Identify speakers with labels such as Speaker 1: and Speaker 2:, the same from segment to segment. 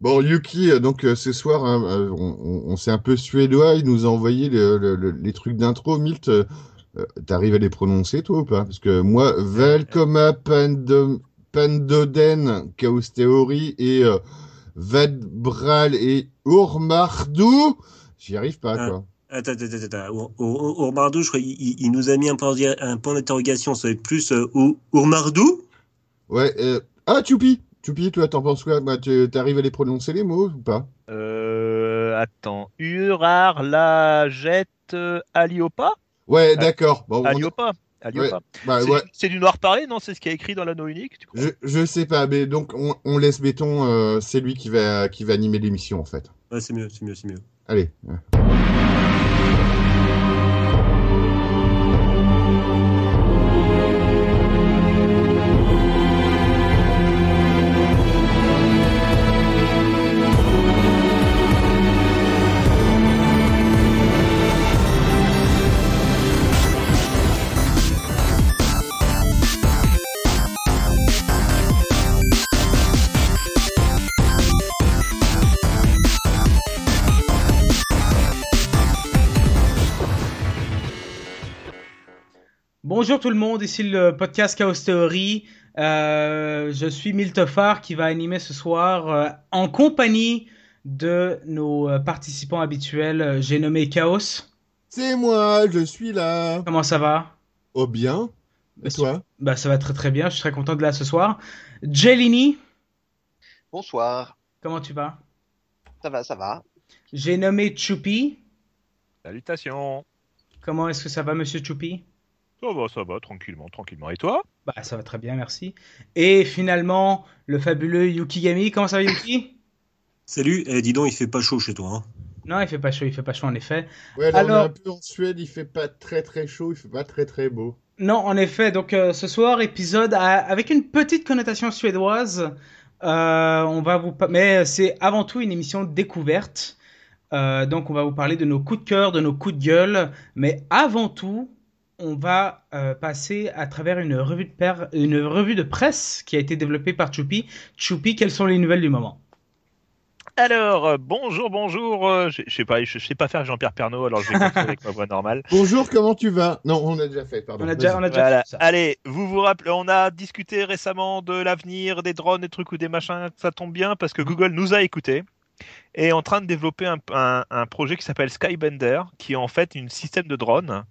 Speaker 1: Bon, Yuki, euh, donc euh, ce soir, hein, euh, on, on- on- c'est un peu suédois, il nous a envoyé le- le- le- les trucs d'intro. Milt, t'arrives à les prononcer, toi, ou pas? Parce que moi, Velkoma Pando- Pandoden, Chaos Theory, et euh, Vedbral et Urmardou, j'y arrive pas,
Speaker 2: Ah.
Speaker 1: quoi.
Speaker 2: Attends, attends, attends, je crois, il, nous a mis un point, d'ir- un point d'interrogation. Ça va être plus euh, Ourmardou
Speaker 1: Ouais, euh, ah, Choupi! Choupi, toi, t'en penses quoi? Bah, tu- t'arrives à les prononcer, les mots, ou pas?
Speaker 3: Euh, attends. Urar la jette euh, Aliopa
Speaker 1: Ouais,
Speaker 3: Ah,
Speaker 1: d'accord. Bon, on-
Speaker 3: Aliopa Aliopa.
Speaker 1: bah,
Speaker 3: C'est
Speaker 1: ouais.
Speaker 3: du- c'est du noir parlé, non? C'est ce qui est écrit dans l'anneau unique tu crois
Speaker 1: Je, je sais pas, mais donc on, on laisse Béton, euh, c'est lui qui va, qui va animer l'émission en fait.
Speaker 2: Ouais, c'est mieux, c'est mieux, c'est mieux.
Speaker 1: Allez.
Speaker 4: Bonjour tout le monde, ici le podcast Chaos Theory. Euh, je suis Miltefar qui va animer ce soir euh, en compagnie de nos euh, participants habituels. J'ai nommé Chaos.
Speaker 1: C'est moi, je suis là.
Speaker 4: Comment ça va?
Speaker 1: Oh bien. Et toi?
Speaker 4: Bah ça va très très bien, je suis très content de là ce soir. Jelini,
Speaker 5: Bonsoir.
Speaker 4: comment tu vas?
Speaker 5: Ça va, ça va.
Speaker 4: J'ai nommé Choupi.
Speaker 3: Salutations.
Speaker 4: Comment est-ce que ça va monsieur Choupi?
Speaker 3: Ça va, ça va, tranquillement, tranquillement. Et toi?
Speaker 4: Bah ça va très bien, merci. Et finalement, le fabuleux Yukigami, comment ça va Yuki?
Speaker 2: Salut, eh, dis donc, il fait pas chaud chez toi. Hein.
Speaker 4: Non, il fait pas chaud, il fait pas chaud en effet.
Speaker 1: Ouais, là on est
Speaker 4: Alors-
Speaker 1: un peu en Suède, il fait pas très très chaud, il fait pas très très beau.
Speaker 4: Non, en effet, donc euh, ce soir, épisode à- avec une petite connotation suédoise. Euh, on va vous, mais c'est avant tout une émission découverte. Euh, donc on va vous parler de nos coups de cœur, de nos coups de gueule. Mais avant tout, on va euh, passer à travers une revue de per- une revue de presse qui a été développée par Choupi. Choupi, quelles sont les nouvelles du moment?
Speaker 3: Alors, euh, bonjour, bonjour. euh, Je sais pas, je sais pas faire Jean-Pierre Pernaut, alors je vais continuer avec ma voix normale.
Speaker 1: Bonjour, comment tu vas? Non, on a déjà fait, pardon.
Speaker 4: On a déjà,
Speaker 1: Vas-y.
Speaker 4: on a déjà
Speaker 3: Voilà.
Speaker 4: fait ça.
Speaker 3: Allez, vous vous rappelez, on a discuté récemment de l'avenir des drones, des trucs ou des machins. Ça tombe bien parce que Google nous a écoutés et est en train de développer un, un- un projet qui s'appelle Skybender, qui est en fait un système de drone euh,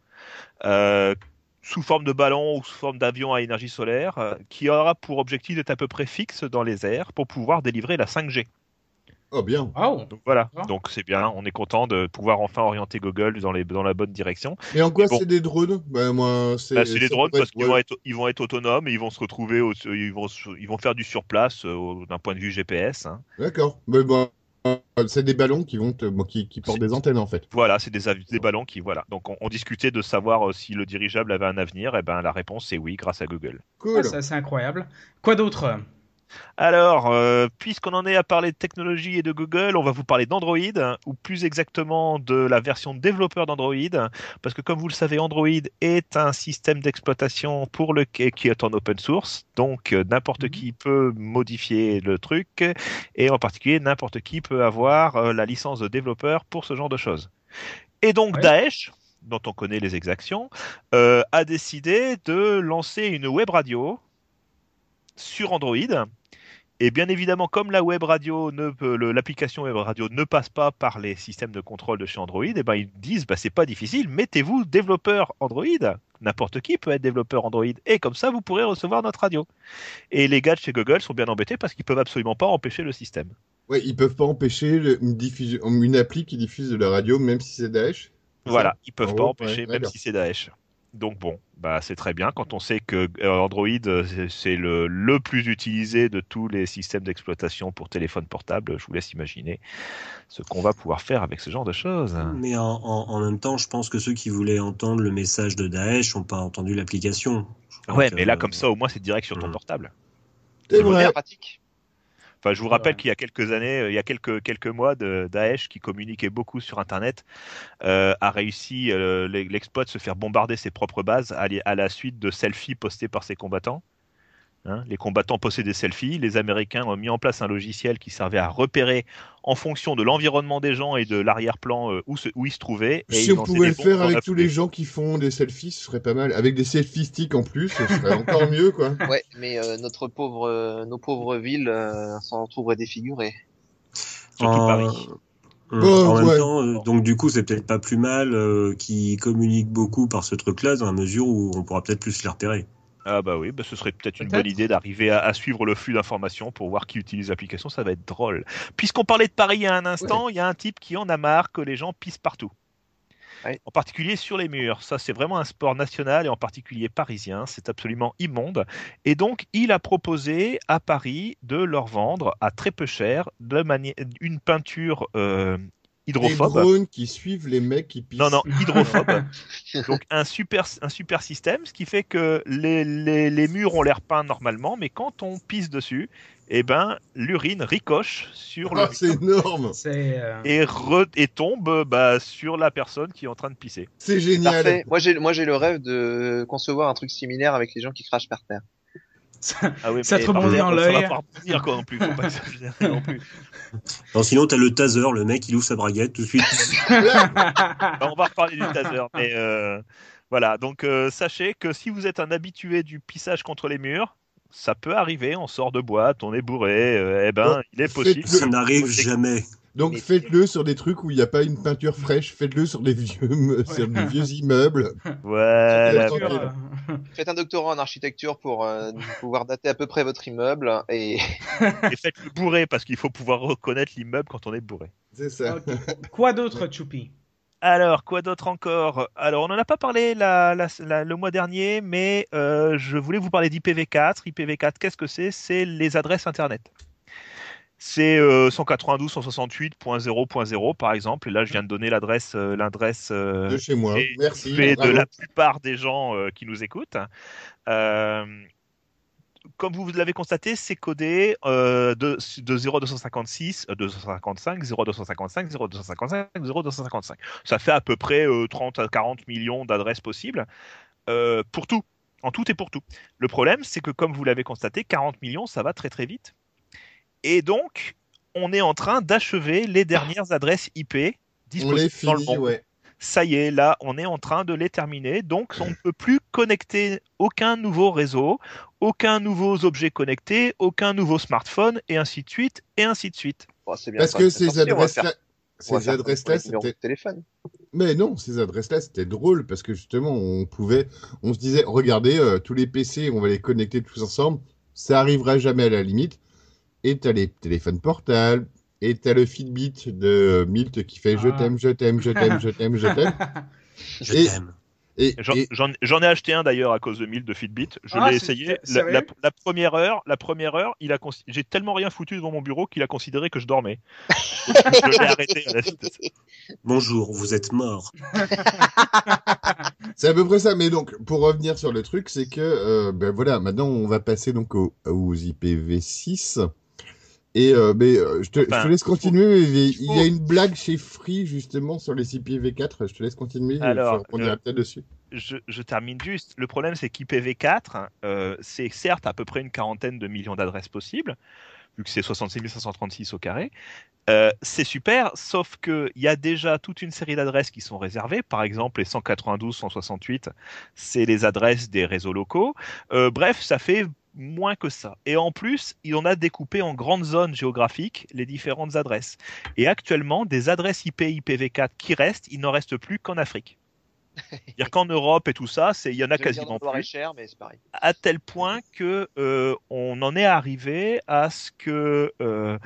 Speaker 3: sous forme de ballon ou sous forme d'avion à énergie solaire, euh, qui aura pour objectif d'être à peu près fixe dans les airs pour pouvoir délivrer la 5G.
Speaker 1: Oh bien.
Speaker 4: Waouh.
Speaker 3: Donc voilà,
Speaker 4: D'accord.
Speaker 3: donc c'est bien, on est content de pouvoir enfin orienter Google dans, les, dans la bonne direction.
Speaker 1: Et en quoi
Speaker 3: Bon.
Speaker 1: c'est des drones? Bah moi, c'est.
Speaker 3: Bah, c'est les
Speaker 1: ça
Speaker 3: drones parce
Speaker 1: être-
Speaker 3: qu'ils
Speaker 1: ouais.
Speaker 3: vont être, ils vont être autonomes et ils vont se retrouver, au- ils vont, se- ils vont faire du surplace euh, d'un point de vue GPS. hein.
Speaker 1: D'accord. Mais bon, euh, c'est des ballons qui vont, te- bon, qui, qui portent des antennes en fait.
Speaker 3: Voilà, c'est des, des ballons qui, voilà. Donc on, on discutait de savoir euh, si le dirigeable avait un avenir. Et ben la réponse c'est oui, grâce à Google.
Speaker 1: Cool.
Speaker 4: Ah, ça, c'est incroyable. Quoi d'autre?
Speaker 3: Alors, euh, puisqu'on en est à parler de technologie et de Google, on va vous parler d'Android, ou plus exactement de la version développeur d'Android, parce que comme vous le savez, Android est un système d'exploitation pour le qui est en open source, donc euh, n'importe
Speaker 4: Mhm.
Speaker 3: qui peut modifier le truc, et en particulier n'importe qui peut avoir euh, la licence de développeur pour ce genre de choses. Et donc
Speaker 4: Ouais.
Speaker 3: Daesh, dont on connaît les exactions, euh, a décidé de lancer une web radio sur Android. Et bien évidemment, comme la web radio ne l'application web radio ne passe pas par les systèmes de contrôle de chez Android, et ben ils disent bah c'est pas difficile, mettez-vous développeur Android. N'importe qui peut être développeur Android et comme ça vous pourrez recevoir notre radio. Et les gars de chez Google sont bien embêtés parce qu'ils peuvent absolument pas empêcher le système.
Speaker 1: Ouais, ils peuvent pas empêcher le- une, diffusion, une appli qui diffuse de la radio, même si c'est Daesh.
Speaker 3: Voilà, ils peuvent
Speaker 1: En
Speaker 3: pas
Speaker 1: gros,
Speaker 3: empêcher
Speaker 1: ouais,
Speaker 3: même si c'est Daesh. Donc bon, bah c'est très bien quand on sait que euh, Android euh, c'est- le, le plus utilisé de tous les systèmes d'exploitation pour téléphone portable. Je vous laisse imaginer ce qu'on va pouvoir faire avec ce genre de choses.
Speaker 2: Mais en, en, en même temps, je pense que ceux qui voulaient entendre le message de Daesh n'ont pas entendu l'application.
Speaker 3: Ouais, mais là
Speaker 2: euh,
Speaker 3: comme ça au moins c'est direct sur ton
Speaker 2: Mhm.
Speaker 3: portable.
Speaker 1: C'est vrai.
Speaker 5: pratique.
Speaker 3: Enfin, je vous
Speaker 4: Ouais.
Speaker 3: rappelle qu'il y a quelques années, euh, il y a quelques quelques mois, de Daesh qui communiquait beaucoup sur Internet euh, a réussi euh, l'e- l'exploit de se faire bombarder ses propres bases à, à la suite de selfies postés par ses combattants. Hein, les combattants possédaient des selfies. Les Américains ont mis en place un logiciel qui servait à repérer en fonction de l'environnement des gens et de l'arrière-plan euh, où, ils se trouvaient. Et
Speaker 1: Si on pouvait le faire avec tous les gens qui font des selfies, ce serait pas mal. Avec des selfie sticks en plus, ce serait encore mieux, quoi.
Speaker 5: Ouais, mais euh, notre pauvre, euh, nos pauvres villes euh, s'en trouveraient défigurées.
Speaker 3: Surtout
Speaker 2: En-
Speaker 3: Paris.
Speaker 1: Bon,
Speaker 2: en même
Speaker 1: ouais.
Speaker 2: temps, euh, donc du coup, c'est peut-être pas plus mal euh, qu'ils communiquent beaucoup par ce truc-là, dans la mesure où on pourra peut-être plus les repérer.
Speaker 3: Ah bah oui, bah ce serait peut-être une
Speaker 4: Peut-être.
Speaker 3: bonne idée d'arriver à, à suivre le flux d'informations pour voir qui utilise l'application, ça va être drôle. Puisqu'on parlait de Paris il y a un instant, il y a un type qui en a marre que les gens pissent partout. En particulier sur les murs. Ça, c'est vraiment un sport national et en particulier parisien. C'est absolument immonde. Et donc, il a proposé à Paris de leur vendre à très peu cher de une peinture euh,
Speaker 1: Des
Speaker 3: hydrophobe.
Speaker 1: drones qui suivent les mecs qui pissent.
Speaker 3: Non, non, hydrophobe. Donc un super, un super système, ce qui fait que les, les, les murs ont l'air peints normalement, mais quand on pisse dessus, eh ben, l'urine ricoche sur le
Speaker 1: Ah, c'est énorme.
Speaker 4: Euh,
Speaker 3: et, re- et tombe bah, sur la personne qui est en train de pisser.
Speaker 1: C'est génial.
Speaker 5: Parfait. Moi j'ai, moi j'ai le rêve de concevoir un truc similaire avec les gens qui crachent par terre.
Speaker 3: Ah oui,
Speaker 4: Ça te rebondit dans
Speaker 3: ça va
Speaker 4: l'œil.
Speaker 3: quoi, non plus. Faut pas exagérer non plus.
Speaker 2: Alors, sinon, t'as le taser, le mec, il ouvre sa braguette tout de suite.
Speaker 3: On va reparler du taser, mais euh, voilà. Donc euh, sachez que si vous êtes un habitué du pissage contre les murs, ça peut arriver. On sort de boîte, on est bourré. euh, eh ben, il est possible.
Speaker 2: Ça n'arrive jamais.
Speaker 1: Donc
Speaker 5: Mais-
Speaker 1: faites-le sur des trucs où il n'y a pas une peinture fraîche. Faites-le sur des vieux, sur des vieux immeubles.
Speaker 3: Voilà.
Speaker 5: Faites un doctorat en architecture pour euh, pouvoir dater à peu près votre immeuble et
Speaker 3: Et faites-le bourré parce qu'il faut pouvoir reconnaître l'immeuble quand on est bourré.
Speaker 1: C'est ça.
Speaker 4: Quoi d'autre, Choupi?
Speaker 3: Alors, quoi d'autre encore? Alors, on n'en a pas parlé la- la- la- le mois dernier, mais euh, je voulais vous parler d'IPv4. IPv4, qu'est-ce que c'est? C'est les adresses Internet. C'est euh, 192.168.0.0 par exemple. Et là, je viens de donner l'adresse, euh, l'adresse euh,
Speaker 1: De chez moi.
Speaker 3: et-
Speaker 1: Merci.
Speaker 3: de la plupart des gens euh, qui nous écoutent. Comme vous l'avez constaté, c'est codé de, de 0256, euh, 255, 0255, 0255, 0255. Ça fait à peu près euh, 30 à 40 millions d'adresses possibles pour tout, en tout et pour tout. Le problème, c'est que comme vous l'avez constaté, 40 millions, ça va très très vite. Et donc, on est en train d'achever les dernières adresses IP
Speaker 1: On les
Speaker 3: disponibles dans le monde
Speaker 1: ouais.
Speaker 3: ça y est, là, on est en train de les terminer. Donc, on ne peut plus connecter aucun nouveau réseau, aucun nouveau objet connecté, aucun nouveau smartphone, et ainsi de suite, et ainsi de suite.
Speaker 5: Bon, c'est bien.
Speaker 1: Parce
Speaker 5: ça,
Speaker 1: que
Speaker 5: c'est
Speaker 1: ces adresses-là, ces adresses-là, c'était.
Speaker 5: téléphone.
Speaker 1: Mais non, ces adresses-là, c'était drôle parce que justement, on pouvait, on se disait, regardez, euh, tous les PC, on va les connecter tous ensemble. Ça arrivera jamais à la limite. Et t'as les téléphones portables. Et t'as le Fitbit de euh, Milt qui fait je
Speaker 4: Ah.
Speaker 1: t'aime, je t'aime, je t'aime, je t'aime, je t'aime.
Speaker 2: Je t'aime.
Speaker 1: Et,
Speaker 3: J'en ai acheté un d'ailleurs à cause de 1000 de Fitbit. Je
Speaker 4: Ah,
Speaker 3: l'ai essayé. La, la-
Speaker 4: sérieux?
Speaker 3: la première heure, la première heure, il a j'ai tellement rien foutu devant mon bureau qu'il a considéré que je dormais. Je l'ai arrêté à la suite de ça.
Speaker 2: Bonjour, vous êtes mort.
Speaker 1: C'est à peu près ça. Mais donc, pour revenir sur le truc, c'est que, euh, ben voilà, maintenant, on va passer donc aux, aux IPv6. Et euh, mais, euh, je, te, je te
Speaker 3: Enfin,
Speaker 1: laisse continuer. mais il
Speaker 3: il
Speaker 1: y a une blague chez Free justement sur les IPv4. Je te laisse continuer.
Speaker 3: Alors,
Speaker 1: je répondrai
Speaker 3: le-
Speaker 1: peut-être dessus.
Speaker 3: je, je termine juste. Le problème, c'est qu'IPv4, euh, c'est certes à peu près une quarantaine de millions d'adresses possibles, vu que c'est 66 536 au carré. Euh, c'est super, sauf qu'il y a déjà toute une série d'adresses qui sont réservées. Par exemple, les 192, 168, c'est les adresses des réseaux locaux. Bref, ça fait moins que ça. Et en plus, il en a découpé en grandes zones géographiques les différentes adresses. Et actuellement, des adresses IP IPv4 qui restent, il n'en reste plus qu'en Afrique. C'est-à-dire qu'en Europe et tout ça, c'est il y en a quasiment plus
Speaker 5: cher, mais c'est pareil.
Speaker 3: à tel point que euh, on en est arrivé à ce que euh,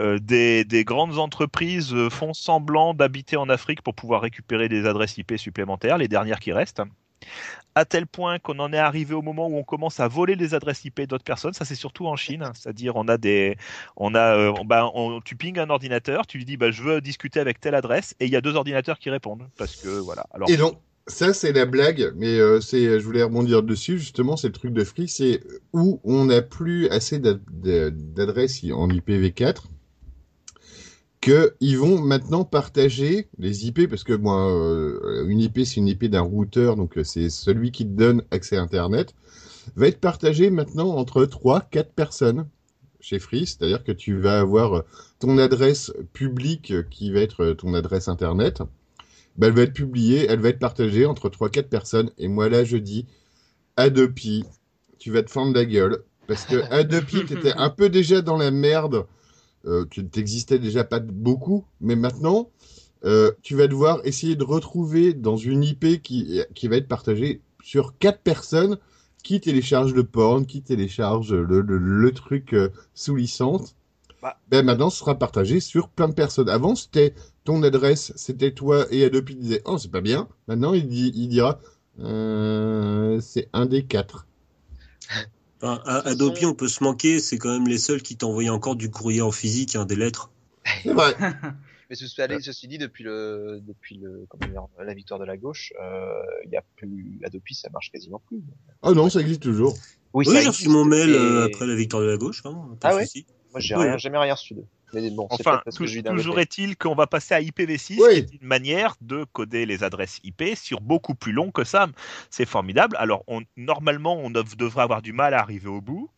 Speaker 3: euh, des, des grandes entreprises euh, font semblant d'habiter en Afrique pour pouvoir récupérer des adresses IP supplémentaires, les dernières qui restent. À tel point qu'on en est arrivé au moment où on commence à voler les adresses IP d'autres personnes. Ça, c'est surtout en Chine. hein. C'est-à-dire, on a des, on a, euh, bah, on- tu pinges un ordinateur, tu lui dis, bah, je veux discuter avec telle adresse, et il y a deux ordinateurs qui répondent parce que voilà. Alors,
Speaker 1: Et donc, ça, c'est la blague, mais euh, c'est, je voulais rebondir dessus, justement, c'est le truc de Free, c'est où on n'a plus assez d'adresses en IPv4, qu'ils vont maintenant partager les IP, parce que moi, euh, une IP, c'est une IP d'un routeur, donc euh, c'est celui qui te donne accès à Internet. va être partagé maintenant entre 3, 4 personnes chez Free, c'est-à-dire que tu vas avoir ton adresse publique qui va être ton adresse internet, ben, elle va être publiée, elle va être partagée entre 3, 4 personnes, et moi là je dis, Adopi, tu vas te fendre la gueule, parce que Adopi, tu étais un peu déjà dans la merde, euh, tu n'existais déjà pas beaucoup, mais maintenant, euh, tu vas devoir essayer de retrouver dans une IP qui, qui va être partagée sur quatre personnes qui téléchargent le porn, qui téléchargent le, le, le truc euh, sous licence.
Speaker 3: Bah.
Speaker 1: Ben maintenant, ce sera partagé sur plein de personnes. Avant, c'était ton adresse, c'était toi et Adobe disait oh c'est pas bien. Maintenant, il, dit, il dira euh, c'est un des quatre.
Speaker 2: Enfin, à- Adobe, on peut se manquer, c'est quand même les seuls qui t'envoyaient encore du courrier en physique, hein, des lettres.
Speaker 1: C'est vrai.
Speaker 5: Mais ceci, allé- ceci dit, depuis le, depuis le, comment dire, la victoire de la gauche, euh, il y a plus, Adopi, ça marche quasiment plus.
Speaker 1: Oh non, ça existe toujours.
Speaker 5: Oui,
Speaker 2: Oui, j'ai reçu mon mail euh, après la victoire de la gauche, hein,
Speaker 5: Ah ouais. Moi, j'ai rien, jamais rien reçu d'eux. Mais bon, c'est
Speaker 3: Enfin,
Speaker 5: que
Speaker 3: toujours est-il qu'on va passer à IPv6,
Speaker 1: Oui.
Speaker 3: qui est une manière de coder les adresses IP sur beaucoup plus long que ça. C'est formidable. Alors, on, normalement, on dev- devrait avoir du mal à arriver au bout,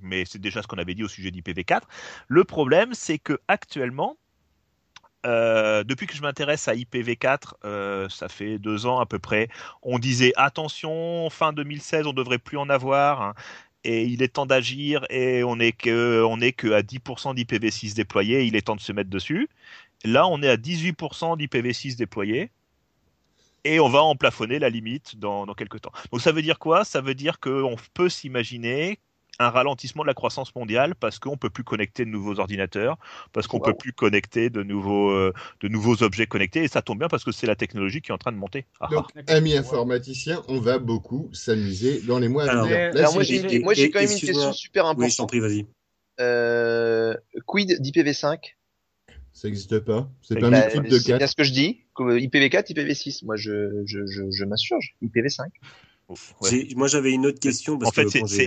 Speaker 3: mais c'est déjà ce qu'on avait dit au sujet d'IPv4. Le problème, c'est que actuellement, euh, depuis que je m'intéresse à IPv4, euh, ça fait deux ans à peu près, on disait attention, fin 2016, on devrait plus en avoir. hein, et il est temps d'agir et on est que est à 10% d'IPv6 déployés, il est temps de se mettre dessus. Là, on est à 18% d'IPv6 déployés et on va en plafonner la limite dans, dans quelques temps. Donc ça veut dire quoi? Ça veut dire qu'on peut s'imaginer un ralentissement de la croissance mondiale parce qu'on peut plus connecter de nouveaux ordinateurs, parce qu'on
Speaker 5: Wow.
Speaker 3: peut plus connecter de nouveaux euh, de nouveaux objets connectés et ça tombe bien parce que c'est la technologie qui est en train de monter. Ah, ah.
Speaker 1: Donc, amis informaticiens, on va beaucoup s'amuser dans les mois à venir.
Speaker 4: mais-
Speaker 1: Là,
Speaker 5: Alors moi,
Speaker 1: c'est-
Speaker 5: j'ai, moi, j'ai
Speaker 2: et-
Speaker 5: quand même une question super importante.
Speaker 2: prie, vas-y.
Speaker 5: Euh, quid d'IPv5
Speaker 1: ça n'existe pas. C'est pas
Speaker 5: Bah,
Speaker 1: multiple de
Speaker 5: C'est bien
Speaker 1: 4.
Speaker 5: ce que je dis. Comme IPv4, IPv6. Moi, je, je, je, je m'insurge. IPv5.
Speaker 3: Ouais.
Speaker 2: Moi, j'avais une autre question parce
Speaker 3: En fait,
Speaker 2: que
Speaker 3: c'est-.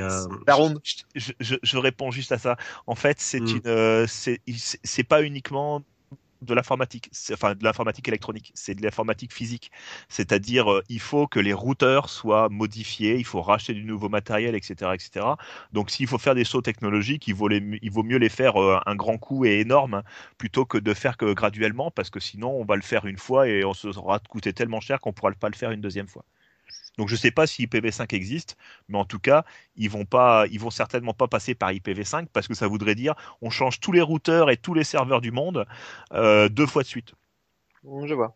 Speaker 3: Je, je- je- je réponds juste à ça. En fait, c'est une, euh, c'est c'est- c'est pas uniquement de l'informatique, enfin de l'informatique électronique, c'est de l'informatique physique. C'est-à-dire, euh, il faut que les routeurs soient modifiés, il faut racheter du nouveau matériel, etc., etc. Donc, s'il faut faire des sauts technologiques, il vaut, les, il vaut mieux les faire euh, un grand coup et énorme plutôt que de faire que graduellement, parce que sinon, on va le faire une fois et on se aura coûté tellement cher qu'on pourra pas le faire une deuxième fois. Donc je sais pas si IPv5 existe, mais en tout cas, ils vont pas, ils vont certainement pas passer par IPv5 parce que ça voudrait dire on change tous les routeurs et tous les serveurs du monde euh, deux fois de suite.
Speaker 5: Je vois.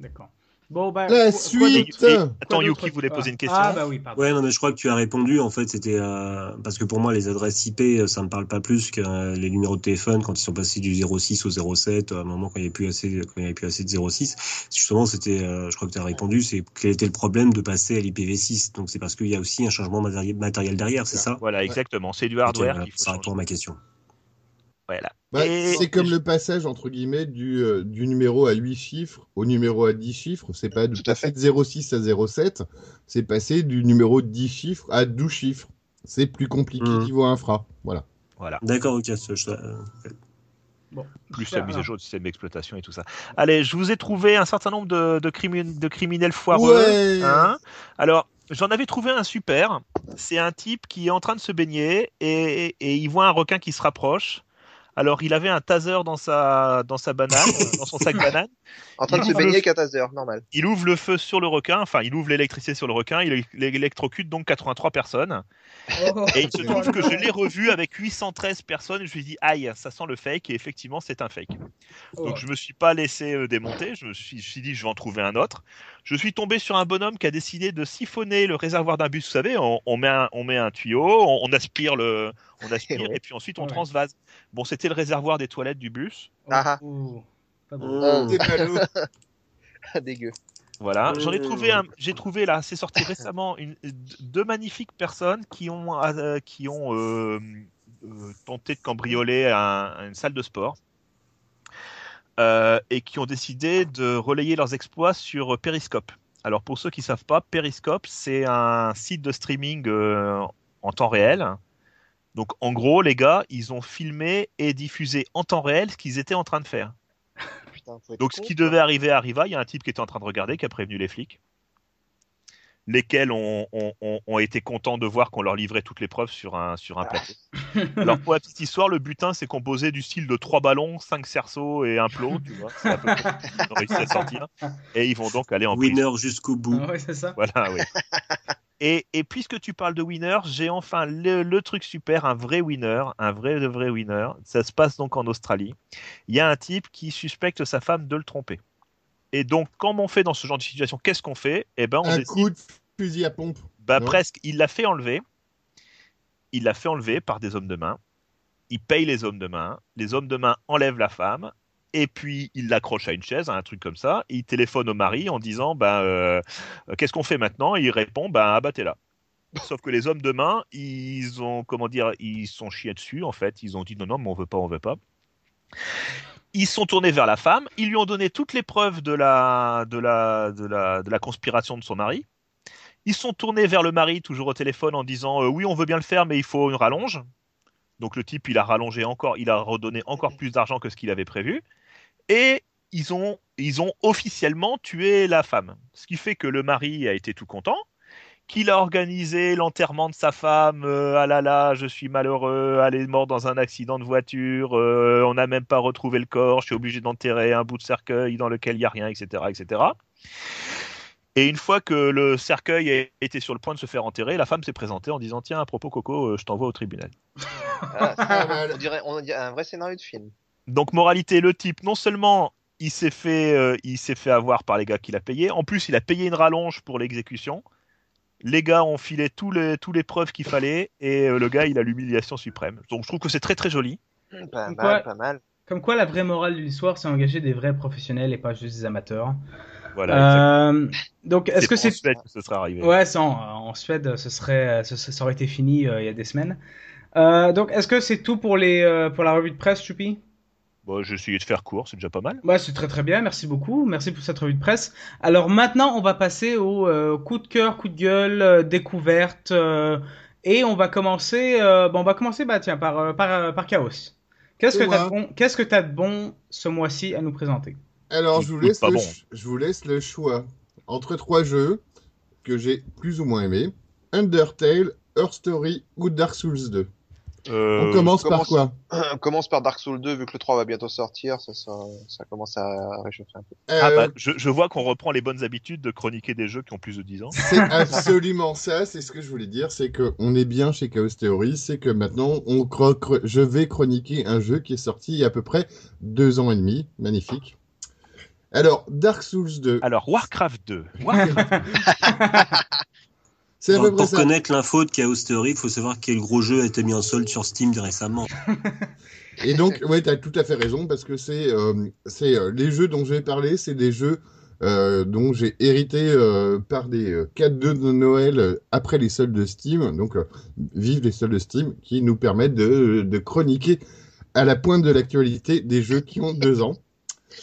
Speaker 4: D'accord. Bon, bah.
Speaker 1: La
Speaker 4: quoi-
Speaker 1: suite
Speaker 4: quoi
Speaker 3: attends, Yuki voulait
Speaker 4: Ah.
Speaker 3: poser une question.
Speaker 4: Ah, bah oui, pardon.
Speaker 2: Ouais, non, mais je crois que tu as répondu. En fait, c'était euh, parce que pour moi, les adresses IP, euh, ça me parle pas plus que euh, les numéros de téléphone quand ils sont passés du 06 au 07, à un moment quand il n'y avait plus assez, quand il y avait plus assez de 06. Justement, c'était, euh, je crois que tu as répondu, c'est quel était le problème de passer à l'IPv6. Donc, c'est parce qu'il y a aussi un changement matériel, matériel derrière, c'est ça?
Speaker 3: Voilà, exactement. C'est du hardware
Speaker 2: voilà,
Speaker 3: faut
Speaker 2: Ça répond à ma question.
Speaker 3: Voilà.
Speaker 1: Bah,
Speaker 3: Et-
Speaker 1: C'est comme le passage, entre guillemets, du, euh, du numéro à 8 chiffres au numéro à 10 chiffres. C'est pas
Speaker 5: à
Speaker 1: passer de 06 à 07, c'est passer du numéro de 10 chiffres à 12 chiffres. C'est plus compliqué
Speaker 2: Mhm.
Speaker 1: niveau infra. Voilà.
Speaker 3: Voilà.
Speaker 2: D'accord, ok. je- je- euh,
Speaker 4: Bon.
Speaker 3: Plus
Speaker 4: Super,
Speaker 3: la mise à jour du système d'exploitation et tout ça. Allez, je vous ai trouvé un certain nombre de, de, crimi- de criminels foireux.
Speaker 1: Ouais.
Speaker 3: Hein Alors, j'en avais trouvé un super. C'est un type qui est en train de se baigner et, et il voit un requin qui se rapproche. Alors, il avait un taser dans sa, dans sa banane, dans son sac banane.
Speaker 5: En train de se baigner
Speaker 3: le-
Speaker 5: 14 heures, normal.
Speaker 3: Il ouvre le feu sur le requin, enfin, il ouvre l'électricité sur le requin, il électrocute donc 83 personnes.
Speaker 4: Oh,
Speaker 3: Et il se trouve que je l'ai revu avec 813 personnes. Et je lui ai dit, aïe, ça sent le fake. Et effectivement, c'est un fake.
Speaker 4: Oh.
Speaker 3: Donc, je me suis pas laissé euh, démonter. Je me suis, je me suis dit, je vais en trouver un autre. Je suis tombé sur un bonhomme qui a décidé de siphonner le réservoir d'un bus. Vous savez, on, on met, un, on met un tuyau, on, on aspire le, on aspire,
Speaker 5: Ouais.
Speaker 3: et puis ensuite on
Speaker 4: Ouais.
Speaker 3: transvase. Bon, c'était le réservoir des toilettes du bus.
Speaker 5: Ah
Speaker 4: Oh, pas bon.
Speaker 5: Oh. Ah, dégueu.
Speaker 3: Voilà, j'en ai trouvé un, j'ai trouvé là, c'est sorti récemment une, deux magnifiques personnes qui ont, euh, qui ont euh, euh, tenté de cambrioler un- une salle de sport euh, et qui ont décidé de relayer leurs exploits sur Periscope. Alors pour ceux qui savent pas, Periscope c'est un site de streaming euh, en temps réel. Donc en gros, les gars, ils ont filmé et diffusé en temps réel ce qu'ils étaient en train de faire.
Speaker 5: Putain, faut être
Speaker 3: Donc ce qui devait arriver arriva. Il y a un type qui était en train de regarder, qui a prévenu les flics. lesquels ont, ont, ont, ont été contents de voir qu'on leur livrait toutes les preuves sur un, sur un plateau. Alors pour la petite histoire, le butin c'est composé du style de trois ballons, cinq cerceaux et un plot, tu vois. C'est à peu près qu'ils ont réussi à sortir. Et ils vont donc aller en prison.
Speaker 2: Winner jusqu'au bout.
Speaker 4: Ah ouais, c'est ça.
Speaker 3: Voilà, oui. Et, et puisque tu parles de winner, j'ai enfin le, le truc super, un vrai winner, un vrai de vrai winner. Ça se passe donc en Australie. Il y a un type qui suspecte sa femme de le tromper. Et donc, comment on fait dans ce genre de situation Qu'est-ce qu'on fait? Eh ben, on
Speaker 1: Un
Speaker 3: décide-
Speaker 1: coup de fusil à pompe.
Speaker 3: bah, presque. Il l'a fait enlever. Il l'a fait enlever par des hommes de main. Il paye les hommes de main. Les hommes de main enlèvent la femme. Et puis, il l'accroche à une chaise, à un truc comme ça. Il téléphone au mari en disant bah, euh, Qu'est-ce qu'on fait maintenant? Il répond bah, Abattez-la. Sauf que les hommes de main, ils ont, comment dire, ils sont chiés dessus, en fait. Ils ont dit non, non, mais on veut pas, on veut pas. Ils sont tournés vers la femme. Ils lui ont donné toutes les preuves de la, de la, de la, de la conspiration de son mari. Ils sont tournés vers le mari, toujours au téléphone, en disant euh, oui, on veut bien le faire, mais il faut une rallonge. Donc le type, il a rallongé encore, il a redonné encore plus d'argent que ce qu'il avait prévu. Et ils ont, ils ont officiellement tué la femme. Ce qui fait que le mari a été tout content, qu'il a organisé l'enterrement de sa femme. euh, ah là là, je suis malheureux, elle est morte dans un accident de voiture, euh, on n'a même pas retrouvé le corps, je suis obligé d'enterrer un bout de cercueil dans lequel il n'y a rien, etc., etc. Et une fois que le cercueil a été sur le point de se faire enterrer, la femme s'est présentée en disant Tiens, à propos, Coco, euh, je t'envoie au tribunal.
Speaker 5: Voilà,
Speaker 1: Pas
Speaker 5: ça,
Speaker 1: mal.
Speaker 5: on, dirait, on dirait un vrai scénario de film.
Speaker 3: Donc, moralité, le type, non seulement il s'est fait, euh, il s'est fait avoir par les gars qu'il a payé, en plus, il a payé une rallonge pour l'exécution. Les gars ont filé tous les, tous les preuves qu'il fallait et euh, le gars, il a l'humiliation suprême. Donc, je trouve que c'est très très joli.
Speaker 5: Pas
Speaker 4: Comme
Speaker 5: mal,
Speaker 4: quoi-
Speaker 5: pas mal.
Speaker 4: Comme quoi, la vraie morale de l'histoire, c'est engager des vrais professionnels et pas juste des amateurs.
Speaker 3: Voilà.
Speaker 4: Euh, donc, est-ce que
Speaker 3: c'est en Suède que ce sera arrivé
Speaker 4: Ouais, ça, en, en Suède, ce serait, ce, ça aurait été fini euh, il y a des semaines. Euh, donc, est-ce que c'est tout pour les, euh, pour la revue de presse, Choupi
Speaker 3: Bon, j'ai essayé de faire court, c'est déjà pas mal.
Speaker 4: Ouais, c'est très très bien, merci beaucoup, merci pour cette revue de presse. Alors maintenant, on va passer au euh, coup de cœur, coup de gueule, euh, découverte, euh, et on va commencer, euh, bon, on va commencer, bah tiens, par euh, par, euh, par Chaos. Qu'est-ce que
Speaker 1: C'est
Speaker 4: t'as de bon, qu'est-ce que t'as de bon ce mois-ci à nous présenter?
Speaker 1: Alors, je vous, laisse
Speaker 3: pas
Speaker 1: le
Speaker 3: bon.
Speaker 1: ch- je vous laisse le choix entre trois jeux que j'ai plus ou moins aimés. Undertale, Earth Story ou Dark Souls 2.
Speaker 3: Euh,
Speaker 1: On commence par
Speaker 5: commence-
Speaker 1: quoi
Speaker 5: On commence par Dark Souls 2, vu que le 3 va bientôt sortir, ça, ça, ça commence à réchauffer un peu.
Speaker 3: Ah
Speaker 1: Euh,
Speaker 3: bah, je, je vois qu'on reprend les bonnes habitudes de chroniquer des jeux qui ont plus de 10 ans.
Speaker 1: C'est absolument ça, c'est ce que je voulais dire, c'est que on est bien chez Chaos Theory, c'est que maintenant on cro- cro- je vais chroniquer un jeu qui est sorti il y a à peu près deux ans et demi, magnifique. Alors Dark Souls 2,
Speaker 3: Alors, Warcraft 2. Warcraft
Speaker 1: c'est à peu
Speaker 2: Alors,
Speaker 1: près
Speaker 2: pour
Speaker 1: ça.
Speaker 2: connaître l'info de Chaos Theory, il faut savoir quel gros jeu a été mis en solde sur Steam récemment.
Speaker 1: Et donc ouais, t'as tout à fait raison parce que c'est euh, c'est euh, les jeux dont je vais parler, c'est des jeux euh, dont j'ai hérité euh, par des cadeaux de Noël après les soldes de Steam, donc euh, vive les soldes de Steam, qui nous permettent de, de chroniquer à la pointe de l'actualité des jeux qui ont deux ans.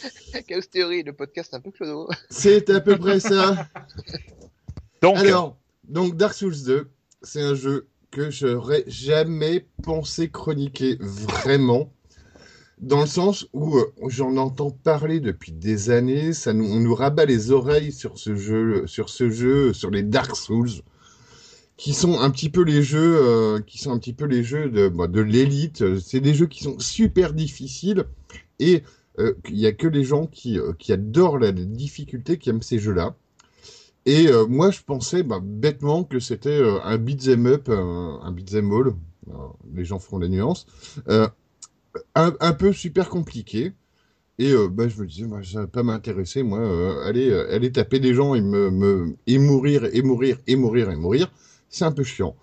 Speaker 5: Chaos Theory, le podcast un peu clodo.
Speaker 1: C'est à peu près ça.
Speaker 3: Donc,
Speaker 1: Alors, donc Dark Souls 2, c'est un jeu que j'aurais jamais pensé chroniquer vraiment, dans le sens où euh, j'en entends parler depuis des années, ça nous, on nous rabat les oreilles sur ce jeu, sur ce jeu, sur les Dark Souls, qui sont un petit peu les jeux, euh, qui sont un petit peu les jeux de, bah, de l'élite. C'est des jeux qui sont super difficiles et il y a que les gens qui, euh, qui adorent la difficulté qui aiment ces jeux-là. Et euh, moi, je pensais bah, bêtement que c'était euh, un beat'em up, un, un beat'em all. Les gens feront les nuances. Euh, un, peu super compliqué. Et euh, bah, je me disais, moi, ça va pas m'intéresser. Moi, euh, aller, euh, taper des gens et, et mourir, et mourir, et mourir, et mourir, c'est un peu chiant.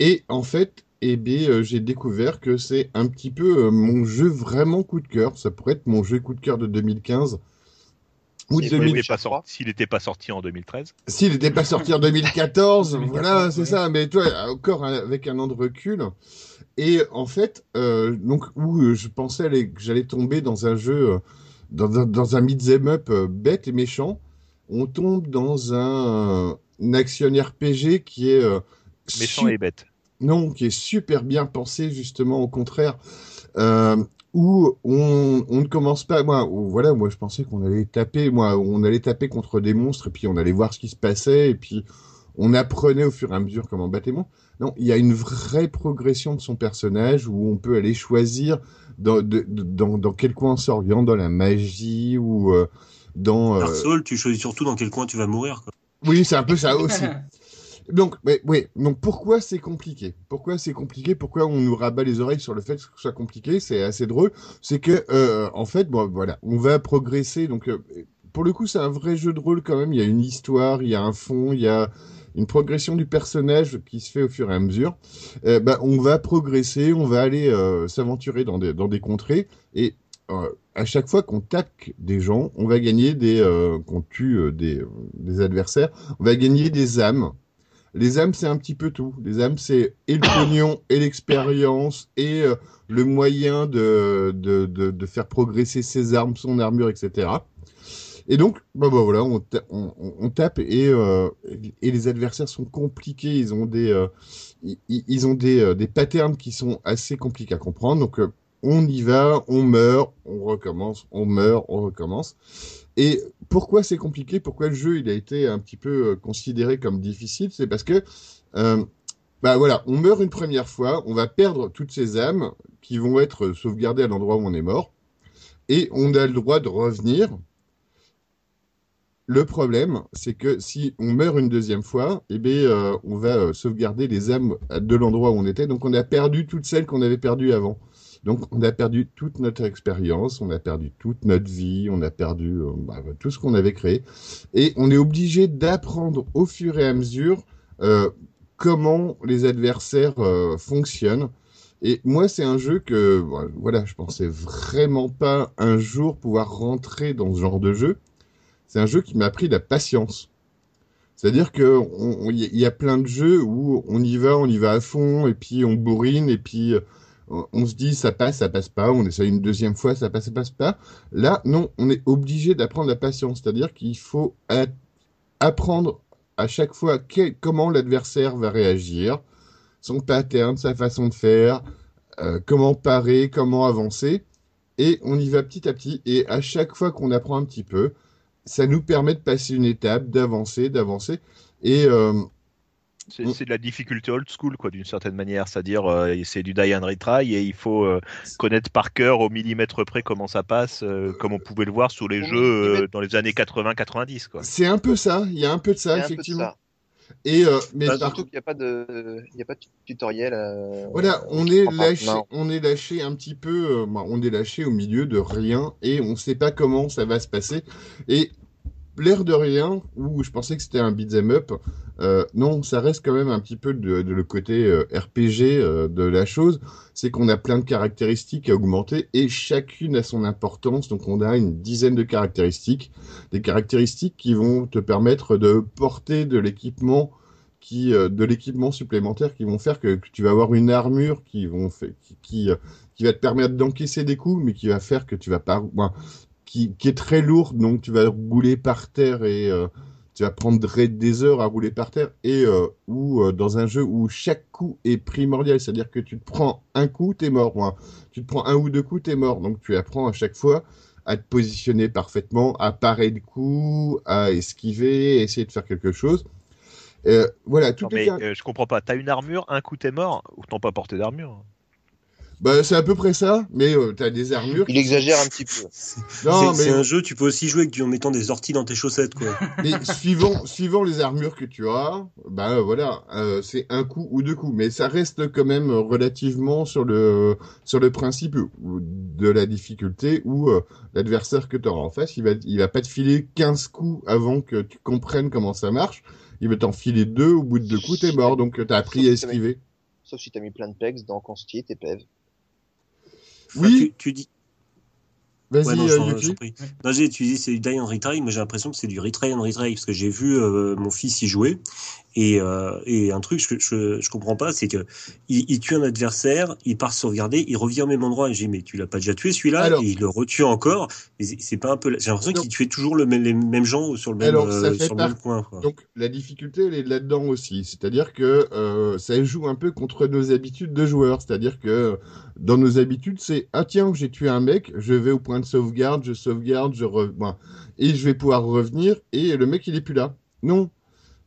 Speaker 1: Et en fait, eh bien, euh, j'ai découvert que c'est un petit peu euh, mon jeu vraiment coup de cœur. Ça pourrait être mon jeu coup de cœur de 2015. Ou de
Speaker 5: S'il
Speaker 3: s'il
Speaker 1: 2000
Speaker 3: n'était pas,
Speaker 5: 2003.
Speaker 3: sorti- s'il n'était pas sorti en 2013.
Speaker 1: s'il n'était pas sorti en 2014,
Speaker 4: 2014,
Speaker 1: voilà, c'est
Speaker 4: ouais.
Speaker 1: ça. Mais toi, encore avec un an de recul. Et en fait, euh, donc où je pensais aller- que j'allais tomber dans un jeu, dans, un- dans un beat'em up euh, bête et méchant, on tombe dans un, un action RPG qui est euh,
Speaker 3: Méchant
Speaker 1: su-
Speaker 3: et bête.
Speaker 1: Non, qui est super bien pensé justement au contraire, euh, où on, on ne commence pas. Moi, où, voilà, moi je pensais qu'on allait taper, moi, on allait taper contre des monstres et puis on allait voir ce qui se passait et puis on apprenait au fur et à mesure comment battre les monstres. Non, il y a une vraie progression de son personnage où on peut aller choisir dans, de- de- dans, dans quel coin on s'oriente, dans la magie ou euh, dans. euh,
Speaker 2: Dark Souls, tu choisis surtout dans quel coin tu vas mourir. Quoi.
Speaker 1: Oui, c'est un peu ça aussi. Donc, oui, donc pourquoi c'est compliqué? Pourquoi c'est compliqué? Pourquoi on nous rabat les oreilles sur le fait que ce soit compliqué? C'est assez drôle. C'est que, euh, en fait, bon, voilà, on va progresser. Donc, euh, pour le coup, c'est un vrai jeu de rôle quand même. Il y a une histoire, il y a un fond, il y a une progression du personnage qui se fait au fur et à mesure. Bah, on va progresser, on va aller euh, s'aventurer dans des, contrées et à chaque fois qu'on tape des gens, on va gagner des, qu'on tue des adversaires, on va gagner des âmes. Les âmes, c'est un petit peu tout. Les âmes, c'est et le pognon, et l'expérience, et euh, le moyen de, de, de, de faire progresser ses armes, son armure, etc. Et donc, bah, bah voilà, on, ta- on, on- on tape et, euh, et les adversaires sont compliqués. Ils ont des, euh, ils, ils ont des, euh, des patterns qui sont assez compliqués à comprendre. Donc, euh, on y va, on meurt, on recommence, on meurt, on recommence. Et pourquoi c'est compliqué Pourquoi le jeu il a été un petit peu euh, considéré comme difficile C'est parce que euh, bah voilà, on meurt une première fois, on va perdre toutes ces âmes qui vont être sauvegardées à l'endroit où on est mort, et on a le droit de revenir. Le problème, c'est que si on meurt une deuxième fois, eh bien, euh, on va sauvegarder les âmes de l'endroit où on était, donc on a perdu toutes celles qu'on avait perdues avant. Donc on a perdu toute notre expérience, on a perdu toute notre vie, on a perdu euh, bah, tout ce qu'on avait créé, et on est obligé d'apprendre au fur et à mesure euh, comment les adversaires euh, fonctionnent. Et moi, c'est un jeu que, bon, voilà, je pensais vraiment pas un jour pouvoir rentrer dans ce genre de jeu. C'est un jeu qui m'a appris la patience. C'est-à-dire que on- on- il y a plein de jeux où on y va, on y va à fond, et puis on bourrine, et puis on on se dit ça passe, ça passe pas, on essaye une deuxième fois, ça passe, ça passe pas. Là, non, on est obligé d'apprendre la patience. C'est-à-dire qu'il faut apprendre à chaque fois comment l'adversaire va réagir, son pattern, sa façon de faire, euh, comment parer, comment avancer. Et on y va petit à petit. Et à chaque fois qu'on apprend un petit peu, ça nous permet de passer une étape, d'avancer, d'avancer. Et euh,
Speaker 3: C'est
Speaker 1: Mm.
Speaker 3: c'est de la difficulté old school, quoi, d'une certaine manière. C'est-à-dire, euh, c'est du die and retry et il faut euh, connaître par cœur au millimètre près comment ça passe, euh, comme on pouvait le voir sur les jeux euh, dans les années 80-90, quoi.
Speaker 1: c'est un peu ça. Il y a un peu de ça,
Speaker 5: peu de
Speaker 1: effectivement.
Speaker 5: ça.
Speaker 1: Et euh, mais
Speaker 2: Bah,
Speaker 1: par
Speaker 5: Surtout qu'il n'y a pas de, il y a pas de tutoriel. euh,
Speaker 1: Voilà, on est lâché,
Speaker 5: non.
Speaker 1: on est lâché un petit peu, euh, bah, on est lâché au milieu de rien et on sait pas comment ça va se passer. Et l'air de rien, où je pensais que c'était un beat'em up, euh, non, ça reste quand même un petit peu de, de le côté euh, RPG euh, de la chose. C'est qu'on a plein de caractéristiques à augmenter et chacune a son importance. Donc on a une dizaine de caractéristiques, des caractéristiques qui vont te permettre de porter de l'équipement qui euh, de l'équipement supplémentaire qui vont faire que, tu vas avoir une armure qui vont qui euh, qui va te permettre d'encaisser des coups mais qui va faire que tu vas pas qui, qui est très lourde donc tu vas rouler par terre et euh, tu vas prendre des- heures à rouler par terre et euh, ou euh, dans un jeu où chaque coup est primordial c'est-à-dire que tu te prends un coup t'es mort ben, tu te prends un ou deux coups t'es mort donc tu apprends à chaque fois à te positionner parfaitement, à parer de coups, à esquiver, à essayer de faire quelque chose. Euh, voilà,
Speaker 3: Non,
Speaker 1: toutes les
Speaker 3: mais euh, je comprends pas. T'as une armure, un coup t'es mort, ou t'as pas porté d'armure.
Speaker 1: Bah, c'est à peu près ça, mais euh, t'as des armures.
Speaker 5: Il exagère un petit peu.
Speaker 1: Non,
Speaker 2: C'est c'est
Speaker 1: mais,
Speaker 2: un jeu, tu peux aussi jouer en mettant des orties dans tes chaussettes, quoi.
Speaker 1: mais suivant, suivant les armures que tu as, bah voilà, euh, c'est un coup ou deux coups, mais ça reste quand même relativement sur le sur le principe de la difficulté où euh, l'adversaire que tu auras en face, il va il va pas te filer 15 coups avant que tu comprennes comment ça marche. Il va t'en filer deux, au bout de deux coups, t'es mort, donc t'as appris à esquiver.
Speaker 5: Sauf si t'as mis plein de pegs dans Consti et tes PEV.
Speaker 1: Oui,
Speaker 2: tu, tu dis.
Speaker 1: vas-y,
Speaker 2: Ouais, non,
Speaker 1: euh,
Speaker 2: tu dis c'est du die and retry, moi j'ai l'impression que c'est du retry and retry parce que j'ai vu euh, mon fils y jouer et, euh, et un truc que je, je comprends pas, c'est que il, il tue un adversaire, il part sauvegarder, il revient au même endroit et j'ai dit mais tu l'as pas déjà tué celui-là? Et il le retue encore. C'est- pas un peu, j'ai l'impression qu'il tuait toujours le même, les mêmes gens sur le même,
Speaker 1: Alors, ça
Speaker 2: euh,
Speaker 1: fait
Speaker 2: sur le même point. Quoi.
Speaker 1: Donc la difficulté elle est là-dedans aussi, c'est-à-dire que euh, ça joue un peu contre nos habitudes de joueurs, c'est-à-dire que dans nos habitudes c'est ah tiens j'ai tué un mec, je vais au point de sauvegarde, je sauvegarde, je re... bon, et je vais pouvoir revenir et le mec il est plus là. Non,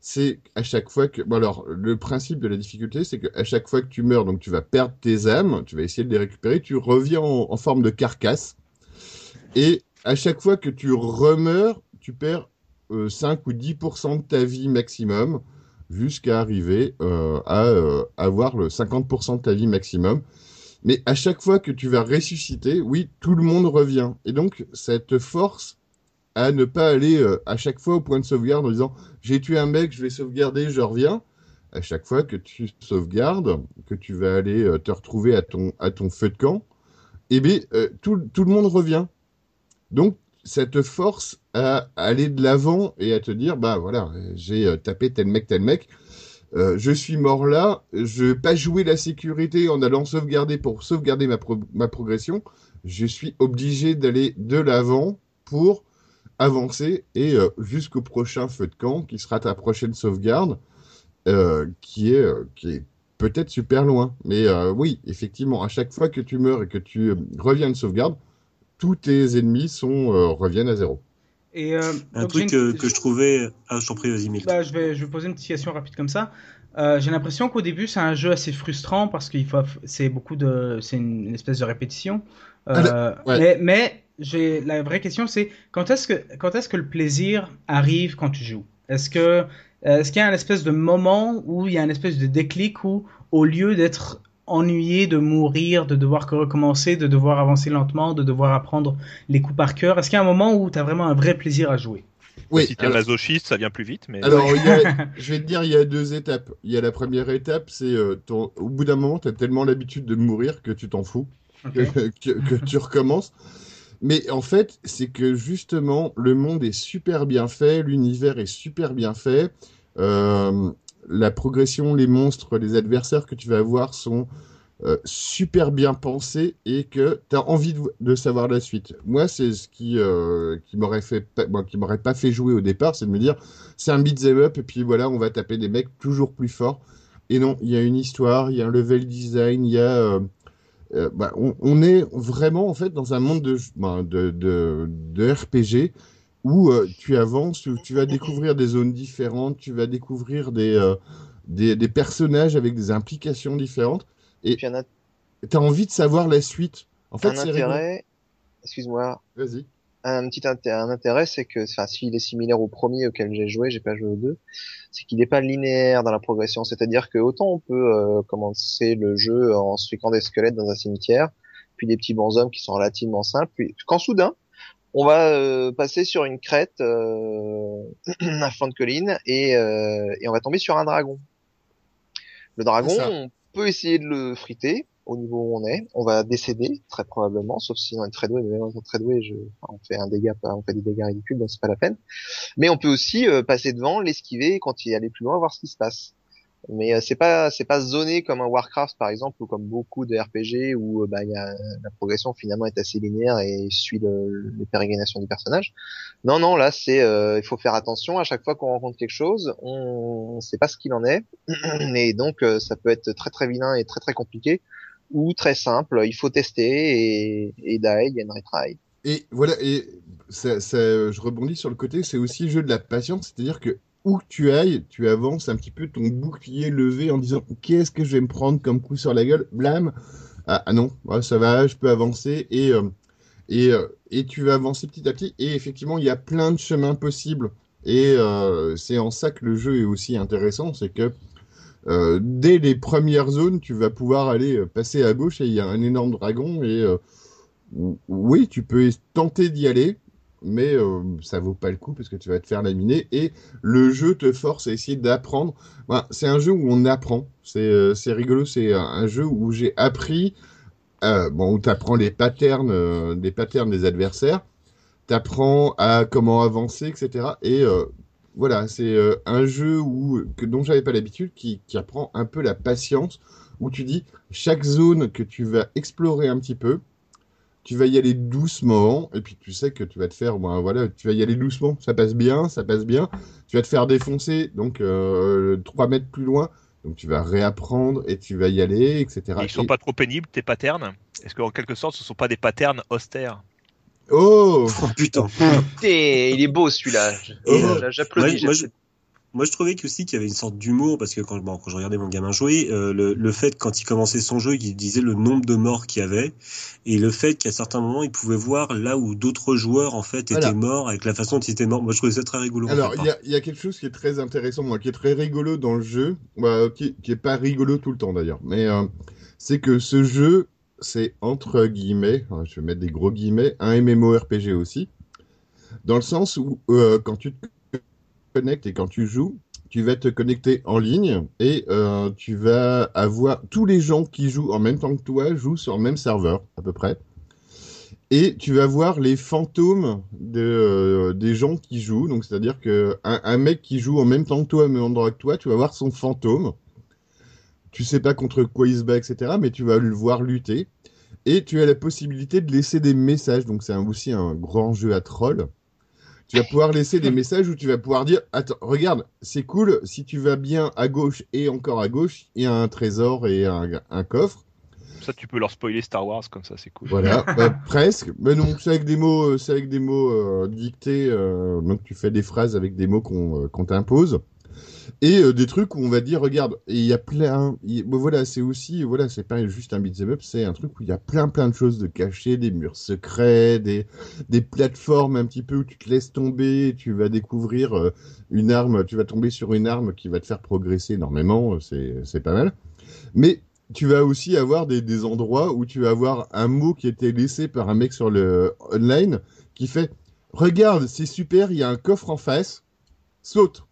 Speaker 1: c'est à chaque fois que. Bon, alors, le principe de la difficulté, c'est qu'à chaque fois que tu meurs, donc tu vas perdre tes âmes, tu vas essayer de les récupérer, tu reviens en, forme de carcasse. Et à chaque fois que tu remeurs, tu perds euh, 5 ou 10% de ta vie maximum jusqu'à arriver euh, à euh, avoir le 50% de ta vie maximum. Mais à chaque fois que tu vas ressusciter, oui, tout le monde revient. Et donc, ça te force à ne pas aller euh, à chaque fois au point de sauvegarde en disant j'ai tué un mec, je vais sauvegarder, je reviens. À chaque fois que tu sauvegardes, que tu vas aller euh, te retrouver à ton, à ton feu de camp, eh bien, euh, tout, tout le monde revient. Donc, ça te force à aller de l'avant et à te dire, bah voilà, j'ai tapé tel mec, tel mec, je suis mort là, je vais pas jouer la sécurité en allant sauvegarder pour sauvegarder ma, ma progression, je suis obligé d'aller de l'avant pour avancer et euh, jusqu'au prochain feu de camp qui sera ta prochaine sauvegarde, euh, qui est, euh, qui est peut-être super loin. Mais euh, oui, effectivement, à chaque fois que tu meurs et que tu euh, reviens de sauvegarde, tous tes ennemis sont, euh, reviennent à zéro.
Speaker 4: Et, euh,
Speaker 2: Un
Speaker 4: donc,
Speaker 2: truc
Speaker 4: une-
Speaker 2: que, je trouvais. Ah, je t'en prie, vas-y.
Speaker 4: Bah, je, vais, je vais poser une petite question rapide comme ça. Euh, j'ai l'impression qu'au début, c'est un jeu assez frustrant parce qu'il faut, c'est beaucoup de, c'est une, une espèce de répétition. Euh,
Speaker 1: ouais.
Speaker 4: Mais, mais j'ai, la vraie question, c'est quand est-ce que, quand est-ce que le plaisir arrive quand tu joues? Est-ce que, euh, est-ce qu'il y a un espèce de moment où il y a un espèce de déclic où, au lieu d'être ennuyé de mourir, de devoir recommencer, de devoir avancer lentement, de devoir apprendre les coups par cœur, est-ce qu'il y a un moment où tu as vraiment un vrai plaisir à jouer?
Speaker 1: Oui,
Speaker 3: si t'es
Speaker 1: alors-
Speaker 3: masochiste, ça vient plus vite. Mais
Speaker 1: Alors, il y a- je vais te dire, il y a deux étapes. Il y a la première étape, c'est euh, ton- au bout d'un moment, tu as tellement l'habitude de mourir que tu t'en fous,
Speaker 4: Ok.
Speaker 1: que, que- que tu recommences. Mais en fait, c'est que justement, le monde est super bien fait, l'univers est super bien fait. Euh, la progression, les monstres, les adversaires que tu vas avoir sont euh, super bien pensés et que tu as envie de, savoir la suite. Moi, c'est ce qui, euh, qui m'aurait fait, qui m'aurait pas fait jouer au départ, c'est de me dire, c'est un beat'em up et puis voilà, on va taper des mecs toujours plus forts. Et non, il y a une histoire, il y a un level design, il y a, euh, bah, on, on est vraiment en fait dans un monde de, bah, de, de, de RPG où euh, tu avances, où tu vas découvrir des zones différentes, tu vas découvrir des, euh, des, des personnages avec des implications différentes.
Speaker 5: Et
Speaker 1: Tu as envie de savoir la suite. En fait, c'est
Speaker 5: intérêt, excuse-moi,
Speaker 1: Vas-y.
Speaker 5: Un petit inté- un intérêt, c'est que, enfin, s'il est similaire au premier auquel j'ai joué, j'ai pas joué aux deux, c'est qu'il n'est pas linéaire dans la progression. C'est-à-dire que autant on peut euh, commencer le jeu en suivant des squelettes dans un cimetière, puis des petits bonshommes qui sont relativement simples, puis quand soudain on va euh, passer sur une crête euh, à flanc de colline et, euh, et on va tomber sur un dragon. Le dragon, on peut essayer de le friter au niveau où on est. On va décéder très probablement, sauf si on est très doué. Mais même très doué, je... on fait un dégât, on fait des dégâts ridicules, donc c'est pas la peine. Mais on peut aussi euh, passer devant, l'esquiver, quand il aller plus loin, voir ce qui se passe. Mais euh, c'est pas c'est pas zoné comme un Warcraft par exemple ou comme beaucoup de RPG où euh, bah, y a, la progression finalement est assez linéaire et suit le, les pérégrinations du personnage. Non non là c'est euh, il faut faire attention à chaque fois qu'on rencontre quelque chose on, on sait pas ce qu'il en est et donc euh, ça peut être très très vilain et très très compliqué ou très simple il faut tester et, et die and retry.
Speaker 1: Et voilà, et ça, je rebondis sur le côté, c'est aussi le jeu de la patience, c'est-à-dire que où que tu ailles, tu avances un petit peu ton bouclier levé en disant qu'est-ce que je vais me prendre comme coup sur la gueule, blâme. Ah, ah non, ça va, je peux avancer et, euh, et, euh, et tu vas avancer petit à petit. Et effectivement, il y a plein de chemins possibles. Et euh, c'est en ça que le jeu est aussi intéressant, c'est que euh, dès les premières zones, tu vas pouvoir aller euh, passer à gauche et il y a un énorme dragon et euh, oui, tu peux tenter d'y aller, mais euh, ça vaut pas le coup parce que tu vas te faire laminer et le jeu te force à essayer d'apprendre. C'est un jeu où on apprend. C'est rigolo. C'est un, jeu où j'ai appris. Bon, où tu apprends les patterns, des patterns des adversaires. Tu apprends à comment avancer, etc. Et voilà, c'est euh, un jeu où, que, dont j'avais pas l'habitude, qui, qui apprend un peu la patience, où tu dis chaque zone que tu vas explorer un petit peu, tu vas y aller doucement, et puis tu sais que tu vas te faire, ben voilà, tu vas y aller doucement, ça passe bien, ça passe bien, tu vas te faire défoncer, donc euh, 3 mètres plus loin, donc tu vas réapprendre, et tu vas y aller, etc.
Speaker 3: Et ils sont
Speaker 1: Et-
Speaker 3: pas trop pénibles, tes patterns? Est-ce qu'en quelque sorte, ce sont pas des patterns austères?
Speaker 1: Oh
Speaker 2: Oh putain.
Speaker 5: Putain, il est beau celui-là.
Speaker 1: Oh.
Speaker 5: J'a- J'applaudis.
Speaker 2: Ouais, moi, je trouvais que aussi qu'il y avait une sorte d'humour parce que quand, bon, quand je regardais mon gamin jouer, euh, le, le fait quand il commençait son jeu, il disait le nombre de morts qu'il y avait et le fait qu'à certains moments, il pouvait voir là où d'autres joueurs en fait
Speaker 1: Voilà.
Speaker 2: étaient morts avec la façon dont ils étaient morts. Moi, je trouvais ça très rigolo.
Speaker 1: Alors,
Speaker 2: fait,
Speaker 1: il y a, il y a quelque chose qui est très intéressant, moi, qui est très rigolo dans le jeu, bah, qui, qui est pas rigolo tout le temps d'ailleurs, mais euh, c'est que ce jeu, c'est entre guillemets, euh, je vais mettre des gros guillemets, un MMORPG aussi, dans le sens où euh, quand tu te connectes et quand tu joues, tu vas te connecter en ligne et euh, tu vas avoir tous les gens qui jouent en même temps que toi jouent sur le même serveur à peu près. Et tu vas voir les fantômes euh, des gens qui jouent. Donc, c'est-à-dire que un, un mec qui joue en même temps que toi, au même endroit que toi, tu vas voir son fantôme. Tu sais pas contre quoi il se bat, etc. Mais tu vas le voir lutter. Et tu as la possibilité de laisser des messages. Donc, c'est aussi un grand jeu à troll. Tu vas pouvoir laisser des messages où tu vas pouvoir dire Attends, regarde, c'est cool. Si tu vas bien à gauche et encore à gauche, il y a un trésor et un, un coffre.
Speaker 3: Ça, tu peux leur spoiler Star Wars comme ça, c'est cool.
Speaker 1: Voilà, bah, presque. Mais non, c'est avec des mots, euh, c'est avec des mots euh, dictés. euh, donc tu fais des phrases avec des mots qu'on euh, qu'on t'impose et euh, des trucs où on va dire, regarde, il y a plein. voilà, c'est aussi, voilà, c'est pas juste un beat'em up, c'est un truc où il y a plein, plein de choses de cachées, des murs secrets, des des plateformes un petit peu où tu te laisses tomber, tu vas découvrir euh, une arme, tu vas tomber sur une arme qui va te faire progresser énormément. euh, C'est pas mal. Mais tu vas aussi avoir des, des endroits où tu vas avoir un mot qui été laissé par un mec sur le online qui fait Regarde, c'est super, il y a un coffre en face, saute.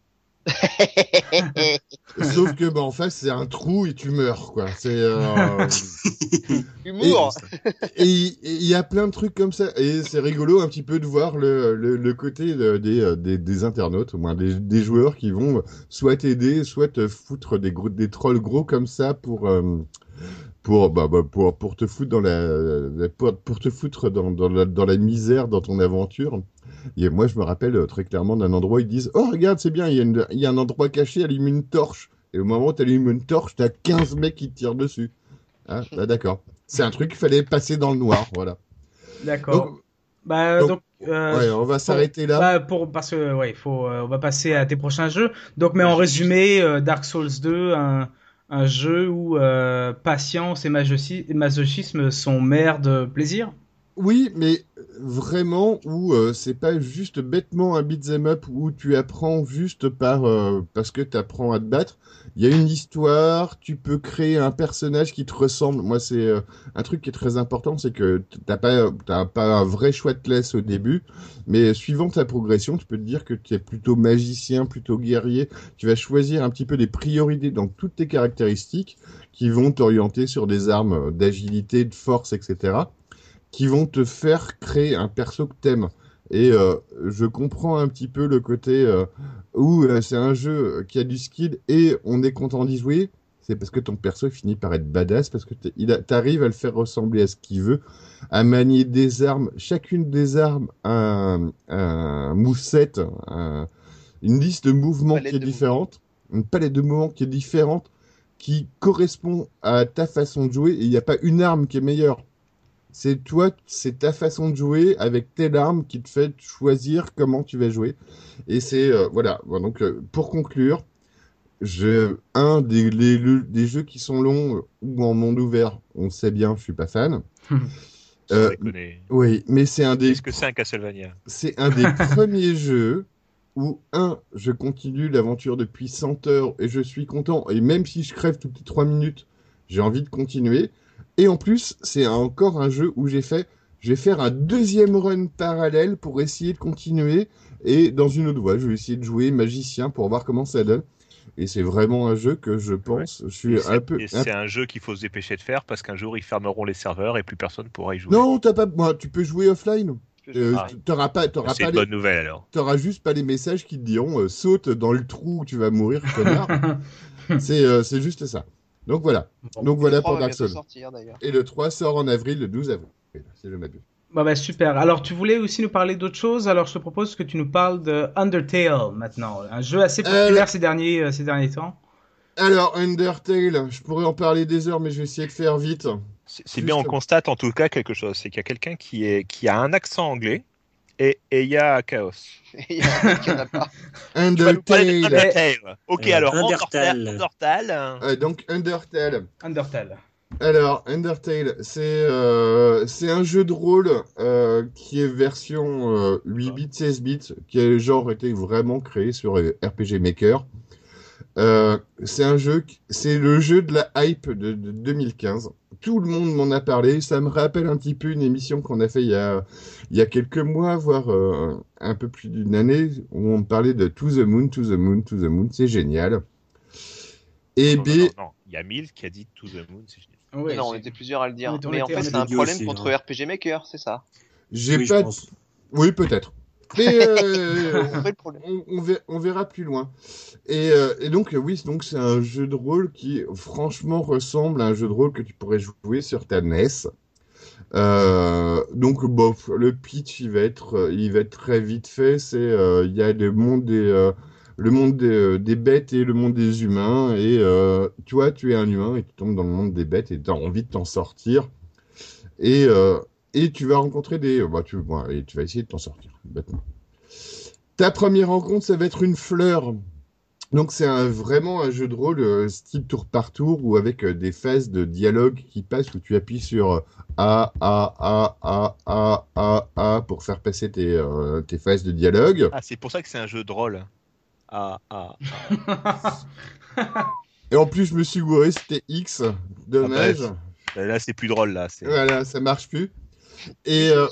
Speaker 1: Sauf que bah, en face, c'est un trou et tu meurs, quoi. C'est. euh,
Speaker 5: Humour.
Speaker 1: et il y a plein de trucs comme ça. Et c'est rigolo un petit peu de voir le, le, le côté de- des, euh, des, des internautes, au moins des, des joueurs qui vont soit t'aider, soit te foutre des, gros, des trolls gros comme ça pour, euh, pour, bah, bah, pour, pour te foutre dans la, pour, pour te foutre dans, dans, la, dans la misère dans ton aventure. Et moi, je me rappelle euh, très clairement d'un endroit où ils disent Oh, regarde, c'est bien, il y, a une- il y a un endroit caché, allume une torche. Et au moment où tu allumes une torche, tu as 15 mecs qui te tirent dessus. Ah, bah, d'accord. C'est un truc qu'il fallait passer dans le noir, voilà.
Speaker 4: D'accord.
Speaker 1: Donc,
Speaker 4: Bah,
Speaker 1: donc,
Speaker 4: donc, euh,
Speaker 1: ouais, on va s'arrêter là.
Speaker 4: bah, pour, parce que, ouais, faut, euh, on va passer à tes prochains jeux. Donc, mais en résumé, euh, Dark Souls 2, un, un jeu où euh, patience et masochi- masochisme sont mère de plaisir.
Speaker 1: Oui, mais vraiment où euh, c'est pas juste bêtement un beat'em up où tu apprends juste par euh, parce que tu apprends à te battre. Il y a une histoire, tu peux créer un personnage qui te ressemble. Moi, c'est euh, un truc qui est très important, c'est que t'as pas t'as pas un vrai choix de classe au début, mais suivant ta progression, tu peux te dire que tu es plutôt magicien, plutôt guerrier. Tu vas choisir un petit peu des priorités dans toutes tes caractéristiques qui vont t'orienter sur des armes d'agilité, de force, etc qui vont te faire créer un perso que t'aimes. Et euh, je comprends un petit peu le côté euh, où euh, c'est un jeu qui a du skill et on est content d'y jouer. C'est parce que ton perso finit par être badass, parce que t'arrives à le faire ressembler à ce qu'il veut, à manier des armes, chacune des armes un, un moveset, un- une liste de mouvements
Speaker 5: Palette
Speaker 1: qui est différente, une palette de mouvements qui est différente, qui correspond à ta façon de jouer, et il n'y a pas une arme qui est meilleure. C'est toi, c'est ta façon de jouer avec telle arme qui te fait choisir comment tu vas jouer. Et c'est euh, voilà. Bon, donc euh, pour conclure, je, un des, les- le- des jeux qui sont longs euh, ou en monde ouvert, on sait bien, je suis pas fan. Euh. Oui, mais c'est un des
Speaker 3: Est-ce que c'est un Castlevania?
Speaker 1: C'est un des premiers jeux où, un, je continue l'aventure depuis 100 heures et je suis content. Et même si je crève toutes les 3 minutes, j'ai envie de continuer. Et en plus, c'est encore un jeu où j'ai fait, je vais faire un deuxième run parallèle pour essayer de continuer. Et dans une autre voie, je vais essayer de jouer magicien pour voir comment ça donne. Et c'est vraiment un jeu que je pense, je suis
Speaker 3: Et
Speaker 1: un
Speaker 3: c'est-
Speaker 1: peu...
Speaker 3: c'est un jeu qu'il faut se dépêcher de faire parce qu'un jour ils fermeront les serveurs et plus personne pourra y jouer.
Speaker 1: Non, t'as pas, moi, tu peux jouer offline. Euh,
Speaker 3: Ah.
Speaker 1: T'auras pas, t'auras
Speaker 3: c'est
Speaker 1: pas
Speaker 3: une
Speaker 1: les-
Speaker 3: bonne nouvelle alors.
Speaker 1: T'auras juste pas les messages qui te diront euh, saute dans le trou où tu vas mourir, connard. c'est euh, c'est juste ça. Donc voilà. Donc voilà
Speaker 5: Le 3
Speaker 1: pour Dark Souls.
Speaker 5: sortir.
Speaker 1: Et le 3 sort en avril, le 12 avril. C'est le m'abuse.
Speaker 4: Bah, bah, super. Alors, tu voulais aussi nous parler d'autre chose. Alors, je te propose que tu nous parles de Undertale maintenant. Un jeu assez populaire
Speaker 1: Euh,
Speaker 4: ces, derniers, euh, ces derniers temps.
Speaker 1: Alors, Undertale, je pourrais en parler des heures, mais je vais essayer de faire vite.
Speaker 3: C'est bien, on constate en tout cas quelque chose, c'est qu'il y a quelqu'un qui, est, qui a un accent anglais Et et il y a Chaos.
Speaker 1: Undertale.
Speaker 3: Undertale. Ok,
Speaker 2: Euh,
Speaker 3: alors
Speaker 2: Undertale.
Speaker 1: Euh, donc Undertale.
Speaker 4: Undertale.
Speaker 1: Alors, Undertale, c'est euh, c'est un jeu de rôle euh, qui est version euh, 8 bits, 16 bits, qui a genre été vraiment créé sur euh, RPG Maker. Euh, c'est un jeu, c'est le jeu de la hype de, de 2015. Tout le monde m'en a parlé. Ça me rappelle un petit peu une émission qu'on a fait il y a il y a quelques mois, voire euh, un peu plus d'une année, où on parlait de To the Moon, To the Moon, To the Moon. C'est génial. Et
Speaker 3: Non,
Speaker 1: B,
Speaker 3: non, non, non. Il y a Mills qui a dit To the Moon. c'est génial.
Speaker 4: Ouais,
Speaker 5: non, on était plusieurs à le dire. Mais en fait, c'est un problème
Speaker 2: aussi,
Speaker 5: contre
Speaker 2: hein.
Speaker 5: RPG Maker, c'est ça?
Speaker 1: j'ai
Speaker 2: Oui, je
Speaker 1: pas
Speaker 2: pense.
Speaker 1: Oui, peut-être. Mais euh, on, on ver- on verra plus loin. Et, euh, et donc, oui, donc c'est un jeu de rôle qui, franchement, ressemble à un jeu de rôle que tu pourrais jouer sur ta NES. Euh, donc, bof, le pitch, il va être, il va être très vite fait. C'est, il y a le monde des, le monde des, des bêtes et le monde des humains. Et toi, tu es un humain et tu tombes dans le monde des bêtes et tu as envie de t'en sortir. Et, et tu vas rencontrer des. Bah, tu, bon, et tu vas essayer de t'en sortir, bêtement. Ta première rencontre, ça va être une fleur. Donc, c'est un, vraiment un jeu de rôle euh, style tour par tour ou avec euh, des phases de dialogue qui passent où tu appuies sur euh, A, A, A, A, A, A, A pour faire passer tes, euh, tes phases de dialogue.
Speaker 3: Ah, c'est pour ça que c'est un jeu de rôle. Ah, ah.
Speaker 1: Et en plus, je me suis gouré, c'était X. Dommage.
Speaker 3: Ah bah, Là, c'est plus drôle, là.
Speaker 1: Voilà, ça marche plus. Et. euh,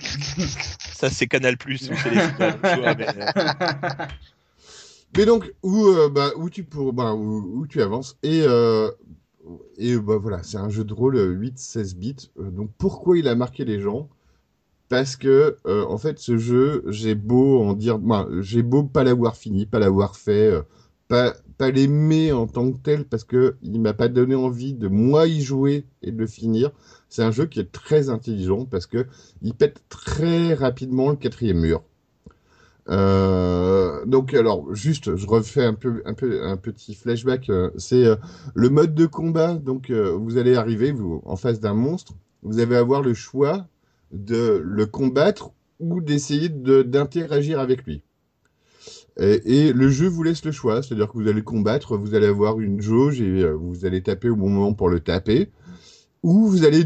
Speaker 3: Ça, c'est Canal Plus mais, euh,
Speaker 1: Mais donc, où, euh, bah, où, tu, pour, bah, où, où tu avances. Et, euh, et bah, voilà, c'est un jeu de rôle 8-16 bits. Donc, pourquoi il a marqué les gens? Parce que, euh, en fait, ce jeu, j'ai beau en dire. Moi, j'ai beau pas l'avoir fini, pas l'avoir fait, euh, pas, pas l'aimer en tant que tel, parce que il m'a pas donné envie de moi y jouer et de le finir. C'est un jeu qui est très intelligent parce que il pète très rapidement le quatrième mur. Euh, donc alors juste, je refais un petit flashback. euh, c'est euh, le mode de combat. Donc vous allez arriver vous en face d'un monstre. Vous allez avoir le choix de le combattre ou d'essayer de d'interagir avec lui. Et, le jeu vous laisse le choix, c'est-à-dire que vous allez combattre, vous allez avoir une jauge et vous allez taper au bon moment pour le taper, ou vous allez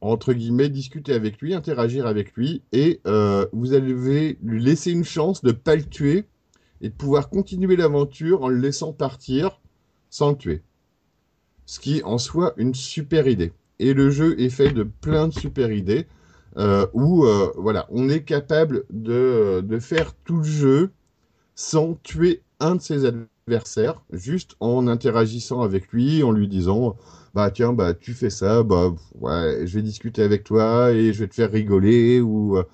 Speaker 1: entre guillemets discuter avec lui, interagir avec lui, et euh, vous allez lui laisser une chance de pas le tuer et de pouvoir continuer l'aventure en le laissant partir sans le tuer. Ce qui en soi une super idée. Et le jeu est fait de plein de super idées euh, où euh, voilà, on est capable de, de faire tout le jeu sans tuer un de ses adversaires, juste en interagissant avec lui, en lui disant bah tiens bah tu fais ça, bah ouais, je vais discuter avec toi et je vais te faire rigoler ou euh,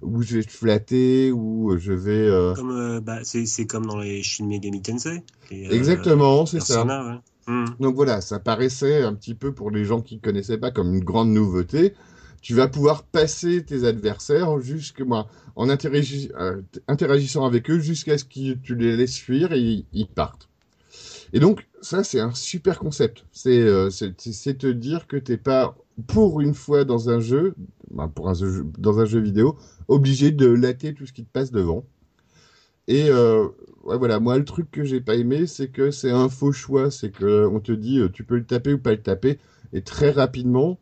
Speaker 1: ou je vais te flatter ou je vais euh,
Speaker 2: Comme, euh, bah, c'est c'est comme dans les Shin Megami Tensei. euh,
Speaker 1: exactement, c'est ça.
Speaker 2: Ouais. Hmm.
Speaker 1: Donc voilà, ça paraissait un petit peu pour les gens qui connaissaient pas comme une grande nouveauté. Tu vas pouvoir passer tes adversaires jusque moi en interagi- euh, interagissant avec eux jusqu'à ce que tu les laisses fuir et ils partent. Et donc ça c'est un super concept. C'est euh, c'est te dire que t'es pas pour une fois dans un jeu, ben, un jeu, dans un jeu vidéo, obligé de latter tout ce qui te passe devant. Et euh, voilà, moi le truc que j'ai pas aimé, c'est que c'est un faux choix, c'est que on te dit euh, tu peux le taper ou pas le taper, et très rapidement,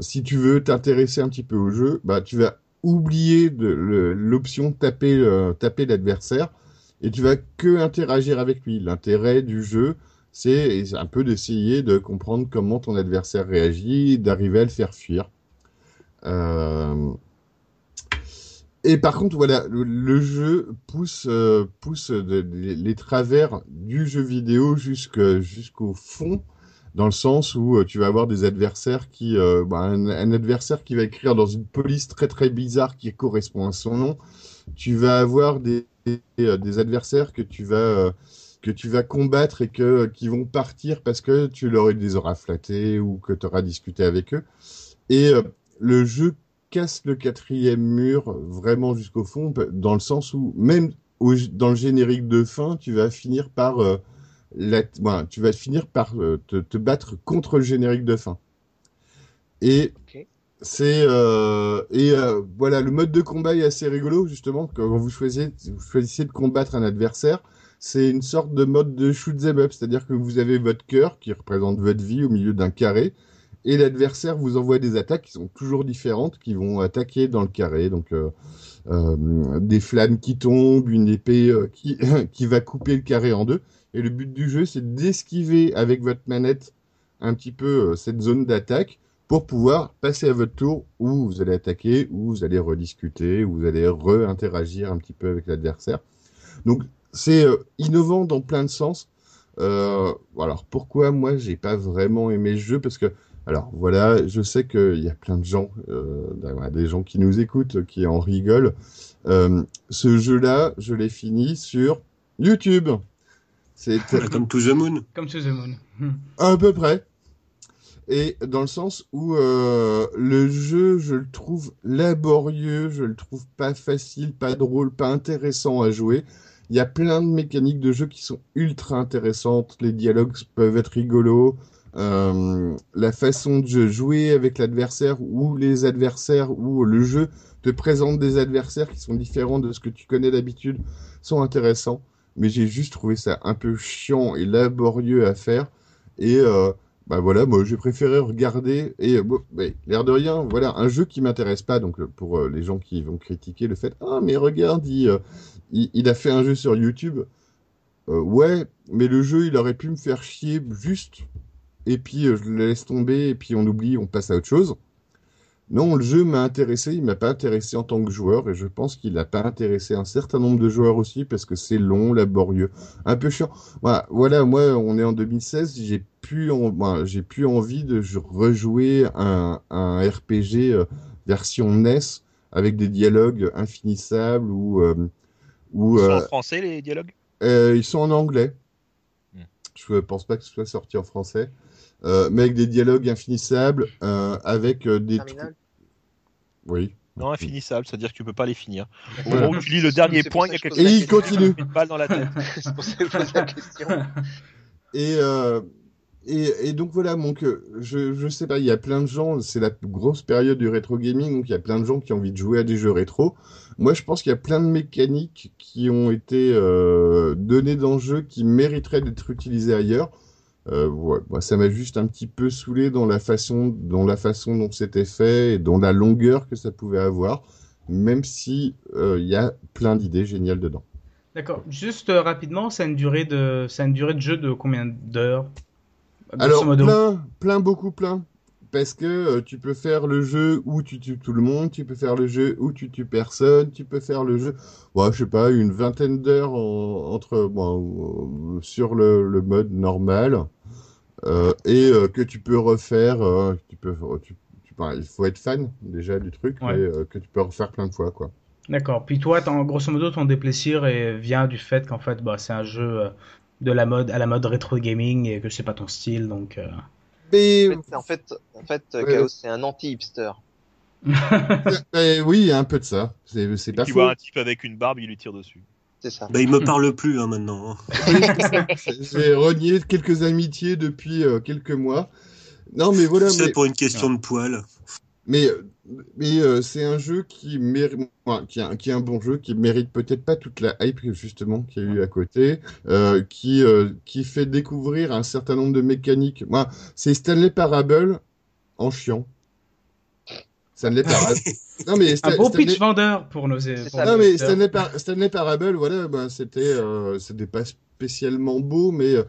Speaker 1: si tu veux t'intéresser un petit peu au jeu, bah tu vas oublier l'option taper l'adversaire, et tu vas que interagir avec lui. L'intérêt du jeu, c'est un peu d'essayer de comprendre comment ton adversaire réagit, d'arriver à le faire fuir. Euh, et par contre, voilà, le, jeu pousse, euh, pousse les travers du jeu vidéo jusqu'au fond, dans le sens où euh, tu vas avoir des adversaires qui, bah, un, un adversaire qui va écrire dans une police très très bizarre qui correspond à son nom. Tu vas avoir des, des, euh, des adversaires que tu vas euh, que tu vas combattre et que qui vont partir parce que tu leur les auras flattés ou que tu auras discuté avec eux. Et euh, le jeu casse le quatrième mur vraiment jusqu'au fond, dans le sens où même dans le générique de fin, tu vas finir par euh, tu vas finir par euh, te, battre contre le générique de fin. Et. C'est euh, et euh, voilà le mode de combat est assez rigolo justement quand vous choisissez de combattre un adversaire c'est une sorte de mode de shoot 'em up c'est-à-dire que vous avez votre cœur qui représente votre vie au milieu d'un carré et l'adversaire vous envoie des attaques qui sont toujours différentes qui vont attaquer dans le carré donc euh, euh, des flammes qui tombent une épée qui qui va couper le carré en deux et le but du jeu c'est d'esquiver avec votre manette un petit peu cette zone d'attaque pour pouvoir passer à votre tour où vous allez attaquer, où vous allez rediscuter, où vous allez re-interagir un petit peu avec l'adversaire. Donc c'est euh, innovant dans plein de sens. Euh, alors pourquoi moi j'ai pas vraiment aimé le jeu? Parce que alors voilà, je sais qu'il y a plein de gens, euh, des gens qui nous écoutent, qui en rigolent. Euh, ce jeu-là, je l'ai fini sur YouTube. C'est
Speaker 2: Comme To the Moon.
Speaker 4: Comme To the Moon. Hmm.
Speaker 1: à peu près. Et dans le sens où euh, le jeu, je le trouve laborieux, je le trouve pas facile, pas drôle, pas intéressant à jouer. Il y a plein de mécaniques de jeu qui sont ultra intéressantes. Les dialogues peuvent être rigolos. Euh, la façon de jouer avec l'adversaire ou les adversaires ou le jeu te présente des adversaires qui sont différents de ce que tu connais d'habitude sont intéressants. Mais j'ai juste trouvé ça un peu chiant et laborieux à faire. Et euh, bah voilà, moi j'ai préféré regarder et euh, l'air de rien, voilà un jeu qui m'intéresse pas. Donc euh, pour euh, les gens qui vont critiquer le fait, ah mais regarde, il, il, a fait un jeu sur YouTube. Ouais, mais le jeu il aurait pu me faire chier juste et puis je le laisse tomber et puis on oublie, on passe à autre chose. Non, le jeu m'a intéressé, il m'a pas intéressé en tant que joueur et je pense qu'il n'a pas intéressé un certain nombre de joueurs aussi parce que c'est long, laborieux, un peu chiant. Voilà, voilà, moi on est en 2016, j'ai plus, en, ben, j'ai plus envie de rejouer un, un RPG euh, version NES avec des dialogues infinissables ou euh, ou
Speaker 3: Ils sont
Speaker 1: euh,
Speaker 3: en français les dialogues?
Speaker 1: euh, ils sont en anglais.
Speaker 3: Hmm.
Speaker 1: Je pense pas que ce soit sorti en français. Euh, mais avec des dialogues infinissables, euh, avec euh, des...
Speaker 5: Terminal?
Speaker 1: Oui.
Speaker 3: Non, infinissable, c'est-à-dire que tu peux pas les finir. Au moment où tu lis le dernier point, il y a
Speaker 5: que je
Speaker 3: quelqu'un
Speaker 5: pose
Speaker 1: Et il continue.
Speaker 3: une balle dans la tête.
Speaker 5: C'est pour ça que je pose la question.
Speaker 1: Et, euh, et, donc voilà, donc euh, je, je sais pas, il y a plein de gens, c'est la grosse période du rétro gaming, donc il y a plein de gens qui ont envie de jouer à des jeux rétro. Moi, je pense qu'il y a plein de mécaniques qui ont été euh, données dans le jeu qui mériteraient d'être utilisées ailleurs. Euh, ouais, moi, ça m'a juste un petit peu saoulé dans la façon, dans la façon dont c'était fait et dans la longueur que ça pouvait avoir, même si euh, il y a plein d'idées géniales dedans.
Speaker 4: D'accord. Juste rapidement, ça a une durée de, ça a une durée de jeu de combien d'heures?
Speaker 1: Alors, plein, plein, beaucoup plein. Parce que euh, tu peux faire le jeu où tu tues tout le monde, tu peux faire le jeu où tu tues personne, tu peux faire le jeu, ouais, je sais pas, une vingtaine d'heures en- entre, bon, euh, sur le, le mode normal, euh, et euh, que tu peux refaire, tu peux, tu, tu- enfin, il faut être fan déjà du truc,
Speaker 4: Ouais.
Speaker 1: mais que tu peux refaire plein de fois, quoi.
Speaker 4: D'accord. Puis toi, grosso modo, ton déplaisir vient du fait qu'en fait, bah, c'est un jeu de la mode à la mode rétro gaming et que c'est pas ton style, donc. euh,
Speaker 1: Mais,
Speaker 5: En fait, en fait,
Speaker 1: Ouais.
Speaker 5: Chaos, c'est un anti-hipster.
Speaker 1: oui, un peu de ça. C'est, c'est pas
Speaker 3: Tu
Speaker 1: faux.
Speaker 3: vois un type avec une barbe, il lui tire dessus.
Speaker 5: C'est ça.
Speaker 2: Bah, il me parle plus hein, maintenant.
Speaker 1: J'ai renié quelques amitiés depuis euh, quelques mois. Non, mais voilà,
Speaker 2: C'est
Speaker 1: mais,
Speaker 2: pour une question de poil.
Speaker 1: mais, mais euh, c'est un jeu qui mérite, enfin, qui, est un- qui est un bon jeu, qui mérite peut-être pas toute la hype justement qu'il y a eu à côté, euh, qui, euh, qui fait découvrir un certain nombre de mécaniques. Moi, c'est Stanley Parable en chiant. Stanley Parable. non, mais
Speaker 4: Un
Speaker 1: Stanley-
Speaker 4: pitch vendeur pour nos. Pour
Speaker 5: ça.
Speaker 1: non mais. Stanley, Par- Stanley Parable, voilà, ben, c'était, euh, c'était pas spécialement beau, mais euh,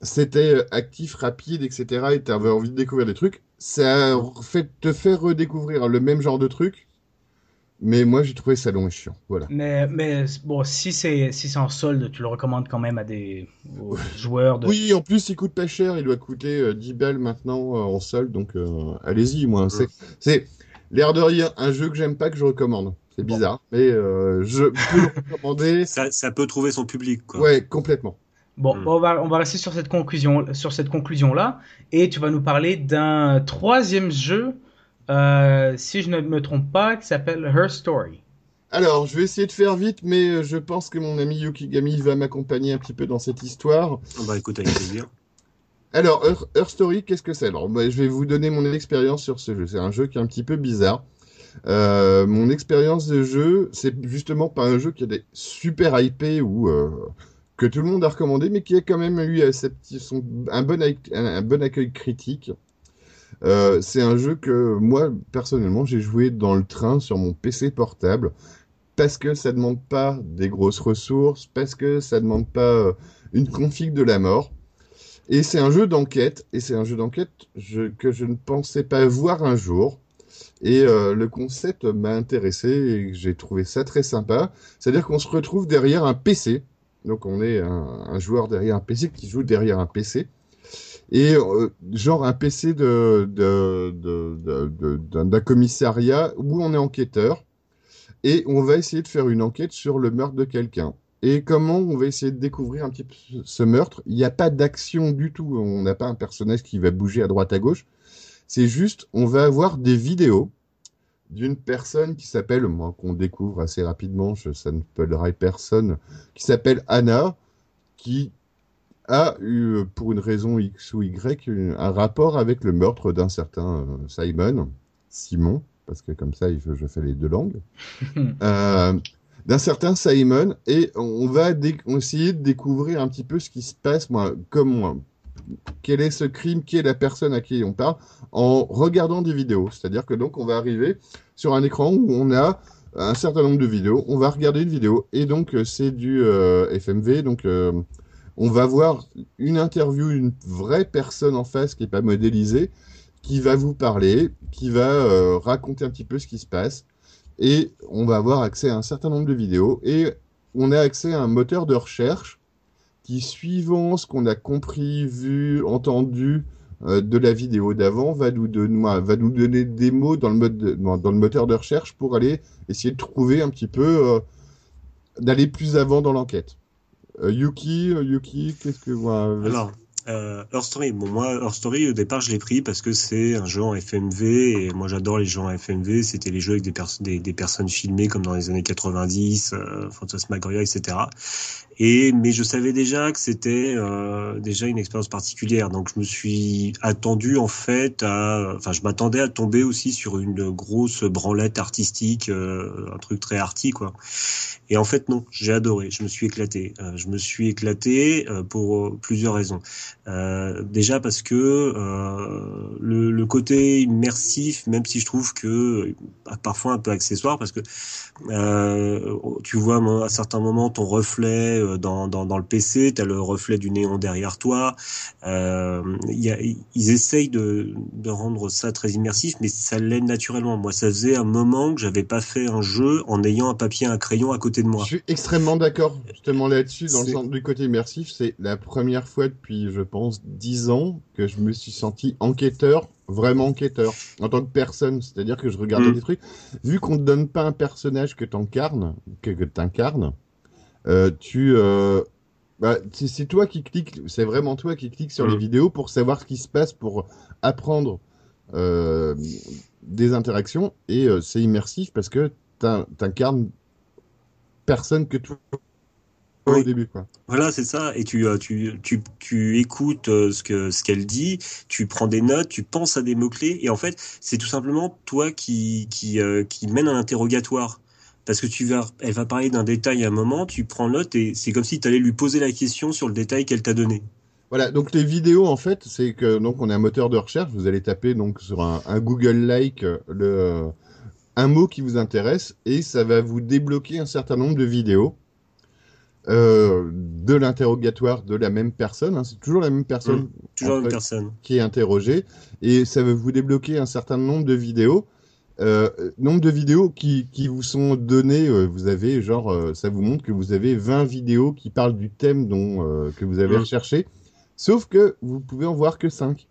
Speaker 1: c'était actif, rapide, etc. Et t'avais envie de découvrir des trucs. Ça fait te fait redécouvrir le même genre de truc, mais moi j'ai trouvé ça long et chiant. Voilà.
Speaker 4: Mais, mais bon, si c'est si c'est en solde, tu le recommandes quand même à des aux joueurs de.
Speaker 1: Oui, en plus il coûte pas cher, il doit coûter euh, 10 balles maintenant euh, en solde, donc euh, allez-y. Moi, c'est, c'est l'air de rien, un jeu que j'aime pas que je recommande. C'est bizarre, mais euh, je peux le recommander.
Speaker 2: Ça, ça peut trouver son public, quoi.
Speaker 1: Ouais, complètement.
Speaker 4: Bon,
Speaker 2: Hmm.
Speaker 4: on va on va rester sur cette conclusion sur cette conclusion là et tu vas nous parler d'un troisième jeu, euh, si je ne me trompe pas, qui s'appelle Her Story.
Speaker 1: Alors, je vais essayer de faire vite, mais euh, je pense que mon ami Yukigami va m'accompagner un petit peu dans cette histoire.
Speaker 2: On va écouter avec plaisir.
Speaker 1: Alors, Earth, Earth Story, qu'est-ce que c'est? Alors, moi, je vais vous donner mon expérience sur ce jeu. C'est un jeu qui est un petit peu bizarre. Euh, mon expérience de jeu, c'est justement pas un jeu qui a des super IP ou euh, que tout le monde a recommandé, mais qui a quand même eu un, bon, accueil critique. Euh, c'est un jeu que moi, personnellement, j'ai joué dans le train sur mon PC portable parce que ça demande pas des grosses ressources, parce que ça demande pas euh, une config de la mort. Et c'est un jeu d'enquête, et c'est un jeu d'enquête que je ne pensais pas voir un jour. Et euh, le concept m'a intéressé et j'ai trouvé ça très sympa. C'est-à-dire qu'on se retrouve derrière un PC. Donc on est un, joueur derrière un PC qui joue derrière un PC. Et euh, genre un PC d'un commissariat où on est enquêteur. Et on va essayer de faire une enquête sur le meurtre de quelqu'un. Et comment on va essayer de découvrir un petit peu ce meurtre? Il n'y a pas d'action du tout. On n'a pas un personnage qui va bouger à droite à gauche. C'est juste, on va avoir des vidéos d'une personne qui s'appelle, moi, qu'on découvre assez rapidement, je, ça ne spoilerai personne, qui s'appelle Anna, qui a eu, pour une raison X ou Y, un rapport avec le meurtre d'un certain euh, Simon, Simon, parce que comme ça, je fais les deux langues, euh, d'un certain Simon, et on va essayer de découvrir un petit peu ce qui se passe, moi, comme moi, quel est ce crime, qui est la personne à qui on parle, en regardant des vidéos. C'est-à-dire que donc on va arriver sur un écran où on a un certain nombre de vidéos, on va regarder une vidéo, et donc euh, c'est du euh, FMV, donc euh, on va voir une interview d'une vraie personne en face qui n'est pas modélisée, qui va vous parler, qui va raconter un petit peu ce qui se passe, et on va avoir accès à un certain nombre de vidéos, et on a accès à un moteur de recherche qui, suivant ce qu'on a compris, vu, entendu euh, de la vidéo d'avant, va nous, donner, des mots dans le, moteur de recherche pour aller essayer de trouver un petit peu, euh, d'aller plus avant dans l'enquête. Euh, Yuki, Yuki, qu'est-ce que vas-y.
Speaker 2: Alors, euh, Earth Story, bon moi Earth Story au départ je l'ai pris parce que c'est un jeu en FMV et moi j'adore les jeux en FMV. C'était les jeux avec des, perso- des, des personnes filmées comme dans les années 90, euh, Phantasmagoria, etc. Et mais je savais déjà que c'était euh, déjà une expérience particulière, donc je me suis attendu en fait à, enfin je m'attendais à tomber aussi sur une grosse branlette artistique, euh, un truc très arty quoi. Et en fait non, j'ai adoré, je me suis éclaté, Euh, je me suis éclaté euh, pour plusieurs raisons. Euh, déjà parce que le, le côté immersif, même si je trouve que parfois un peu accessoire, parce que tu vois à certains moments ton reflet euh, dans, dans, dans le PC, tu as le reflet du néon derrière toi. Euh, il y a, ils essayent de, de rendre ça très immersif, mais ça l'est naturellement. Moi, ça faisait un moment que j'avais pas fait un jeu en ayant un papier, un crayon à côté de moi.
Speaker 1: Je suis extrêmement d'accord justement là-dessus, dans le sens du côté immersif. C'est la première fois depuis, je pense, dix ans que je me suis senti enquêteur, vraiment enquêteur, en tant que personne. C'est-à-dire que je regardais
Speaker 2: Mm.
Speaker 1: des trucs. Vu qu'on te donne pas un personnage que t'incarnes, que, que t'incarnes, tu, euh, bah, c'est toi qui cliques, c'est vraiment toi qui cliques sur
Speaker 2: Mm.
Speaker 1: les vidéos pour savoir ce qui se passe, pour apprendre euh, des interactions, et euh, c'est immersif parce que t'in- t'incarnes personne que toi au
Speaker 2: Oui.
Speaker 1: début, quoi.
Speaker 2: Voilà, c'est ça. Et tu, euh, tu, tu, tu écoutes euh, ce que ce qu'elle dit, tu prends des notes, tu penses à des mots clés, et en fait, c'est tout simplement toi qui qui euh, qui mène un interrogatoire. Parce que tu vas, elle va parler d'un détail à un moment, tu prends note et c'est comme si tu allais lui poser la question sur le détail qu'elle t'a donné.
Speaker 1: Voilà, donc les vidéos, en fait, c'est que donc on a un moteur de recherche. Vous allez taper donc sur un, un Google Like le un mot qui vous intéresse et ça va vous débloquer un certain nombre de vidéos euh, de l'interrogatoire de la même personne. hein. c'est toujours la même personne
Speaker 2: Toujours une
Speaker 1: Entre-
Speaker 2: personne.
Speaker 1: qui est interrogée et ça va vous débloquer un certain nombre de vidéos. Euh, nombre de vidéos qui, qui vous sont données, euh, vous avez genre, euh, ça vous montre que vous avez 20 vidéos qui parlent du thème dont, que vous avez
Speaker 2: Mm.
Speaker 1: recherché, sauf que vous pouvez en voir que 5.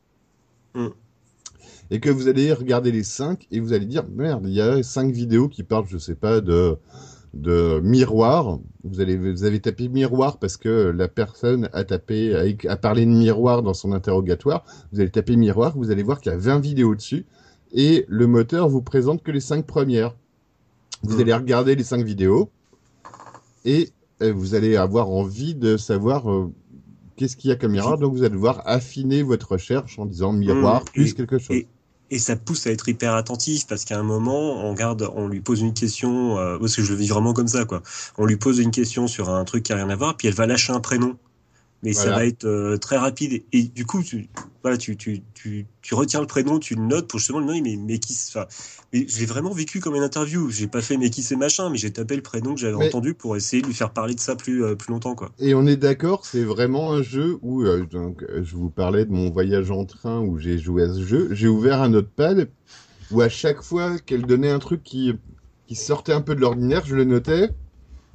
Speaker 2: Mm.
Speaker 1: Et que vous allez regarder les 5 et vous allez dire, merde, il y a 5 vidéos qui parlent, je sais pas, de, de miroir. Vous, allez, vous avez tapé miroir parce que la personne a tapé, a parlé de miroir dans son interrogatoire. Vous allez taper miroir, vous allez voir qu'il y a 20 vidéos dessus et le moteur vous présente que les 5 premières. Vous
Speaker 2: Mhm.
Speaker 1: allez regarder les 5 vidéos et euh, vous allez avoir envie de savoir euh, qu'est-ce qu'il y a comme miroir. Donc vous allez devoir affiner votre recherche en disant miroir
Speaker 2: Mmh,
Speaker 1: plus
Speaker 2: et-
Speaker 1: quelque chose.
Speaker 2: et- Et ça pousse à être hyper attentif parce qu'à un moment, on garde, on lui pose une question, euh, parce que je le vis vraiment comme ça, quoi. On lui pose une question sur un truc qui a rien à voir, puis elle va lâcher un prénom. Mais ça va être euh, très rapide. Et, du coup, tu, voilà, tu, tu, tu, tu retiens le prénom, tu le notes pour justement le nom, mais, mais qui, enfin, mais j'ai vraiment vécu comme une interview. J'ai pas fait mais qui c'est machin, mais j'ai tapé le prénom que j'avais
Speaker 1: Mais-
Speaker 2: entendu pour essayer de lui faire parler de ça plus, euh, plus longtemps, quoi.
Speaker 1: Et on est d'accord, c'est vraiment un jeu où, euh, donc, je vous parlais de mon voyage en train où j'ai joué à ce jeu. J'ai ouvert un notepad où à chaque fois qu'elle donnait un truc qui, qui sortait un peu de l'ordinaire, je le notais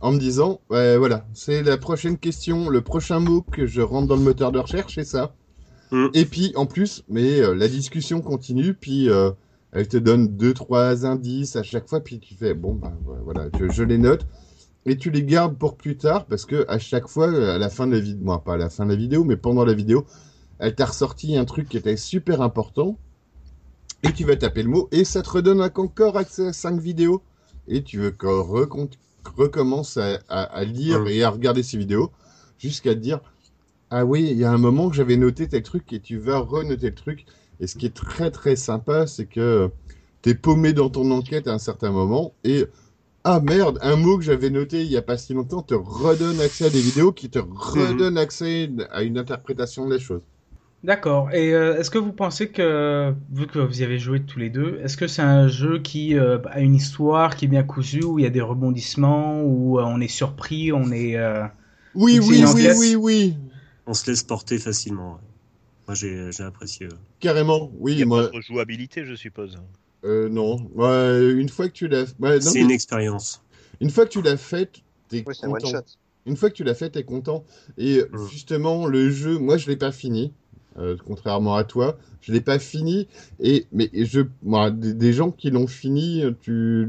Speaker 1: en me disant, voilà, c'est la prochaine question, le prochain mot que je rentre dans le moteur de recherche, c'est ça.
Speaker 2: Mm.
Speaker 1: Et puis, en plus, mais euh, la discussion continue, puis euh, elle te donne deux, trois indices à chaque fois, puis tu fais, bon, bah, voilà, je, je les note et tu les gardes pour plus tard parce que à chaque fois, à la fin de la vidéo, moi pas à la fin de la vidéo, mais pendant la vidéo, elle t'a ressorti un truc qui était super important et tu vas taper le mot et ça te redonne encore accès à 5 vidéos et tu veux qu'on recommence à, à- à lire
Speaker 2: Mm.
Speaker 1: et à regarder ces vidéos jusqu'à te dire ah oui, il y a un moment que j'avais noté tel truc et tu vas renoter le truc. Et ce qui est très très sympa, c'est que t'es paumé dans ton enquête à un certain moment et ah merde, un mot que j'avais noté il y a pas si longtemps te redonne accès à des vidéos qui te redonnent accès à une interprétation des choses.
Speaker 4: D'accord. Et euh, est-ce que vous pensez que, vu que vous y avez joué tous les deux, est-ce que c'est un jeu qui euh, a une histoire qui est bien cousue, où il y a des rebondissements, où euh, on est surpris, on est... euh,
Speaker 1: Oui, oui, oui, oui, oui,
Speaker 2: On se laisse porter facilement. Moi, j'ai, j'ai apprécié.
Speaker 1: carrément.
Speaker 3: Il
Speaker 1: Oui,
Speaker 3: y a
Speaker 1: moi,
Speaker 3: pas de jouabilité, je suppose.
Speaker 1: euh, non. Ouais, une fois que tu l'as, ouais,
Speaker 2: C'est
Speaker 1: mais
Speaker 2: une expérience.
Speaker 1: une fois que tu l'as faite, t'es content.
Speaker 5: shot.
Speaker 1: Une fois que tu l'as fait, t'es content. Et
Speaker 2: Mm.
Speaker 1: justement, le jeu, moi, je l'ai pas fini. Euh, contrairement à toi, je l'ai pas fini. Et mais je, moi, des, des gens qui l'ont fini, tu,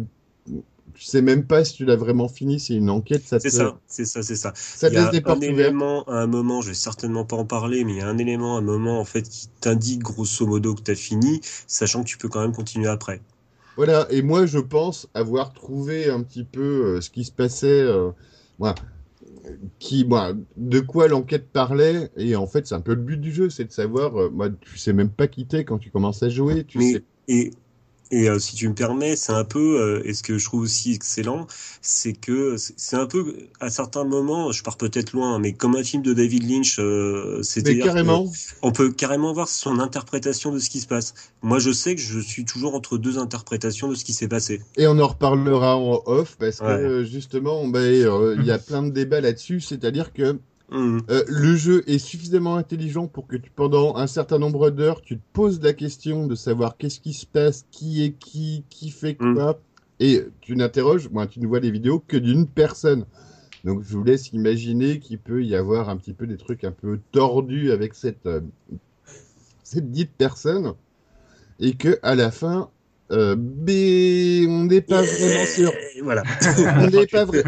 Speaker 1: tu sais même pas si tu l'as vraiment fini. C'est une enquête, ça te,
Speaker 2: C'est ça, c'est ça, c'est ça.
Speaker 1: ça
Speaker 2: il y a
Speaker 1: des
Speaker 2: un
Speaker 1: ouvertes.
Speaker 2: élément à un moment, je vais certainement pas en parler, mais il y a un élément à un moment en fait qui t'indique grosso modo que tu as fini, sachant que tu peux quand même continuer après.
Speaker 1: Voilà. Et moi, je pense avoir trouvé un petit peu euh, ce qui se passait. euh, voilà. Qui, moi, de quoi l'enquête parlait, et en fait, c'est un peu le but du jeu, c'est de savoir, euh, moi, tu sais même pas quitter quand tu commences à jouer, tu
Speaker 2: Mais-
Speaker 1: sais
Speaker 2: Et, et euh, si tu me permets, c'est un peu, euh, et ce que je trouve aussi excellent, c'est que c'est un peu, à certains moments, je pars peut-être loin, mais comme un film de David Lynch, euh, que
Speaker 1: carrément,
Speaker 2: on peut carrément voir son interprétation de ce qui se passe. Moi, je sais que je suis toujours entre deux interprétations de ce qui s'est passé.
Speaker 1: Et on en reparlera en off parce que
Speaker 2: Ouais.
Speaker 1: euh, justement, euh, il y a plein de débats là-dessus. C'est-à-dire que
Speaker 2: Mhm.
Speaker 1: euh, le jeu est suffisamment intelligent pour que tu, pendant un certain nombre d'heures, tu te poses la question de savoir qu'est-ce qui se passe, qui est qui, qui fait quoi, et tu n'interroges, moi, tu ne vois les vidéos que d'une personne. Donc, je vous laisse imaginer qu'il peut y avoir un petit peu des trucs un peu tordus avec cette euh, cette dite personne, et que à la fin, euh, ben, on n'est pas vraiment sûr.
Speaker 2: Voilà.
Speaker 1: On n'est pas vrai.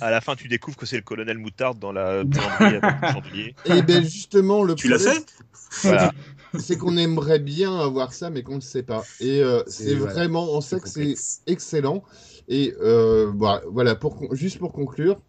Speaker 3: À la fin, tu découvres que c'est le colonel Moutarde dans la chandelier.
Speaker 1: Et ben justement, le
Speaker 2: tu l'as
Speaker 1: problème,
Speaker 2: fait
Speaker 3: Voilà.
Speaker 1: c'est qu'on aimerait bien avoir ça, mais qu'on ne sait pas. Et euh,
Speaker 2: C'est- voilà.
Speaker 1: vraiment en ça que c'est excellent. Et euh, bah, voilà, pour, juste pour conclure,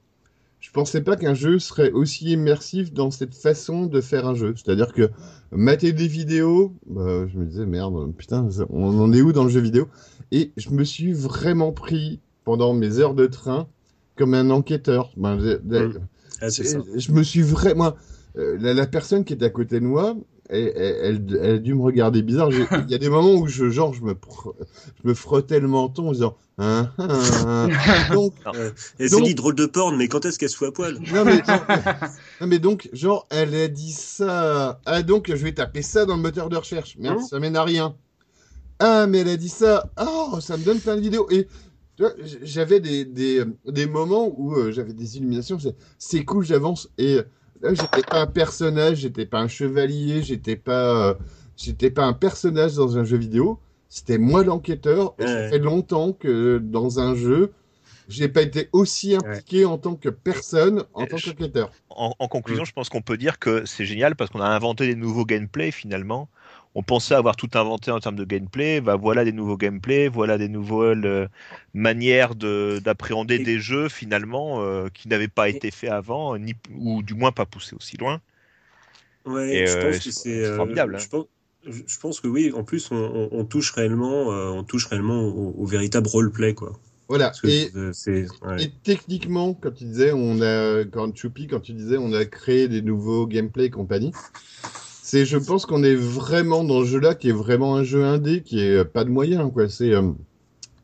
Speaker 1: je pensais pas qu'un jeu serait aussi immersif dans cette façon de faire un jeu. C'est-à-dire que mater des vidéos, bah, je me disais merde, putain, on en est où dans le jeu vidéo? Et je me suis vraiment pris pendant mes heures de train comme un enquêteur. Ben.
Speaker 2: Ah, ça.
Speaker 1: je me suis vraiment. euh, la, la personne qui est à côté de moi, elle, elle, elle- elle a dû me regarder bizarre. Il y a des moments où je, genre, je me, pr- je me frottais le menton en disant. Hein, hein, hein. Donc,
Speaker 2: Et
Speaker 1: Donc-
Speaker 2: c'est dit drôle de porn, mais quand est-ce qu'elle se fout à poil?
Speaker 1: Non mais, non, mais donc, genre, elle a dit ça. Ah, donc, je vais taper ça dans le moteur de recherche. Merde,
Speaker 2: Hein?
Speaker 1: ça mène à rien. Ah, mais elle a dit ça. Oh, ça me donne plein de vidéos. Et tu vois, j- j'avais des, des, des moments où euh, j'avais des illuminations. C'est cool, j'avance. Et euh, là, j'étais pas un personnage, j'étais pas un chevalier, j'étais pas, euh, j'étais pas un personnage dans un jeu vidéo. C'était moi l'enquêteur. Et ça fait longtemps que dans un jeu, j'ai pas été aussi impliqué en tant que personne, en tant
Speaker 3: je-
Speaker 1: qu'enquêteur.
Speaker 3: En, en conclusion, je pense qu'on peut dire que c'est génial parce qu'on a inventé des nouveaux gameplays finalement. On pensait avoir tout inventé en termes de gameplay. Bah, voilà des nouveaux gameplays, voilà des nouvelles euh, manières de- d'appréhender des jeux finalement euh, qui n'avaient pas été faits avant, ni, ou du moins pas poussés aussi loin.
Speaker 2: Ouais,
Speaker 3: Et,
Speaker 2: je
Speaker 3: euh,
Speaker 2: pense que
Speaker 3: c'est-
Speaker 2: euh,
Speaker 3: formidable, hein.
Speaker 2: Je pense, je pense que oui. En plus, on, on, on touche réellement, euh, on touche réellement au, au véritable roleplay, quoi.
Speaker 1: Voilà.
Speaker 2: Ouais.
Speaker 1: et techniquement, quand tu disais, on a, quand Choupi, quand tu disais, on a créé des nouveaux gameplay et compagnie, c'est, je pense qu'on est vraiment dans ce jeu-là, qui est vraiment un jeu indé, qui est euh, pas de moyens, quoi. C'est euh,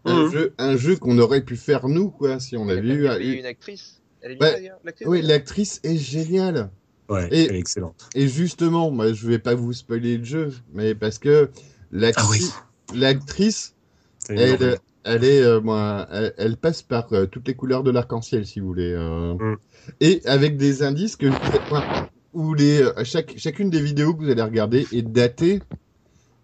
Speaker 1: un
Speaker 2: Mhm.
Speaker 1: jeu, un jeu qu'on aurait pu faire nous, quoi, si on avait eu.
Speaker 5: une actrice. Elle est d'ailleurs, l'actrice.
Speaker 1: Oui, l'actrice est géniale.
Speaker 2: Ouais,
Speaker 1: Et-
Speaker 2: elle est excellente.
Speaker 1: Et justement, moi, je vais pas vous spoiler le jeu, mais parce que l'actrice, l'actrice, elle, est, euh, moi, elle, elle passe par euh, toutes les couleurs de l'arc-en-ciel, si vous voulez, euh.
Speaker 2: Mm.
Speaker 1: et avec des indices que moi, où les, euh, chaque, chacune des vidéos que vous allez regarder est datée.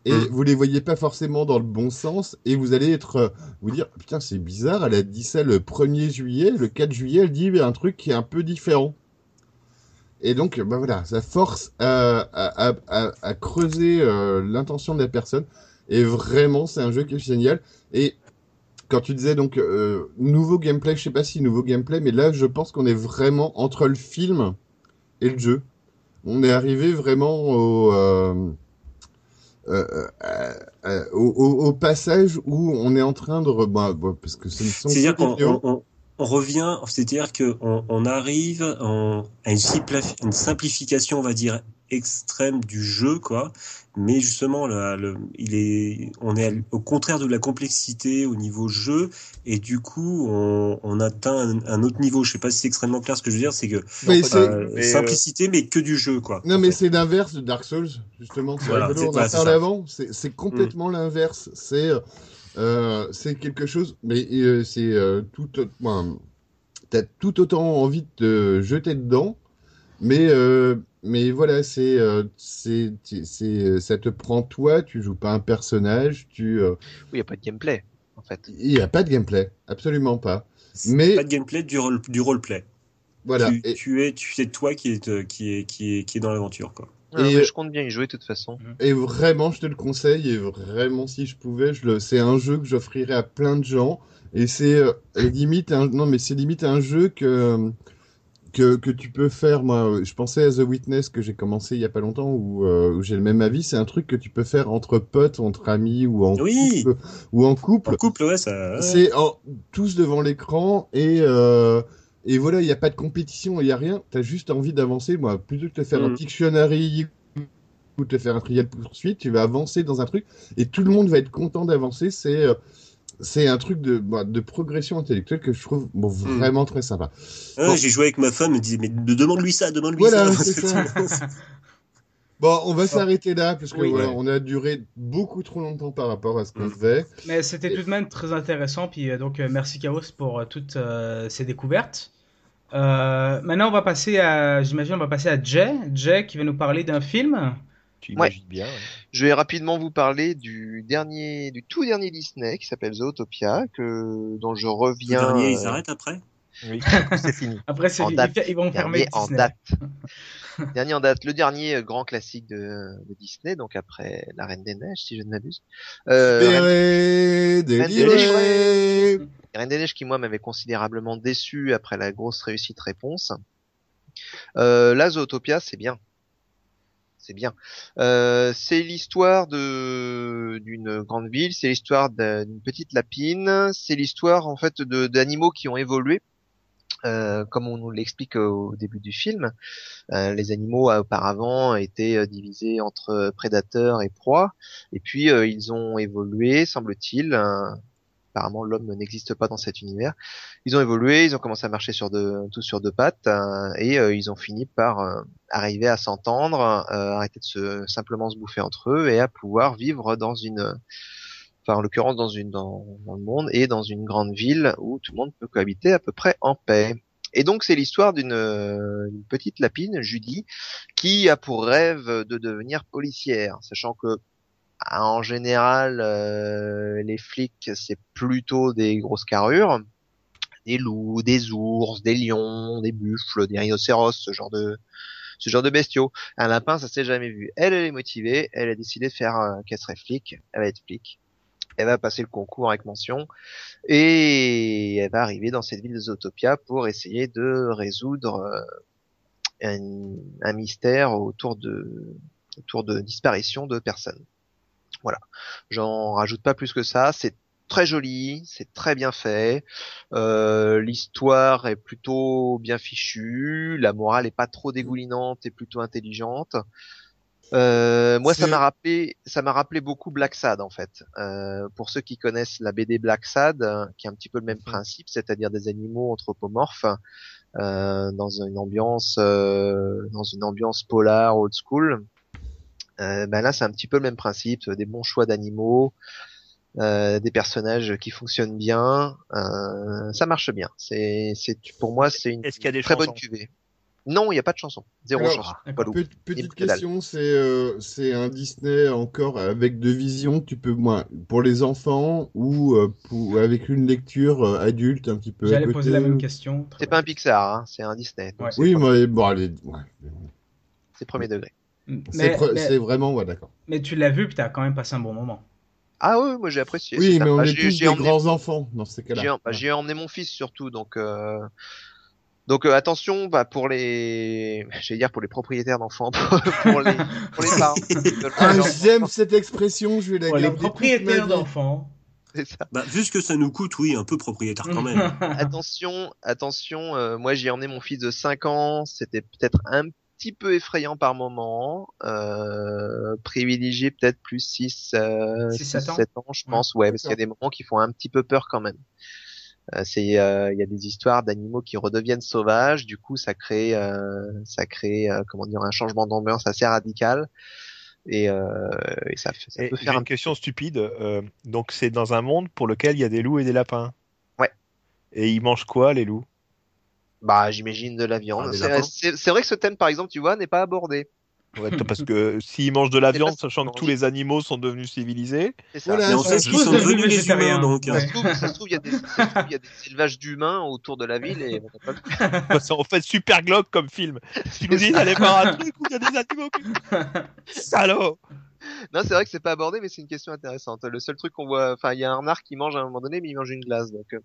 Speaker 1: Et
Speaker 2: Mm.
Speaker 1: vous les voyez pas forcément dans le bon sens, et vous allez être, euh, vous dire, putain, c'est bizarre, elle a dit ça le 1er juillet, le 4 juillet, elle dit un truc qui est un peu différent. Et donc, bah voilà, ça force à, à, à, à, à creuser euh, l'intention de la personne. Et vraiment, c'est un jeu qui est génial. Et quand tu disais donc euh, nouveau gameplay, je sais pas si nouveau gameplay, mais là, je pense qu'on est vraiment entre le film et le jeu. On est arrivé vraiment au, euh, euh, euh, au, passage où on est en train de... re- bah, bah, parce que
Speaker 2: C'est-à-dire qu'on on, on- revient, c'est-à-dire qu'on on arrive en, à une simplification, on va dire, extrême du jeu, quoi. Mais justement, là, le, il est, on est au contraire de la complexité au niveau jeu, et du coup, on, on atteint un, un autre niveau. Je sais pas si c'est extrêmement clair ce que je veux dire, c'est que
Speaker 1: Mais
Speaker 2: euh,
Speaker 3: Mais, euh,
Speaker 2: simplicité, mais que du jeu, quoi.
Speaker 1: Non, mais
Speaker 2: fait.
Speaker 1: c'est l'inverse de Dark Souls, justement. C'est
Speaker 2: Voilà,
Speaker 1: rigolo,
Speaker 2: c'est-
Speaker 1: on en
Speaker 2: voilà, c'est
Speaker 1: parlait
Speaker 2: ça.
Speaker 1: avant. C'est c'est complètement l'inverse. C'est euh, c'est quelque chose, mais euh, c'est euh, tout. T'as tout autant envie de te jeter dedans, mais euh, mais voilà, c'est euh, c'est c'est ça te prend toi. Tu joues pas un personnage. Tu euh,
Speaker 5: Oui, il n'y a pas de gameplay, en fait.
Speaker 1: il y a pas de gameplay, absolument pas.
Speaker 2: C'est
Speaker 1: mais-
Speaker 2: pas de gameplay du role, du roleplay.
Speaker 1: Voilà.
Speaker 2: Tu,
Speaker 1: Et-
Speaker 2: tu es, tu c'est toi qui est, euh, qui est, qui est, qui est dans l'aventure, quoi.
Speaker 5: Ah,
Speaker 1: Et, euh,
Speaker 5: je compte bien y jouer de toute façon.
Speaker 1: Et vraiment, je te le conseille. Et vraiment, si je pouvais, je le... c'est un jeu que j'offrirais à plein de gens. Et c'est euh, limite un... non, mais c'est limite un jeu que que que tu peux faire. Moi, je pensais à The Witness que j'ai commencé il y a pas longtemps, où, euh, où j'ai le même avis. C'est un truc que tu peux faire entre potes, entre amis ou en
Speaker 2: Oui.
Speaker 1: couple, ou en couple.
Speaker 2: En couple, ouais, ça. ouais.
Speaker 1: C'est en- tous devant l'écran et euh, et voilà, il n'y a pas de compétition, il n'y a rien. T'as juste envie d'avancer. Moi, plutôt que de te faire un. Pictionary ou de te faire un trial poursuite, tu vas avancer dans un truc et tout le monde va être content d'avancer. C'est euh, c'est un truc de, bah, de progression intellectuelle que je trouve bon,
Speaker 2: Mhm.
Speaker 1: vraiment très sympa. Bon.
Speaker 2: J'ai joué avec ma femme, elle me disait, mais de- demande-lui ça, demande-lui
Speaker 1: Voilà,
Speaker 2: ça.
Speaker 1: c'est ça. Bon, on va s'arrêter là parce que
Speaker 4: Oui.
Speaker 1: voilà,
Speaker 2: Ouais.
Speaker 1: on a duré beaucoup trop longtemps par rapport à ce qu'on
Speaker 2: Mhm.
Speaker 1: devait.
Speaker 4: Mais c'était tout de même très intéressant. Puis euh, donc euh, merci Chaos pour euh, toutes euh, ces découvertes. Euh, maintenant on va passer à, j'imagine on va passer à Jay, Jay qui va nous parler d'un film.
Speaker 3: Tu
Speaker 5: Ouais.
Speaker 3: imagines bien. ouais.
Speaker 5: Je vais rapidement vous parler du dernier, du tout dernier Disney qui s'appelle Zootopia, que dont je
Speaker 2: Le
Speaker 5: reviens.
Speaker 2: dernier,
Speaker 5: euh,
Speaker 2: ils arrêtent après?
Speaker 3: Oui.
Speaker 5: c'est fini.
Speaker 4: Après c'est
Speaker 5: En
Speaker 4: ils,
Speaker 5: date.
Speaker 4: ils vont fermer
Speaker 5: Dernier en date. dernier en date. Le dernier euh, grand classique de, de Disney, donc après La Reine des Neiges, si je ne m'abuse. Euh, Reine,
Speaker 1: Libéré, délivré.
Speaker 5: Reine des Neiges qui moi m'avait considérablement déçu après la grosse réussite réponse. Euh, la Zootopia, c'est bien. C'est bien. Euh, c'est l'histoire de d'une grande ville, c'est l'histoire d'un- d'une petite lapine, c'est l'histoire en fait d'animaux qui ont évolué. Euh, comme on nous l'explique au début du film, Euh, les animaux auparavant étaient divisés entre prédateurs et proies, et puis ils ont évolué, semble-t-il. Apparemment, l'homme n'existe pas dans cet univers. Ils ont évolué, ils ont commencé à marcher sur deux, tous sur deux pattes, euh, et euh, ils ont fini par euh, arriver à s'entendre, arrêter de se simplement se bouffer entre eux et à pouvoir vivre dans une, enfin en l'occurrence dans une dans, le monde et dans une grande ville où tout le monde peut cohabiter à peu près en paix. Et donc c'est l'histoire d'une petite lapine, Judy, qui a pour rêve de devenir policière, sachant que en général euh, les flics c'est plutôt des grosses carrures, des loups, des ours, des lions, des buffles, des rhinocéros, ce genre de ce genre de bestiaux. Un lapin, ça s'est jamais vu. Elle, elle est motivée, elle a décidé de faire euh, qu'elle flic, elle va être flic. Elle va passer le concours avec mention et elle va arriver dans cette ville de Zootopia pour essayer de résoudre euh, un, un mystère autour de autour de disparition de personnes. Voilà. J'en rajoute pas plus que ça. C'est très joli, c'est très bien fait. Euh, L'histoire est plutôt bien fichue, la morale est pas trop dégoulinante et plutôt intelligente. Euh, moi, ça m'a rappelé, ça m'a rappelé beaucoup Black Sad en fait. Euh, pour ceux qui connaissent la BD Black Sad, euh, qui est un petit peu le même principe, c'est-à-dire des animaux anthropomorphes euh, dans une ambiance, euh, dans une ambiance polar old school. Euh, ben là, c'est un petit peu le même principe, des bons choix d'animaux, euh, des personnages qui fonctionnent bien, euh, ça marche bien. C'est, c'est pour moi, c'est une
Speaker 3: Est-ce qu'il y a des
Speaker 5: très
Speaker 3: chansons
Speaker 5: bonne cuvée. Non, il n'y a pas de chanson, zéro
Speaker 1: Alors,
Speaker 5: chanson. Pas
Speaker 1: petite question, c'est euh, c'est un Disney encore avec deux visions. Tu peux moi pour les enfants ou euh, pour avec une lecture euh, adulte un petit peu.
Speaker 4: J'allais poser la même question.
Speaker 5: C'est pas un Pixar, hein, c'est un Disney.
Speaker 4: Ouais.
Speaker 1: Oui,
Speaker 5: premier-
Speaker 1: mais bon, allez, ouais.
Speaker 5: c'est premier degré.
Speaker 1: C'est
Speaker 4: Mais,
Speaker 1: pre-
Speaker 4: mais-
Speaker 1: c'est vraiment ouais, d'accord.
Speaker 4: mais tu l'as vu, puis t'as quand même passé un bon moment.
Speaker 5: Ah oui, moi j'ai apprécié.
Speaker 1: Oui, mais
Speaker 5: sympa.
Speaker 1: on est
Speaker 5: J'ai-
Speaker 1: tous
Speaker 5: j'ai
Speaker 1: des
Speaker 5: emmené-
Speaker 1: grands enfants dans ces
Speaker 5: J'ai
Speaker 1: cas-là.
Speaker 5: bah, j'ai emmené mon fils surtout, donc euh, donc euh, attention, bah pour les, j'allais dire pour les propriétaires d'enfants, pour, les pour les parents.
Speaker 1: Ah, j'aime cette expression, je vais la
Speaker 4: Pour les
Speaker 1: garder ma
Speaker 4: propriétaires d'enfants.
Speaker 5: c'est ça.
Speaker 2: Bah, vu ce que ça nous coûte, oui, un peu propriétaire quand même.
Speaker 5: Attention, attention. euh, moi j'ai emmené mon fils de 5 ans, c'était peut-être un petit peu effrayant par moment. Euh, privilégié peut-être plus 6 euh,
Speaker 4: Six,
Speaker 5: 6,
Speaker 4: sept ans.
Speaker 5: 7 ans, je pense. Ouais, parce qu'il y a des moments qui font un petit peu peur quand même. Euh, c'est euh, il y a des histoires d'animaux qui redeviennent sauvages du coup ça crée euh, ça crée euh, comment dire un changement d'ambiance assez radical et, euh, et ça, fait- ça
Speaker 3: Et
Speaker 5: peut faire un
Speaker 3: une question stupide. euh, donc c'est dans un monde pour lequel il y a des loups et des lapins?
Speaker 5: Ouais.
Speaker 3: Et ils mangent quoi les loups?
Speaker 5: Bah j'imagine de la viande
Speaker 2: Ah, des
Speaker 5: c'est vrai que ce thème par exemple tu vois n'est pas abordé
Speaker 3: Ouais, Parce que s'ils mangent de la viande, sachant que tous les animaux sont devenus civilisés,
Speaker 5: c'est ça
Speaker 1: Voilà,
Speaker 2: Mais on
Speaker 1: ça
Speaker 2: sait qu'ils sont
Speaker 4: devenus végétariens.
Speaker 2: humains, donc.
Speaker 4: Ouais.
Speaker 5: Ça se trouve, il y a des, y a des élevages d'humains autour de la ville et on n'a pas
Speaker 3: Bah, c'est en fait super glauque comme film. Tu nous dis d'aller voir un truc où il y a des animaux. qui- Salaud
Speaker 5: Non, c'est vrai que c'est pas abordé, mais c'est une question intéressante. Le seul truc qu'on voit, enfin, il y a un renard qui mange à un moment donné, mais il mange une glace, donc euh,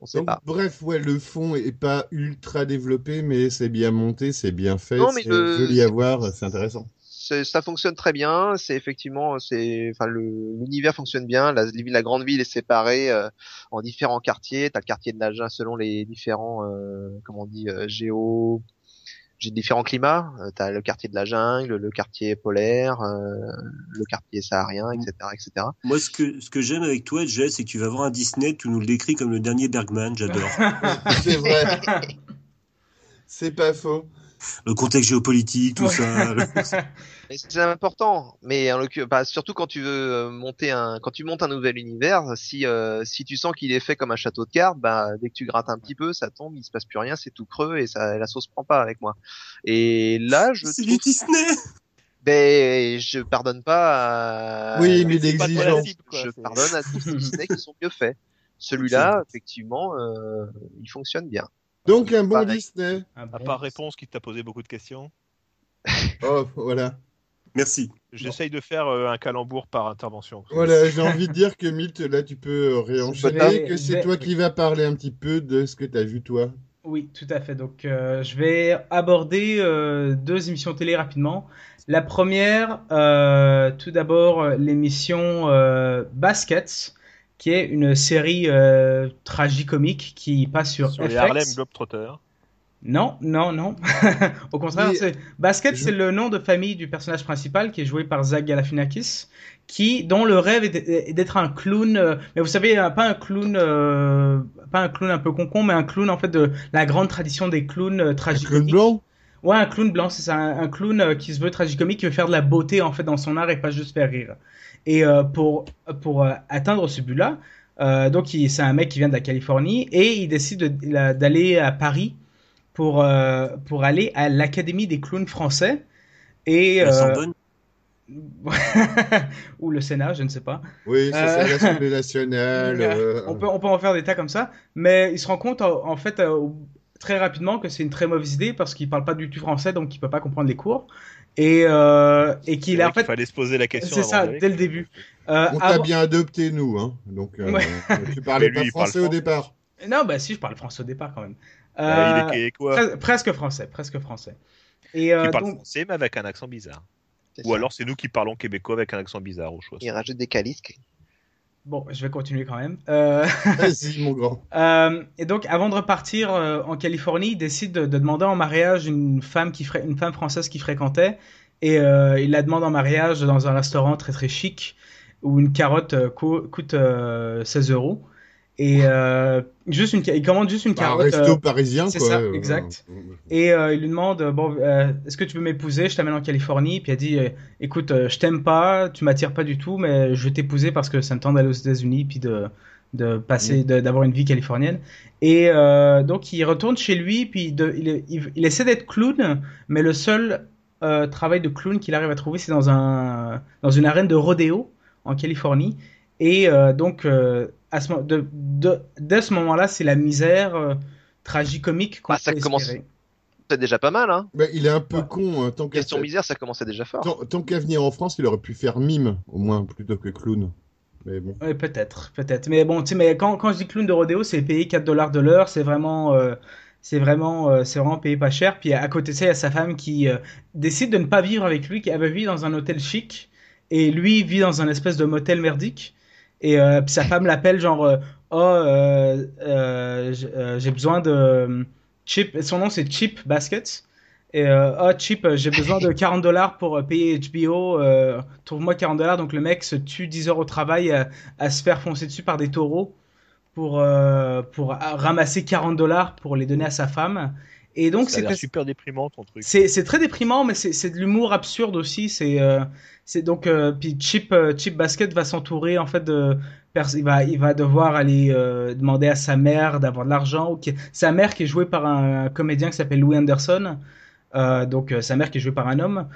Speaker 5: on sait
Speaker 1: Donc,
Speaker 5: pas.
Speaker 1: bref, ouais, le fond est pas ultra développé, mais c'est bien monté, c'est bien fait, c'est
Speaker 5: le-
Speaker 1: joli à voir, c'est intéressant.
Speaker 5: Ça fonctionne très bien. C'est effectivement, c'est, enfin, le l'univers fonctionne bien. La, la grande ville est séparée euh, en différents quartiers. T'as le quartier de jungle selon les différents, euh, comment on dit, euh, géo, j'ai différents climats. Euh, T'as le quartier de la jungle, le quartier polaire, euh, le quartier saharien, etc., etc.
Speaker 2: Moi, ce que, ce que j'aime avec toi, Jess, c'est que tu vas voir un Disney, tu nous le décris comme le dernier Bergman, j'adore.
Speaker 1: c'est vrai, c'est pas faux.
Speaker 2: Le contexte géopolitique, tout
Speaker 4: Ouais.
Speaker 2: ça.
Speaker 5: C'est important, mais en l'occurrence, bah, surtout quand tu veux euh, monter un, quand tu montes un nouvel univers, si euh, si tu sens qu'il est fait comme un château de cartes, bah dès que tu grattes un petit peu, ça tombe, il se passe plus rien, c'est tout creux et ça la sauce prend pas avec moi. Et là, je
Speaker 2: C'est
Speaker 5: trouve,
Speaker 2: du Disney
Speaker 5: ben je pardonne pas. À...
Speaker 1: Oui, mais l'exigence.
Speaker 5: je pardonne à tous les Disney qui sont mieux faits. Celui-là, effectivement, euh, il fonctionne bien.
Speaker 1: Donc, un bon
Speaker 5: Pareil.
Speaker 1: Disney.
Speaker 4: Ah
Speaker 3: À part réponse qui t'a posé beaucoup de questions,
Speaker 1: Oh, voilà.
Speaker 2: Merci.
Speaker 3: j'essaye de faire euh, un calembour par intervention.
Speaker 1: Voilà, j'ai envie de dire que Milt, là, tu peux euh, réenchaîner,
Speaker 4: vais-
Speaker 1: que c'est toi qui vas parler un petit peu de ce que t'as vu, toi.
Speaker 4: Oui, tout à fait. Donc, euh, je vais aborder euh, deux émissions télé rapidement. La première, euh, tout d'abord, l'émission euh, Baskets, qui est une série euh, tragicomique qui passe sur,
Speaker 3: Sur
Speaker 4: FX.
Speaker 3: Harlem Globetrotters.
Speaker 4: Non, non, non. Au contraire,
Speaker 1: Mais-
Speaker 4: c'est Basket,
Speaker 1: Je-
Speaker 4: c'est le nom de famille du personnage principal qui est joué par Zach Galifianakis, qui dont le rêve est d'être un clown. euh, mais vous savez, euh, pas un clown, euh, pas un clown un peu concon, mais un clown en fait de la grande tradition des clowns euh,
Speaker 1: Un clown
Speaker 4: tragicomiques.
Speaker 1: blanc?
Speaker 4: Ouais, un clown blanc, c'est ça, un, un clown euh, qui se veut tragicomique, qui veut faire de la beauté en fait dans son art et pas juste faire rire. Et euh, pour pour euh, atteindre ce but-là, euh, donc c'est un mec qui vient de la Californie et il décide d'aller à Paris pour euh, pour aller à l'Académie des clowns français et ou le Sénat, je ne sais pas.
Speaker 1: Oui, ça
Speaker 4: Euh,
Speaker 1: c'est l'Assemblée nationale. euh,
Speaker 4: on peut on peut en faire des tas comme ça, mais il se rend compte en, en fait euh, au- très rapidement que c'est une très mauvaise idée parce qu'il parle pas du tout français donc il peut pas comprendre les cours et euh, et qu'il a en fait
Speaker 3: fallait se poser la question.
Speaker 4: c'est ça, dès le
Speaker 3: quoi.
Speaker 4: début. Euh,
Speaker 1: On t'a
Speaker 4: avant-
Speaker 1: bien adopté, nous. Hein. Donc, euh,
Speaker 4: Ouais.
Speaker 1: tu parlais
Speaker 3: lui,
Speaker 1: pas
Speaker 3: il parle
Speaker 1: français au départ.
Speaker 4: Non, bah si, je parle français au départ quand même.
Speaker 3: Euh,
Speaker 4: Euh,
Speaker 3: il est québécois.
Speaker 4: pres- presque français, presque français. Et donc,
Speaker 3: français, mais avec un accent bizarre. Ou
Speaker 5: ça.
Speaker 3: alors c'est nous qui parlons québécois avec un accent bizarre au choix.
Speaker 5: Il rajoute des calisques.
Speaker 4: Bon, je vais continuer quand même. Euh,
Speaker 1: Vas-y, mon grand.
Speaker 4: Euh, et donc, avant de repartir euh, en Californie, il décide de, de demander en mariage une femme qui une femme française qu'il fréquentait, et il la demande en mariage dans un restaurant très très chic où une carotte co- coûte euh, 16 euros. Et euh, juste une, il commande juste une
Speaker 1: Un
Speaker 4: carotte.
Speaker 1: resto
Speaker 4: euh,
Speaker 1: parisien,
Speaker 4: c'est ça,
Speaker 1: euh,
Speaker 4: exact. et euh, il lui demande euh, bon, est-ce que tu veux m'épouser? Je t'amène en Californie. Puis elle dit écoute, je t'aime pas, tu m'attires pas du tout, mais je vais t'épouser parce que ça me tente d'aller aux États-Unis puis de de passer, de- d'avoir une vie californienne. Et donc il retourne chez lui, puis de- il, est- il, il essaie d'être clown, mais le seul travail de clown qu'il arrive à trouver, c'est dans un dans une arène de rodéo en Californie. Et donc à ce, de, de, dès ce moment-là, c'est la misère euh, tragicomique qu'on
Speaker 5: Bah, ça commence-. C'est déjà pas mal, hein.
Speaker 1: bah, il est un peu
Speaker 4: Ouais.
Speaker 1: con. hein, tant
Speaker 5: Question misère, ça commençait déjà fort.
Speaker 1: tant, tant qu'à venir en France, il aurait pu faire mime, au moins, plutôt que clown. Mais bon.
Speaker 4: Oui, peut-être, peut-être. Mais bon, tu sais, mais quand, quand je dis clown de rodéo, c'est payé 4 dollars de l'heure, c'est vraiment, euh, c'est vraiment, euh, c'est vraiment payé pas cher. Puis à côté de ça, il y a sa femme qui euh, décide de ne pas vivre avec lui, qui avait vit dans un hôtel chic, et lui vit dans un espèce de motel merdique. Et euh, sa femme l'appelle genre, euh, oh, euh, j'ai besoin de Chip, son nom c'est Chip Baskets. Et oh Chip, j'ai besoin de 40 dollars pour payer HBO. Trouve-moi 40 dollars. Donc le mec se tue 10 heures au travail à, se faire foncer dessus par des taureaux pour pour ramasser 40 dollars pour les donner à sa femme. Et donc c'est
Speaker 3: l'air super déprimant ton truc.
Speaker 4: c'est très déprimant, mais c'est de l'humour absurde aussi. C'est euh, c'est donc euh, puis Chip euh, Chip Basket va s'entourer en fait de il va il va devoir aller demander à sa mère d'avoir de l'argent. Sa mère qui est jouée par un comédien qui s'appelle Louis Anderson. Donc sa mère qui est jouée par un homme.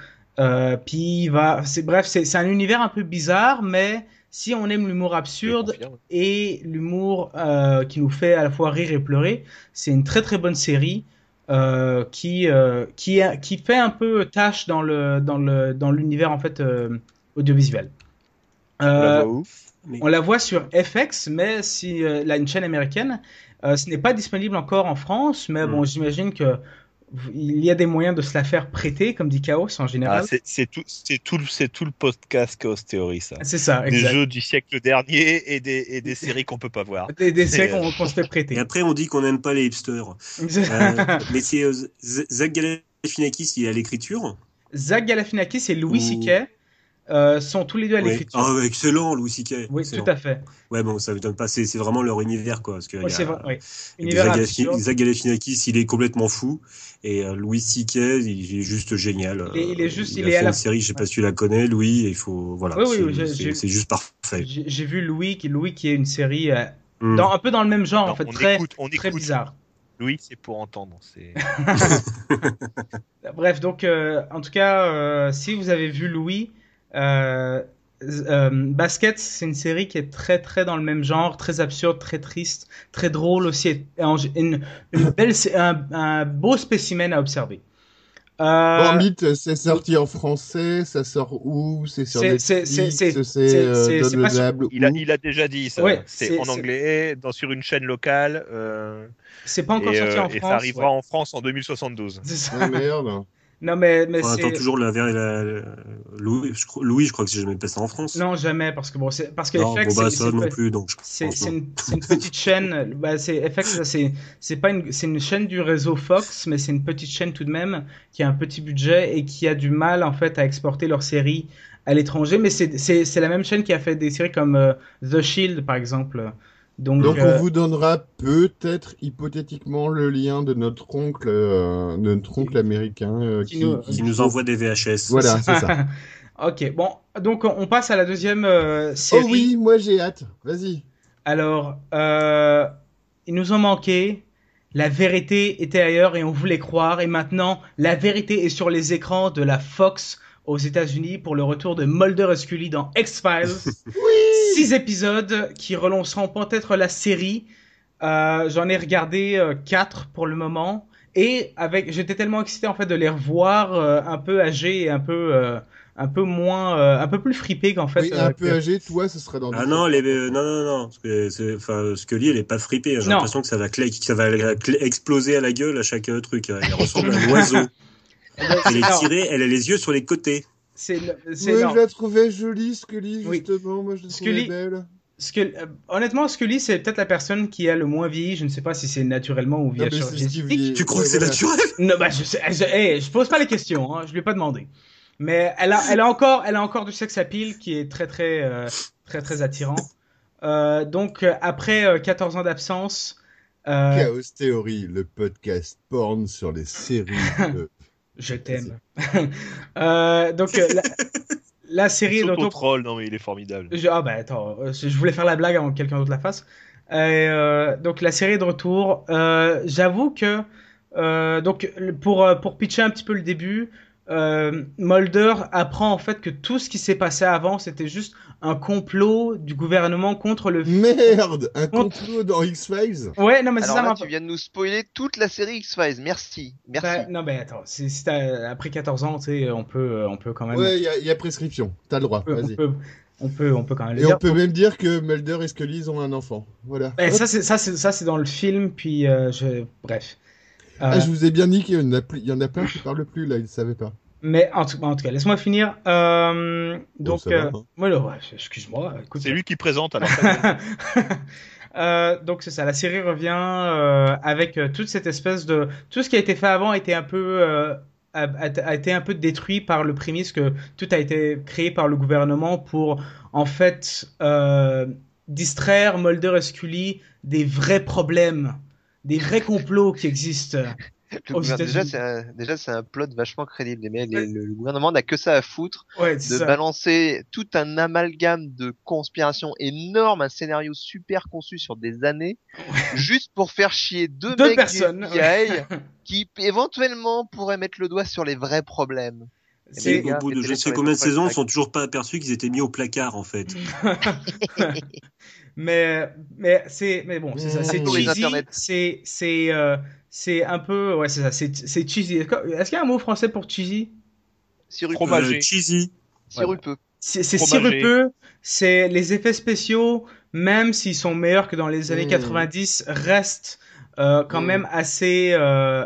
Speaker 4: Puis il va c'est bref c'est un univers un peu bizarre, mais si on aime l'humour absurde et l'humour qui nous fait à la fois rire et pleurer. C'est une très très bonne série euh, qui euh, qui a- qui fait un peu tâche dans le dans le dans l'univers en fait euh, audiovisuel.
Speaker 3: On la voit où?
Speaker 2: Mais-
Speaker 4: on la voit sur FX, mais si là une chaîne américaine, ce n'est pas disponible encore en France, mais bon,
Speaker 2: Mm.
Speaker 4: j'imagine que il y a des moyens de se la faire prêter, comme dit Chaos en
Speaker 3: Ah,
Speaker 4: général.
Speaker 3: c'est c'est tout, c'est tout, tout le podcast Chaos Theory, ça.
Speaker 4: c'est ça,
Speaker 3: Des
Speaker 4: exact.
Speaker 3: jeux du siècle dernier et des, et des séries qu'on peut pas voir.
Speaker 4: Des, des séries
Speaker 3: euh,
Speaker 4: qu'on se fait
Speaker 2: Et
Speaker 4: prêter.
Speaker 2: après, on dit qu'on n'aime pas les hipsters. Euh, mais c'est euh, Zach Galifianakis, il est à l'écriture.
Speaker 4: Zach Galifianakis et Louis
Speaker 2: Ou-
Speaker 4: C.K. euh, sont tous les deux à
Speaker 2: Ouais.
Speaker 4: l'écriture.
Speaker 2: Ah, ouais, excellent, Louis C.K.
Speaker 4: oui,
Speaker 2: Excellent.
Speaker 4: tout à fait.
Speaker 2: Ouais, bon, ça ne donne pas. C'est vraiment leur univers, quoi. Parce que a-
Speaker 4: vrai. Oui. Univers.
Speaker 2: Zach Galifianakis, il est complètement fou. Et euh, Louis C.K., il est juste génial.
Speaker 4: Il est- il est juste-
Speaker 2: il,
Speaker 4: il
Speaker 2: a
Speaker 4: est
Speaker 2: fait
Speaker 4: à la-
Speaker 2: une série, je sais pas si tu la connais, Louis. Il faut, voilà.
Speaker 4: Oui, oui,
Speaker 2: c'est-
Speaker 4: oui,
Speaker 2: c'est juste parfait.
Speaker 4: J'ai vu Louis qui, Louis qui est une série euh,
Speaker 2: Mm.
Speaker 4: dans, un peu dans le même genre,
Speaker 3: Non,
Speaker 4: en fait,
Speaker 3: on
Speaker 4: très,
Speaker 3: écoute, on
Speaker 4: très
Speaker 3: écoute.
Speaker 4: bizarre.
Speaker 3: Louis, c'est pour entendre.
Speaker 4: Bref, donc, euh, en tout cas, euh, si vous avez vu Louis, euh, euh, Basket, c'est une série qui est très, très dans le même genre, très absurde, très triste, très drôle aussi, et une, une belle, un, un beau spécimen à observer. Euh,
Speaker 1: Bon, Mythe, c'est sorti en français, ça sort où? C'est sur Netflix,
Speaker 4: c'est-
Speaker 1: euh,
Speaker 3: il, a,
Speaker 1: où
Speaker 3: il a déjà dit ça.
Speaker 4: Ouais, c'est-
Speaker 3: en anglais, dans, sur une chaîne locale. euh,
Speaker 4: c'est pas encore
Speaker 3: et,
Speaker 4: sorti
Speaker 3: euh,
Speaker 4: en
Speaker 3: et
Speaker 4: France.
Speaker 3: ça arrivera
Speaker 4: ouais.
Speaker 3: en France en 2072.
Speaker 4: C'est ça.
Speaker 1: Ah merde.
Speaker 4: Non, mais, mais
Speaker 2: On attend
Speaker 4: c'est.
Speaker 2: toujours la, la, la- Louis, je, crois- Louis, je crois que j'ai jamais passé en France.
Speaker 4: Non, jamais, parce que bon, c'est parce que
Speaker 2: Non,
Speaker 4: FX,
Speaker 2: bon, bah,
Speaker 4: c'est-
Speaker 2: ça
Speaker 4: c'est
Speaker 2: non plus, donc
Speaker 4: C'est c'est une, c'est une petite chaîne. Bah, c'est FX, c'est c'est pas une c'est une chaîne du réseau Fox, mais c'est une petite chaîne tout de même qui a un petit budget et qui a du mal en fait à exporter leurs séries à l'étranger. Mais c'est c'est c'est la même chaîne qui a fait des séries comme euh, The Shield par exemple. Donc,
Speaker 1: Donc
Speaker 4: euh,
Speaker 1: on vous donnera peut-être hypothétiquement le lien de notre oncle, euh, de notre oncle américain euh,
Speaker 4: Qui
Speaker 1: qui,
Speaker 4: nous-
Speaker 2: Qui nous envoie des VHS.
Speaker 1: Voilà, c'est ça.
Speaker 4: ok, bon, donc on passe à la deuxième euh,
Speaker 1: Oh
Speaker 4: série.
Speaker 1: oui, moi j'ai hâte. Vas-y.
Speaker 4: Alors, euh, ils nous ont manqué. La vérité était ailleurs et on voulait croire. Et maintenant, la vérité est sur les écrans de la Fox aux États-Unis pour le retour de Mulder et Scully dans X-Files. Six épisodes qui relanceront peut-être la série. Euh, J'en ai regardé euh, quatre pour le moment. Et avec, j'étais tellement excité en fait de les revoir euh, un peu âgés et un peu, euh, un peu moins, euh, un peu plus fripés qu'en fait.
Speaker 1: Oui,
Speaker 4: euh,
Speaker 1: un peu
Speaker 4: que-
Speaker 1: âgé, toi, ce serait dans
Speaker 2: Ah non, les, euh, non, non, non, parce que c'est, enfin, Scully, elle est pas fripée. J'ai
Speaker 4: Non.
Speaker 2: l'impression que ça va, cla- que ça va cla- exploser à la gueule à chaque euh, truc. Elle ressemble à un oiseau. Elle est tirée, elle a les yeux sur les côtés.
Speaker 4: C'est, non.
Speaker 1: je la trouvais jolie, Scully,
Speaker 4: Oui.
Speaker 1: justement. Moi, je la
Speaker 4: Scully-
Speaker 1: trouvais belle.
Speaker 4: Scully- euh, honnêtement, Scully, c'est peut-être la personne qui a le moins vieilli. Je ne sais pas si c'est naturellement ou via
Speaker 1: c'est
Speaker 4: chirurgie.
Speaker 2: Tu crois que c'est naturel?
Speaker 4: Non, bah, je, sais, je, hey, je pose pas les questions, hein, je lui ai pas demandé. Mais elle a, elle a encore, elle a encore du sex appeal qui est très, très, euh, très, très attirant. Euh, donc, après euh, 14 ans d'absence, euh,
Speaker 1: Chaos Theory, le podcast porn sur les séries. de-
Speaker 4: je t'aime. euh, donc, euh, la, la série dont on
Speaker 3: troll, non mais il est formidable.
Speaker 4: Je- ah bah attends, euh, je voulais faire la blague avant que quelqu'un d'autre la fasse. Euh, donc la série est de retour. Euh, J'avoue que donc pour pour pitcher un petit peu le début, euh, Mulder apprend en fait que tout ce qui s'est passé avant c'était juste un complot du gouvernement contre le.
Speaker 1: Merde Un complot dans X-Files
Speaker 4: Ouais non mais c'est ça.
Speaker 5: là, tu viens de nous spoiler toute la série X-Files. Merci. Merci.
Speaker 4: Bah, non mais attends, c'est c'est, euh, après 14 ans, tu sais, on peut on peut quand même.
Speaker 1: Ouais, il y, a- il y a prescription. T'as le droit,
Speaker 4: on, peut, on
Speaker 1: vas-y.
Speaker 4: peut on peut on peut quand même le
Speaker 1: Et
Speaker 4: dire.
Speaker 1: on peut même dire que Mulder et Scully ont un enfant. Voilà.
Speaker 4: Eh, ça c'est ça c'est ça c'est dans le film puis euh, je bref.
Speaker 1: Ah,
Speaker 4: Euh,
Speaker 1: je vous ai bien dit qu'il y en a, plus- il y en a plein qui parlent plus là, ils ne savaient pas.
Speaker 4: Mais en tout, en tout cas, laisse-moi finir. Euh, donc, euh,
Speaker 1: hein.
Speaker 4: ouais, excuse-moi.
Speaker 3: C'est lui qui présente alors.
Speaker 4: Euh, donc c'est ça, la série revient euh, avec euh, toute cette espèce de tout ce qui a été fait avant a été un peu euh, a, a- été un peu détruit par le prémisse que tout a été créé par le gouvernement pour en fait euh, distraire Mulder et Scully des vrais problèmes, des vrais complots qui existent. Aux
Speaker 5: gouver- déjà, c'est un, déjà, c'est un plot vachement crédible. Les mecs, les- le, le gouvernement n'a que ça à foutre
Speaker 4: Ouais,
Speaker 5: de
Speaker 4: ça.
Speaker 5: balancer tout un amalgame de conspirations énormes, un scénario super conçu sur des années, juste pour faire chier deux,
Speaker 4: Deux
Speaker 5: mecs
Speaker 4: personnes,
Speaker 5: du FBI qui éventuellement pourraient mettre le doigt sur les vrais problèmes.
Speaker 4: C'est-
Speaker 2: au bout de je sais combien de saisons, ils sont toujours pas aperçus qu'ils étaient mis au placard, en fait.
Speaker 4: mais mais c'est mais bon c'est ça c'est
Speaker 1: Mmh.
Speaker 4: Cheesy c'est c'est euh, c'est un peu ouais c'est ça c'est c'est cheesy est-ce qu'il y a un mot français pour cheesy?
Speaker 5: Sirupeux.
Speaker 2: Euh, cheesy.
Speaker 5: Sirupeux.
Speaker 4: c'est sirupeux c'est les effets spéciaux même s'ils sont meilleurs que dans les années
Speaker 1: Mmh.
Speaker 4: 90 restent euh, quand
Speaker 5: Mmh.
Speaker 4: même assez euh,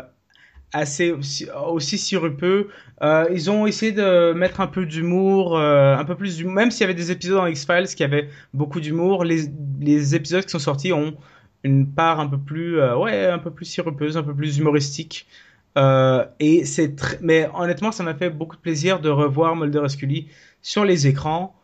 Speaker 4: assez aussi, aussi euh, ils ont essayé de mettre un peu d'humour euh, un peu plus d'humour. Même s'il y avait des épisodes dans X-Files qui avaient beaucoup d'humour les épisodes qui sont sortis ont une part un peu plus euh, ouais un peu plus sirupeuse un peu plus humoristique. Euh, et c'est mais honnêtement ça m'a fait beaucoup de plaisir de revoir Mulder et Scully sur les écrans.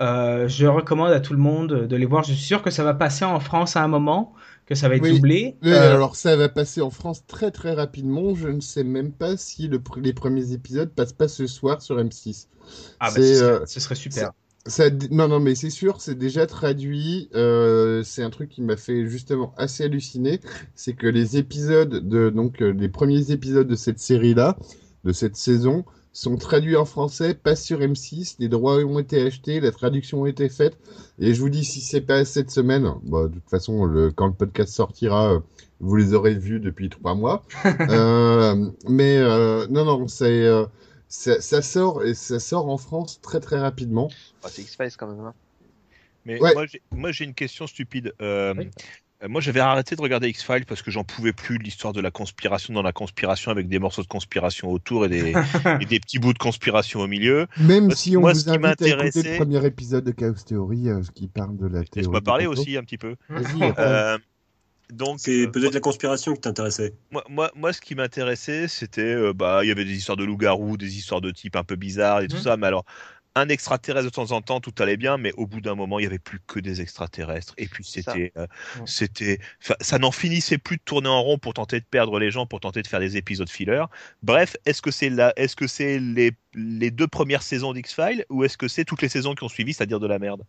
Speaker 4: Je recommande à tout le monde de les voir. Je suis sûr que ça va passer en France à un moment que ça va être
Speaker 1: Oui.
Speaker 4: doublé
Speaker 1: Oui,
Speaker 4: Euh,
Speaker 1: alors ça va passer en France très très rapidement. Je ne sais même pas si le pr- les premiers épisodes passent pas ce soir sur M6.
Speaker 4: ah bah,
Speaker 1: c'est,
Speaker 4: ce, serait,
Speaker 1: euh,
Speaker 4: ce serait super
Speaker 1: Ça, non, non, mais c'est sûr, c'est déjà traduit. Euh, c'est un truc qui m'a fait justement assez halluciner. C'est que les épisodes de, donc, les premiers épisodes de cette série-là, de cette saison, sont traduits en français, passent sur M6, les droits ont été achetés, la traduction a été faite. Et je vous dis, si c'est pas cette semaine, bon, de toute façon, le, quand le podcast sortira, euh, vous les aurez vus depuis trois mois. euh, mais euh, non, non, c'est euh, ça, ça sort et ça sort en France très très rapidement.
Speaker 5: Ah, c'est X-Files quand même. hein.
Speaker 3: Mais
Speaker 1: Ouais.
Speaker 3: moi, j'ai- moi, j'ai une question stupide. Euh,
Speaker 4: Oui.
Speaker 3: Euh, Moi, j'avais arrêté de regarder X-Files parce que j'en pouvais plus de l'histoire de la conspiration dans la conspiration avec des morceaux de conspiration autour et des, et des petits bouts de conspiration au milieu.
Speaker 1: Même si on
Speaker 3: moi,
Speaker 1: vous
Speaker 3: ce qui
Speaker 1: invite à écouter le premier épisode de Chaos Theory euh, qui parle de la théorie.
Speaker 3: Laisse-moi parler aussi un petit peu. Euh, donc,
Speaker 2: C'est
Speaker 3: euh,
Speaker 2: peut-être la conspiration qui t'intéressait.
Speaker 3: moi, moi, moi, ce qui m'intéressait, c'était, euh, bah, il y avait des histoires de loups-garous, des histoires de type un peu bizarres et tout
Speaker 4: Mhm.
Speaker 3: ça. Mais alors, un extraterrestre de temps en temps, tout allait bien, mais au bout d'un moment, il y avait plus que des extraterrestres. Et puis c'était, euh,
Speaker 4: Ouais.
Speaker 3: c'était, enfin, ça n'en finissait plus de tourner en rond pour tenter de perdre les gens, pour tenter de faire des épisodes filler. Bref, est-ce que c'est là, est-ce que c'est les, les deux premières saisons d'X-Files ou est-ce que c'est toutes les saisons qui ont suivi, c'est-à-dire de la merde?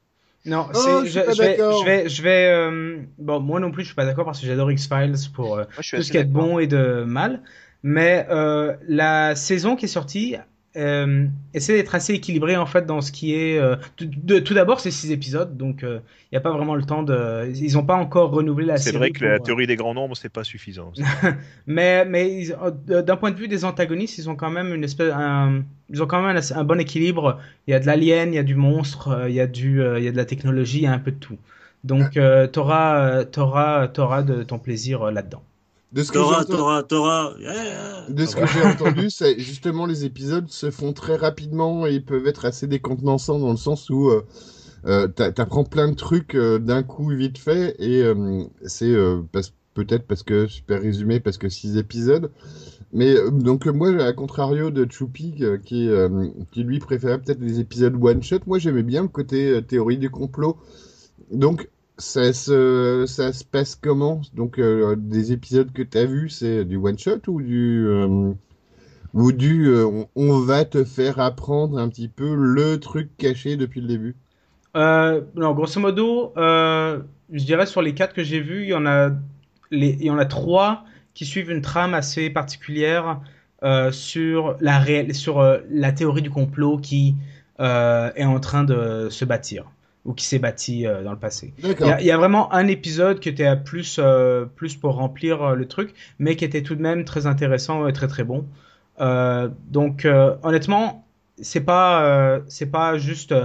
Speaker 4: Non,
Speaker 1: Oh, je
Speaker 4: vais, je vais, je vais, euh, bon, moi non plus, je suis pas d'accord parce que j'adore X-Files pour euh,
Speaker 5: Moi,
Speaker 4: tout ce qui est de bon et de mal. Mais euh, la saison qui est sortie euh, essaie d'être assez équilibré en fait dans ce qui est. euh, de- de- tout d'abord, c'est six épisodes, donc il n'y a pas vraiment le temps de. Ils n'ont pas encore renouvelé la
Speaker 3: C'est
Speaker 4: série.
Speaker 3: vrai que la
Speaker 4: pour, euh,
Speaker 3: théorie des grands nombres, c'est pas suffisant.
Speaker 4: Mais, mais euh, d'un point de vue des antagonistes, ils ont quand même une espèce, un, ils ont quand même un, un bon équilibre. Il y a de l'alien, il y a du monstre, euh, il y a du, euh, il y a de la technologie, il y a un peu de tout. Donc, euh, t'auras, euh, t'auras, t'auras de ton plaisir euh, là-dedans.
Speaker 1: De ce que j'ai
Speaker 2: Torah,
Speaker 1: entendu-
Speaker 2: Torah, Torah. yeah.
Speaker 1: De ce
Speaker 2: Ah
Speaker 1: que j'ai entendu, c'est justement les épisodes se font très rapidement et ils peuvent être assez décontenançants dans le sens où euh, euh, t'a- t'apprends plein de trucs euh, d'un coup vite fait et euh, c'est euh, parce- peut-être parce que super résumé parce que six épisodes. Mais donc moi, à contrario de Choupi qui, euh, qui lui préférait peut-être les épisodes one shot, moi j'aimais bien le côté euh, théorie du complot. Donc ça se, ça se passe comment? Donc, euh, des épisodes que tu as vus, c'est du one-shot ou du, euh, ou du euh, on, va te faire apprendre un petit peu le truc caché depuis le début?
Speaker 4: Non, grosso modo, je dirais sur les quatre que j'ai vus, il y en a, y en a trois qui suivent une trame assez particulière sur la sur la théorie du complot qui est en train de se bâtir ou qui s'est bâti euh, dans le passé. Il y, a, il y a vraiment un épisode qui était à plus, euh, plus pour remplir euh, le truc, mais qui était tout de même très intéressant et très très bon. Donc honnêtement, c'est pas, c'est pas juste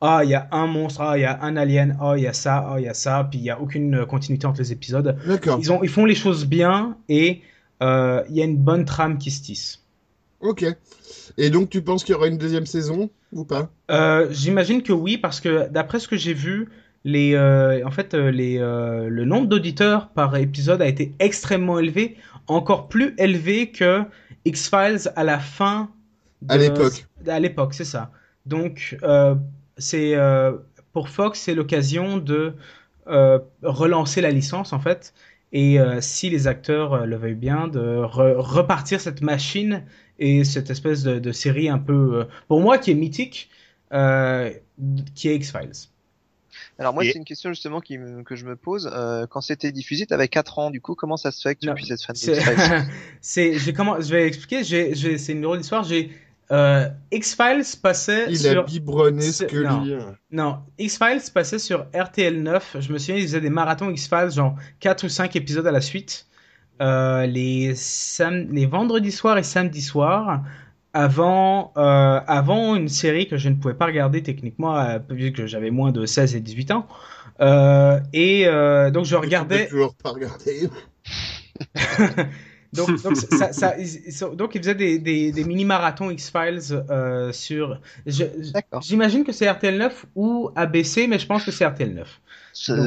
Speaker 4: ah il y a un monstre, ah il y a un alien, ah il y a ça, ah il y a ça, puis il y a aucune continuité entre les épisodes.
Speaker 1: D'accord.
Speaker 4: Ils ont, ils font les choses bien et il y a une bonne trame qui se tisse.
Speaker 1: Ok. Et donc, tu penses qu'il y aura une deuxième saison ou pas?
Speaker 4: Euh, j'imagine que oui, parce que d'après ce que j'ai vu, les, euh, en fait, euh, les, euh, le nombre d'auditeurs par épisode a été extrêmement élevé, encore plus élevé que X-Files à la fin. de-
Speaker 1: À l'époque.
Speaker 4: À l'époque, c'est ça. Donc, c'est pour Fox, c'est l'occasion de relancer la licence en fait. Et euh, si les acteurs euh, le veuillent bien, de re- repartir cette machine et cette espèce de, de série un peu, euh, pour moi, qui est mythique, euh, qui est X-Files.
Speaker 5: Alors moi,
Speaker 3: Et-
Speaker 5: c'est une question justement qui me- que je me pose. Euh, quand c'était diffusé, t'avais 4 ans. Du coup, comment ça se fait que tu
Speaker 4: Non,
Speaker 5: puisses être fan
Speaker 4: C'est,
Speaker 5: d'X-Files?
Speaker 4: C'est, j'ai comment, je vais expliquer. J'ai, j'ai, c'est une drôle d'histoire. J'ai euh, X-Files passait
Speaker 1: Il a
Speaker 4: sur
Speaker 1: biberonné
Speaker 4: c'est-
Speaker 1: Scully.
Speaker 4: Non, X-Files passait sur RTL 9. Je me souviens, ils faisaient des marathons X-Files, genre 4 ou 5 épisodes à la suite. Euh, les, sam- les vendredis soirs et samedis soirs, avant, euh, avant une série que je ne pouvais pas regarder techniquement, euh, vu que j'avais moins de 16 et 18 ans. Euh, et euh, donc je
Speaker 1: Tu peux
Speaker 4: regardais.
Speaker 1: toujours pas regarder.
Speaker 4: Donc, donc, ça, donc ils faisaient des, des, des mini-marathons X-Files euh, sur. J'imagine que c'est RTL 9 ou ABC, mais je pense que c'est RTL 9.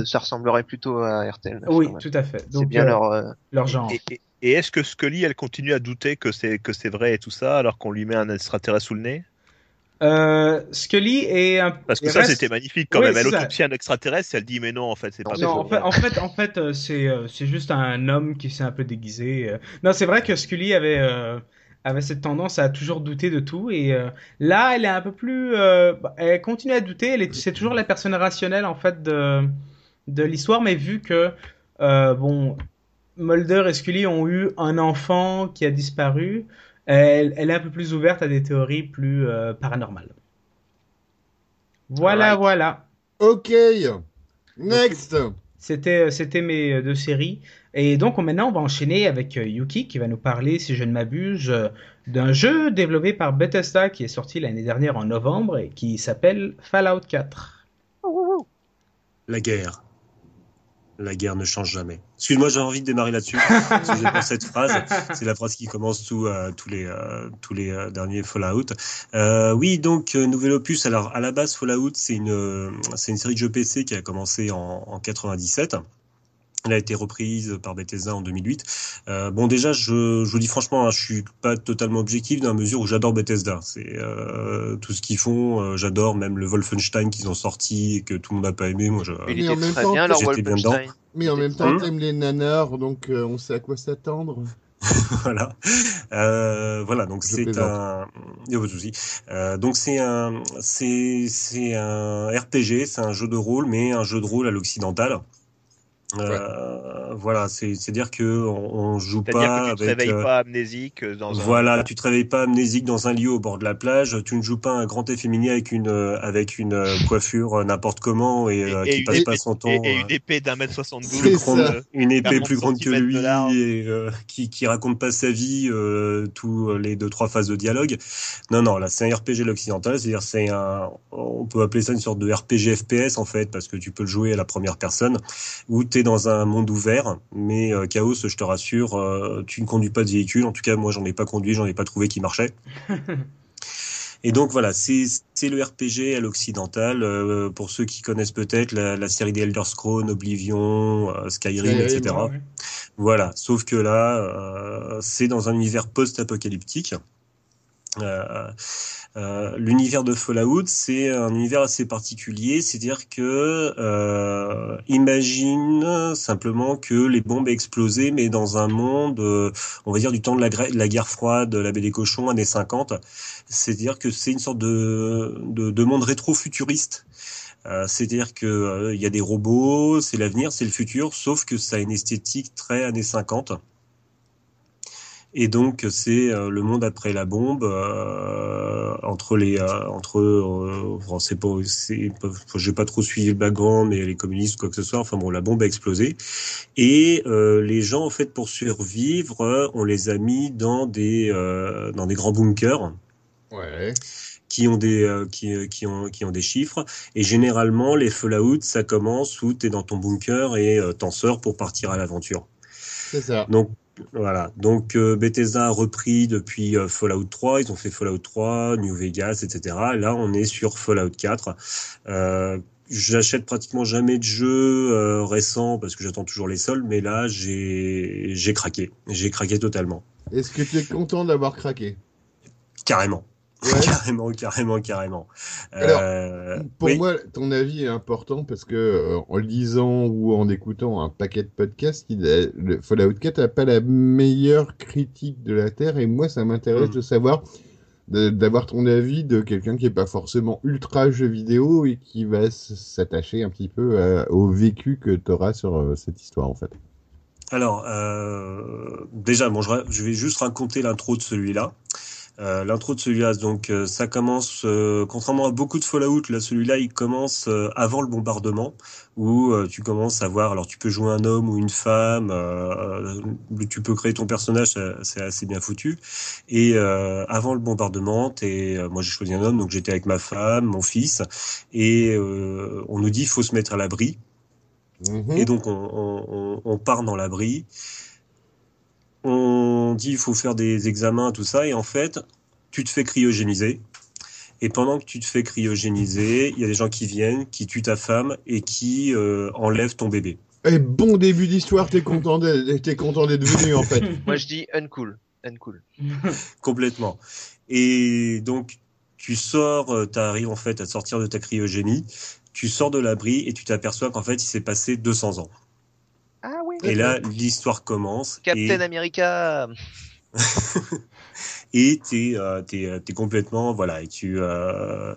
Speaker 5: Ça, ressemblerait plutôt à RTL.
Speaker 4: Oui, tout à fait.
Speaker 5: C'est bien
Speaker 4: euh,
Speaker 5: leur. euh,
Speaker 4: leur genre.
Speaker 3: Et, et- et est-ce que Scully, elle continue à douter que c'est que c'est vrai et tout ça, alors qu'on lui met un extraterrestre sous le nez?
Speaker 4: Euh, Scully est un.
Speaker 3: Parce que
Speaker 4: il
Speaker 3: ça,
Speaker 4: reste-
Speaker 3: c'était magnifique quand
Speaker 4: Oui,
Speaker 3: même. Elle autopsie un extraterrestre, elle dit mais non, en fait, c'est pas
Speaker 4: Non, en fait, en fait, en fait, c'est c'est juste un homme qui s'est un peu déguisé. Non, c'est vrai que Scully avait euh, avait cette tendance à toujours douter de tout et euh, là, elle est un peu plus. euh, bah, elle continue à douter. Elle est, c'est toujours la personne rationnelle en fait de de l'histoire, mais vu que euh, bon, Mulder et Scully ont eu un enfant qui a disparu, elle, elle est un peu plus ouverte à des théories plus paranormales. Voilà, voilà.
Speaker 1: Ok. Next.
Speaker 4: C'était, c'était mes deux séries. Et donc on- maintenant, on va enchaîner avec euh, Yuki qui va nous parler, si je ne m'abuse, euh, d'un jeu développé par Bethesda qui est sorti l'année dernière en novembre et qui s'appelle Fallout 4.
Speaker 2: La guerre. La guerre ne change jamais. Excuse-moi, j'ai envie de démarrer là-dessus. cette phrase. C'est la phrase qui commence tout, euh, tous les, tous les derniers Fallout. Oui, donc, nouvel opus. Alors, à la base, Fallout, c'est une, c'est une série de jeux PC qui a commencé en, en 97. Elle a été reprise par Bethesda en 2008. Euh, bon, déjà, je, je vous dis franchement, hein, je suis pas totalement objectif dans la mesure où j'adore Bethesda. C'est euh, tout ce qu'ils font, euh, j'adore. Même le Wolfenstein qu'ils ont sorti et que tout le monde n'a pas aimé, moi, je,
Speaker 5: Il
Speaker 1: Mais en
Speaker 5: était
Speaker 1: même
Speaker 5: très
Speaker 1: temps,
Speaker 5: bien, leur
Speaker 2: j'étais bien dedans.
Speaker 5: Wolfenstein.
Speaker 1: Mais en même temps,
Speaker 2: Hum.
Speaker 1: t'aimes les nanars, donc euh, on sait à quoi s'attendre.
Speaker 2: voilà. Euh, voilà, donc c'est un. Il y a pas de souci. Euh, donc c'est un, c'est c'est un RPG, c'est un jeu de rôle, mais un jeu de rôle à l'occidental. Euh, Voilà, c'est c'est dire que on, on joue
Speaker 3: C'est-à-dire
Speaker 2: pas
Speaker 3: que tu te
Speaker 2: avec.
Speaker 3: réveilles
Speaker 2: euh,
Speaker 3: pas amnésique dans un.
Speaker 2: Voilà, tu te réveilles pas amnésique dans un lit au bord de la plage. Tu ne joues pas un grand efféminé avec une euh, avec une euh, coiffure euh, n'importe comment et, euh,
Speaker 3: Et- et
Speaker 2: qui passe
Speaker 3: épée-
Speaker 2: pas son temps.
Speaker 3: Et, et
Speaker 2: euh,
Speaker 3: une épée d'un mètre 72.
Speaker 1: C'est
Speaker 2: grande-
Speaker 1: ça.
Speaker 2: une épée
Speaker 3: 40
Speaker 2: plus grande que lui et euh, qui qui raconte pas sa vie euh, tous les deux trois phases de dialogue. Non non, là c'est un RPG l'occidental, c'est-à-dire c'est un on peut appeler ça une sorte de RPG FPS en fait parce que tu peux le jouer à la première personne où tu dans un monde ouvert mais euh, Chaos, je te rassure, euh, tu ne conduis pas de véhicule, en tout cas moi j'en ai pas conduit, j'en ai pas trouvé qui marchait. Et donc voilà, c'est le RPG à l'occidental. euh, pour ceux qui connaissent peut-être la, la série des Elder Scrolls, Oblivion, euh, Skyrim,
Speaker 1: Skyrim,
Speaker 2: etc.
Speaker 4: Ouais.
Speaker 2: Voilà, sauf que là, euh, c'est dans un univers post-apocalyptique. L'univers de Fallout, c'est un univers assez particulier, c'est-à-dire que euh, imagine simplement que les bombes aient explosé, mais dans un monde, euh, on va dire du temps de la, gra- de la guerre froide, la baie des cochons, années 50. C'est-à-dire que c'est une sorte de, de, de monde rétro-futuriste. Euh, c'est-à-dire que euh, il y a des robots, c'est l'avenir, c'est le futur, sauf que ça a une esthétique très années 50. Et donc c'est euh, le monde après la bombe euh, entre les euh, entre euh, enfin, c'est pas c'est pas- j'ai pas trop suivi le background mais les communistes quoi que ce soit enfin bon la bombe a explosé et euh, les gens en fait pour survivre euh, on les a mis dans des euh, dans des grands bunkers
Speaker 1: Ouais.
Speaker 2: qui ont des euh, qui, euh, qui ont qui ont des chiffres et généralement les Fallout ça commence où tu es dans ton bunker et euh, t'en sors pour partir à l'aventure.
Speaker 1: C'est ça.
Speaker 2: Donc voilà, donc euh, Bethesda a repris depuis euh, Fallout 3, ils ont fait Fallout 3, New Vegas, etc. Là, on est sur Fallout 4. Euh, J'achète pratiquement jamais de jeux récents parce que j'attends toujours les soldes, mais là, j'ai j'ai craqué, j'ai craqué totalement,
Speaker 1: Est-ce que tu es content d'avoir craqué?
Speaker 2: Carrément,
Speaker 1: Ouais.
Speaker 2: carrément, carrément, carrément.
Speaker 1: Alors,
Speaker 2: Euh,
Speaker 1: Pour
Speaker 2: oui.
Speaker 1: moi, ton avis est important parce que euh, en lisant ou en écoutant un paquet de podcasts, il a- le Fallout 4 n'a pas la meilleure critique de la Terre et moi, ça m'intéresse
Speaker 2: Mhm.
Speaker 1: de savoir d'avoir ton avis de quelqu'un qui est pas forcément ultra jeu vidéo et qui va s'attacher un petit peu à- au vécu que tu auras sur euh, cette histoire en fait.
Speaker 2: Alors, euh, déjà, bon, je vais juste raconter l'intro de celui-là. Euh, l'intro de celui-là, donc, euh, ça commence, euh, contrairement à beaucoup de Fallout, là, celui-là, il commence euh, avant le bombardement, où euh, tu commences à voir, alors tu peux jouer un homme ou une femme, tu peux créer ton personnage, c'est assez bien foutu. Et euh, avant le bombardement, euh, moi j'ai choisi un homme, donc j'étais avec ma femme, mon fils, et euh, on nous dit il faut se mettre à l'abri.
Speaker 1: Mhm.
Speaker 2: Et donc on, on, on- on part dans l'abri. On dit il faut faire des examens, tout ça, et en fait, tu te fais cryogéniser. Et pendant que tu te fais cryogéniser, il y a des gens qui viennent, qui tuent ta femme et qui euh, enlèvent ton bébé.
Speaker 1: Et bon début d'histoire, t'es content d'être t'es content d'être venu en fait.
Speaker 5: Moi, je dis uncool. Uncool.
Speaker 2: Complètement. Et donc, tu sors, tu arrives en fait à sortir de ta cryogénie, tu sors de l'abri et tu t'aperçois qu'en fait, il s'est passé 200 ans. Et là, l'histoire commence. et...
Speaker 5: Captain America.
Speaker 2: et t'es euh, t'es euh, t'es complètement voilà et tu euh,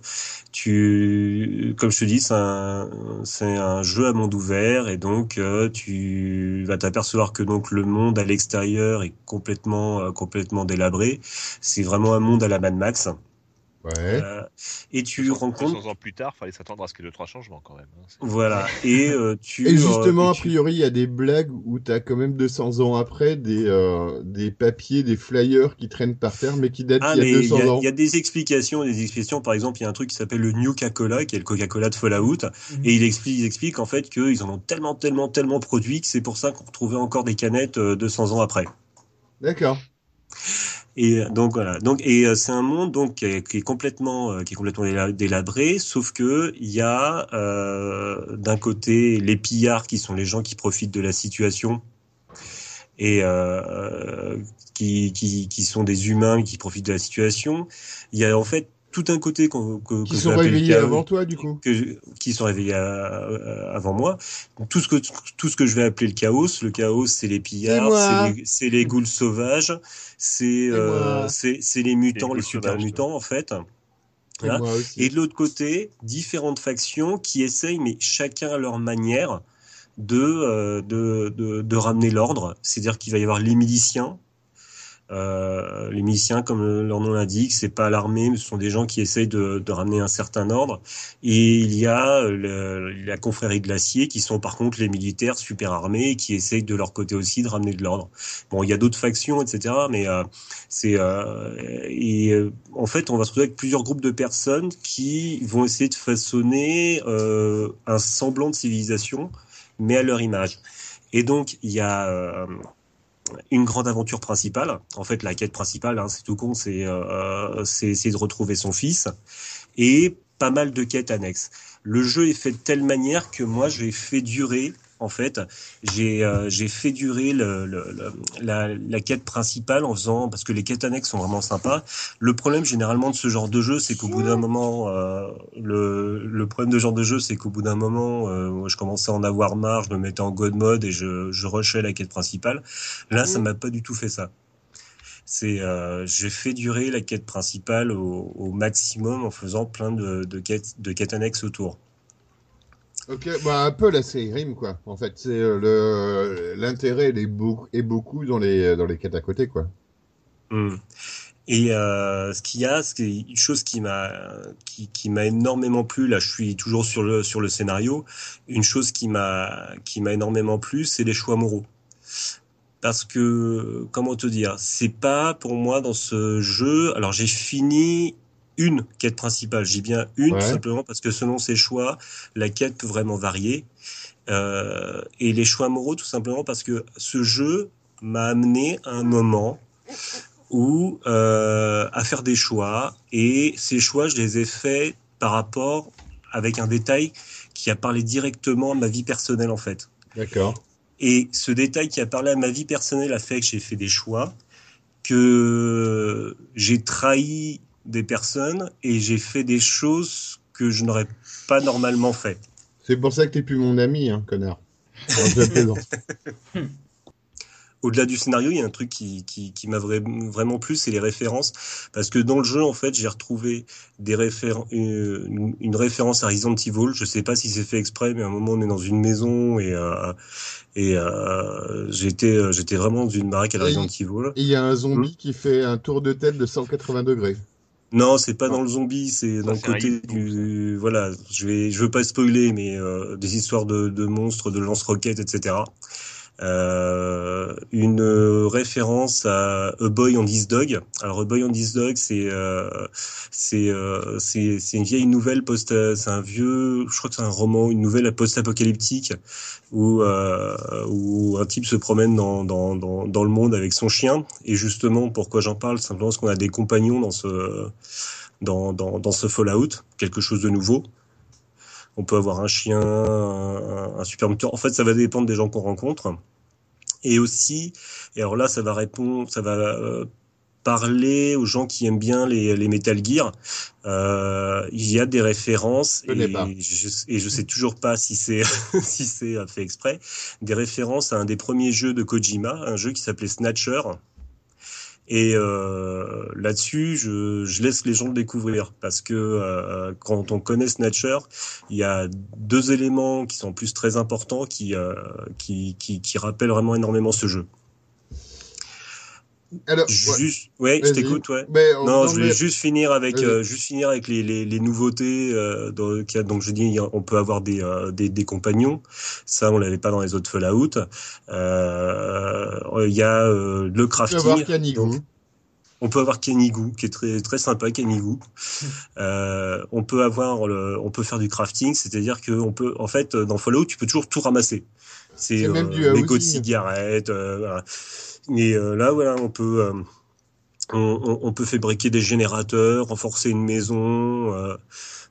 Speaker 2: tu comme je te dis c'est un c'est un jeu à monde ouvert et donc euh, tu vas t'apercevoir que donc le monde à l'extérieur est complètement complètement délabré c'est vraiment un monde à la Mad Max
Speaker 1: Ouais.
Speaker 2: Euh, et tu
Speaker 3: 200
Speaker 2: rencontres
Speaker 3: 200 ans plus tard, fallait s'attendre à ce qu'il y ait deux trois changements quand même. hein.
Speaker 2: Voilà et euh, tu
Speaker 1: Et justement,
Speaker 2: euh,
Speaker 1: a
Speaker 2: et tu-
Speaker 1: priori, il y a des blagues où tu as quand même 200 ans après des, euh, des papiers, des flyers qui traînent par terre, mais qui datent
Speaker 2: Ah, mais
Speaker 1: y a
Speaker 2: il
Speaker 1: 200
Speaker 2: y, a,
Speaker 1: ans.
Speaker 2: il y a des explications, des explications. Par exemple, il y a un truc qui s'appelle le New Coca-Cola, qui est le Coca-Cola de Fallout,
Speaker 4: Mhm.
Speaker 2: et il explique, il explique en fait qu'ils en ont tellement, tellement, tellement produit que c'est pour ça qu'on retrouvait encore des canettes euh, 200 ans après.
Speaker 1: D'accord.
Speaker 2: Et euh, donc voilà. Donc et euh, c'est un monde donc qui est, qui est complètement, euh, qui est complètement déla- délabré, sauf que il y a euh, d'un côté les pillards qui sont les gens qui profitent de la situation et euh, qui, qui, qui sont des humains qui profitent de la situation. Il y a en fait tout un côté qu'on- que,
Speaker 1: Qui
Speaker 2: que
Speaker 1: sont réveillés
Speaker 2: chaos,
Speaker 1: avant toi, du coup.
Speaker 2: que qui sont réveillés à- avant moi. Tout ce que tout ce que je vais appeler le chaos, le chaos, c'est les pillards, c'est les, c'est les ghouls sauvages, c'est euh,
Speaker 1: moi.
Speaker 2: c'est c'est les mutants,
Speaker 3: Les
Speaker 2: super mutants en fait.
Speaker 1: Et
Speaker 2: Voilà.
Speaker 1: moi aussi.
Speaker 2: Et de l'autre côté, différentes factions qui essayent, mais chacun à leur manière, de, de, de, de ramener l'ordre. C'est-à-dire qu'il va y avoir les miliciens, euh, les miliciens, comme leur nom l'indique, c'est pas l'armée, mais ce sont des gens qui essayent de, de, ramener un certain ordre. Et il y a le, la confrérie glacier, qui sont par contre les militaires super armés, qui essayent de leur côté aussi de ramener de l'ordre. Bon, il y a d'autres factions, etc. Mais euh, c'est euh, et euh, en fait, on va se retrouver avec plusieurs groupes de personnes qui vont essayer de façonner euh, un semblant de civilisation, mais à leur image. Et donc, il y a une grande aventure principale. En fait, la quête principale, hein, c'est tout con, c'est euh, essayer de retrouver son fils et pas mal de quêtes annexes. Le jeu est fait de telle manière que moi, j'ai fait durer en fait, j'ai euh, fait durer le, le, la, la, quête principale en faisant parce que les quêtes annexes sont vraiment sympas. Le problème généralement de ce genre de jeu, c'est qu'au bout d'un moment, euh, le, problème de ce genre de jeu, c'est qu'au bout d'un moment, euh, je commençais à en avoir marre, je me mettais en god mode et je, je rushais la quête principale. Là, ça m'a pas du tout fait ça c'est euh, j'ai fait durer la quête principale au, au, maximum en faisant plein de, de, quêtes, de quêtes annexes autour.
Speaker 1: Ok, bah un peu la Skyrim quoi. En fait, c'est euh, le l'intérêt est beaucoup est beaucoup dans les dans les quêtes à côté quoi.
Speaker 2: Mmh. Et euh, ce qu'il y a, c'est une chose qui m'a qui, qui m'a énormément plu. Là, je suis toujours sur le sur le scénario. Une chose qui m'a qui m'a énormément plu, c'est les choix moraux. Parce que comment te dire, c'est pas pour moi dans ce jeu. Alors j'ai fini une quête principale. J'ai bien une, ouais. simplement parce que selon ses choix, la quête peut vraiment varier. Euh, et les choix moraux, tout simplement parce que ce jeu m'a amené à un moment où euh, à faire des choix et ces choix, je les ai faits par rapport avec un détail qui a parlé directement à ma vie personnelle en fait.
Speaker 1: D'accord.
Speaker 2: Et ce détail qui a parlé à ma vie personnelle a fait que j'ai fait des choix, que j'ai trahi des personnes et j'ai fait des choses que je n'aurais pas normalement fait.
Speaker 1: C'est pour ça que t'es plus mon ami, hein, connard.
Speaker 2: Au-delà du scénario, il y a un truc qui, qui, qui m'a vraiment plu, c'est les références. Parce que dans le jeu, en fait, j'ai retrouvé des une, une, référence à Resident Evil. Je sais pas si c'est fait exprès, mais à un moment, on est dans une maison et, euh, et euh, j'étais j'étais vraiment dans une baraque à Resident Evil.
Speaker 1: Il y a un zombie mmh. qui fait un tour de tête de 180 degrés.
Speaker 2: Non, c'est pas dans le zombie, c'est dans le côté du voilà. Je vais, je veux pas spoiler, mais euh, des histoires de, de monstres, de lance-roquettes, etc. Euh, une référence à A Boy on This Dog. Alors A Boy on This Dog, c'est euh, c'est euh, c'est c'est une vieille nouvelle post, c'est un vieux, je crois que c'est un roman, une nouvelle post-apocalyptique où euh, où un type se promène dans, dans dans dans le monde avec son chien. Et justement, pourquoi j'en parle, simplement parce qu'on a des compagnons dans ce dans dans dans ce Fallout, quelque chose de nouveau on peut avoir un chien, un, un super moteur. En fait, ça va dépendre des gens qu'on rencontre. Et aussi, et alors là, ça va répondre, ça va euh, parler aux gens qui aiment bien les, les Metal Gear. Euh, il y a des références
Speaker 1: je
Speaker 2: et, je, et je sais toujours pas si c'est si c'est fait exprès. Des références à un des premiers jeux de Kojima, un jeu qui s'appelait Snatcher. Et euh, là-dessus, je, je, laisse les gens le découvrir parce que euh, quand on connaît Snatcher, il y a deux éléments qui sont plus très importants qui, euh, qui, qui, qui rappellent vraiment énormément ce jeu.
Speaker 1: Alors,
Speaker 2: juste, ouais, je t'écoute, ouais. Mais, non, je voulais mais... juste finir avec, euh, juste finir avec les, les, les nouveautés. Euh, dans, qui a, donc, je dis, on peut avoir des, euh, des, des, compagnons. Ça, on l'avait pas dans les autres Fallout. Euh, il y a euh, le crafting. On peut avoir Kenigou, qui est très très sympa, Kenigou. Euh, on peut avoir, le, on peut faire du crafting, c'est-à-dire que on peut, en fait, dans Fallout, tu peux toujours tout ramasser. C'est euh, mégots de cigarettes. Euh, voilà. Et euh, là, voilà, on peut, euh, on, on, peut fabriquer des générateurs, renforcer une maison.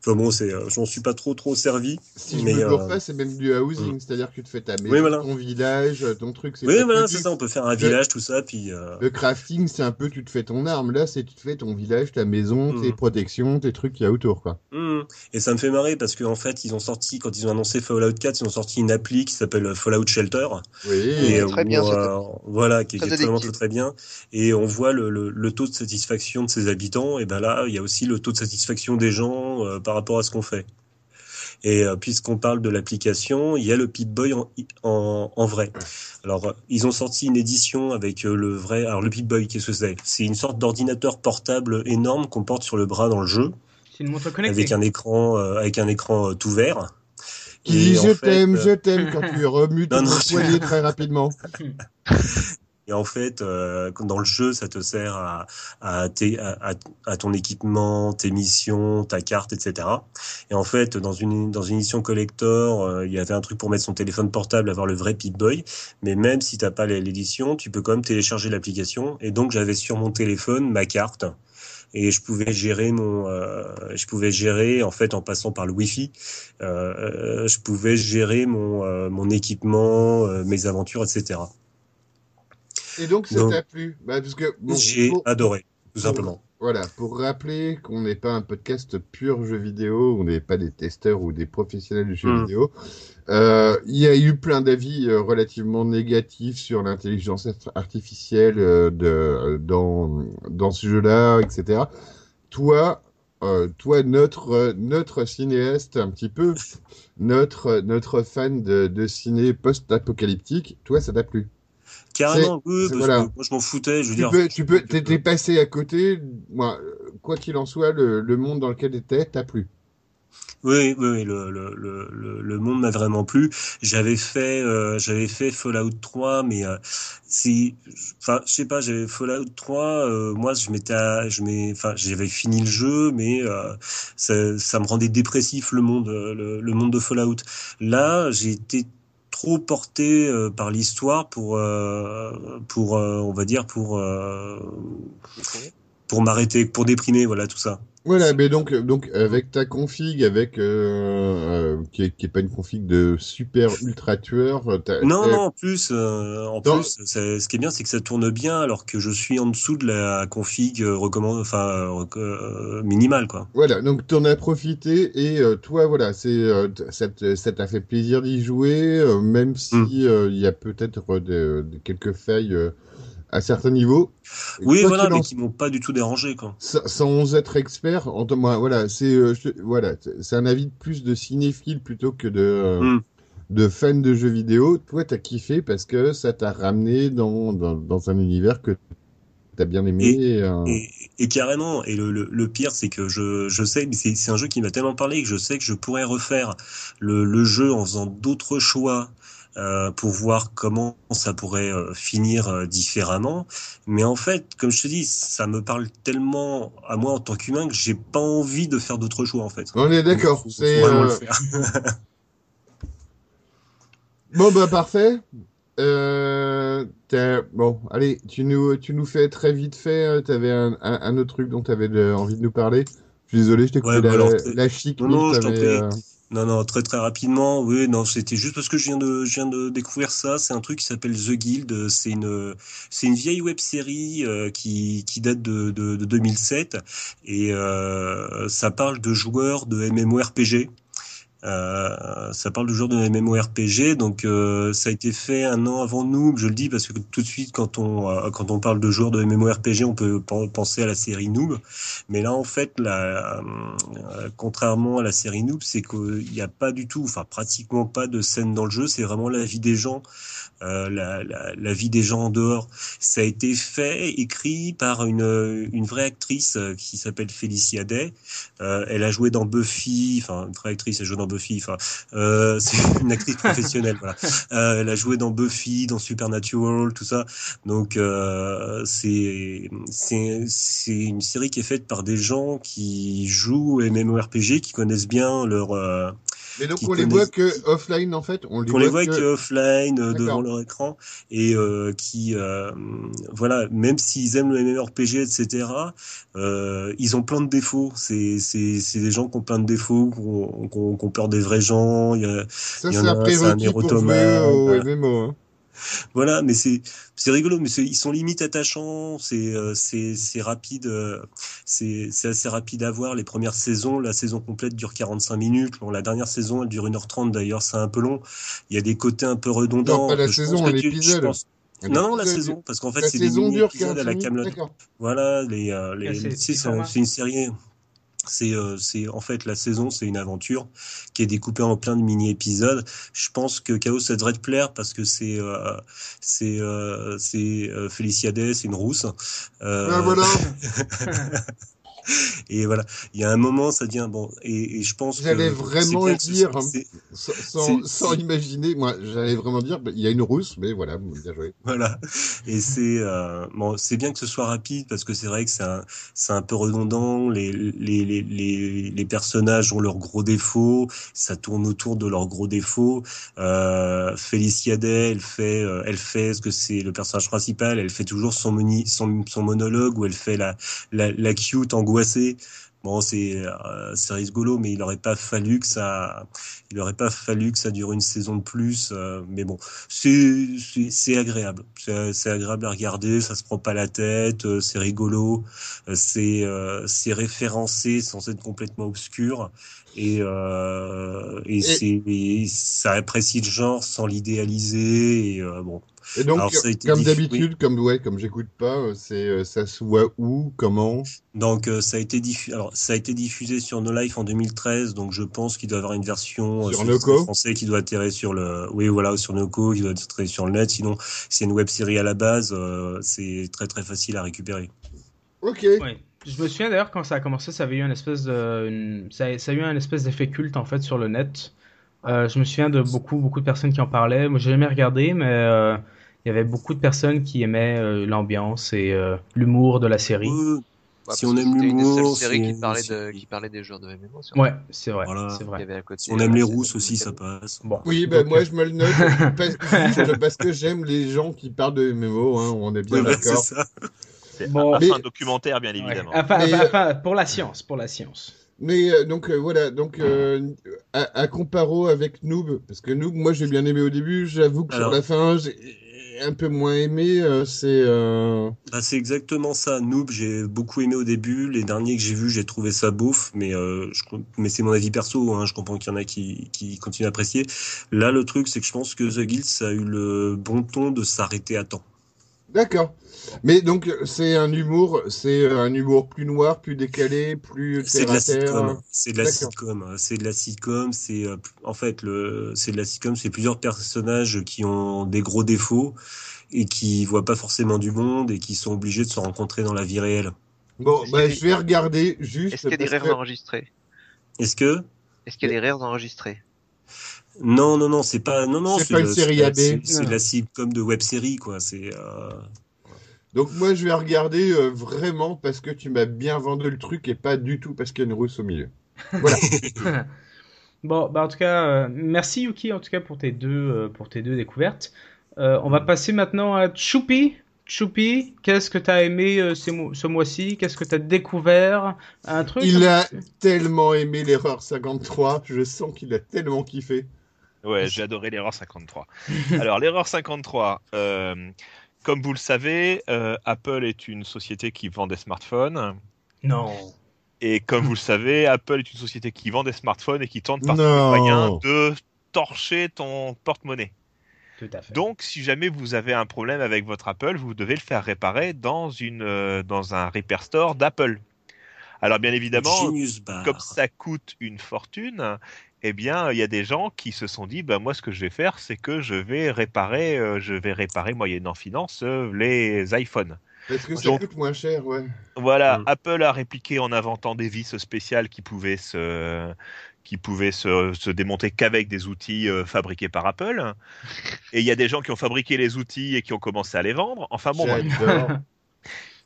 Speaker 2: Euh, Enfin bon, c'est, j'en suis pas trop trop servi.
Speaker 1: Si mais, je me euh... c'est même du housing, mmh. c'est-à-dire que tu te fais ta maison,
Speaker 2: oui, voilà.
Speaker 1: ton village, ton truc.
Speaker 2: Oui, voilà, c'est ça. On peut faire un village, le, tout ça, puis. Euh...
Speaker 1: Le crafting, c'est un peu, tu te fais ton arme. Là, c'est tu te fais ton village, ta maison, mmh. tes protections, tes trucs qu'il y a autour, quoi.
Speaker 2: Mmh. Et ça me fait marrer parce qu'en en fait, ils ont sorti quand ils ont annoncé Fallout 4, ils ont sorti une appli qui s'appelle Fallout Shelter.
Speaker 1: Oui.
Speaker 2: Et
Speaker 5: très bien.
Speaker 2: Euh, voilà, qui, très est vraiment très, très bien. Et on voit le, le, le, taux de satisfaction de ses habitants. Et ben là, il y a aussi le taux de satisfaction des gens euh, par rapport à ce qu'on fait. Et euh, puisqu'on parle de l'application, il y a le Pip-Boy en, en, en, vrai. Alors, euh, ils ont sorti une édition avec euh, le vrai. Alors, le Pip-Boy, qu'est-ce que c'est? C'est une sorte d'ordinateur portable énorme qu'on porte sur le bras dans le jeu.
Speaker 4: C'est une montre connectée.
Speaker 2: Avec un écran, euh, avec un écran tout vert.
Speaker 1: Qui dit je t'aime, je t'aime quand tu remues ton poignet très rapidement.
Speaker 2: Et en fait, euh, dans le jeu, ça te sert à, ton équipement, tes missions, ta carte, etc. Et en fait, dans une, dans une édition collector, euh, il y avait un truc pour mettre son téléphone portable, avoir le vrai Pip-Boy. Mais même si t'as pas l'édition, tu peux quand même télécharger l'application. Et donc, j'avais sur mon téléphone ma carte et je pouvais gérer mon euh, je pouvais gérer en fait en passant par le wifi euh, je pouvais gérer mon mon équipement mes aventures etc
Speaker 1: et donc ça t'a plu bah, parce que
Speaker 2: bon, j'ai
Speaker 1: pour,
Speaker 2: adoré tout
Speaker 1: pour,
Speaker 2: simplement
Speaker 1: voilà pour rappeler qu'on n'est pas un podcast pur jeu vidéo on n'est pas des testeurs ou des professionnels du jeu
Speaker 2: Mm.
Speaker 1: vidéo euh, il y a eu plein d'avis euh, relativement négatifs sur l'intelligence artificielle euh, de, dans, dans ce jeu-là, etc. Toi, euh, toi notre, notre cinéaste, un petit peu, notre, notre fan de, de ciné post-apocalyptique, toi, ça t'a plu?
Speaker 2: Carrément, oui, parce
Speaker 1: voilà.
Speaker 2: que moi je m'en foutais. Je veux
Speaker 1: tu
Speaker 2: dire,
Speaker 1: peux, tu peux, t'es passé à côté. Moi, quoi qu'il en soit, le, le monde dans lequel t'étais t'a plu.
Speaker 2: Oui, oui, le, le, le, le monde m'a vraiment plu. J'avais fait, euh, j'avais fait Fallout 3, mais euh, c'est, enfin, je sais pas, j'avais Fallout 3. Euh, moi, je m'étais, je m'ai, enfin, j'avais fini le jeu, mais euh, ça, ça me rendait dépressif le monde, le, le monde de Fallout. Là, j'ai été trop porté euh, par l'histoire pour, euh, pour, euh, on va dire, pour, euh, pour m'arrêter, pour déprimer, voilà tout ça.
Speaker 1: Voilà, mais donc, donc avec ta config, avec euh, euh, qui, est, qui est pas une config de super ultra tueur.
Speaker 2: Non, non, en plus, euh, en non. plus, ce qui est bien, c'est que ça tourne bien, alors que je suis en dessous de la config euh, recommande, enfin euh, minimale, quoi.
Speaker 1: Voilà, donc t'en as profité et euh, toi, voilà, c'est euh, ça t'a fait plaisir d'y jouer, euh, même si il mm. y a peut-être quelques failles à certains niveaux.
Speaker 2: Oui, voilà, mais qui m'ont pas du tout dérangé, quoi.
Speaker 1: Sans être expert, en moi, voilà, c'est euh, voilà, c'est un avis de plus de cinéphile plutôt que de euh, mm. de fan de jeux vidéo. Toi, t'as kiffé parce que ça t'a ramené dans, dans, dans un univers que t'as bien aimé.
Speaker 2: Et, et, euh... et, et, carrément. Et le, le, le pire, c'est que je, je sais, c'est un jeu qui m'a tellement parlé que je sais que je pourrais refaire le, le jeu en faisant d'autres choix. Euh, pour voir comment ça pourrait euh, finir euh, différemment. Mais en fait, comme je te dis, ça me parle tellement à moi en tant qu'humain que j'ai pas envie de faire d'autres choix en fait.
Speaker 1: On est d'accord. C'est
Speaker 2: euh...
Speaker 1: bon bah parfait. Euh, bon, allez, tu nous, tu nous fais très vite fait. Tu avais un, un, un, autre truc dont tu avais de, envie de nous parler. Je suis désolé, je t'ai coupé
Speaker 2: ouais, bah
Speaker 1: la, chic.
Speaker 2: Non, non, je. Non, non, très très rapidement. Oui, non, c'était juste parce que je viens de, je viens de découvrir ça. C'est un truc qui s'appelle The Guild. C'est une, c'est une vieille web série euh, qui, qui date de, de, de 2007 et euh, ça parle de joueurs de MMORPG. Euh, ça parle toujours de MMORPG, donc euh, ça a été fait un an avant nous. Je le dis parce que tout de suite, quand on euh, quand on parle de joueurs de MMORPG, on peut penser à la série Noob. Mais là, en fait, euh, contrairement à la série Noob, c'est qu'il n'y a pas du tout, enfin pratiquement pas de scène dans le jeu. C'est vraiment la vie des gens. Euh, la, la, la, vie des gens en dehors. Ça a été fait, écrit par une, une vraie actrice qui s'appelle Félicia Day. Euh, elle a joué dans Buffy, enfin une vraie actrice, elle joue dans Buffy, enfin euh, c'est une actrice professionnelle. voilà. Euh, elle a joué dans Buffy, dans Supernatural, tout ça. Donc euh, c'est c'est c'est une série qui est faite par des gens qui jouent MMORPG, qui connaissent bien leur
Speaker 1: mais donc on les voit que offline en fait,
Speaker 2: on les, on voit, les voit que, que offline euh, devant leur écran et euh, qui euh, voilà, même s'ils aiment le MMORPG etc, euh, ils ont plein de défauts. C'est c'est c'est des gens qui ont plein de défauts, qui ont, qui ont, qui ont peur des vrais gens. Il y a
Speaker 1: ça c'est un prérequis pour jouer au MMO. Hein.
Speaker 2: Voilà, mais c'est c'est rigolo, mais ils sont limite attachants. C'est euh, c'est c'est rapide, euh, c'est c'est assez rapide à voir. Les premières saisons, la saison complète dure 45 minutes. Bon, la dernière saison, elle dure 1h30 d'ailleurs, c'est un peu long. Il y a des côtés un peu redondants.
Speaker 1: Non, pas la je saison, l'épisode.
Speaker 2: Non, non, la saison, parce qu'en fait, c'est des mini-épisodes à la Camelot. Voilà, les, euh, les, c'est une série c'est euh, c'est en fait la saison c'est une aventure qui est découpée en plein de mini épisodes je pense que Chaos ça devrait te plaire parce que c'est euh, c'est euh, c'est euh, c'est une rousse
Speaker 1: Ah, voilà.
Speaker 2: et voilà il y a un moment ça devient bon et, et je pense que
Speaker 1: J'allais vraiment
Speaker 2: ce
Speaker 1: dire, hein. Sans, sans, imaginer, moi, j'allais vraiment dire, bah, il y a une rousse, mais voilà, bien joué.
Speaker 2: Voilà. Et c'est euh, bon, c'est bien que ce soit rapide parce que c'est vrai que c'est un, c'est un peu redondant. Les, les, les, les, les personnages ont leurs gros défauts. Ça tourne autour de leurs gros défauts. Euh, Félicia Day, elle fait, euh, elle fait ce que c'est le personnage principal. Elle fait toujours son, moni, son, son monologue où elle fait la, la, la cute angoissée. Bon, c'est euh, c'est rigolo, mais il aurait pas fallu que ça, il aurait pas fallu que ça dure une saison de plus. euh, mais bon, c'est agréable. C'est agréable à regarder, ça se prend pas la tête, euh, c'est rigolo, c'est c'est référencé sans être complètement obscur et euh, et, c'est et ça apprécie le genre sans l'idéaliser et bon.
Speaker 1: Et donc,
Speaker 2: Alors,
Speaker 1: comme d'habitude, comme ouais, comme j'écoute pas, euh, c'est euh, ça se voit où, comment?
Speaker 2: Donc euh, ça a été diffusé alors ça a été diffusé sur No Life en 2013 donc je pense qu'il doit y avoir une version euh,
Speaker 1: Sur
Speaker 2: français qui doit atterrir sur le oui voilà sur Noco qui doit atterrir sur le net sinon c'est une web série à la base euh, c'est très très facile à récupérer.
Speaker 1: Ok.
Speaker 4: Je me souviens d'ailleurs quand ça a commencé, ça avait eu un espèce de, une- ça, a, ça a eu un espèce d'effet culte en fait sur le net. Euh, je me souviens de beaucoup beaucoup de personnes qui en parlaient. Moi, j'ai jamais regardé, mais euh, il y avait beaucoup de personnes qui aimaient euh, l'ambiance et euh, l'humour de la série.
Speaker 5: Bah,
Speaker 2: si on aime l'humour,
Speaker 5: séries qui
Speaker 2: c'est-
Speaker 5: parlait de,
Speaker 2: c'est-
Speaker 5: qui parlait des joueurs de MMO.
Speaker 4: Ouais, c'est vrai,
Speaker 2: Voilà.
Speaker 4: c'est
Speaker 5: Il y
Speaker 4: vrai.
Speaker 5: avait à côté,
Speaker 2: si on aime
Speaker 5: euh,
Speaker 2: les rousses aussi ça passe.
Speaker 4: Bon.
Speaker 1: Oui, ben
Speaker 4: Donc,
Speaker 1: moi je me le note parce, que j'aime les gens qui parlent de MMO, hein, on est bien d'accord.
Speaker 4: Bon.
Speaker 3: un,
Speaker 1: Mais-
Speaker 3: un documentaire, bien
Speaker 4: Ouais.
Speaker 3: évidemment.
Speaker 4: Enfin,
Speaker 1: Mais,
Speaker 4: pour la science, pour la science.
Speaker 1: Mais euh, donc euh, voilà, donc euh, à, à comparo avec Noob, parce que Noob, moi j'ai bien aimé au début, j'avoue que
Speaker 2: Alors-
Speaker 1: sur la fin j'ai un peu moins aimé, euh, c'est euh...
Speaker 2: Bah, c'est exactement ça. Noob, j'ai beaucoup aimé au début. Les derniers que j'ai vus, j'ai trouvé ça beauf, mais euh, je, mais c'est mon avis perso. Hein, je comprends qu'il y en a qui, qui continuent à apprécier. Là, le truc, c'est que je pense que The Guild a eu le bon ton de s'arrêter à temps.
Speaker 1: D'accord. Mais donc c'est un humour, c'est un humour plus noir, plus décalé, plus
Speaker 2: C'est de la
Speaker 1: terre.
Speaker 2: sitcom. C'est de la sitcom. hein. C'est de la sitcom. C'est en fait le, c'est de la sitcom. C'est plusieurs personnages qui ont des gros défauts et qui voient pas forcément du monde et qui sont obligés de se rencontrer dans la vie réelle.
Speaker 1: Bon, bah, je vais regarder juste.
Speaker 5: Est-ce qu'il y a des rires enregistrés?
Speaker 2: Est-ce que?
Speaker 5: Est-ce qu'il y a des rires enregistrés?
Speaker 2: Non, non, non, c'est pas, non, non,
Speaker 1: C'est pas une série AB.
Speaker 2: C'est la sitcom de web série, quoi. C'est, euh,
Speaker 1: Donc moi je vais regarder euh, vraiment parce que tu m'as bien vendu le truc et pas du tout parce qu'il y a une rousse au milieu. Voilà.
Speaker 4: Bon, bah en tout cas, euh, merci Yuki en tout cas pour tes deux, euh, pour tes deux découvertes. Euh, on va passer maintenant à Choupi. Choupi, qu'est-ce que t'as aimé euh, ces mois- ce mois-ci? Qu'est-ce que t'as découvert? Un truc
Speaker 1: Il a tellement aimé l'erreur 53, je sens qu'il a tellement kiffé.
Speaker 3: Ouais, j'ai adoré l'erreur 53. Alors, l'erreur 53, euh, comme vous le savez, euh, Apple est une société qui vend des smartphones.
Speaker 4: Non.
Speaker 3: Et comme vous le savez, Apple est une société qui vend des smartphones et qui tente par tous les moyens de torcher ton porte-monnaie.
Speaker 4: Tout à fait.
Speaker 3: Donc, si jamais vous avez un problème avec votre Apple, vous devez le faire réparer dans, une, euh, dans un repair store d'Apple. Alors, bien évidemment, comme ça coûte une fortune, eh bien, il y a des gens qui se sont dit, bah, moi, ce que je vais faire, c'est que je vais réparer, euh, je vais réparer moyennant finance euh, les iPhones.
Speaker 1: Parce que ça
Speaker 3: Donc-
Speaker 1: coûte moins cher, ouais.
Speaker 3: Voilà,
Speaker 2: Mm.
Speaker 3: Apple a répliqué en inventant des vis spéciales qui pouvaient se, qui pouvaient se, se démonter qu'avec des outils euh, fabriqués par Apple. Et il y a des gens qui ont fabriqué les outils et qui ont commencé à les vendre. Enfin bon.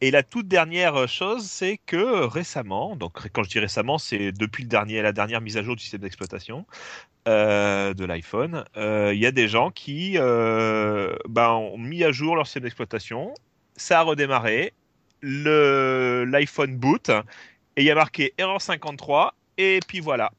Speaker 3: Et la toute dernière chose, c'est que récemment, donc quand je dis récemment, c'est depuis le dernier, la dernière mise à jour du système d'exploitation euh, de l'iPhone, euh, il y a des gens qui euh, ben, ont mis à jour leur système d'exploitation, ça a redémarré, l'iPhone boot, et il y a marqué erreur 53, et puis voilà.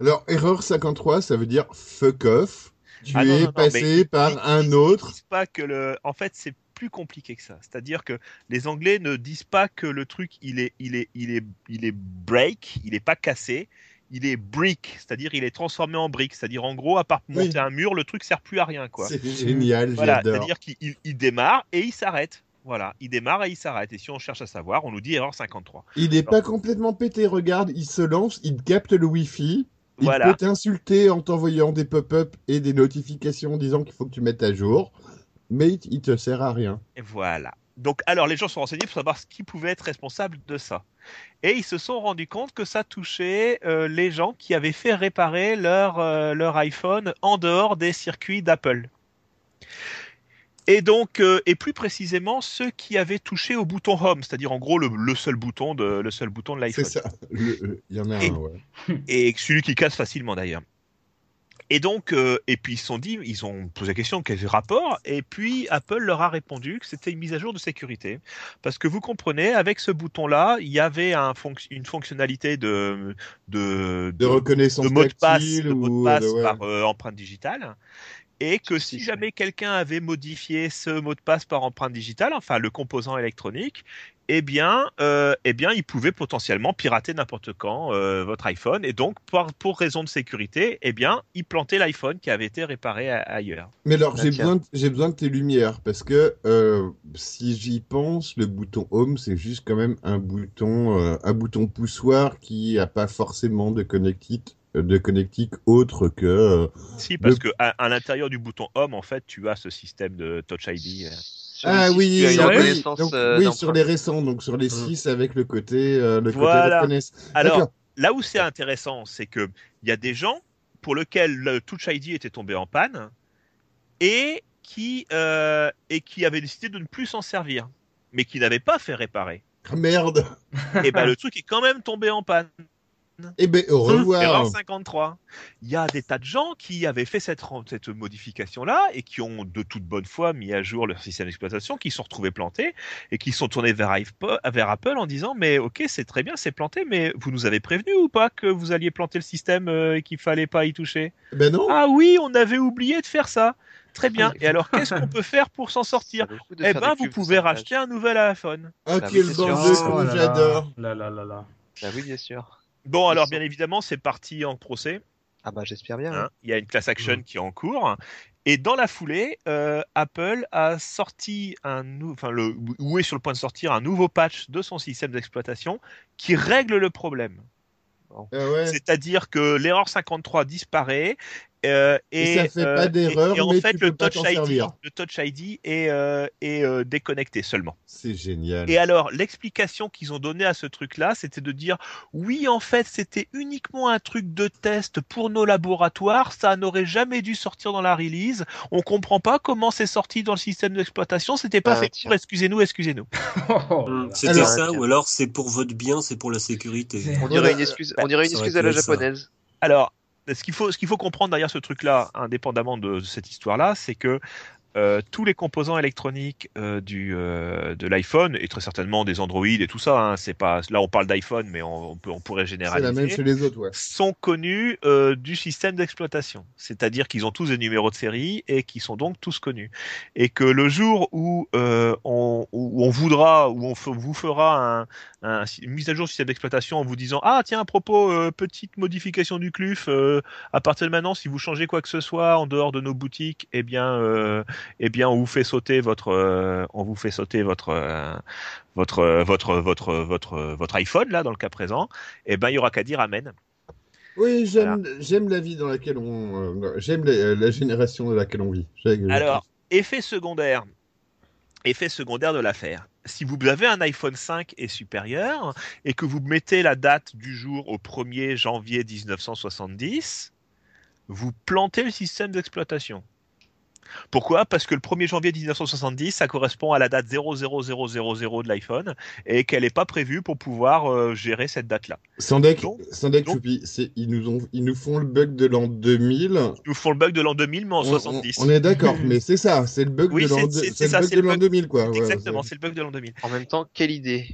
Speaker 1: Alors, erreur 53, ça veut dire fuck off. Tu
Speaker 3: Ah
Speaker 1: es
Speaker 3: non, non,
Speaker 1: passé par un autre.
Speaker 3: pas que le, en fait, c'est plus compliqué que ça. C'est-à-dire que les Anglais ne disent pas que le truc il est, il est, il est, il est break, il est pas cassé, il est brick, c'est-à-dire il est transformé en brique. C'est-à-dire en gros, à part monter
Speaker 1: Oui.
Speaker 3: un mur, le truc sert plus à rien, quoi.
Speaker 1: C'est génial,
Speaker 3: Voilà,
Speaker 1: j'adore.
Speaker 3: c'est-à-dire qu'il il- il démarre et il s'arrête. Voilà, il démarre et il s'arrête. Et si on cherche à savoir, on nous dit erreur 53.
Speaker 1: Il n'est pas complètement pété, regarde, il se lance, il capte le Wi-Fi, il
Speaker 3: Voilà.
Speaker 1: peut t'insulter en t'envoyant des pop-up et des notifications disant qu'il faut que tu mettes à jour, mais il, te sert à rien.
Speaker 3: Et voilà. Donc, alors, les gens sont renseignés pour savoir ce qui pouvait être responsable de ça. Et ils se sont rendus compte que ça touchait euh, les gens qui avaient fait réparer leur, euh, leur iPhone en dehors des circuits d'Apple. Et donc, euh, et plus précisément, ceux qui avaient touché au bouton Home, c'est-à-dire en gros le, le seul bouton de le seul bouton de
Speaker 1: C'est
Speaker 3: l'iPhone.
Speaker 1: ça. Le- euh, Il y en a
Speaker 3: Et-
Speaker 1: un, ouais.
Speaker 3: et celui qui casse facilement d'ailleurs. Et donc, euh, et puis ils se sont dit, ils ont posé la question quel rapport, et puis Apple leur a répondu que c'était une mise à jour de sécurité, parce que vous comprenez, avec ce bouton-là, il y avait un fonc- une fonctionnalité de de,
Speaker 1: De reconnaissance
Speaker 3: de mot de passe, mot passe
Speaker 1: ouais.
Speaker 3: par euh, empreinte digitale. Et que si jamais quelqu'un avait modifié ce mot de passe par empreinte digitale, enfin le composant électronique, eh bien, euh, eh bien, il pouvait potentiellement pirater n'importe quand euh, votre iPhone. Et donc, pour, pour raison de sécurité, eh bien, il plantait l'iPhone qui avait été réparé a- ailleurs.
Speaker 1: Mais alors, j'ai besoin, de- j'ai besoin de tes lumières parce que euh, si j'y pense, le bouton Home, c'est juste quand même un bouton, euh, un bouton poussoir qui a pas forcément de connectique, de connectique autre que. euh,
Speaker 3: Si, parce
Speaker 1: Le-
Speaker 3: que à, à l'intérieur du bouton Home, en fait, tu as ce système de Touch ID. euh.
Speaker 1: Ah oui,
Speaker 5: une
Speaker 1: oui,
Speaker 5: reconnaissance,
Speaker 1: donc,
Speaker 5: euh,
Speaker 1: oui, sur les récents, donc sur les
Speaker 2: Mm.
Speaker 1: 6 avec le côté, euh, le
Speaker 3: Voilà.
Speaker 1: côté.
Speaker 3: Alors, là où c'est intéressant, c'est que il y a des gens pour lesquels le Touch ID était tombé en panne et qui euh, et qui avaient décidé de ne plus s'en servir, mais qui n'avaient pas fait réparer.
Speaker 1: Ah, merde.
Speaker 3: et ben le truc est quand même tombé en panne.
Speaker 1: Eh ben, au revoir.
Speaker 3: Erreur 53. Il y a des tas de gens qui avaient fait cette, cette modification-là et qui ont de toute bonne foi mis à jour leur système d'exploitation, qui se sont retrouvés plantés et qui sont tournés vers, Apple en disant mais ok c'est très bien c'est planté mais vous nous avez prévenu ou pas que vous alliez planter le système euh, et qu'il fallait pas y toucher?
Speaker 1: Ben non.
Speaker 3: Ah oui on avait oublié de faire ça. Très bien. Et alors qu'est-ce qu'on peut faire pour s'en sortir? Eh ben vous pouvez racheter un nouvel iPhone.
Speaker 1: Ah, quel de
Speaker 5: Oh
Speaker 1: j'adore.
Speaker 4: Là, là, là, là.
Speaker 5: Bah oui, bien sûr.
Speaker 3: Bon alors bien évidemment c'est parti en procès.
Speaker 5: Ah bah j'espère bien.
Speaker 3: Hein, il y a une class action qui est en cours. Et dans la foulée, euh, Apple a sorti un enfin le ou est sur le point de sortir un nouveau patch de son système d'exploitation qui règle le problème.
Speaker 1: Ouais.
Speaker 3: C'est-à-dire que l'erreur 53 disparaît euh, et,
Speaker 1: Et ça fait
Speaker 3: euh,
Speaker 1: pas d'erreur,
Speaker 3: et- et en
Speaker 1: mais
Speaker 3: fait
Speaker 1: tu
Speaker 3: le
Speaker 1: pas
Speaker 3: Touch ID,
Speaker 1: servir.
Speaker 3: le Touch ID est, euh, est euh, déconnecté seulement.
Speaker 1: C'est génial.
Speaker 3: Et alors, l'explication qu'ils ont donnée à ce truc-là, c'était de dire oui, en fait, c'était uniquement un truc de test pour nos laboratoires, ça n'aurait jamais dû sortir dans la release. On comprend pas comment c'est sorti dans le système d'exploitation, c'était pas
Speaker 5: Ah,
Speaker 3: fait
Speaker 5: tiens.
Speaker 3: pour, excusez-nous, excusez-nous.
Speaker 4: Là.
Speaker 2: C'était
Speaker 1: Alors-
Speaker 2: ça, ou alors c'est pour votre bien, c'est pour la sécurité.
Speaker 5: On dirait une excuse, on dirait une excuse à la
Speaker 2: ça.
Speaker 5: japonaise.
Speaker 3: Alors, ce qu'il faut, comprendre derrière ce truc-là, indépendamment de, de cette histoire-là, c'est que euh, tous les composants électroniques euh, du euh, de l'iPhone et très certainement des Android et tout ça, hein, c'est pas là on parle d'iPhone, mais on, on peut on pourrait
Speaker 1: C'est la même
Speaker 3: généraliser.
Speaker 1: chez les autres, ouais.
Speaker 3: sont connus euh, du système d'exploitation. C'est-à-dire qu'ils ont tous des numéros de série et qui sont donc tous connus. Et que le jour où, euh, on, où on voudra, où on vous fera un, un- une mise à jour du système d'exploitation en vous disant Ah, tiens, à propos, euh, petite modification du CLUF, euh, à partir de maintenant, si vous changez quoi que ce soit en dehors de nos boutiques, eh bien, euh, eh bien on vous fait sauter votre, euh, on vous fait sauter votre, euh, votre, euh, votre, votre, votre, votre iPhone, là, dans le cas présent, eh ben, il y aura qu'à dire Amen.
Speaker 1: Oui, j'aime, j'aime la vie dans laquelle on, euh, j'aime la, la génération dans laquelle on vit.
Speaker 3: Alors, effet secondaire. Effet secondaire de l'affaire. Si vous avez un iPhone 5 et supérieur et que vous mettez la date du jour au 1er janvier 1970, vous plantez le système d'exploitation. Pourquoi? Parce que le 1er janvier 1970, ça correspond à la date 00000 de l'iPhone et qu'elle n'est pas prévue pour pouvoir euh, gérer cette date-là.
Speaker 1: Sandek,
Speaker 3: Donc-
Speaker 1: Sandek
Speaker 3: donc-
Speaker 1: Choupi, c'est, ils nous ont, ils nous font le bug de l'an 2000.
Speaker 3: Ils nous font le bug de l'an 2000, mais en
Speaker 1: On-
Speaker 3: 70.
Speaker 1: On, on est d'accord, mais c'est ça, c'est le bug
Speaker 3: Oui,
Speaker 1: de l'an,
Speaker 3: c'est-
Speaker 1: de-
Speaker 3: c'est-
Speaker 1: c'est
Speaker 3: c'est
Speaker 1: le
Speaker 3: ça,
Speaker 1: bug
Speaker 3: c'est
Speaker 1: de
Speaker 3: le
Speaker 1: l'an
Speaker 3: bug.
Speaker 1: 2000, quoi. ouais,
Speaker 3: Exactement,
Speaker 1: c'est
Speaker 3: le bug de l'an 2000.
Speaker 5: En même temps, quelle idée?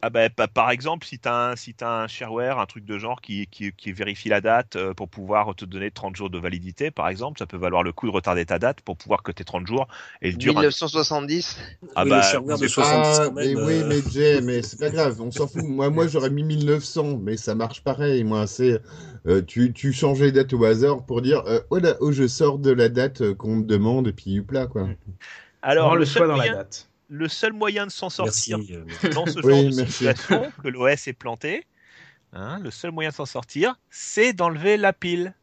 Speaker 3: Ah bah, pa- par exemple, si tu as, un, si t'as un shareware, un truc de genre qui, qui, qui vérifie la date euh, pour pouvoir te donner 30 jours de validité, par exemple, ça peut valoir le coup de retarder ta date pour pouvoir que tes 30 jours et le dure. un-
Speaker 5: 1970.
Speaker 3: Ah
Speaker 2: oui,
Speaker 3: bah,
Speaker 2: le shareware de
Speaker 3: vous-
Speaker 2: 70
Speaker 1: Ah,
Speaker 2: quand
Speaker 1: mais oui,
Speaker 2: euh,
Speaker 1: mais Jay, mais c'est pas grave, on s'en fout. Moi, moi, j'aurais mis 1900, mais ça marche pareil. Moi, c'est, euh, tu, tu changes les dates au hasard pour dire, euh, voilà, oh, je sors de la date qu'on me demande, et puis hupla, quoi.
Speaker 3: Alors, le, seul
Speaker 4: choix dans la date.
Speaker 3: Le seul moyen de s'en
Speaker 2: Merci.
Speaker 3: sortir
Speaker 2: euh,
Speaker 3: dans ce
Speaker 1: Oui,
Speaker 3: genre de
Speaker 1: merci.
Speaker 3: situation que l'OS est planté, hein, le seul moyen de s'en sortir, c'est d'enlever la pile.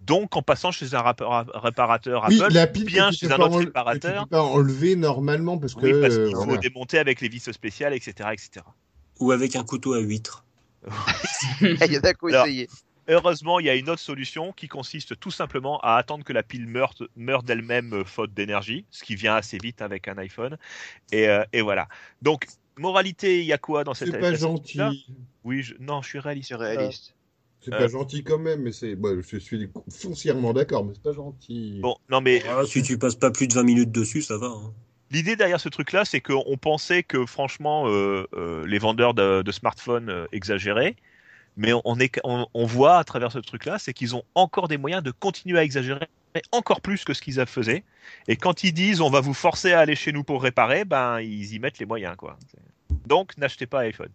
Speaker 3: Donc en passant chez un réparateur
Speaker 1: Oui,
Speaker 3: Apple,
Speaker 1: la pile
Speaker 3: bien chez un autre réparateur.
Speaker 1: Pas enlever normalement parce que.
Speaker 3: Oui, parce qu'il faut
Speaker 1: voilà.
Speaker 3: démonter avec les vis spéciales, etc., etc.
Speaker 2: Ou avec un couteau à huître.
Speaker 5: Il y en a
Speaker 3: Alors,
Speaker 5: essayer.
Speaker 3: Heureusement, il y a une autre solution qui consiste tout simplement à attendre que la pile meure, meure d'elle-même euh, faute d'énergie, ce qui vient assez vite avec un iPhone. Et, euh, et voilà. Donc, moralité, il y a quoi dans cette
Speaker 1: C'est pas gentil.
Speaker 3: Oui, je... non, je suis réaliste.
Speaker 5: C'est réaliste.
Speaker 1: C'est
Speaker 3: Euh.
Speaker 1: pas gentil quand même, mais c'est. bon, je suis foncièrement d'accord, mais c'est pas gentil.
Speaker 3: Bon, non, mais
Speaker 2: Ah, si tu passes pas plus de 20 minutes dessus, ça va. hein.
Speaker 3: L'idée derrière ce truc-là, c'est qu'on pensait que franchement, euh, euh, les vendeurs de, de smartphones euh, exagéraient, mais on, est, on, on voit à travers ce truc-là, c'est qu'ils ont encore des moyens de continuer à exagérer encore plus que ce qu'ils faisaient. Et quand ils disent on va vous forcer à aller chez nous pour réparer, ben ils y mettent les moyens, quoi. Donc n'achetez pas iPhone.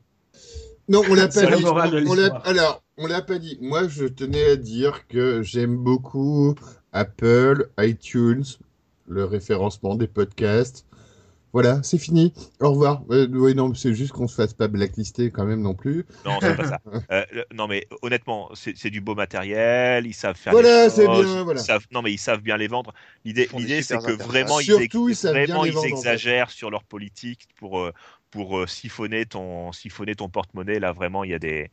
Speaker 1: Non, on l'a pas dit. On. Alors, on l'a pas dit. Moi, je tenais à dire que j'aime beaucoup Apple, iTunes, le référencement des podcasts. Voilà, c'est fini. Au revoir. Euh, oui, non, c'est juste qu'on se fasse pas blacklister quand même non plus.
Speaker 3: Non, c'est pas ça. Euh, non, mais honnêtement, c'est du beau matériel. Ils savent faire.
Speaker 1: Voilà,
Speaker 3: les
Speaker 1: c'est
Speaker 3: choses,
Speaker 1: bien, voilà.
Speaker 3: ils savent- non, mais ils savent bien les vendre. L'idée, c'est que vraiment, ils, ex-
Speaker 1: ils savent bien
Speaker 3: vraiment,
Speaker 1: les
Speaker 3: ils
Speaker 1: vendre, en fait.
Speaker 3: exagèrent sur leur politique pour euh, pour euh, siphonner ton siphonner ton porte-monnaie. Là, vraiment, il y a des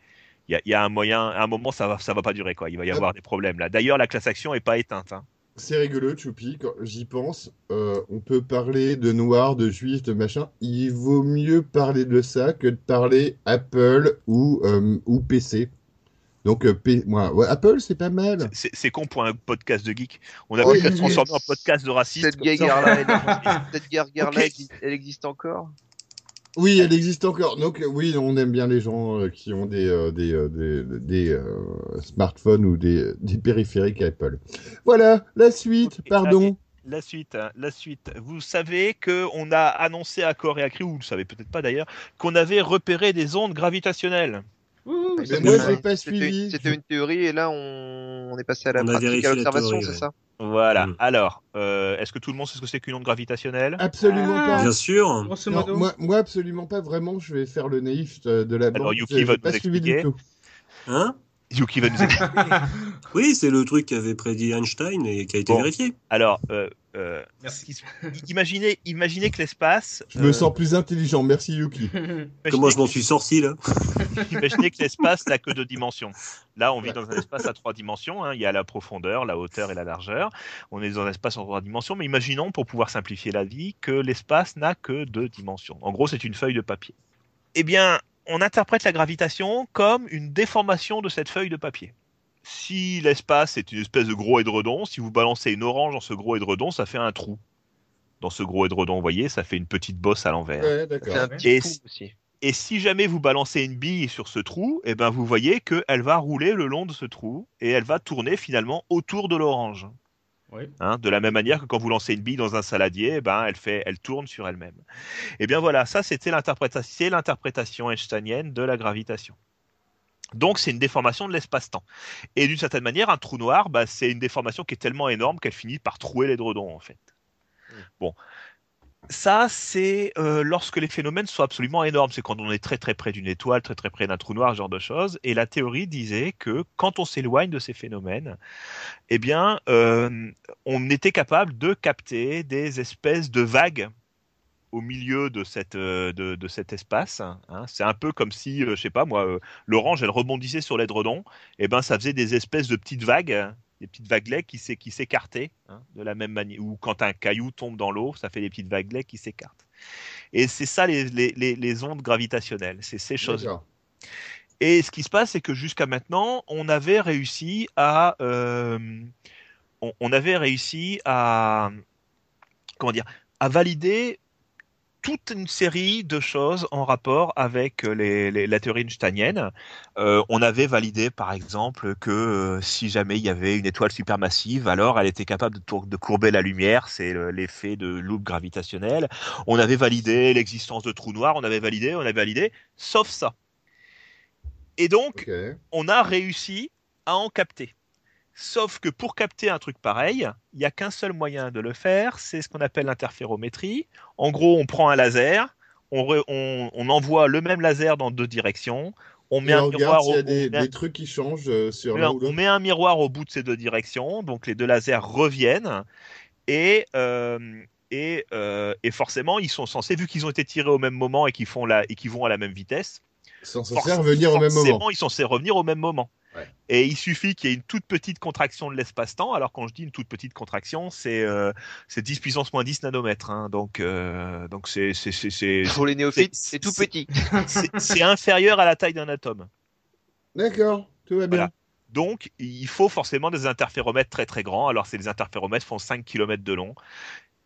Speaker 3: il y a, il y a un moyen, à un moment, ça va, ça va pas durer quoi. Il va y
Speaker 1: Ah.
Speaker 3: avoir des problèmes là. D'ailleurs, la classe action est pas éteinte. hein.
Speaker 1: C'est rigolo, Choupi, quand j'y pense. euh, on peut parler de noirs, de juifs, de machin. Il vaut mieux parler de ça que de parler Apple ou, euh, ou PC. Donc, euh, P- moi, ouais, Apple, c'est pas mal.
Speaker 3: C'est con pour un podcast de geek. On a
Speaker 1: Oui,
Speaker 3: le
Speaker 1: mais-
Speaker 3: transformer en podcast de raciste.
Speaker 5: Cette guerre-là, elle existe encore?
Speaker 1: Oui, elle existe encore. Donc, oui, on aime bien les gens euh, qui ont des, euh, des, euh, des, des, smartphones ou des, des périphériques Apple. Voilà, la suite, pardon.
Speaker 3: La suite, hein, la suite. Vous savez que on a annoncé à corps et à cri, ou vous le savez peut-être pas d'ailleurs, qu'on avait repéré des ondes gravitationnelles.
Speaker 4: Ouh,
Speaker 1: Mais
Speaker 4: c'est
Speaker 1: moi,
Speaker 4: bien.
Speaker 1: j'ai pas
Speaker 5: C'était-
Speaker 1: suivi.
Speaker 5: C'était une théorie et là, on, on est passé à la
Speaker 2: On
Speaker 5: pratique, à l'observation, c'est
Speaker 2: ouais.
Speaker 5: ça?
Speaker 3: Voilà.
Speaker 2: Mm.
Speaker 3: Alors, euh, est-ce que tout le monde sait ce que c'est qu'une onde gravitationnelle?
Speaker 1: Absolument
Speaker 4: Ah.
Speaker 1: pas.
Speaker 2: Bien sûr.
Speaker 1: Non, moi, moi, absolument pas. Vraiment, je vais faire le naïf de, la
Speaker 3: Alors,
Speaker 1: bande.
Speaker 3: Yuki
Speaker 1: J'ai-
Speaker 3: va nous expliquer.
Speaker 1: tout.
Speaker 2: Hein?
Speaker 3: Yuki va nous expliquer.
Speaker 2: Oui, c'est le truc qu'avait prédit Einstein et qui a été
Speaker 3: Bon.
Speaker 2: vérifié.
Speaker 3: Alors, euh, euh,
Speaker 4: Merci.
Speaker 3: imaginez, imaginez que l'espace.
Speaker 1: Je me
Speaker 3: euh,
Speaker 1: sens plus intelligent. Merci, Yuki.
Speaker 2: Comment je m'en
Speaker 3: imaginez
Speaker 2: suis sorti là
Speaker 3: que- Imaginez que l'espace n'a que deux dimensions. Là, on vit dans un espace à trois dimensions. hein. Il y a la profondeur, la hauteur et la largeur. On est dans un espace en trois dimensions. Mais imaginons, pour pouvoir simplifier la vie, que l'espace n'a que deux dimensions. En gros, c'est une feuille de papier. Eh bien, on interprète la gravitation comme une déformation de cette feuille de papier. Si l'espace est une espèce de gros édredon, si vous balancez une orange dans ce gros édredon, ça fait un trou. Dans ce gros édredon, vous voyez, ça fait une petite bosse à l'envers.
Speaker 1: Ouais,
Speaker 3: Et si-. Et jamais vous balancez une bille sur ce trou, eh ben vous voyez qu'elle va rouler le long de ce trou et elle va tourner finalement autour de l'orange.
Speaker 4: Oui.
Speaker 3: Hein, de la même manière que quand vous lancez une bille dans un saladier, eh ben elle fait, elle tourne sur elle-même. Et bien voilà, ça c'était l'interprétation, l'interprétation einsteinienne de la gravitation. Donc c'est une déformation de l'espace-temps. Et d'une certaine manière, un trou noir, bah, c'est une déformation qui est tellement énorme qu'elle finit par trouer l'édredon en fait. Bon, ça, c'est euh, lorsque les phénomènes sont absolument énormes. C'est quand on est très très près d'une étoile, très très près d'un trou noir, ce genre de choses. Et la théorie disait que quand on s'éloigne de ces phénomènes, eh bien, euh, on était capable de capter des espèces de vagues au milieu de, cette, euh, de, cet espace. hein. C'est un peu comme si, je sais pas moi, l'orange, elle rebondissait sur l'édredon. Et ben, ça faisait des espèces de petites vagues des petites vaguelets qui s'é- qui s'écartaient hein, de la même manière ou quand un caillou tombe dans l'eau ça fait des petites vaguelets qui s'écartent et c'est ça les, les, les, les ondes gravitationnelles c'est ces choses
Speaker 1: D'accord.
Speaker 3: et ce qui se passe c'est que jusqu'à maintenant on avait réussi à euh, on, on avait réussi à comment dire à valider toute une série de choses en rapport avec les, les- la théorie einsteinienne. Euh, on avait validé, par exemple, que euh, si jamais il y avait une étoile supermassive, alors elle était capable de, tour- de courber la lumière, c'est le- l'effet de loupe gravitationnelle. On avait validé l'existence de trous noirs, on avait validé, on avait validé, sauf ça. Et donc, on a réussi à en capter. Sauf que pour capter un truc pareil, il n'y a qu'un seul moyen de le faire, c'est ce qu'on appelle l'interférométrie. En gros, on prend un laser, on, re- on- on envoie le même laser dans deux directions, on met
Speaker 1: Et
Speaker 3: un miroir au- met un- miroir au bout de ces deux directions, donc les deux lasers reviennent et euh, et, euh, et forcément ils sont censés, vu qu'ils ont été tirés au même moment et qu'ils font la et qu'ils vont à la même vitesse,
Speaker 1: Sans se
Speaker 3: forc-
Speaker 1: faire venir au même
Speaker 3: forcément,
Speaker 1: moment.
Speaker 3: ils sont censés revenir au même moment.
Speaker 1: Ouais.
Speaker 3: Et il suffit qu'il y ait une toute petite contraction de l'espace-temps. Alors quand je dis une toute petite contraction, c'est euh, c'est 10 puissance moins 10 nanomètres. hein. donc euh, donc c'est c'est c'est c'est
Speaker 5: Pour les néophytes,
Speaker 3: c'est-
Speaker 5: tout petit.
Speaker 3: c'est- inférieur à la taille d'un atome.
Speaker 1: D'accord, tout va bien.
Speaker 3: Voilà. Donc, il faut forcément des interféromètres très très grands. Alors, ces interféromètres font 5 km de long.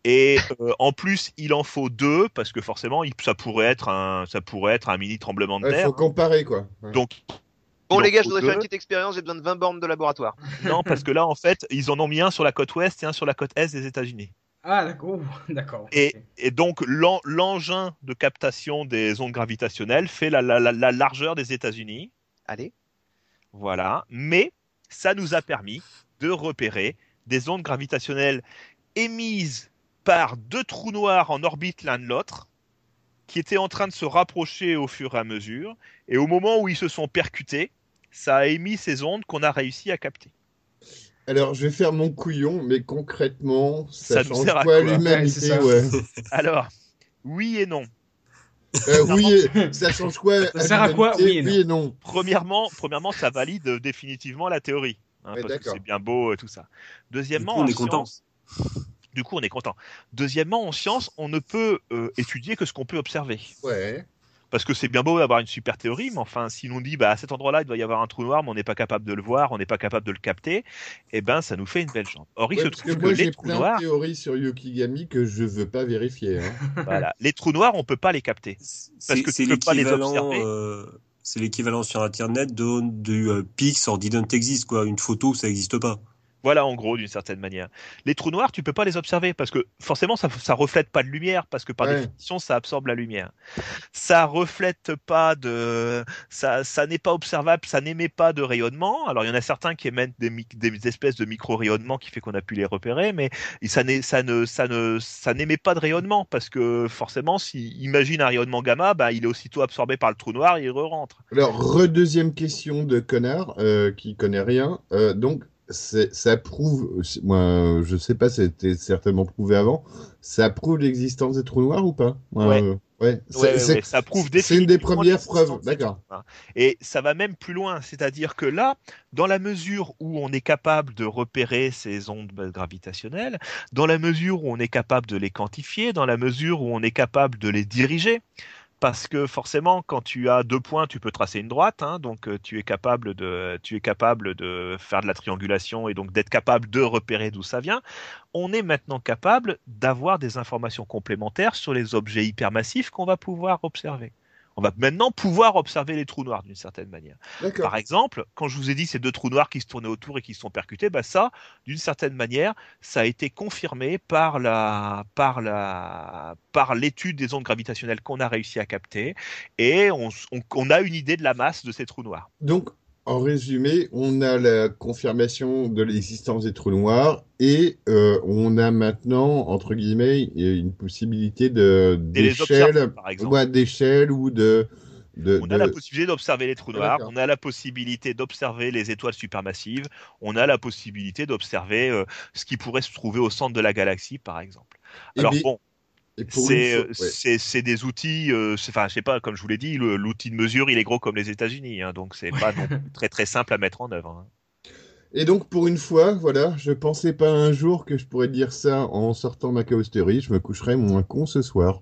Speaker 3: Et euh, en plus, il en faut deux parce que forcément, il- ça pourrait être un, ça pourrait être un mini tremblement de
Speaker 1: Il
Speaker 3: terre.
Speaker 1: faut comparer, quoi. Ouais.
Speaker 3: Donc,
Speaker 5: Bon les gars, je voudrais faire une petite expérience, j'ai besoin de 20 bornes de laboratoire.
Speaker 3: Non, parce que là, en fait, ils en ont mis un sur la côte ouest et un sur la côte est des États-Unis.
Speaker 4: Ah, d'accord. D'accord.
Speaker 3: Et, donc, l'en- l'engin de captation des ondes gravitationnelles fait la, la- la- la largeur des États-Unis.
Speaker 5: Allez.
Speaker 3: Voilà. Mais ça nous a permis de repérer des ondes gravitationnelles émises par deux trous noirs en orbite l'un de l'autre, qui étaient en train de se rapprocher au fur et à mesure. Et au moment où ils se sont percutés, ça a émis ces ondes qu'on a réussi à capter.
Speaker 1: Alors, je vais faire mon couillon, mais concrètement, ça,
Speaker 3: Ça
Speaker 1: change
Speaker 3: sert à
Speaker 1: quoi l'humanité
Speaker 4: Ouais,
Speaker 1: ouais.
Speaker 3: Alors, oui et non.
Speaker 1: Euh, oui, et- ça change quoi
Speaker 4: Ça sert à quoi Oui et non.
Speaker 1: et non.
Speaker 3: Premièrement, premièrement, ça valide euh, définitivement la théorie. hein,
Speaker 1: Ouais,
Speaker 3: parce que
Speaker 1: d'accord.
Speaker 3: c'est bien beau et tout ça. Deuxièmement,
Speaker 2: Du coup, on
Speaker 3: en
Speaker 2: est content.
Speaker 3: science- Du coup, on est content. Deuxièmement, en science, on ne peut euh, étudier que ce qu'on peut observer.
Speaker 1: Ouais.
Speaker 3: Parce que c'est bien beau d'avoir une super théorie, mais enfin, si l'on dit bah, à cet endroit-là, il doit y avoir un trou noir, mais on n'est pas capable de le voir, on n'est pas capable de le capter, eh ben, ça nous fait une belle jambe. Or, il
Speaker 1: Ouais,
Speaker 3: se
Speaker 1: parce
Speaker 3: trouve
Speaker 1: que
Speaker 3: que,
Speaker 1: moi,
Speaker 3: les
Speaker 1: j'ai
Speaker 3: trous
Speaker 1: plein
Speaker 3: noirs,
Speaker 1: de théories sur Yukigami que je veux pas vérifier. hein.
Speaker 3: voilà, les trous noirs, on peut pas les capter.
Speaker 2: C'est
Speaker 3: que
Speaker 2: c'est
Speaker 3: tu peux pas les
Speaker 2: l'équivalent.
Speaker 3: observer.
Speaker 2: euh, c'est l'équivalent sur Internet de, du euh, Pix or didn't exist quoi. Une photo, ça n'existe pas.
Speaker 3: Voilà, en gros, d'une certaine manière. Les trous noirs, tu peux pas les observer parce que forcément, ça, ça reflète pas de lumière parce que par
Speaker 1: Ouais.
Speaker 3: définition, ça absorbe la lumière. Ça reflète pas de, ça, ça n'est pas observable, ça n'émet pas de rayonnement. Alors, il y en a certains qui émettent des, espèces de micro-rayonnements qui fait qu'on a pu les repérer, mais ça n'est, ça ne, ça ne, ça n'émet pas de rayonnement parce que forcément, si imagine un rayonnement gamma, bah, il est aussitôt absorbé par le trou noir et il re-rentre.
Speaker 1: Alors, redeuxième question de connard euh, qui connaît rien. Euh, donc, ça prouve, moi, je sais pas, c'était certainement prouvé avant. Ça prouve l'existence des trous noirs ou pas? Moi,
Speaker 3: Ouais.
Speaker 1: euh, ouais.
Speaker 3: Ça prouve
Speaker 1: c'est une des premières preuves, d'accord.
Speaker 3: Et ça va même plus loin, c'est-à-dire que là, dans la mesure où on est capable de repérer ces ondes gravitationnelles, dans la mesure où on est capable de les quantifier, dans la mesure où on est capable de les diriger, parce que forcément, quand tu as deux points, tu peux tracer une droite, hein, donc euh, tu es capable de, tu es capable de faire de la triangulation et donc d'être capable de repérer d'où ça vient. On est maintenant capable d'avoir des informations complémentaires sur les objets hypermassifs qu'on va pouvoir observer. On va maintenant pouvoir observer les trous noirs d'une certaine manière. Par exemple, quand je vous ai dit ces deux trous noirs qui se tournaient autour et qui se sont percutés, bah ça, d'une certaine manière, ça a été confirmé par la, par la, par l'étude des ondes gravitationnelles qu'on a réussi à capter, et on, on- on a une idée de la masse de ces trous noirs.
Speaker 1: Donc, en résumé, on a la confirmation de l'existence des trous noirs et euh, on a maintenant, entre guillemets, une possibilité de d'échelle, ouais, d'échelle ou de, de,
Speaker 3: On
Speaker 1: de-
Speaker 3: a la possibilité d'observer les trous noirs, on a la possibilité d'observer les étoiles supermassives, on a la possibilité d'observer euh, ce qui pourrait se trouver au centre de la galaxie, par exemple.
Speaker 1: Eh
Speaker 3: Alors
Speaker 1: bien,
Speaker 3: bon, c'est euh,
Speaker 1: ouais.
Speaker 3: c'est des outils, euh, c'est- enfin je sais pas, comme je vous l'ai dit, l'outil de mesure il est gros comme les États-Unis, hein, donc c'est pas non plus très très simple à mettre en œuvre. hein.
Speaker 1: Et donc, pour une fois, voilà, je pensais pas un jour que je pourrais dire ça en sortant ma chaos theory. Je me coucherai moins con ce soir.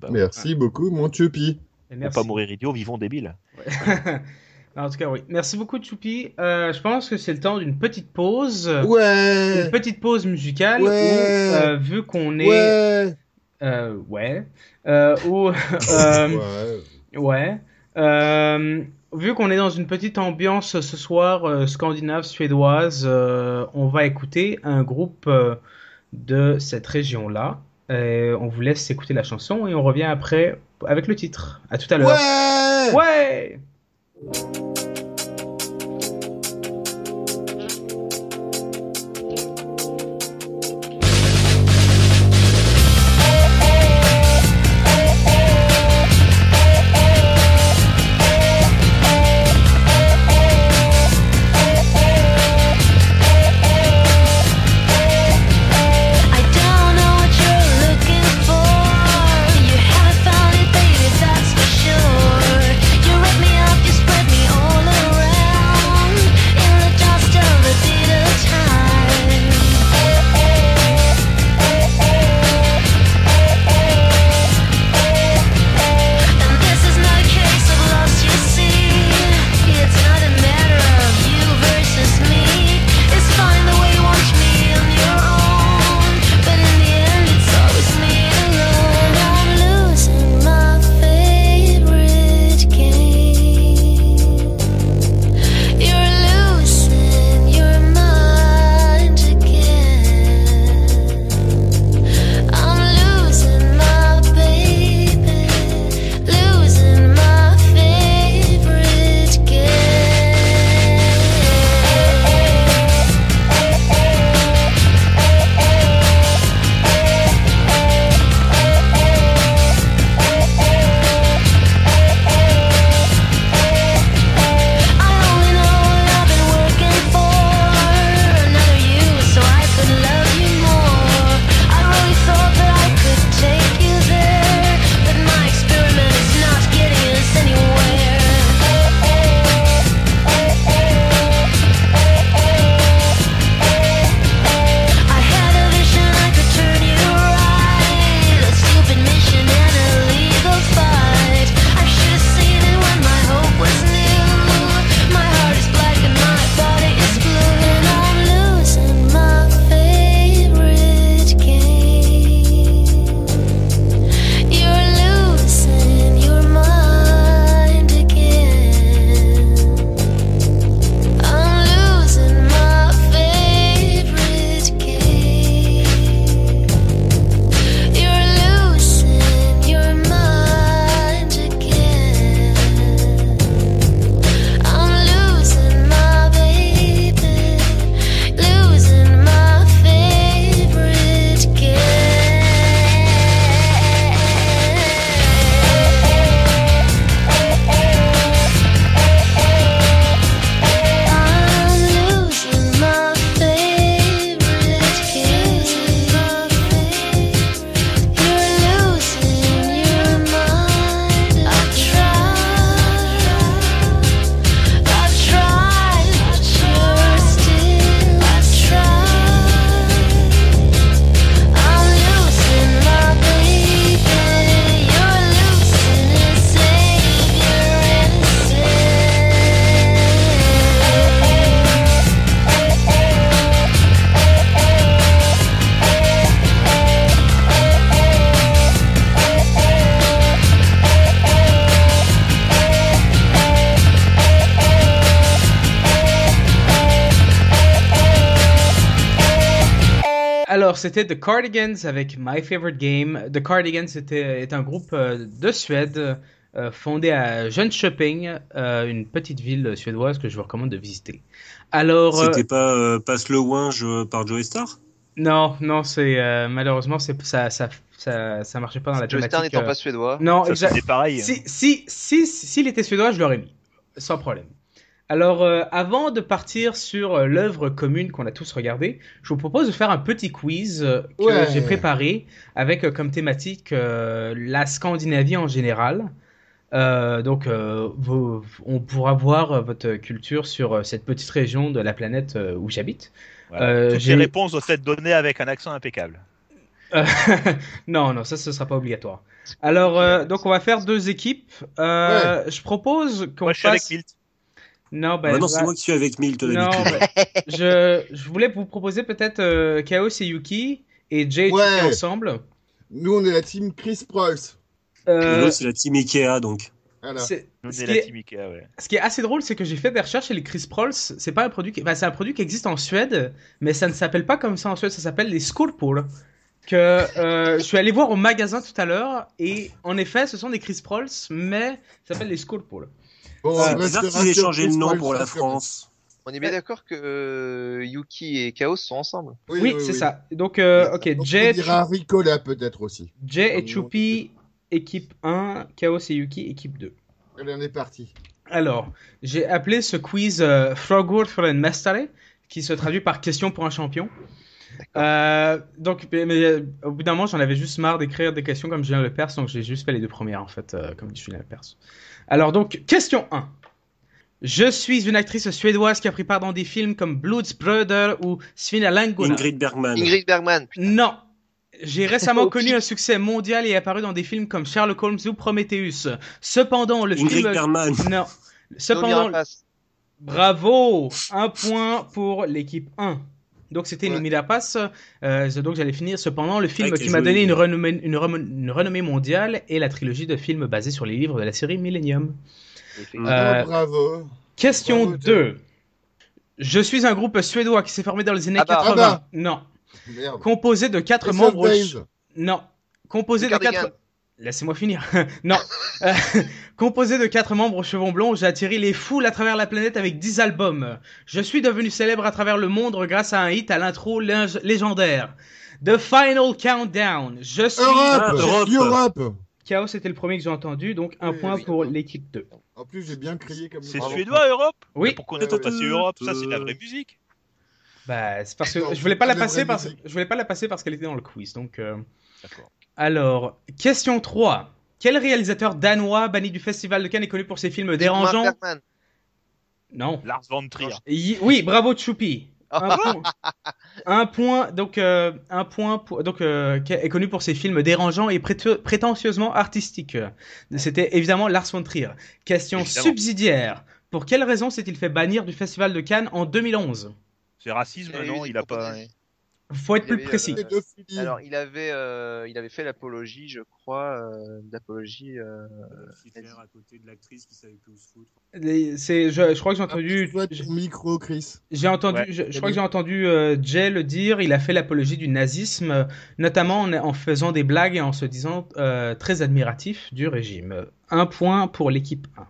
Speaker 3: Bah,
Speaker 1: Merci beaucoup, mon Choupi.
Speaker 3: Pour pas mourir idiot, vivons débiles.
Speaker 4: Ouais. en tout cas, oui. Merci beaucoup, Choupi. Euh, je pense que c'est le temps d'une petite pause.
Speaker 1: Ouais
Speaker 4: Une petite pause musicale
Speaker 1: Ouais.
Speaker 4: où, euh, vu qu'on est... Euh, ouais. Euh, où... euh,
Speaker 1: Ouais.
Speaker 4: Ouais. Euh, vu qu'on est dans une petite ambiance ce soir euh, scandinave suédoise, euh, on va écouter un groupe de cette région-là. On vous laisse écouter la chanson et on revient après avec le titre. À tout à l'heure.
Speaker 1: Ouais
Speaker 4: Ouais. C'était The Cardigans avec My Favorite Game. The Cardigans était, est un groupe euh, de Suède euh, fondé à Jönköping, euh, une petite ville suédoise que je vous recommande de visiter. Alors, euh,
Speaker 2: C'était pas euh, Passe le Winge par Joey Star
Speaker 4: non, non, c'est euh, malheureusement c'est ça, ça, ça, ça marchait pas dans la
Speaker 5: Joe
Speaker 4: thématique.
Speaker 5: Star n'étant pas suédois.
Speaker 4: Non,
Speaker 3: Ça,
Speaker 4: exact.
Speaker 3: c'était pareil.
Speaker 4: Si, si, si, s'il était suédois, je l'aurais mis, sans problème. Alors, euh, avant de partir sur euh, l'œuvre commune qu'on a tous regardée, je vous propose de faire un petit quiz euh, que
Speaker 1: Ouais.
Speaker 4: j'ai préparé avec euh, comme thématique la Scandinavie en général. Donc, vous- on pourra voir votre culture sur cette petite région de la planète où j'habite.
Speaker 3: Voilà. Toutes les réponses doivent être données avec un accent impeccable.
Speaker 4: Non, non, ça, ce sera pas obligatoire. Alors, donc, on va faire deux équipes. Je propose qu'on
Speaker 3: Moi, je suis avec. Milt.
Speaker 4: Non, ben,
Speaker 2: Ah non,
Speaker 4: va-
Speaker 2: c'est moi qui suis avec Milt
Speaker 4: Non, ben, je, je voulais vous proposer peut-être euh, Chaos et Yuki et Jay
Speaker 1: Ouais.
Speaker 4: Ensemble.
Speaker 1: Nous, on est la team Chris Prolls.
Speaker 2: Et
Speaker 4: Euh,
Speaker 2: c'est la team Ikea, donc.
Speaker 1: Voilà.
Speaker 4: c'est- ce,
Speaker 3: ouais.
Speaker 4: ce qui est assez drôle, c'est que j'ai fait des recherches et les Chris Prolls, c'est pas un produit, qui, enfin, c'est un produit qui existe en Suède, mais ça ne s'appelle pas comme ça en Suède, ça s'appelle les Skorpor. Que euh, je suis allé voir au magasin tout à l'heure et en effet, ce sont des Chris Prolls, mais ça s'appelle les Skorpor.
Speaker 1: Bon,
Speaker 2: C'est
Speaker 1: on va
Speaker 2: bizarre
Speaker 1: se
Speaker 2: qu'ils aient
Speaker 1: rassurer,
Speaker 2: changé le nom pour la France.
Speaker 5: On est bien d'accord que euh, Yuki et Chaos sont ensemble.
Speaker 4: Oui, c'est ça. Donc, euh, ok,
Speaker 1: Donc,
Speaker 4: Jay,
Speaker 1: On dira Ricola peut-être aussi.
Speaker 4: Jay et Chupi, équipe 1, Chaos et Yuki, équipe 2.
Speaker 1: Allez, on est parti.
Speaker 4: Alors, j'ai appelé ce quiz euh, Frågor för en mästare, qui se traduit par question pour un champion. Euh, donc, mais, mais, euh, au bout d'un moment, j'en avais juste marre d'écrire des questions comme Julien Lepers, donc j'ai juste fait les deux premières, en fait, euh, comme dit Julien Lepers. Alors, donc, question 1. Je suis une actrice suédoise qui a pris part dans des films comme Blodsbröder ou Svina Langona.
Speaker 2: Ingrid Bergman.
Speaker 5: Ingrid Bergman. putain.
Speaker 4: Non. J'ai récemment connu un succès mondial et apparu dans des films comme Sherlock Holmes ou Prometheus. Cependant, le
Speaker 2: Ingrid
Speaker 4: film...
Speaker 2: Bergman.
Speaker 4: Non. Cependant. Bravo Un point pour l'équipe 1. Donc c'était
Speaker 1: Ouais.
Speaker 4: Nomi Rapace. Euh, donc j'allais finir. Cependant, le film
Speaker 2: Ouais,
Speaker 4: qui m'a donné une renommée, une, une mondiale est la trilogie de films basés sur les livres de la série Millennium. Euh,
Speaker 1: Oh, bravo.
Speaker 4: Question
Speaker 1: Bravo,
Speaker 4: 2. Je suis un groupe suédois qui s'est formé dans les années
Speaker 5: Ah bah.
Speaker 4: 80.
Speaker 1: Ah bah.
Speaker 4: Non.
Speaker 1: Merde.
Speaker 4: Composé de quatre
Speaker 1: of
Speaker 4: membres. Non. Composé de quatre. Laissez-moi finir. non. Euh, composé de quatre membres aux cheveux blonds, j'ai attiré les foules à travers la planète avec 10 albums. Je suis devenu célèbre à travers le monde grâce à un hit à l'intro lég- légendaire. The Final Countdown. Je suis.
Speaker 2: Ah,
Speaker 1: Europe.
Speaker 2: Europe.
Speaker 1: Europe.
Speaker 4: Chaos, c'était le premier que j'ai entendu, donc un
Speaker 1: Oui,
Speaker 4: point
Speaker 1: oui.
Speaker 4: pour l'équipe 2.
Speaker 1: En plus, j'ai bien crié comme
Speaker 3: C'est suédois, Europe?
Speaker 4: Oui.
Speaker 3: Mais Pourquoi on n'entend pas
Speaker 1: Euh,
Speaker 3: sur Europe? Ça, c'est de la vraie musique.
Speaker 4: Bah, c'est parce que
Speaker 1: Non,
Speaker 4: je voulais pas la
Speaker 1: c'est la
Speaker 4: passer
Speaker 1: vraie
Speaker 4: parce
Speaker 1: musique.
Speaker 4: je voulais pas la passer parce qu'elle était dans le quiz. Donc euh,
Speaker 3: D'accord.
Speaker 4: Alors, question 3. Quel réalisateur danois banni du festival de Cannes est connu pour ses films dérangeants?
Speaker 5: Bergman.
Speaker 4: Non.
Speaker 3: Lars von Trier.
Speaker 4: Y- Oui, bravo Choupi.
Speaker 5: Ah,
Speaker 4: Un point. Un point, donc euh, un point pour, donc euh, est connu pour ses films dérangeants et préteux- prétentieusement artistiques. C'était évidemment Lars von Trier. Question
Speaker 3: Évidemment.
Speaker 4: subsidiaire. Pour quelle raison s'est-il fait bannir du festival de Cannes en 2011
Speaker 3: C'est racisme,
Speaker 5: eu
Speaker 3: non Il a pas.
Speaker 4: Faut être
Speaker 5: Il
Speaker 4: plus
Speaker 5: avait,
Speaker 4: précis.
Speaker 5: euh. Alors, il avait, euh, il avait fait l'apologie, je crois, euh, d'apologie. Euh...
Speaker 2: À côté de l'actrice qui savait plus où se foutre.
Speaker 4: C'est, je, je crois que j'ai
Speaker 1: Ah,
Speaker 4: entendu,
Speaker 1: vois ton micro, Chris.
Speaker 4: j'ai entendu,
Speaker 3: Ouais.
Speaker 4: je, je crois que j'ai entendu euh, Jay le dire. Il a fait l'apologie du nazisme, euh, notamment en, en faisant des blagues et en se disant euh, très admiratif du régime. Un point pour l'équipe 1.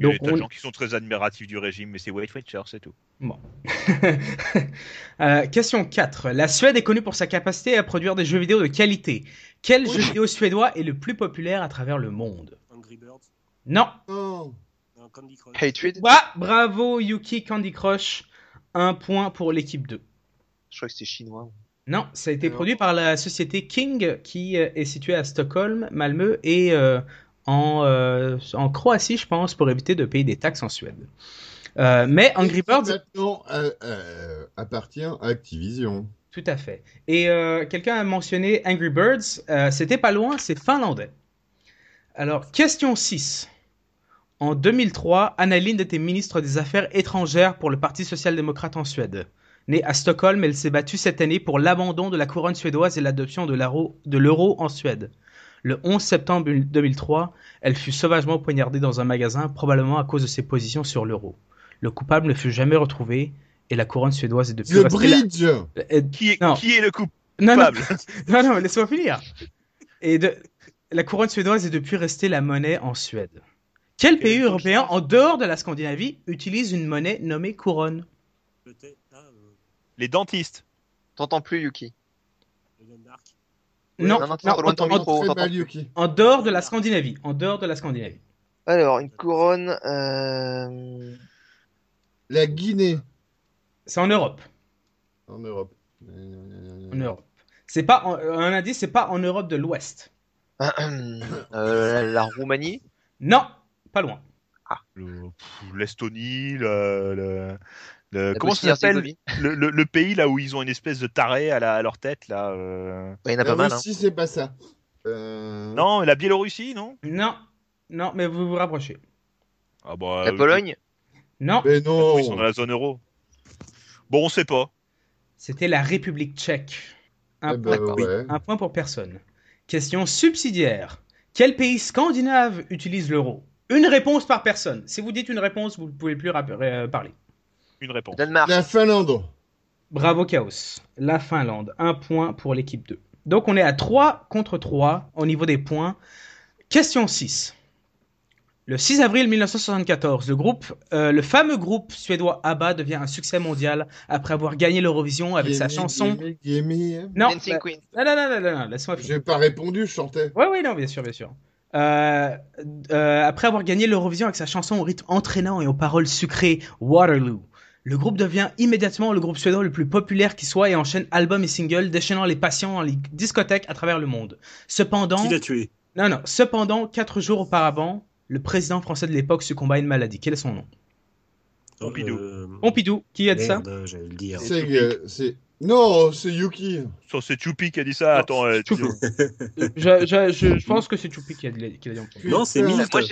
Speaker 3: Il y a
Speaker 4: Donc
Speaker 3: des
Speaker 4: on-
Speaker 3: gens qui sont très admiratifs du régime, mais c'est Weight Watcher, c'est tout.
Speaker 4: Euh, question 4. La Suède est connue pour sa capacité à produire des jeux vidéo de qualité. Quel jeu vidéo suédois est le plus populaire à travers le monde?
Speaker 2: Angry Birds.
Speaker 4: Non.
Speaker 1: Non,
Speaker 2: Candy Crush.
Speaker 5: Hatred.
Speaker 4: Ah, bravo Yuki Candy Crush. Un point pour l'équipe 2.
Speaker 5: Je crois que c'était chinois.
Speaker 4: Non, ça a été produit par la société King qui euh, est située à Stockholm, Malmö et euh, en, euh, en Croatie, je pense, pour éviter de payer des taxes en Suède. Euh, mais Angry Birds,
Speaker 1: Maintenant, euh, appartient à Activision?
Speaker 4: tout à fait. Et quelqu'un a mentionné Angry Birds, c'était pas loin, c'est finlandais. Alors, question 6. En 2003, Anna Lindh était ministre des Affaires étrangères pour le Parti social-démocrate en Suède. Née à Stockholm, elle s'est battue cette année pour l'abandon de la couronne suédoise et l'adoption de l'euro en Suède. Le 11 septembre 2003, elle fut sauvagement poignardée dans un magasin, probablement à cause de ses positions sur l'euro. Le coupable ne fut jamais retrouvé Et la couronne suédoise est depuis
Speaker 1: Le
Speaker 4: restée la-
Speaker 1: bridge
Speaker 4: Euh,
Speaker 3: Qui est,
Speaker 4: Non.
Speaker 3: qui est le
Speaker 4: Non, non,
Speaker 3: coupable
Speaker 4: non, non, laisse-moi finir. Et de... la couronne suédoise est depuis restée la monnaie en Suède. Quel pays européen, en dehors de la Scandinavie, utilise une monnaie nommée couronne?
Speaker 2: Ah, euh,
Speaker 3: Les dentistes.
Speaker 5: T'entends plus, Yuki.
Speaker 2: le Danemark.
Speaker 4: Non,
Speaker 5: non, non, t'es
Speaker 4: non,
Speaker 5: trop loin de ton
Speaker 4: en-
Speaker 5: micro.
Speaker 4: Dehors de la Scandinavie. En dehors de la Scandinavie.
Speaker 5: Alors, une couronne. Euh...
Speaker 1: La Guinée.
Speaker 4: C'est en Europe.
Speaker 1: En Europe.
Speaker 4: En Europe. C'est pas en- un indice, c'est pas en Europe de l'Ouest.
Speaker 5: euh, la, la Roumanie?
Speaker 4: Non, pas loin.
Speaker 3: Pff, L'Estonie, le, le- le-
Speaker 5: La
Speaker 3: comment ça s'appelle le, le- le pays là où ils ont une espèce de taré à, la- à leur tête là. euh,
Speaker 5: Ouais, Il y en a
Speaker 1: La
Speaker 5: pas mal. Hein.
Speaker 1: Russie, c'est pas ça. Euh...
Speaker 3: Non, la Biélorussie, non?
Speaker 4: Non, non, mais vous vous rapprochez.
Speaker 3: Ah bah.
Speaker 5: La
Speaker 3: euh,
Speaker 5: Pologne?
Speaker 4: Non,
Speaker 1: Mais
Speaker 3: Ils sont dans
Speaker 1: non.
Speaker 3: la zone euro. Bon, on sait pas.
Speaker 4: c'était la République tchèque. Un,
Speaker 1: Eh ben, ouais.
Speaker 4: un point pour personne. Question subsidiaire. Quel pays scandinave utilise l'euro? Une réponse par personne. Si vous dites une réponse, vous ne pouvez plus parler.
Speaker 3: Une réponse.
Speaker 5: Danemark.
Speaker 1: La Finlande.
Speaker 4: Bravo Chaos. La Finlande. Un point pour l'équipe 2. Donc on est à 3 contre 3 au niveau des points. Question 6. Le 6 avril 1974, le, groupe, euh, le fameux groupe suédois ABBA devient un succès mondial après avoir gagné l'Eurovision avec sa chanson. Non, bah-
Speaker 5: Queen.
Speaker 4: non, non, non, non, laisse-moi finir.
Speaker 1: J'ai pas répondu, je chantais.
Speaker 4: Ouais, ouais, non, bien sûr, bien sûr. Euh, euh, après avoir gagné l'Eurovision avec sa chanson au rythme entraînant et aux paroles sucrées, Waterloo, le groupe devient immédiatement le groupe suédois le plus populaire qui soit et enchaîne albums et singles, déchaînant les passions dans les discothèques à travers le monde. Cependant,
Speaker 2: Qui l'a tué?
Speaker 4: Non, non, cependant, quatre jours auparavant, le président français de l'époque succomba à une maladie. Quel est son nom?
Speaker 3: Pompidou.
Speaker 2: Euh,
Speaker 4: Pompidou, qui a dit ça?
Speaker 2: Merde, J'allais le dire.
Speaker 1: C'est. Non, c'est Yuki.
Speaker 3: C'est Choupi qui a dit ça. Attends, euh,
Speaker 4: je, je, je, je pense que c'est Choupi qui a dit qui dit.
Speaker 2: Non, c'est Milt.
Speaker 5: Moi.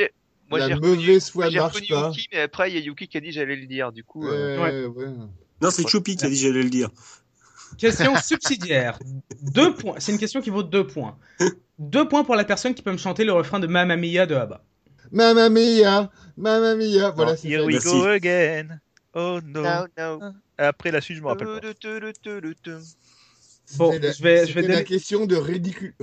Speaker 5: Moi,
Speaker 1: La mauvaise foi marche
Speaker 5: reconnu
Speaker 1: pas.
Speaker 5: Yuki, mais après, il y a Yuki qui a dit j'allais le dire. Du coup, euh,
Speaker 1: Ouais, ouais.
Speaker 2: Non, c'est Choupi qui a dit j'allais le dire.
Speaker 4: Question subsidiaire. Deux points. C'est une question qui vaut deux points. Deux points pour la personne qui peut me chanter le refrain de Mamma Mia de ABBA.
Speaker 1: Mamma mia, mamma mia. Voilà, c'est
Speaker 3: Here
Speaker 1: ça.
Speaker 3: we
Speaker 2: Merci.
Speaker 3: go again. Oh no.
Speaker 5: no, no.
Speaker 3: Après la suite, je me rappelle pas.
Speaker 4: Bon, je vais- je vais
Speaker 1: la question de ridicule.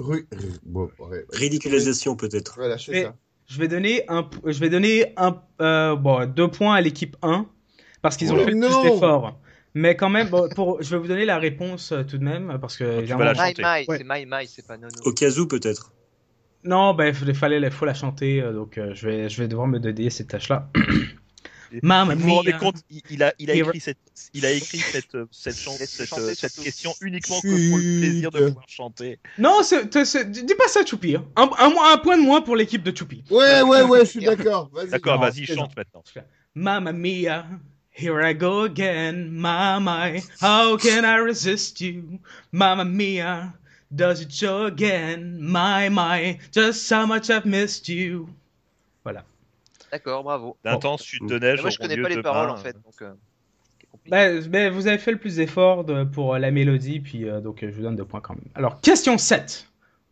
Speaker 1: Bon, ouais.
Speaker 2: Ridiculisation peut-être.
Speaker 1: Voilà,
Speaker 4: Je vais,
Speaker 1: ça.
Speaker 4: Je vais donner un, je vais donner un, euh, bon, deux points à l'équipe 1 parce qu'ils ont
Speaker 1: Oh
Speaker 4: fait le
Speaker 1: non
Speaker 4: plus d'efforts. Mais quand même, bon, pour, je vais vous donner la réponse euh, tout de même parce que
Speaker 3: vas
Speaker 4: évidemment-
Speaker 3: la
Speaker 5: My,
Speaker 3: chanter.
Speaker 5: my,
Speaker 4: Ouais.
Speaker 5: c'est my, my, c'est pas nono.
Speaker 2: Au cas où peut-être.
Speaker 4: non, ben il fallait, il faut la chanter, euh, donc euh, je vais, je vais devoir me dédier cette tâche-là. Mamma
Speaker 3: Vous vous rendez
Speaker 4: mia.
Speaker 3: compte, il, il a, il a
Speaker 4: Here-
Speaker 3: écrit cette, il a écrit cette, euh, cette, chan- cette,
Speaker 5: chanter
Speaker 3: euh, cette question uniquement que pour le plaisir de pouvoir chanter.
Speaker 4: Non, dis pas ça, Choupi. hein. Un, un, un point de moins pour l'équipe de Choupi.
Speaker 1: Ouais, ouais, ouais, je suis d'accord.
Speaker 3: D'accord, vas-y, chante maintenant.
Speaker 4: Mamma mia, here I go again. My, my, how can I resist you? Mamma mia, does it show again? My, my, just how much I've missed you. Voilà.
Speaker 5: D'accord, bravo.
Speaker 3: D'intenses chutes de
Speaker 5: Et
Speaker 3: neige.
Speaker 5: moi, je connais
Speaker 3: lieu
Speaker 5: pas les
Speaker 3: demain.
Speaker 5: paroles en fait. Donc, euh, c'est compliqué.
Speaker 4: Ben, ben, vous avez fait le plus d'efforts de- pour euh, la mélodie, puis euh, donc euh, je vous donne deux points quand même. Alors, question 7.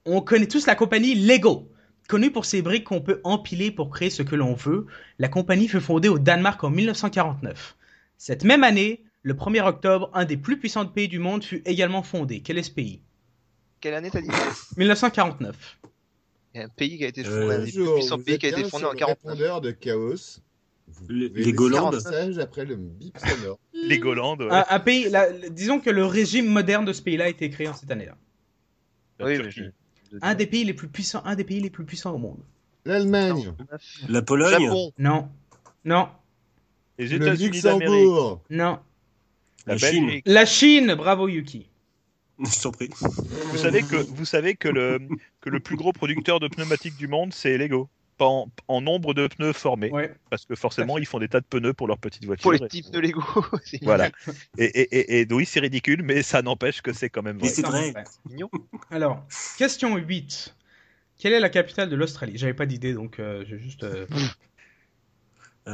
Speaker 4: On connaît tous la compagnie Lego. Connue pour ses briques qu'on peut empiler pour créer ce que l'on veut, la compagnie fut fondée au Danemark en 1949. Cette même année, le 1er octobre, un des plus puissants pays du monde fut également fondé. Quel est ce pays?
Speaker 5: Quelle année t'as dit?
Speaker 4: 1949.
Speaker 5: Il y a un pays qui a été
Speaker 2: Euh,
Speaker 5: fondé, un des plus puissants pays qui a été fondé en
Speaker 1: le
Speaker 5: 49.
Speaker 1: répondeur de Chaos. Vous
Speaker 2: Les- les Golandes.
Speaker 1: après le bip sonore.
Speaker 3: Les Golandes, ouais.
Speaker 4: Un, un pays, la- disons que le régime moderne de ce pays-là a été créé en cette année-là.
Speaker 5: Oui, je-
Speaker 4: Un des pays les plus puissants, un des pays les plus puissants au monde.
Speaker 1: L'Allemagne,
Speaker 2: La Pologne.
Speaker 5: Japon.
Speaker 4: Non, non,
Speaker 3: Les
Speaker 1: le
Speaker 3: États-Unis d'Amérique.
Speaker 1: Luxembourg,
Speaker 4: non.
Speaker 3: La
Speaker 2: La Chine.
Speaker 4: La Chine, bravo Yuki.
Speaker 3: Vous savez que vous savez que le que le plus gros producteur de pneumatiques du monde, c'est Lego. Pas en, en nombre de pneus formés,
Speaker 4: Ouais.
Speaker 3: parce que forcément ils font des tas de pneus pour leurs petites voitures.
Speaker 5: Pour les
Speaker 3: Et-
Speaker 5: types de Lego.
Speaker 3: Voilà. Et, et, et, et oui, c'est ridicule, mais ça n'empêche que c'est quand même vrai.
Speaker 2: c'est vrai.
Speaker 5: mignon.
Speaker 4: Alors, question 8. Quelle est la capitale de l'Australie? J'avais pas d'idée, donc euh, j'ai juste. euh,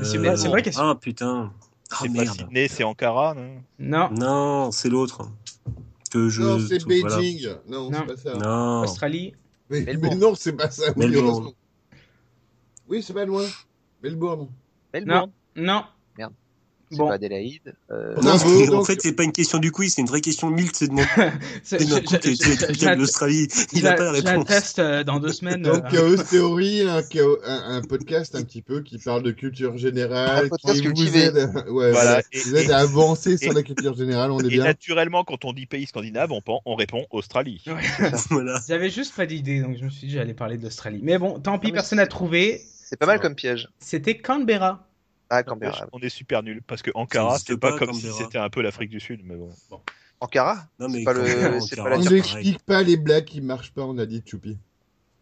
Speaker 4: C'est
Speaker 2: Euh,
Speaker 4: vrai- c'est vrai question.
Speaker 2: Ah putain. Ah
Speaker 3: C'est pas. Sydney, c'est Ankara, non?
Speaker 4: Non,
Speaker 2: Non, c'est l'autre. Que je.
Speaker 1: non, c'est
Speaker 2: voilà.
Speaker 1: Beijing. Non,
Speaker 4: Non.
Speaker 1: c'est pas ça.
Speaker 2: Non.
Speaker 4: Australie.
Speaker 1: Mais, mais
Speaker 5: Melbourne.
Speaker 1: non, c'est pas ça. Oui,
Speaker 2: Melbourne.
Speaker 1: Oui, c'est pas loin. Melbourne.
Speaker 5: Melbourne.
Speaker 4: Non.
Speaker 5: Merde. C'est
Speaker 4: Bon.
Speaker 5: pas Adélaïde. Euh,
Speaker 1: Non,
Speaker 2: Non, en fait, c'est pas une question du quiz, c'est une vraie question. Demandé
Speaker 4: C'est- je- je- je- je
Speaker 2: de l'Australie. Il
Speaker 4: je
Speaker 2: n'a
Speaker 4: la-
Speaker 2: pas la
Speaker 4: je
Speaker 2: réponse.
Speaker 4: teste euh, dans deux semaines.
Speaker 1: Donc
Speaker 4: euh.
Speaker 1: Chaos Theory, un, chaos- un, un podcast un petit peu qui parle de culture générale, qui vous aide, à- ouais,
Speaker 3: Voilà,
Speaker 1: voilà,
Speaker 3: et-
Speaker 1: vous aide
Speaker 3: et-
Speaker 1: à avancer sur la culture générale, on est
Speaker 3: Et
Speaker 1: bien.
Speaker 3: naturellement, quand on dit pays scandinave, on, répond Australie.
Speaker 2: Voilà.
Speaker 4: J'avais juste pas d'idée, donc je me suis dit j'allais parler d'Australie. Mais bon, tant pis, personne n'a trouvé.
Speaker 5: C'est pas mal comme piège.
Speaker 4: C'était Canberra.
Speaker 5: Ah, Canberra.
Speaker 3: On est super nul parce que Ankara, c'est pas,
Speaker 2: pas,
Speaker 3: comme
Speaker 2: Canberra.
Speaker 3: si c'était un peu l'Afrique du Sud, mais bon.
Speaker 5: Ankara?
Speaker 2: Non, mais
Speaker 5: pas le-
Speaker 2: Canberra,
Speaker 5: c'est pas
Speaker 2: Ankara,
Speaker 5: la
Speaker 1: On
Speaker 2: c'est
Speaker 1: ne
Speaker 2: pareil.
Speaker 1: n'explique pas les blagues qui marchent pas, on a dit Choupi.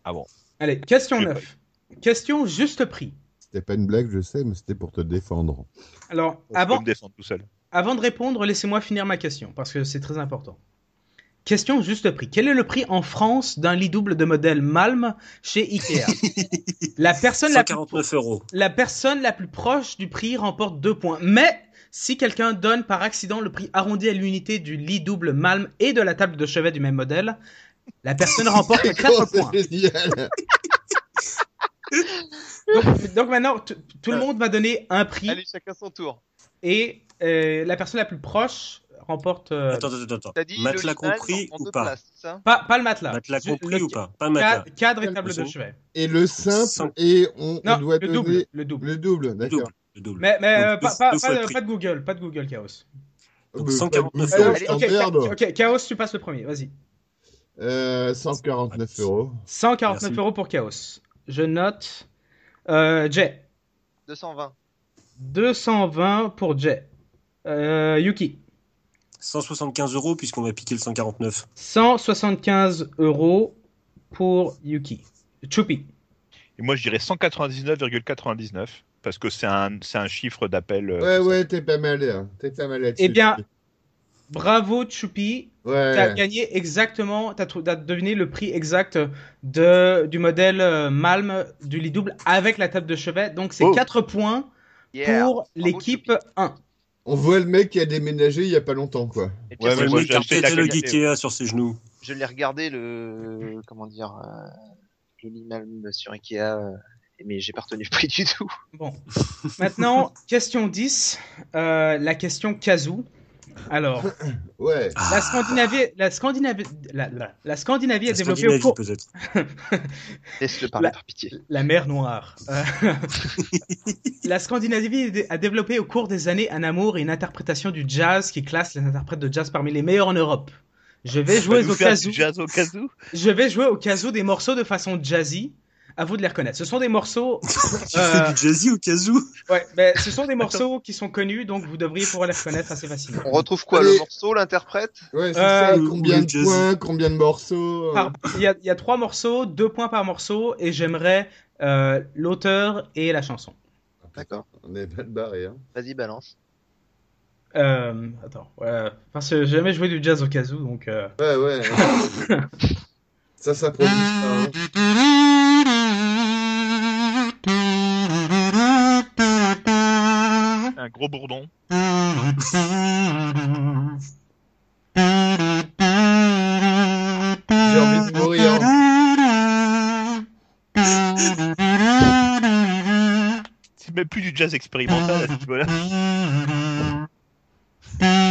Speaker 3: Ah bon.
Speaker 4: Allez, question
Speaker 3: J'ai
Speaker 4: 9. Question juste prix.
Speaker 1: C'était pas une blague, je sais, mais c'était pour te défendre.
Speaker 4: Alors,
Speaker 3: Je peux
Speaker 4: avant,
Speaker 3: me défendre tout seul.
Speaker 4: avant de répondre, laissez-moi finir ma question, parce que c'est très important. Question juste prix. Quel est le prix en France d'un lit double de modèle Malm chez Ikea? La, personne la, plus,
Speaker 2: 149 euros.
Speaker 4: la personne la plus proche du prix remporte deux points. Mais si quelqu'un donne par accident le prix arrondi à l'unité du lit double Malm et de la table de chevet du même modèle, la personne remporte
Speaker 1: Oh,
Speaker 4: 4 points.
Speaker 1: c'est génial
Speaker 4: Donc, donc maintenant, tout le monde va donner un prix
Speaker 5: Allez, chacun son tour.
Speaker 4: et euh, la personne la plus proche remporte. euh,
Speaker 2: Attends, attends, attends.
Speaker 5: T'as dit
Speaker 2: Matelas compris ou pas
Speaker 5: places,
Speaker 4: pas, pas le matelas.
Speaker 2: Matelas compris
Speaker 4: le
Speaker 2: ou pas? Pas matelas.
Speaker 4: Cadre, cadre et table de chevet.
Speaker 1: Et le simple, et on, doit
Speaker 4: le
Speaker 1: donner
Speaker 4: double, le double.
Speaker 1: le double,
Speaker 2: Le
Speaker 1: d'accord.
Speaker 2: Le double.
Speaker 4: Mais, mais
Speaker 2: Donc,
Speaker 4: euh,
Speaker 2: deux-
Speaker 4: pas, pas,
Speaker 2: deux
Speaker 4: de,
Speaker 2: prix.
Speaker 4: pas de Google, pas de Google Chaos.
Speaker 2: Donc,
Speaker 1: Euh,
Speaker 2: 149
Speaker 1: pas-
Speaker 2: euros.
Speaker 1: Allez,
Speaker 4: ok, Chaos, tu passes le premier, vas-y.
Speaker 1: Euh, 149 euros.
Speaker 4: 149
Speaker 2: Merci.
Speaker 4: euros pour Chaos. Je note. Euh, Jay.
Speaker 5: 220.
Speaker 4: 220 pour Jay. Euh, Yuki.
Speaker 2: 175 euros puisqu'on va piquer le 149.
Speaker 4: 175 euros pour Yuki. Choupi.
Speaker 3: Et moi, je dirais 199,99 parce que c'est un, c'est un chiffre d'appel. euh,
Speaker 1: Ouais, ouais, t'es pas mal, hein. T'es pas mal là-dessus.
Speaker 4: Eh bien, Bravo Choupi.
Speaker 1: ouais.
Speaker 4: T'as gagné exactement, t'as t'as deviné le prix exact de, du modèle euh, Malm du lit double avec la table de chevet. Donc c'est
Speaker 3: Oh.
Speaker 4: 4 points
Speaker 5: Yeah.
Speaker 4: pour
Speaker 5: Bravo,
Speaker 4: l'équipe
Speaker 5: Choupi.
Speaker 4: 1.
Speaker 1: On voit le mec qui a déménagé il y a pas longtemps, quoi.
Speaker 5: Et puis,
Speaker 3: Ouais, mais
Speaker 2: le
Speaker 3: moi,
Speaker 2: mec qui a le. Ikea sur ses genoux.
Speaker 5: Je l'ai regardé le comment dire euh, je lis mal sur Ikea euh, mais j'ai pas retenu le prix du tout.
Speaker 4: Bon. Maintenant, question 10. euh, la question Kazoo. Alors,
Speaker 1: Ouais.
Speaker 4: la Scandinavie, la Scandinavie, la, la- la Scandinavie a développé au
Speaker 2: Scandinavie,
Speaker 4: cours
Speaker 2: peut-être.
Speaker 5: Laisse-le parler
Speaker 4: La-
Speaker 5: par pitié.
Speaker 4: la mer Noire. Euh, la Scandinavie a développé au cours des années un amour et une interprétation du jazz qui classe les interprètes de jazz parmi les meilleurs en Europe. Je vais jouer au
Speaker 3: au kazoo
Speaker 4: Je vais jouer au kazoo des morceaux de façon jazzy. À vous de les reconnaître. Ce sont des morceaux.
Speaker 2: Tu
Speaker 4: Euh,
Speaker 2: fais du jazzy au kazoo
Speaker 4: Ouais, mais ce sont des morceaux qui sont connus, donc vous devriez pouvoir les reconnaître assez facilement.
Speaker 5: On retrouve quoi
Speaker 1: Allez.
Speaker 5: le morceau, l'interprète?
Speaker 1: Ouais, c'est
Speaker 4: Euh,
Speaker 1: ça.
Speaker 2: ou-
Speaker 1: Combien
Speaker 2: ou
Speaker 1: de points, combien de morceaux.
Speaker 4: Par- Il y, a, il y a trois morceaux, deux points par morceau, et j'aimerais euh, l'auteur et la chanson.
Speaker 5: D'accord.
Speaker 1: On est pas de barré, hein.
Speaker 5: Vas-y balance.
Speaker 4: Euh, attends, ouais, parce que j'ai jamais joué du jazz au kazoo, donc. euh,
Speaker 1: Ouais, ouais. ça, ça produit hein.
Speaker 3: Un gros bourdon.
Speaker 1: J'ai envie de mourir.
Speaker 3: C'est même plus du jazz expérimental à ce niveau-là.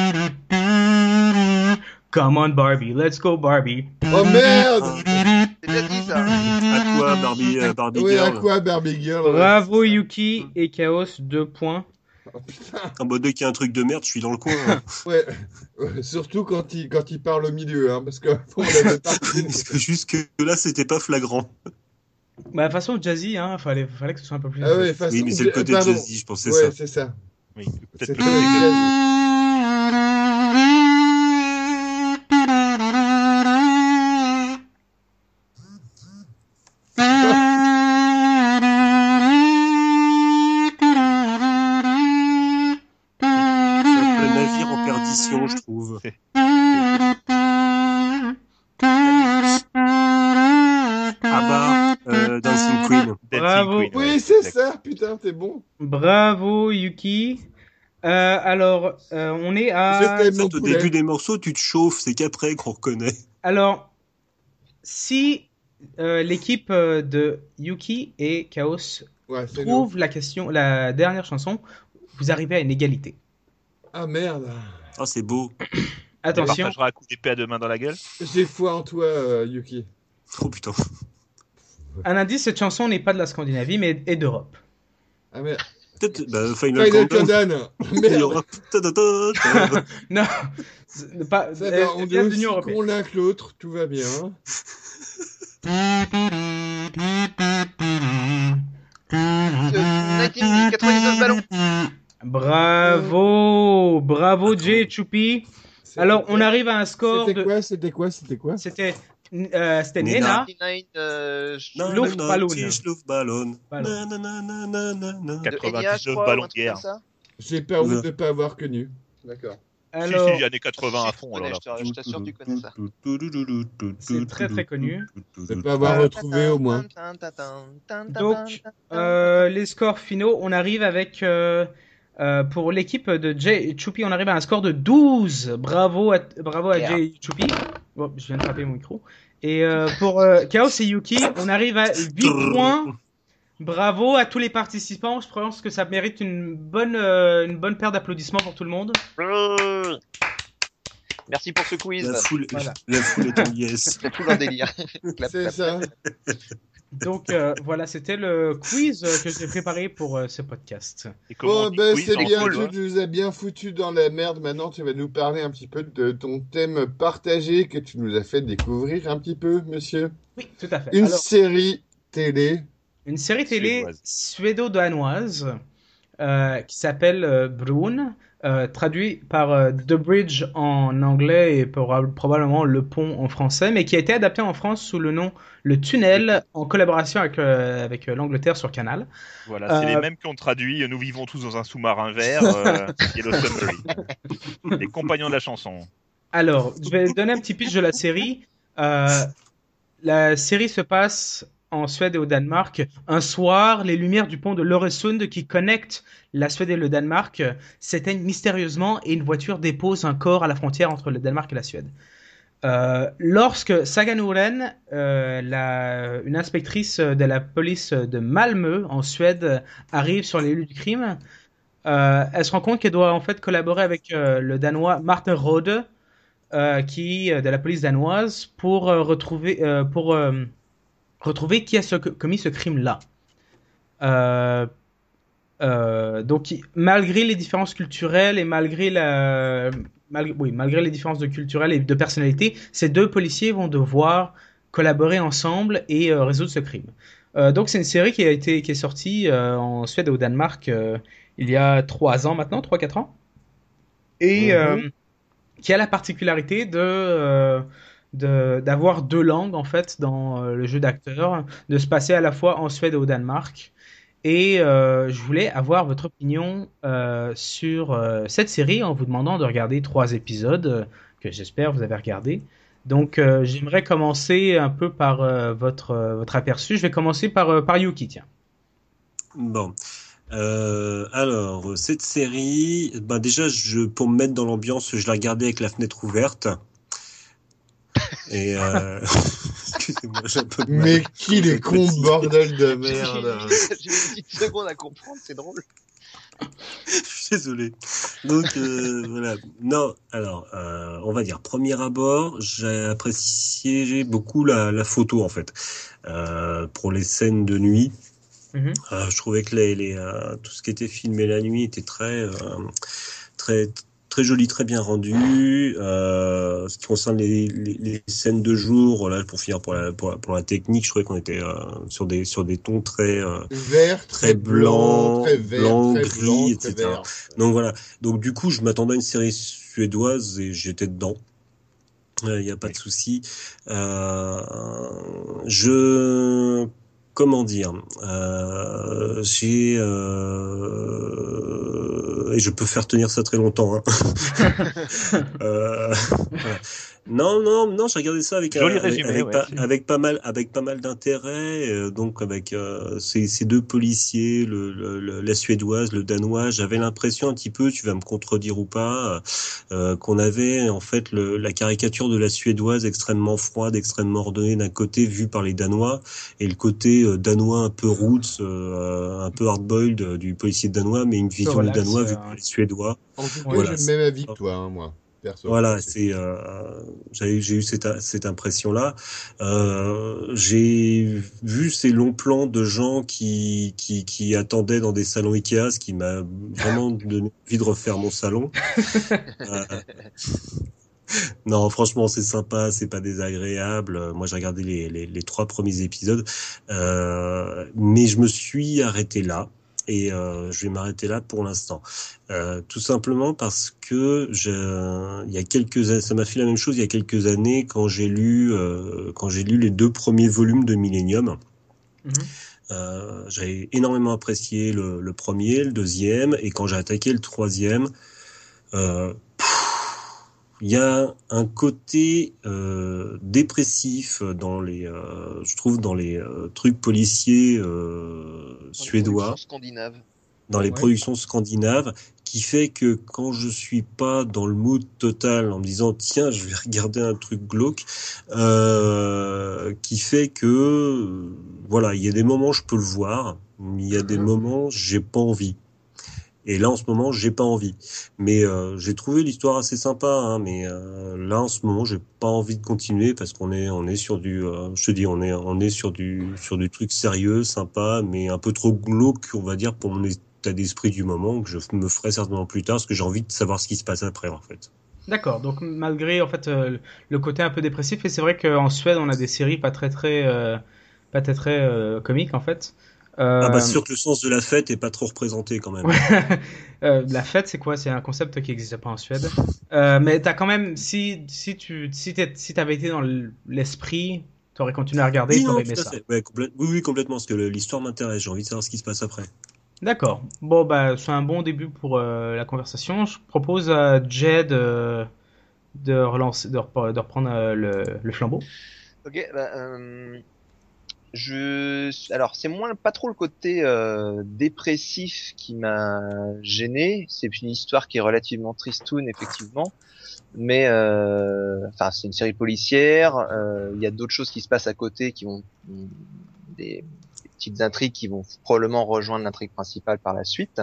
Speaker 4: Come on Barbie, let's go Barbie.
Speaker 1: Oh merde
Speaker 5: C'est déjà dit ça.
Speaker 2: À quoi, Barbie, euh, Barbie
Speaker 1: Ouais, à
Speaker 2: Girl?
Speaker 1: quoi Barbie Girl? Ouais.
Speaker 4: Bravo Yuki et Chaos, deux points.
Speaker 1: Oh, putain.
Speaker 2: En mode dès qu'il y a un truc de merde, je suis dans le coin. hein.
Speaker 1: Ouais. Ouais, Surtout quand il, quand il parle au milieu, hein, parce que
Speaker 2: juste que là, c'était pas flagrant.
Speaker 4: Bah, de toute façon, jazzy, hein, fallait, fallait que ce soit un peu plus.
Speaker 1: Ah ouais, façon,
Speaker 2: Oui, mais c'est le côté
Speaker 1: pardon.
Speaker 2: jazzy, je pensais
Speaker 1: Ouais,
Speaker 2: ça.
Speaker 1: c'est ça.
Speaker 3: Oui, peut-être le côté
Speaker 1: jazzy. Putain, t'es bon.
Speaker 4: Bravo Yuki. Euh, alors, euh, on est à.
Speaker 1: Mon
Speaker 2: Au début des morceaux, tu te chauffes, c'est qu'après qu'on reconnaît.
Speaker 4: Alors, si euh, l'équipe de Yuki et Chaos
Speaker 1: Ouais, c'est nous.
Speaker 4: trouve la question, la dernière chanson, vous arrivez à une égalité.
Speaker 1: Ah merde.
Speaker 2: Oh, c'est beau.
Speaker 4: Attention.
Speaker 3: partageras un coup d'épée à deux mains dans la gueule.
Speaker 1: J'ai foi en toi, euh, Yuki.
Speaker 2: Oh putain.
Speaker 4: Un indice, cette chanson n'est pas de la Scandinavie, mais est d'Europe.
Speaker 1: Ah.
Speaker 2: Peut-être bah, Final,
Speaker 1: Final
Speaker 2: Countdown.
Speaker 4: Non, pas.
Speaker 1: Ça va,
Speaker 4: elle
Speaker 1: on est aussi con l'un que l'autre, tout va bien.
Speaker 5: Euh, 1999 ballons.
Speaker 4: Bravo, bravo Jay Choupi. Alors, on arrive à un score
Speaker 1: C'était
Speaker 4: de.
Speaker 1: quoi C'était quoi C'était quoi?
Speaker 4: C'était euh, c'était
Speaker 2: Nena.
Speaker 4: Nena.
Speaker 5: 99, euh, je-
Speaker 2: Na,
Speaker 4: Luft-
Speaker 2: na, na,
Speaker 4: Ballon.
Speaker 2: Tisch, Luftballon.
Speaker 4: Ballon.
Speaker 2: Na, na, na, na, na, na, na.
Speaker 5: de
Speaker 3: 99
Speaker 5: Enya, je crois,
Speaker 3: ballons
Speaker 5: ça.
Speaker 1: J'ai peur de ne pas avoir connu. D'accord.
Speaker 4: Alors,
Speaker 3: Si, si, années 80 à fond. Alors, là.
Speaker 5: je je t'assure, tu connais ça.
Speaker 4: C'est très, très connu.
Speaker 1: Ne pas avoir retrouvé au moins.
Speaker 4: Donc, euh, les scores finaux, on arrive avec. euh, euh, pour l'équipe de Jay Choupi, on arrive à un score de 12. Bravo à, bravo à
Speaker 5: Yeah.
Speaker 4: Jay Choupi. Bon, je viens de frapper mon micro. Et euh, pour euh, Chaos et Yuki, on arrive à 8 points. Bravo à tous les participants. Je pense que ça mérite une bonne, euh, une bonne paire d'applaudissements pour tout le monde.
Speaker 5: Euh, Merci pour ce quiz.
Speaker 2: La foule,
Speaker 4: Voilà.
Speaker 2: la foule est en yes.
Speaker 5: C'est tout leur délire.
Speaker 1: C'est ça.
Speaker 4: Donc euh, voilà, c'était le quiz euh, que j'ai préparé pour euh, ce podcast.
Speaker 1: Bon,
Speaker 3: on dit
Speaker 1: ben
Speaker 3: quiz
Speaker 1: c'est
Speaker 3: en
Speaker 1: bien, tu
Speaker 3: hein
Speaker 1: nous as bien foutu dans la merde. Maintenant, tu vas nous parler un petit peu de ton thème partagé que tu nous as fait découvrir un petit peu, monsieur.
Speaker 4: Oui, tout à fait.
Speaker 1: Une
Speaker 4: Alors,
Speaker 1: série télé.
Speaker 4: une série télé suédo-danoise euh, qui s'appelle euh, Brun, euh, traduit par euh, The Bridge en anglais et pour- probablement Le Pont en français, mais qui a été adapté en France sous le nom Le Tunnel en collaboration avec, euh, avec l'Angleterre sur Canal.
Speaker 3: Voilà, c'est les mêmes qui ont traduit Nous vivons tous dans un sous-marin vert, Yellow Submarine. Les compagnons de la chanson.
Speaker 4: Alors, je vais donner un petit pitch de la série. La série se passe en Suède et au Danemark. Un soir, les lumières du pont de Loresund qui connecte la Suède et le Danemark s'éteignent mystérieusement et une voiture dépose un corps à la frontière entre le Danemark et la Suède. Euh, lorsque Sagan Oren, euh, une inspectrice de la police de Malmö en Suède, arrive sur les lieux du crime, euh, elle se rend compte qu'elle doit en fait collaborer avec euh, le Danois Martin Rode, qui de la police danoise, pour retrouver pour retrouver qui a ce- commis ce crime-là. Euh, euh, donc, malgré les différences culturelles et malgré la, mal- oui, malgré les différences de culturelles et de personnalité, ces deux policiers vont devoir collaborer ensemble et euh, résoudre ce crime. Donc, c'est une série qui a été qui est sortie en Suède et au Danemark il y a trois ans maintenant, trois quatre ans, et
Speaker 1: Mhm.
Speaker 4: qui a la particularité de d'avoir deux langues en fait dans euh, le jeu d'acteur, de se passer à la fois en Suède et au Danemark. Et euh, je voulais avoir votre opinion euh, sur cette série en vous demandant de regarder trois épisodes que j'espère vous avez regardé. Donc j'aimerais commencer un peu par votre, votre aperçu. Je vais commencer par, par Yuki, tiens.
Speaker 2: Bon. Alors, cette série, bah déjà, je, pour me mettre dans l'ambiance, je la regardais avec la fenêtre ouverte. Et euh... excusez-moi, j'ai un peu de mal.
Speaker 1: Mais qu'il est con, bordel de merde.
Speaker 5: j'ai une petite seconde à comprendre, c'est drôle.
Speaker 2: Je suis désolé. Donc euh, voilà. Non, alors euh, on va dire premier abord, j'ai apprécié beaucoup la, la photo en fait Euh, pour les scènes de nuit.
Speaker 4: Mhm.
Speaker 2: Euh, je trouvais que les, les, euh, tout ce qui était filmé la nuit était très euh, très très joli, très bien rendu. Euh, ce qui concerne les, les, les scènes de jour, là pour finir pour la pour, la- pour la technique, je trouvais qu'on était euh, sur des sur des tons très euh,
Speaker 1: Vert,
Speaker 2: Très blanc,
Speaker 1: très vert,
Speaker 2: blanc,
Speaker 1: très
Speaker 2: gris,
Speaker 1: blanc,
Speaker 2: etc.
Speaker 1: très vert.
Speaker 2: Donc voilà. Donc du coup, je m'attendais à une série suédoise et j'étais dedans. Il n'y a pas de souci. Euh, je comment dire euh, J'ai euh, et je peux faire tenir ça très longtemps. hein. Euh, voilà. Non, non, non, j'ai regardé ça avec
Speaker 3: Joli
Speaker 2: avec,
Speaker 3: résumé,
Speaker 2: avec
Speaker 3: ouais.
Speaker 2: pas, avec pas mal, avec pas mal d'intérêt. euh, donc avec euh, ces, ces deux policiers, le, le- le- la suédoise, le danois, j'avais l'impression un petit peu, tu vas me contredire ou pas, euh, qu'on avait en fait le, la caricature de la suédoise extrêmement froide, extrêmement ordonnée d'un côté vue par les danois, et le côté euh, danois un peu roots, euh, un peu hardboiled euh, du policier danois, mais une vision du
Speaker 4: relax,
Speaker 2: danois
Speaker 4: euh,
Speaker 2: vue par les suédois.
Speaker 1: En
Speaker 2: Voilà,
Speaker 1: j'ai le même avis que toi, hein, moi. Perso.
Speaker 2: Voilà, c'est euh, j'ai j'ai eu cette cette impression là. Euh, j'ai vu ces longs plans de gens qui qui qui attendaient dans des salons Ikea, ce qui m'a vraiment donné envie de refaire mon salon. Euh, non, franchement, c'est sympa, c'est pas désagréable. Euh, Moi, j'ai regardé les, les, les trois premiers épisodes, euh, mais je me suis arrêté là et euh, je vais m'arrêter là pour l'instant. Euh, tout simplement parce que je, il y a quelques ça m'a fait la même chose il y a quelques années quand j'ai lu quand j'ai lu les deux premiers volumes de Millennium. Euh, j'ai énormément apprécié le, le premier, le deuxième, et quand j'ai attaqué le troisième, euh, il y a un côté euh, dépressif dans les, euh, je trouve, dans les euh, trucs policiers euh, suédois
Speaker 5: Scandinave.
Speaker 2: dans les
Speaker 4: Ouais.
Speaker 2: productions scandinaves qui fait que quand je suis pas dans le mood total en me disant tiens je vais regarder un truc glauque euh, qui fait que euh, voilà il y a des moments je peux le voir mais il y a des
Speaker 4: Mhm.
Speaker 2: moments j'ai pas envie et là en ce moment j'ai pas envie. Mais euh, j'ai trouvé l'histoire assez sympa hein, mais euh, là en ce moment j'ai pas envie de continuer parce qu'on est on est sur du euh, je te dis on est on est sur du sur du truc sérieux sympa mais un peu trop glauque on va dire pour mon état d'esprit du moment que je me ferai certainement plus tard parce que j'ai envie de savoir ce qui se passe après en fait.
Speaker 4: D'accord, donc malgré en fait le côté un peu dépressif, et c'est vrai qu'en Suède on a des séries pas très très pas très très comiques en fait. Euh,
Speaker 2: ah bah sûr que le sens de la fête est pas trop représenté quand même
Speaker 4: euh, la fête c'est quoi? C'est un concept qui n'existe pas en Suède. Euh, mais t'as quand même si si tu si t'avais été dans l'esprit, t'aurais continué à regarder,
Speaker 2: oui,
Speaker 4: t'aurais aimé ça.
Speaker 2: Ouais, oui, oui, complètement, parce que l'histoire m'intéresse. J'ai envie de savoir ce qui se passe après.
Speaker 4: D'accord. Bon, bah, c'est un bon début pour euh, la conversation. Je propose à Jed de relancer, de, repre- de reprendre euh, le, le flambeau.
Speaker 5: Ok, bah, euh, je, alors c'est moins pas trop le côté euh, dépressif qui m'a gêné. C'est une histoire qui est relativement tristoun effectivement, mais euh, enfin c'est une série policière. euh, Il y a d'autres choses qui se passent à côté qui vont des, des petites intrigues qui vont probablement rejoindre l'intrigue principale par la suite.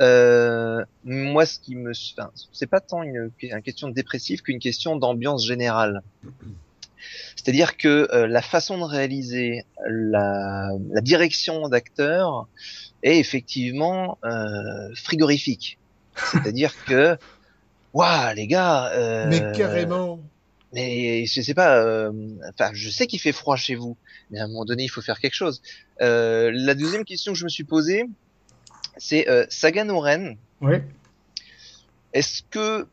Speaker 5: Euh, moi, ce qui me, enfin, c'est pas tant une, une question de dépressif qu'une question d'ambiance générale. C'est-à-dire que euh, la façon de réaliser, la, la direction d'acteur est effectivement euh, frigorifique. C'est-à-dire que, waouh, les gars. euh,
Speaker 1: Mais carrément.
Speaker 5: Mais je sais pas. Enfin, je sais qu'il fait froid chez vous, mais à un moment donné, il faut faire quelque chose. La deuxième question que je me suis posée, c'est Sagan Oren.
Speaker 4: Oui.
Speaker 5: Est-ce que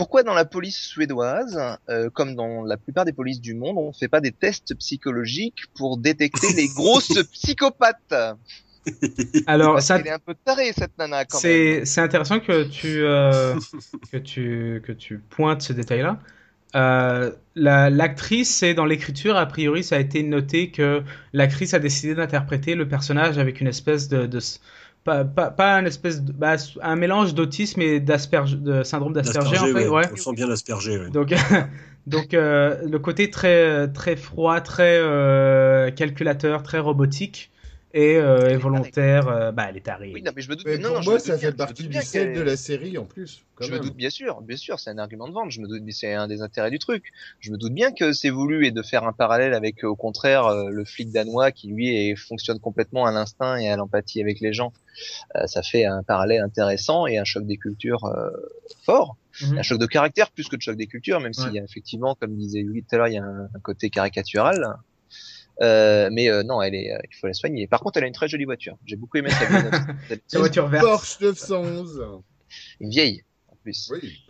Speaker 5: pourquoi dans la police suédoise, euh, comme dans la plupart des polices du monde, on fait pas des tests psychologiques pour détecter les grosses psychopathes?
Speaker 4: Alors,
Speaker 5: Parce
Speaker 4: ça,
Speaker 5: qu'elle est un peu tarée cette nana quand même.
Speaker 4: c'est, c'est intéressant que tu, euh, que tu, que tu pointes ce détail-là. Euh, la, l'actrice, c'est dans l'écriture, a priori, ça a été noté que l'actrice a décidé d'interpréter le personnage avec une espèce de, de pas, pas, pas un espèce de, bah, un mélange d'autisme et d'asperge, de syndrome d'Asperger, en fait,
Speaker 2: ouais.
Speaker 4: ouais.
Speaker 2: On sent bien l'asperger, ouais.
Speaker 4: Donc, donc euh, le côté très très froid, très euh, calculateur, très robotique et, euh, et volontaire, euh, bah elle est tarée.
Speaker 5: Oui, non, mais je me doute.
Speaker 1: Mais
Speaker 5: non,
Speaker 1: pour
Speaker 5: non, je
Speaker 1: moi,
Speaker 5: me doute
Speaker 1: ça fait partie du
Speaker 5: qu'elle-
Speaker 1: de la série en plus. quand
Speaker 5: Je
Speaker 1: même.
Speaker 5: me doute bien sûr, bien sûr, c'est un argument de vente. Je me doute, mais c'est un des intérêts du truc. Je me doute bien que c'est voulu et de faire un parallèle avec, euh, au contraire, le flic danois qui lui est, fonctionne complètement à l'instinct et à l'empathie avec les gens. Euh, ça fait un parallèle intéressant et un choc des cultures euh, fort,
Speaker 4: Mhm.
Speaker 5: un choc de caractère plus que de choc des cultures, même s'il
Speaker 4: Ouais.
Speaker 5: y a effectivement, comme disait Louis tout à l'heure, il y a un, un côté caricatural. Euh, mais euh, non, elle est, euh, il faut la soigner. Par contre, elle a une très jolie voiture. J'ai beaucoup aimé sa voiture.
Speaker 4: Sa voiture verte.
Speaker 1: Porsche 911.
Speaker 5: Une vieille, en plus.
Speaker 1: Oui.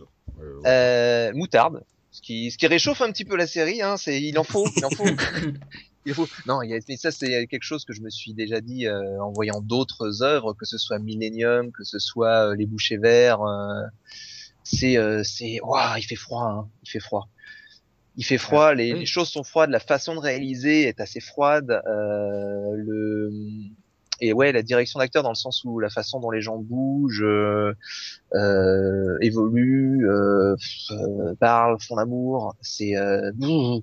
Speaker 5: Moutarde, ce qui, ce qui réchauffe un petit peu la série. Hein, c'est, il en faut, il en faut. il faut. Non, il y a, mais ça c'est quelque chose que je me suis déjà dit euh, en voyant d'autres œuvres, que ce soit Millennium, que ce soit euh, Les Bouchers Verts. euh, c'est euh, c'est waouh, il fait froid, hein, il fait froid. Il fait froid, les,
Speaker 4: oui.
Speaker 5: les choses sont froides, la façon de réaliser est assez froide. Euh, le et ouais, la direction d'acteur dans le sens où la façon dont les gens bougent, euh, euh, évoluent, euh, euh, parlent, font l'amour, c'est euh, bouh.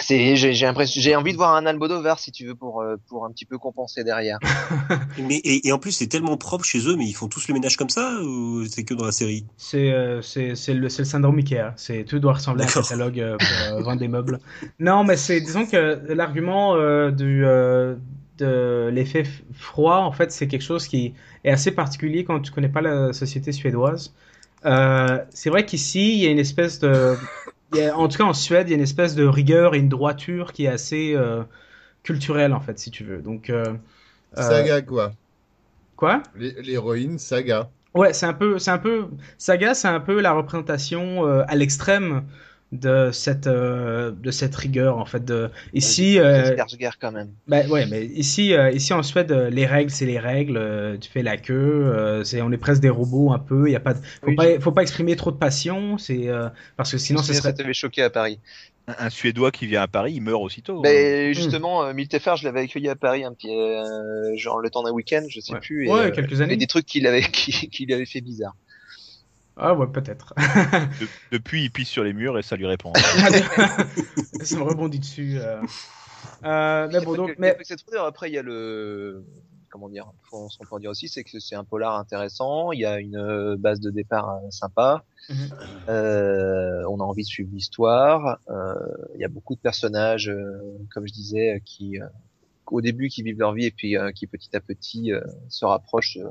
Speaker 5: C'est j'ai j'ai l'impression j'ai envie de voir un Almodovar si tu veux pour euh, pour un petit peu compenser derrière.
Speaker 2: Mais, et, et en plus, c'est tellement propre chez eux, mais ils font tous le ménage comme ça ou c'est que dans la série?
Speaker 4: C'est euh, c'est c'est le, c'est le syndrome Ikea. C'est tout doit ressembler à un catalogue euh, pour euh, vendre des meubles. Non, mais c'est disons que l'argument euh, du euh, de l'effet froid, en fait, c'est quelque chose qui est assez particulier quand tu connais pas la société suédoise. Euh, c'est vrai qu'ici, il y a une espèce de, y a- en tout cas en Suède, il y a une espèce de rigueur et une droiture qui est assez euh, culturelle, en fait, si tu veux. Donc, euh, euh,
Speaker 1: Saga, quoi.
Speaker 4: quoi?
Speaker 1: L'hé- L'héroïne, Saga.
Speaker 4: Ouais, c'est un peu, c'est un peu, Saga, c'est un peu la représentation à l'extrême de cette, euh, de cette rigueur en fait. De ici, euh,
Speaker 5: Skarsgård quand même.
Speaker 4: bah, ouais, mais ici, euh, ici en Suède, euh, les règles, c'est les règles. euh, tu fais la queue, euh, c'est, on est presque des robots un peu. Il y a pas, de, faut
Speaker 5: Oui,
Speaker 4: pas, faut pas exprimer trop de passion, c'est euh, parce que sinon, ce serait.
Speaker 5: ça t'avait choqué à Paris.
Speaker 3: Un, un Suédois qui vient à Paris, il meurt aussitôt. hein.
Speaker 5: Ben justement, euh, Miltefer, je l'avais accueilli à Paris un petit, euh, genre le temps d'un week-end, je sais
Speaker 4: Ouais.
Speaker 5: plus. Et,
Speaker 4: Ouais,
Speaker 5: euh,
Speaker 4: quelques
Speaker 5: il y
Speaker 4: années.
Speaker 5: avait des trucs qu'il avait, qui, qui lui avait fait bizarre.
Speaker 4: Ah ouais, peut-être.
Speaker 3: De- depuis, il pisse sur les murs et ça lui répond.
Speaker 4: ça me rebondit dessus. euh. Euh, mais bon, donc,
Speaker 5: que-
Speaker 4: mais
Speaker 5: cette. Après, il y a le, comment dire, faut- ce qu'on peut en dire aussi, c'est que c'est un polar intéressant. Il y a une euh, base de départ euh, sympa.
Speaker 4: Mhm.
Speaker 5: Euh, on a envie de suivre l'histoire. Euh, il y a beaucoup de personnages, euh, comme je disais, qui, euh, au début, qui vivent leur vie et puis euh, qui petit à petit euh, se rapprochent. Euh,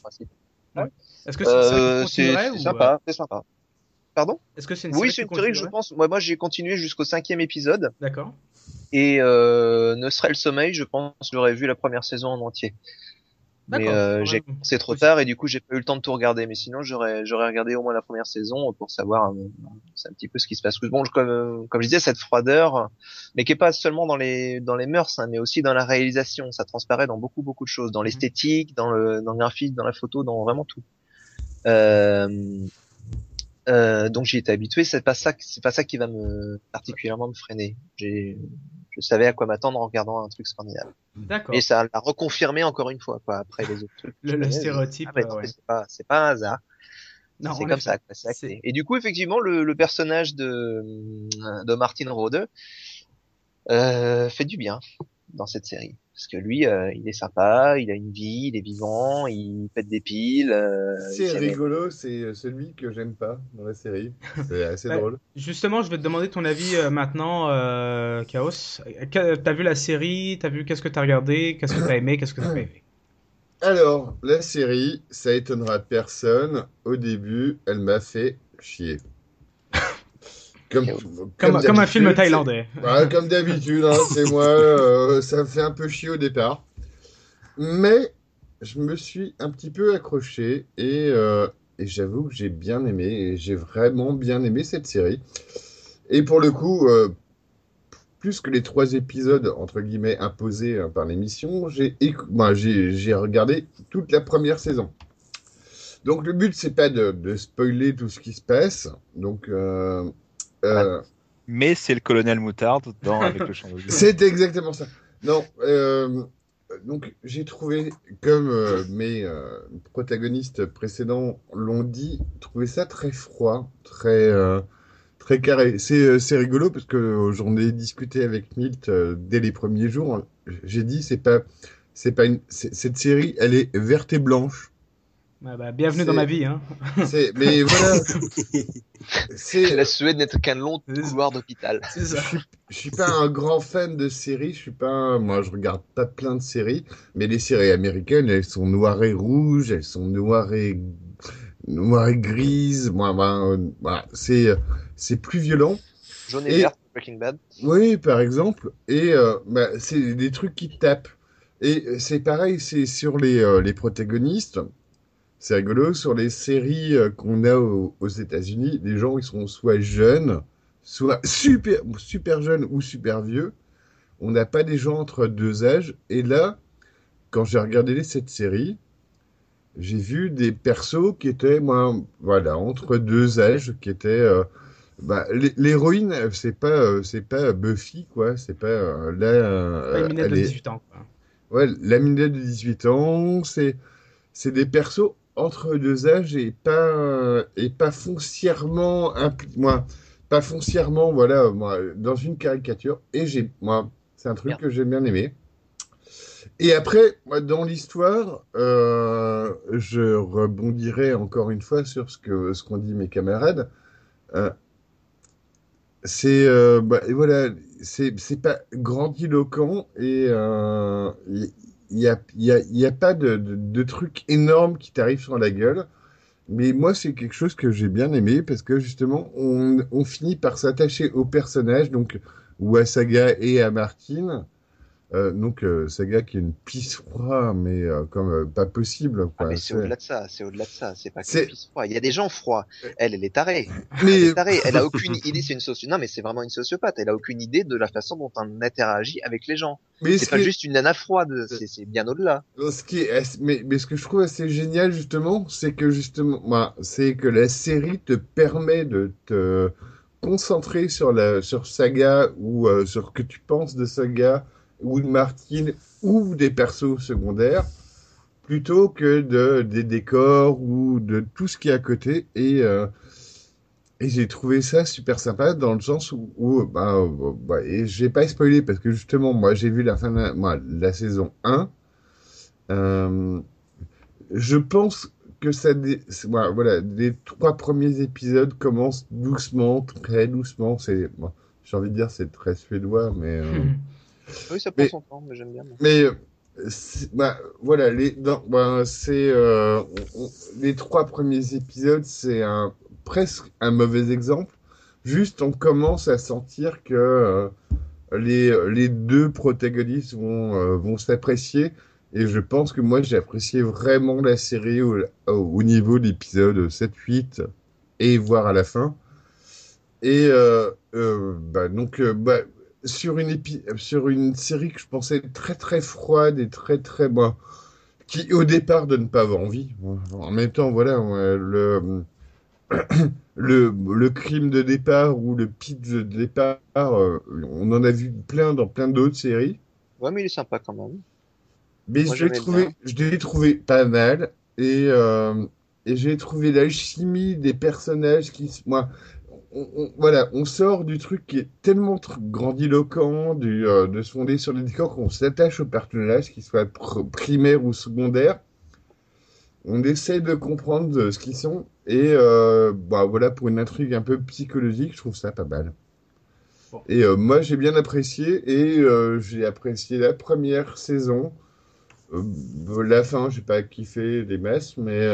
Speaker 5: principe.
Speaker 4: Est-ce que c'est
Speaker 5: Euh, c'est c'est
Speaker 4: ou, euh,
Speaker 5: sympa, c'est sympa. Pardon?
Speaker 4: Est-ce que c'est une
Speaker 5: Oui, c'est une série, je
Speaker 4: continuerait
Speaker 5: pense. Moi, moi, j'ai continué jusqu'au cinquième épisode.
Speaker 4: D'accord.
Speaker 5: Et euh, ne serait le sommeil, je pense, que j'aurais vu la première saison en entier. Mais euh, j'ai commencé trop tard et du coup j'ai pas eu le temps de tout regarder. Mais sinon j'aurais j'aurais regardé au moins la première saison pour savoir euh, c'est un petit peu ce qui se passe. Bon, je- comme comme je disais cette froideur, mais qui est pas seulement dans les dans les mœurs, hein, mais aussi dans la réalisation. Ça transparaît dans beaucoup beaucoup de choses, dans l'esthétique, dans le dans le graphisme, dans la photo, dans vraiment tout. Euh, euh, donc j'y étais habitué. C'est pas ça, c'est pas ça qui va me particulièrement me freiner. J'ai, je savais à quoi m'attendre en regardant un truc scandinave.
Speaker 4: D'accord.
Speaker 5: Et ça l'a reconfirmé encore une fois, quoi, après les autres trucs.
Speaker 4: Le- le
Speaker 5: je-
Speaker 4: stéréotype,
Speaker 5: Ah, mais
Speaker 4: euh, ouais.
Speaker 5: c'est pas, c'est pas un hasard.
Speaker 4: Non,
Speaker 5: c'est comme ça, quoi, c'est
Speaker 4: C'est-.
Speaker 5: Et du coup, effectivement, le, le personnage de, de Martin Rode, euh, fait du bien dans cette série. Parce que lui, euh, il est sympa, il a une vie, il est vivant, il pète des piles. euh,
Speaker 1: C'est rigolo, c'est celui que j'aime pas dans la série. C'est assez
Speaker 4: Ouais.
Speaker 1: drôle.
Speaker 4: Justement, je vais te demander ton avis euh, maintenant, euh, Chaos. T'as vu la série? T'as vu qu'est-ce que t'as regardé? Qu'est-ce que t'as aimé? Qu'est-ce que t'as pas aimé?
Speaker 1: Alors, la série, ça étonnera personne. Au début, elle m'a fait chier. Comme,
Speaker 4: Comme, comme un film thaïlandais.
Speaker 1: Ouais, comme d'habitude, hein, c'est moi, euh, ça me fait un peu chier au départ. Mais je me suis un petit peu accroché et, euh, et j'avoue que j'ai bien aimé, et j'ai vraiment bien aimé cette série. Et pour le coup, euh, plus que les trois épisodes, entre guillemets, imposés hein, par l'émission, j'ai bah, j'ai regardé toute la première saison. Donc le but, c'est pas de, de spoiler tout ce qui se passe. Donc, euh,
Speaker 3: Mais c'est le colonel Moutarde dans avec le
Speaker 1: c'est exactement ça. Non, euh, donc j'ai trouvé, comme euh, mes euh, protagonistes précédents l'ont dit, trouvé ça très froid, très euh, très carré. C'est c'est rigolo parce que j'en ai discuté avec Milt dès les premiers jours. J'ai dit c'est pas c'est pas une cette série, elle est verte et blanche.
Speaker 4: Bah, bienvenue dans ma vie. Hein.
Speaker 1: C'est mais voilà, c'est
Speaker 5: La Suède n'est qu'un long couloir d'hôpital.
Speaker 4: C'est ça.
Speaker 1: Je suis pas un grand fan de séries, je suis pas un- moi je regarde pas plein de séries, mais les séries américaines, elles sont noires et rouges, elles sont noires et noires et grises. Moi, moi, euh, c'est c'est plus violent.
Speaker 5: Jaune et,
Speaker 1: Et-
Speaker 5: verte, Breaking Bad.
Speaker 1: Oui, par exemple, et euh, bah, c'est des trucs qui tapent. Et c'est pareil, c'est sur les euh, les protagonistes. C'est rigolo sur les séries euh, qu'on a au- aux États-Unis, les gens ils sont soit jeunes, soit super super jeunes ou super vieux. On n'a pas des gens entre deux âges. Et là, quand j'ai regardé cette série, j'ai vu des persos qui étaient, moi, voilà, entre deux âges, qui étaient, euh, bah, l'hé- l'héroïne, c'est pas, euh, c'est pas Buffy, quoi, c'est pas, euh, là,
Speaker 4: Pas une minette de
Speaker 1: est-
Speaker 4: 18 ans. quoi.
Speaker 1: Ouais, la minette de 18 ans, c'est c'est des persos entre deux âges et pas et pas foncièrement moi pas foncièrement voilà moi dans une caricature et j'ai moi c'est un truc que j'ai bien aimé. Et après moi, dans l'histoire euh, je rebondirai encore une fois sur ce que ce qu'ont dit mes camarades. Euh, c'est euh, bah, voilà, c'est c'est pas grandiloquent et il il y a y a pas de trucs énormes qui t'arrivent sur la gueule. Mais moi, c'est quelque chose que j'ai bien aimé parce que justement, on, on finit par s'attacher aux personnages, donc ou à Saga et à Martine. Euh, donc euh, Saga qui est une pisse froide, mais euh, comme euh, pas possible.
Speaker 5: Ah, mais c'est au-delà de ça, c'est au-delà de ça, c'est pas que froid. Il y a des gens froids. Elle, elle est tarée. Elle est tarée. Elle a aucune idée, c'est une socio... Non, mais c'est vraiment une sociopathe. Elle a aucune idée de la façon dont on interagit avec les gens.
Speaker 1: mais
Speaker 5: C'est
Speaker 1: ce
Speaker 5: pas
Speaker 1: qui
Speaker 5: juste une nana froide, c'est bien au-delà.
Speaker 1: Ce qui est, ass- mais, mais ce que je trouve assez génial justement, c'est que justement, c'est que la série te permet de te concentrer sur la sur Saga ou sur ce que tu penses de Saga ou de Martine ou des persos secondaires plutôt que de des décors ou de tout ce qui est à côté et euh, et j'ai trouvé ça super sympa dans le sens où, où bah, euh, bah, et j'ai pas spoilé parce que justement moi j'ai vu la fin de la, moi, la saison 1 euh, je pense que ça, dé- voilà, les trois premiers épisodes commencent doucement, très doucement. C'est, j'ai envie de dire, c'est très suédois, mais, euh,
Speaker 5: Oui, ça prend
Speaker 1: Mais-
Speaker 5: son temps, mais j'aime bien.
Speaker 1: mais euh, bah, voilà, les, dans- bah, c'est euh, les trois premiers épisodes, c'est un presque un mauvais exemple. Juste, on commence à sentir que euh, les les deux protagonistes vont euh, vont s'apprécier. Et je pense que moi, j'ai apprécié vraiment la série au, au, au niveau de l'épisode 7-8 et voire à la fin. Et euh, euh, bah, donc, bah, sur une épi sur une série que je pensais très très froide et très très bah, qui au départ donne pas envie. En même temps, voilà, le le le crime de départ ou le pitch de départ, euh, on en a vu plein dans plein d'autres séries.
Speaker 5: Ouais, mais il est sympa quand même.
Speaker 1: Mais
Speaker 5: Moi,
Speaker 1: je l'ai trouvé, je l'ai trouvé pas mal et euh, et j'ai trouvé l'alchimie des personnages qui, moi, on, on- voilà, on sort du truc qui est tellement grandiloquent, du, euh, de se fonder sur les décors qu'on s'attache aux personnages, qu'ils soient pr- primaires ou secondaires. On essaie de comprendre euh, ce qu'ils sont et euh, bah voilà pour une intrigue un peu psychologique, je trouve ça pas mal.
Speaker 4: Bon.
Speaker 1: Et euh, moi j'ai bien apprécié et j'ai apprécié la première saison. La fin, j'ai pas kiffé des messes, mais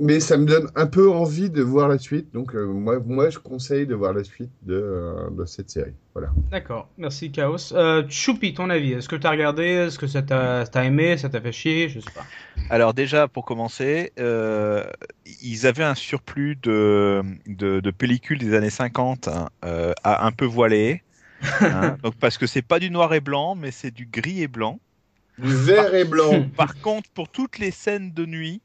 Speaker 1: mais ça me donne un peu envie de voir la suite. Donc euh, moi, moi, je conseille de voir la suite de, euh, de cette série. Voilà.
Speaker 4: D'accord, merci Chaos. Euh, Choupi, ton avis, est-ce que t'as regardé? Est-ce que ça t'a t'as aimé? Ça t'a fait chier? Je sais pas.
Speaker 3: Alors déjà, pour commencer, euh, ils avaient un surplus de, de, de pellicules des années 50 hein, euh, à un peu voilé. hein. donc parce que c'est pas du noir et blanc, mais c'est du gris et blanc.
Speaker 1: Du vert et blanc.
Speaker 3: Par contre, pour toutes les scènes de nuit,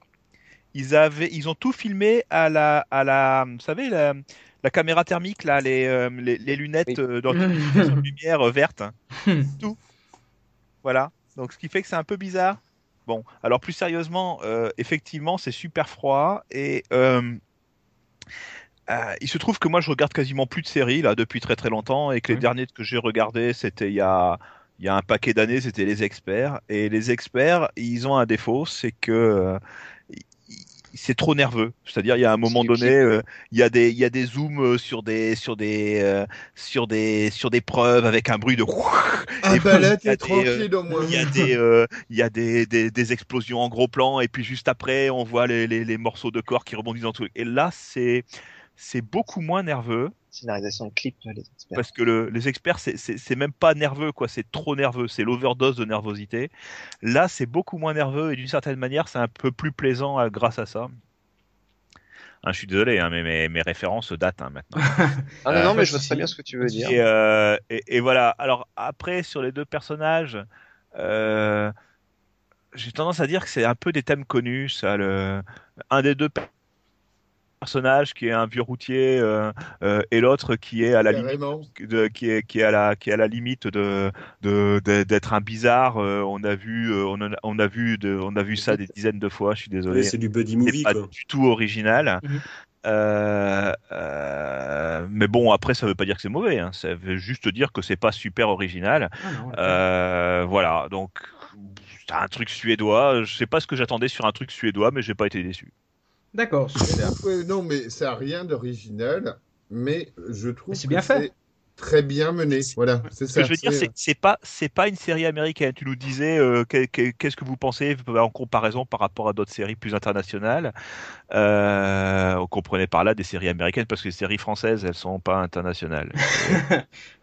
Speaker 3: ils avaient, ils ont tout filmé à la, à la, vous savez, la, la caméra thermique là, les, euh, les, les lunettes
Speaker 5: Oui.
Speaker 3: euh, dans une lumière euh, verte. tout. Voilà. Donc ce qui fait que c'est un peu bizarre. Bon, alors plus sérieusement, euh, effectivement, c'est super froid et euh, euh, il se trouve que moi je regarde quasiment plus de séries là depuis très très longtemps et que les
Speaker 4: Ouais.
Speaker 3: derniers que j'ai regardés c'était il y a il y a un paquet d'années, c'était les experts et les experts, ils ont un défaut, c'est que c'est trop nerveux. C'est-à-dire il y a un moment donné, euh, il y a des il y a des zooms euh, sur des sur des euh, sur des sur des preuves avec un bruit de
Speaker 1: Ah bah là, t'es tranquille au moins.
Speaker 3: il y a des, euh, il y a des, des, des explosions en gros plan et puis juste après on voit les, les, les morceaux de corps qui rebondissent dans tout. Et là c'est c'est beaucoup moins nerveux
Speaker 5: Scénarisation de clip, les experts.
Speaker 3: parce que le, les experts c'est même pas nerveux quoi, c'est trop nerveux, c'est l'overdose de nervosité. Là c'est beaucoup moins nerveux et d'une certaine manière c'est un peu plus plaisant euh, grâce à ça. Hein, je suis désolé, hein, mais mes, mes références datent hein, maintenant.
Speaker 5: Ah non,
Speaker 3: Euh,
Speaker 5: non, mais je vois très bien ce que tu veux dire.
Speaker 3: Et, euh, et, et voilà. Alors après sur les deux personnages, euh, j'ai tendance à dire que c'est un peu des thèmes connus, ça. Le... Un des deux personnages qui est un vieux routier euh, euh, et l'autre qui est à la limite de, qui est qui est à la qui est à la limite de d'être un bizarre. Euh, on a vu on a, on a vu de, on a vu ça des dizaines de fois. Je suis désolé.
Speaker 2: c'est du buddy movie.
Speaker 3: Pas
Speaker 2: quoi.
Speaker 3: du tout original.
Speaker 4: Mhm.
Speaker 3: Euh, euh, mais bon, après, ça veut pas dire que c'est mauvais. Hein. Ça veut juste dire que c'est pas super original.
Speaker 4: Ah non, ouais.
Speaker 3: Euh, voilà, donc c'est un truc suédois. Je sais pas ce que j'attendais sur un truc suédois, mais j'ai pas été déçu.
Speaker 4: D'accord.
Speaker 1: Ouais, non, mais ça n'a rien d'original, mais je trouve
Speaker 4: Mais c'est
Speaker 1: que
Speaker 4: bien fait.
Speaker 1: très bien mené. Voilà, c'est
Speaker 3: Ce
Speaker 1: ça.
Speaker 3: que je veux dire, c'est c'est pas c'est pas une série américaine. Tu nous disais euh, que- que- qu'est-ce que vous pensez en comparaison par rapport à d'autres séries plus internationales. Euh, on comprenait par là des séries américaines parce que les séries françaises elles sont pas internationales. Euh,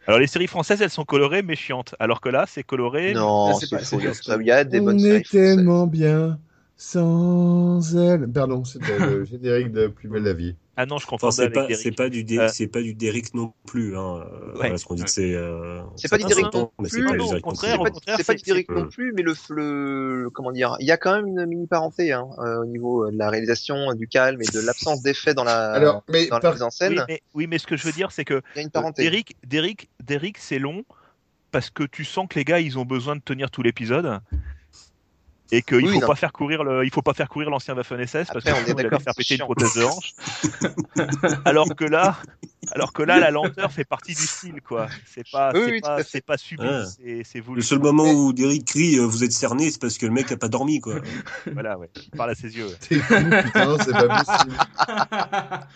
Speaker 3: Alors les séries françaises elles sont colorées mais chiantes. Alors que là c'est coloré.
Speaker 5: Non,
Speaker 4: c'est
Speaker 5: c'est
Speaker 4: pas-
Speaker 5: faux.
Speaker 4: c'est
Speaker 5: Il y a-
Speaker 4: juste-
Speaker 5: il y a des
Speaker 1: On est
Speaker 5: françaises.
Speaker 1: tellement bien sans elle. Pardon, c'était le générique de Plus belle la vie.
Speaker 3: Ah non je
Speaker 2: Enfin,
Speaker 3: avec
Speaker 2: pas,
Speaker 3: Derrick.
Speaker 2: c'est pas du,
Speaker 3: Euh,
Speaker 2: c'est pas du Derrick non plus. Hein. Euh, Voilà ce qu'on dit que c'est. euh,
Speaker 5: C'est pas du Derrick non plus,
Speaker 2: pas
Speaker 3: non,
Speaker 2: du
Speaker 3: au
Speaker 2: Derrick non
Speaker 3: contraire,
Speaker 5: C'est
Speaker 2: plus.
Speaker 5: pas, du
Speaker 2: c'est-
Speaker 5: non plus, mais le, le comment dire, il y a quand même une mini parenté hein, euh, au niveau de la réalisation, du calme et de l'absence d'effet dans la
Speaker 1: Alors, mais
Speaker 5: dans la mise en scène.
Speaker 3: oui, mais, oui mais ce que je veux dire c'est que
Speaker 5: Il y a une parenté.
Speaker 3: Derrick, Derrick, Derrick, c'est long parce que tu sens que les gars, ils ont besoin de tenir tout l'épisode et qu'il
Speaker 5: Oui,
Speaker 3: faut
Speaker 5: non.
Speaker 3: pas faire courir le, il faut pas faire courir l'ancien Waffen SS parce
Speaker 5: Après,
Speaker 3: que sinon, il allait faire péter une
Speaker 5: chiant.
Speaker 3: prothèse de hanche. alors que là, alors que là, la lenteur fait partie du style, quoi. C'est pas,
Speaker 5: Oui,
Speaker 3: c'est
Speaker 5: oui,
Speaker 3: pas, c'est subi,
Speaker 2: Ouais.
Speaker 3: c'est, c'est voulu.
Speaker 2: Le seul moment où Derrick crie euh, Vous êtes cerné, c'est parce que le mec a pas dormi, quoi.
Speaker 3: Voilà, ouais. Il parle à ses yeux. ouais.
Speaker 1: T'es putain, c'est pas possible.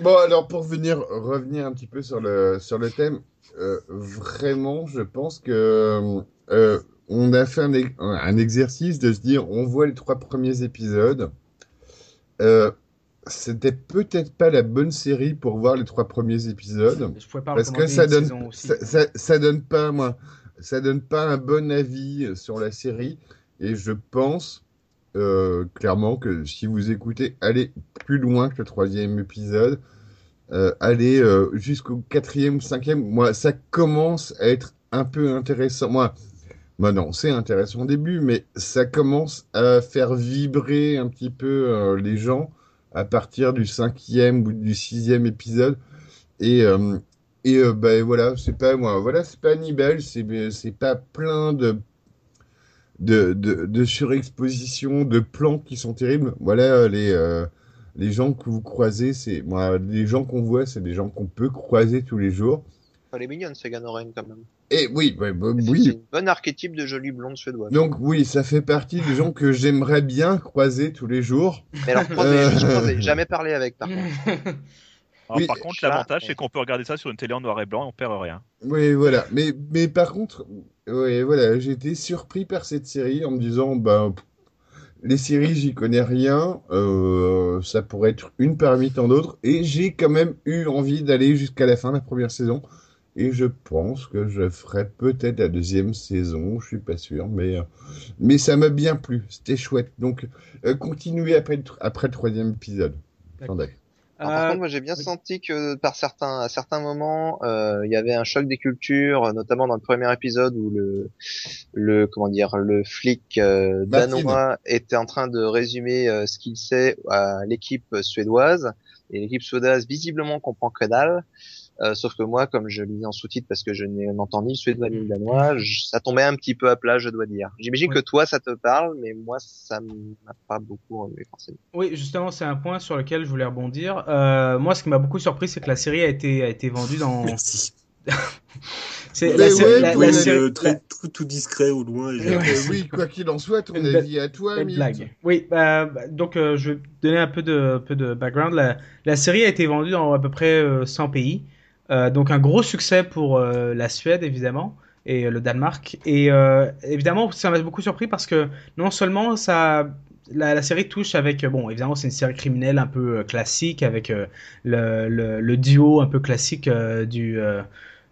Speaker 1: Bon, alors pour venir revenir un petit peu sur le sur le thème, euh, vraiment, je pense que euh, on a fait un, un exercice de se dire, on voit les trois premiers épisodes. Euh, c'était peut-être pas la bonne série pour voir les trois premiers épisodes
Speaker 4: Je pouvais pas
Speaker 1: parce que ça donne
Speaker 4: aussi.
Speaker 1: ça, ça, ça donne pas moi ça donne pas un bon avis sur la série et je pense euh, clairement que si vous écoutez allez plus loin que le troisième épisode euh, allez euh, jusqu'au quatrième ou cinquième moi ça commence à être un peu intéressant moi moi non c'est intéressant au début mais ça commence à faire vibrer un petit peu euh, les gens à partir du cinquième ou du sixième épisode et euh, et euh, ben voilà, c'est pas moi, voilà, c'est pas Hannibal, c'est c'est pas plein de de, de surexposition, de plans qui sont terribles. Voilà euh, les euh, les gens que vous croisez, c'est les gens qu'on voit, c'est des gens qu'on peut croiser tous les jours.
Speaker 5: Elle est mignonne, Segan Oren, quand même.
Speaker 1: Et oui, ouais, bah,
Speaker 5: C'est c'est
Speaker 1: oui.
Speaker 5: une bonne archétype de jolie blonde suédoise.
Speaker 1: Donc oui, ça fait partie des gens que j'aimerais bien croiser tous les jours.
Speaker 5: Mais alors, croisé,
Speaker 1: Euh.
Speaker 5: juste jamais parlé avec, par contre.
Speaker 3: Alors,
Speaker 1: Oui,
Speaker 3: par contre, l'avantage, c'est qu'on peut regarder ça sur une télé en noir et blanc et on perd rien.
Speaker 1: Oui, voilà. Mais, mais par contre, ouais, voilà, j'ai été surpris par cette série en me disant, ben, les séries, j'y connais rien. euh, ça pourrait être une parmi tant d'autres. Et j'ai quand même eu envie d'aller jusqu'à la fin de la première saison. Et je pense que je ferai peut-être la deuxième saison. Je suis pas sûr, mais, euh, mais ça m'a bien plu. C'était chouette. Donc, euh, continuez après, après le troisième épisode. Attendez.
Speaker 5: Alors, par
Speaker 4: Euh,
Speaker 5: contre, moi, j'ai bien
Speaker 4: oui.
Speaker 5: senti que par certains, à certains moments, euh, il y avait un choc des cultures, notamment dans le premier épisode où le, le, comment dire, le flic euh, danois était en train de résumer euh, ce qu'il sait à l'équipe suédoise. Et l'équipe suédoise, visiblement, comprend que dalle. Euh, sauf que moi, comme je lisais en sous-titre parce que je n'entends ni le suédois ni le danois, je- ça tombait un petit peu à plat, je dois dire. J'imagine
Speaker 4: Oui.
Speaker 5: que toi, ça te parle, mais moi, ça m'a pas beaucoup remué, forcément.
Speaker 4: Oui, justement, c'est un point sur lequel je voulais rebondir. Euh, moi, ce qui m'a beaucoup surpris, c'est que la série a été, a été vendue dans.
Speaker 2: Merci.
Speaker 4: C'est la,
Speaker 1: ouais,
Speaker 4: série- la-
Speaker 1: oui,
Speaker 4: la série-
Speaker 2: le très tout, tout discret au loin. et
Speaker 1: Euh, oui, quoi qu'il en soit, ton
Speaker 4: Une
Speaker 1: avis à toi,
Speaker 4: blague. Oui, bah, bah, donc euh, je vais donner un peu de, peu de background. La, la série a été vendue dans à peu près euh, 100 pays. Euh, donc un gros succès pour euh, la Suède, évidemment, et euh, le Danemark. Et euh, évidemment, ça m'a beaucoup surpris parce que non seulement ça... La, la série touche avec, bon, évidemment, c'est une série criminelle un peu euh, classique, avec euh, le, le, le duo un peu classique euh, du, euh,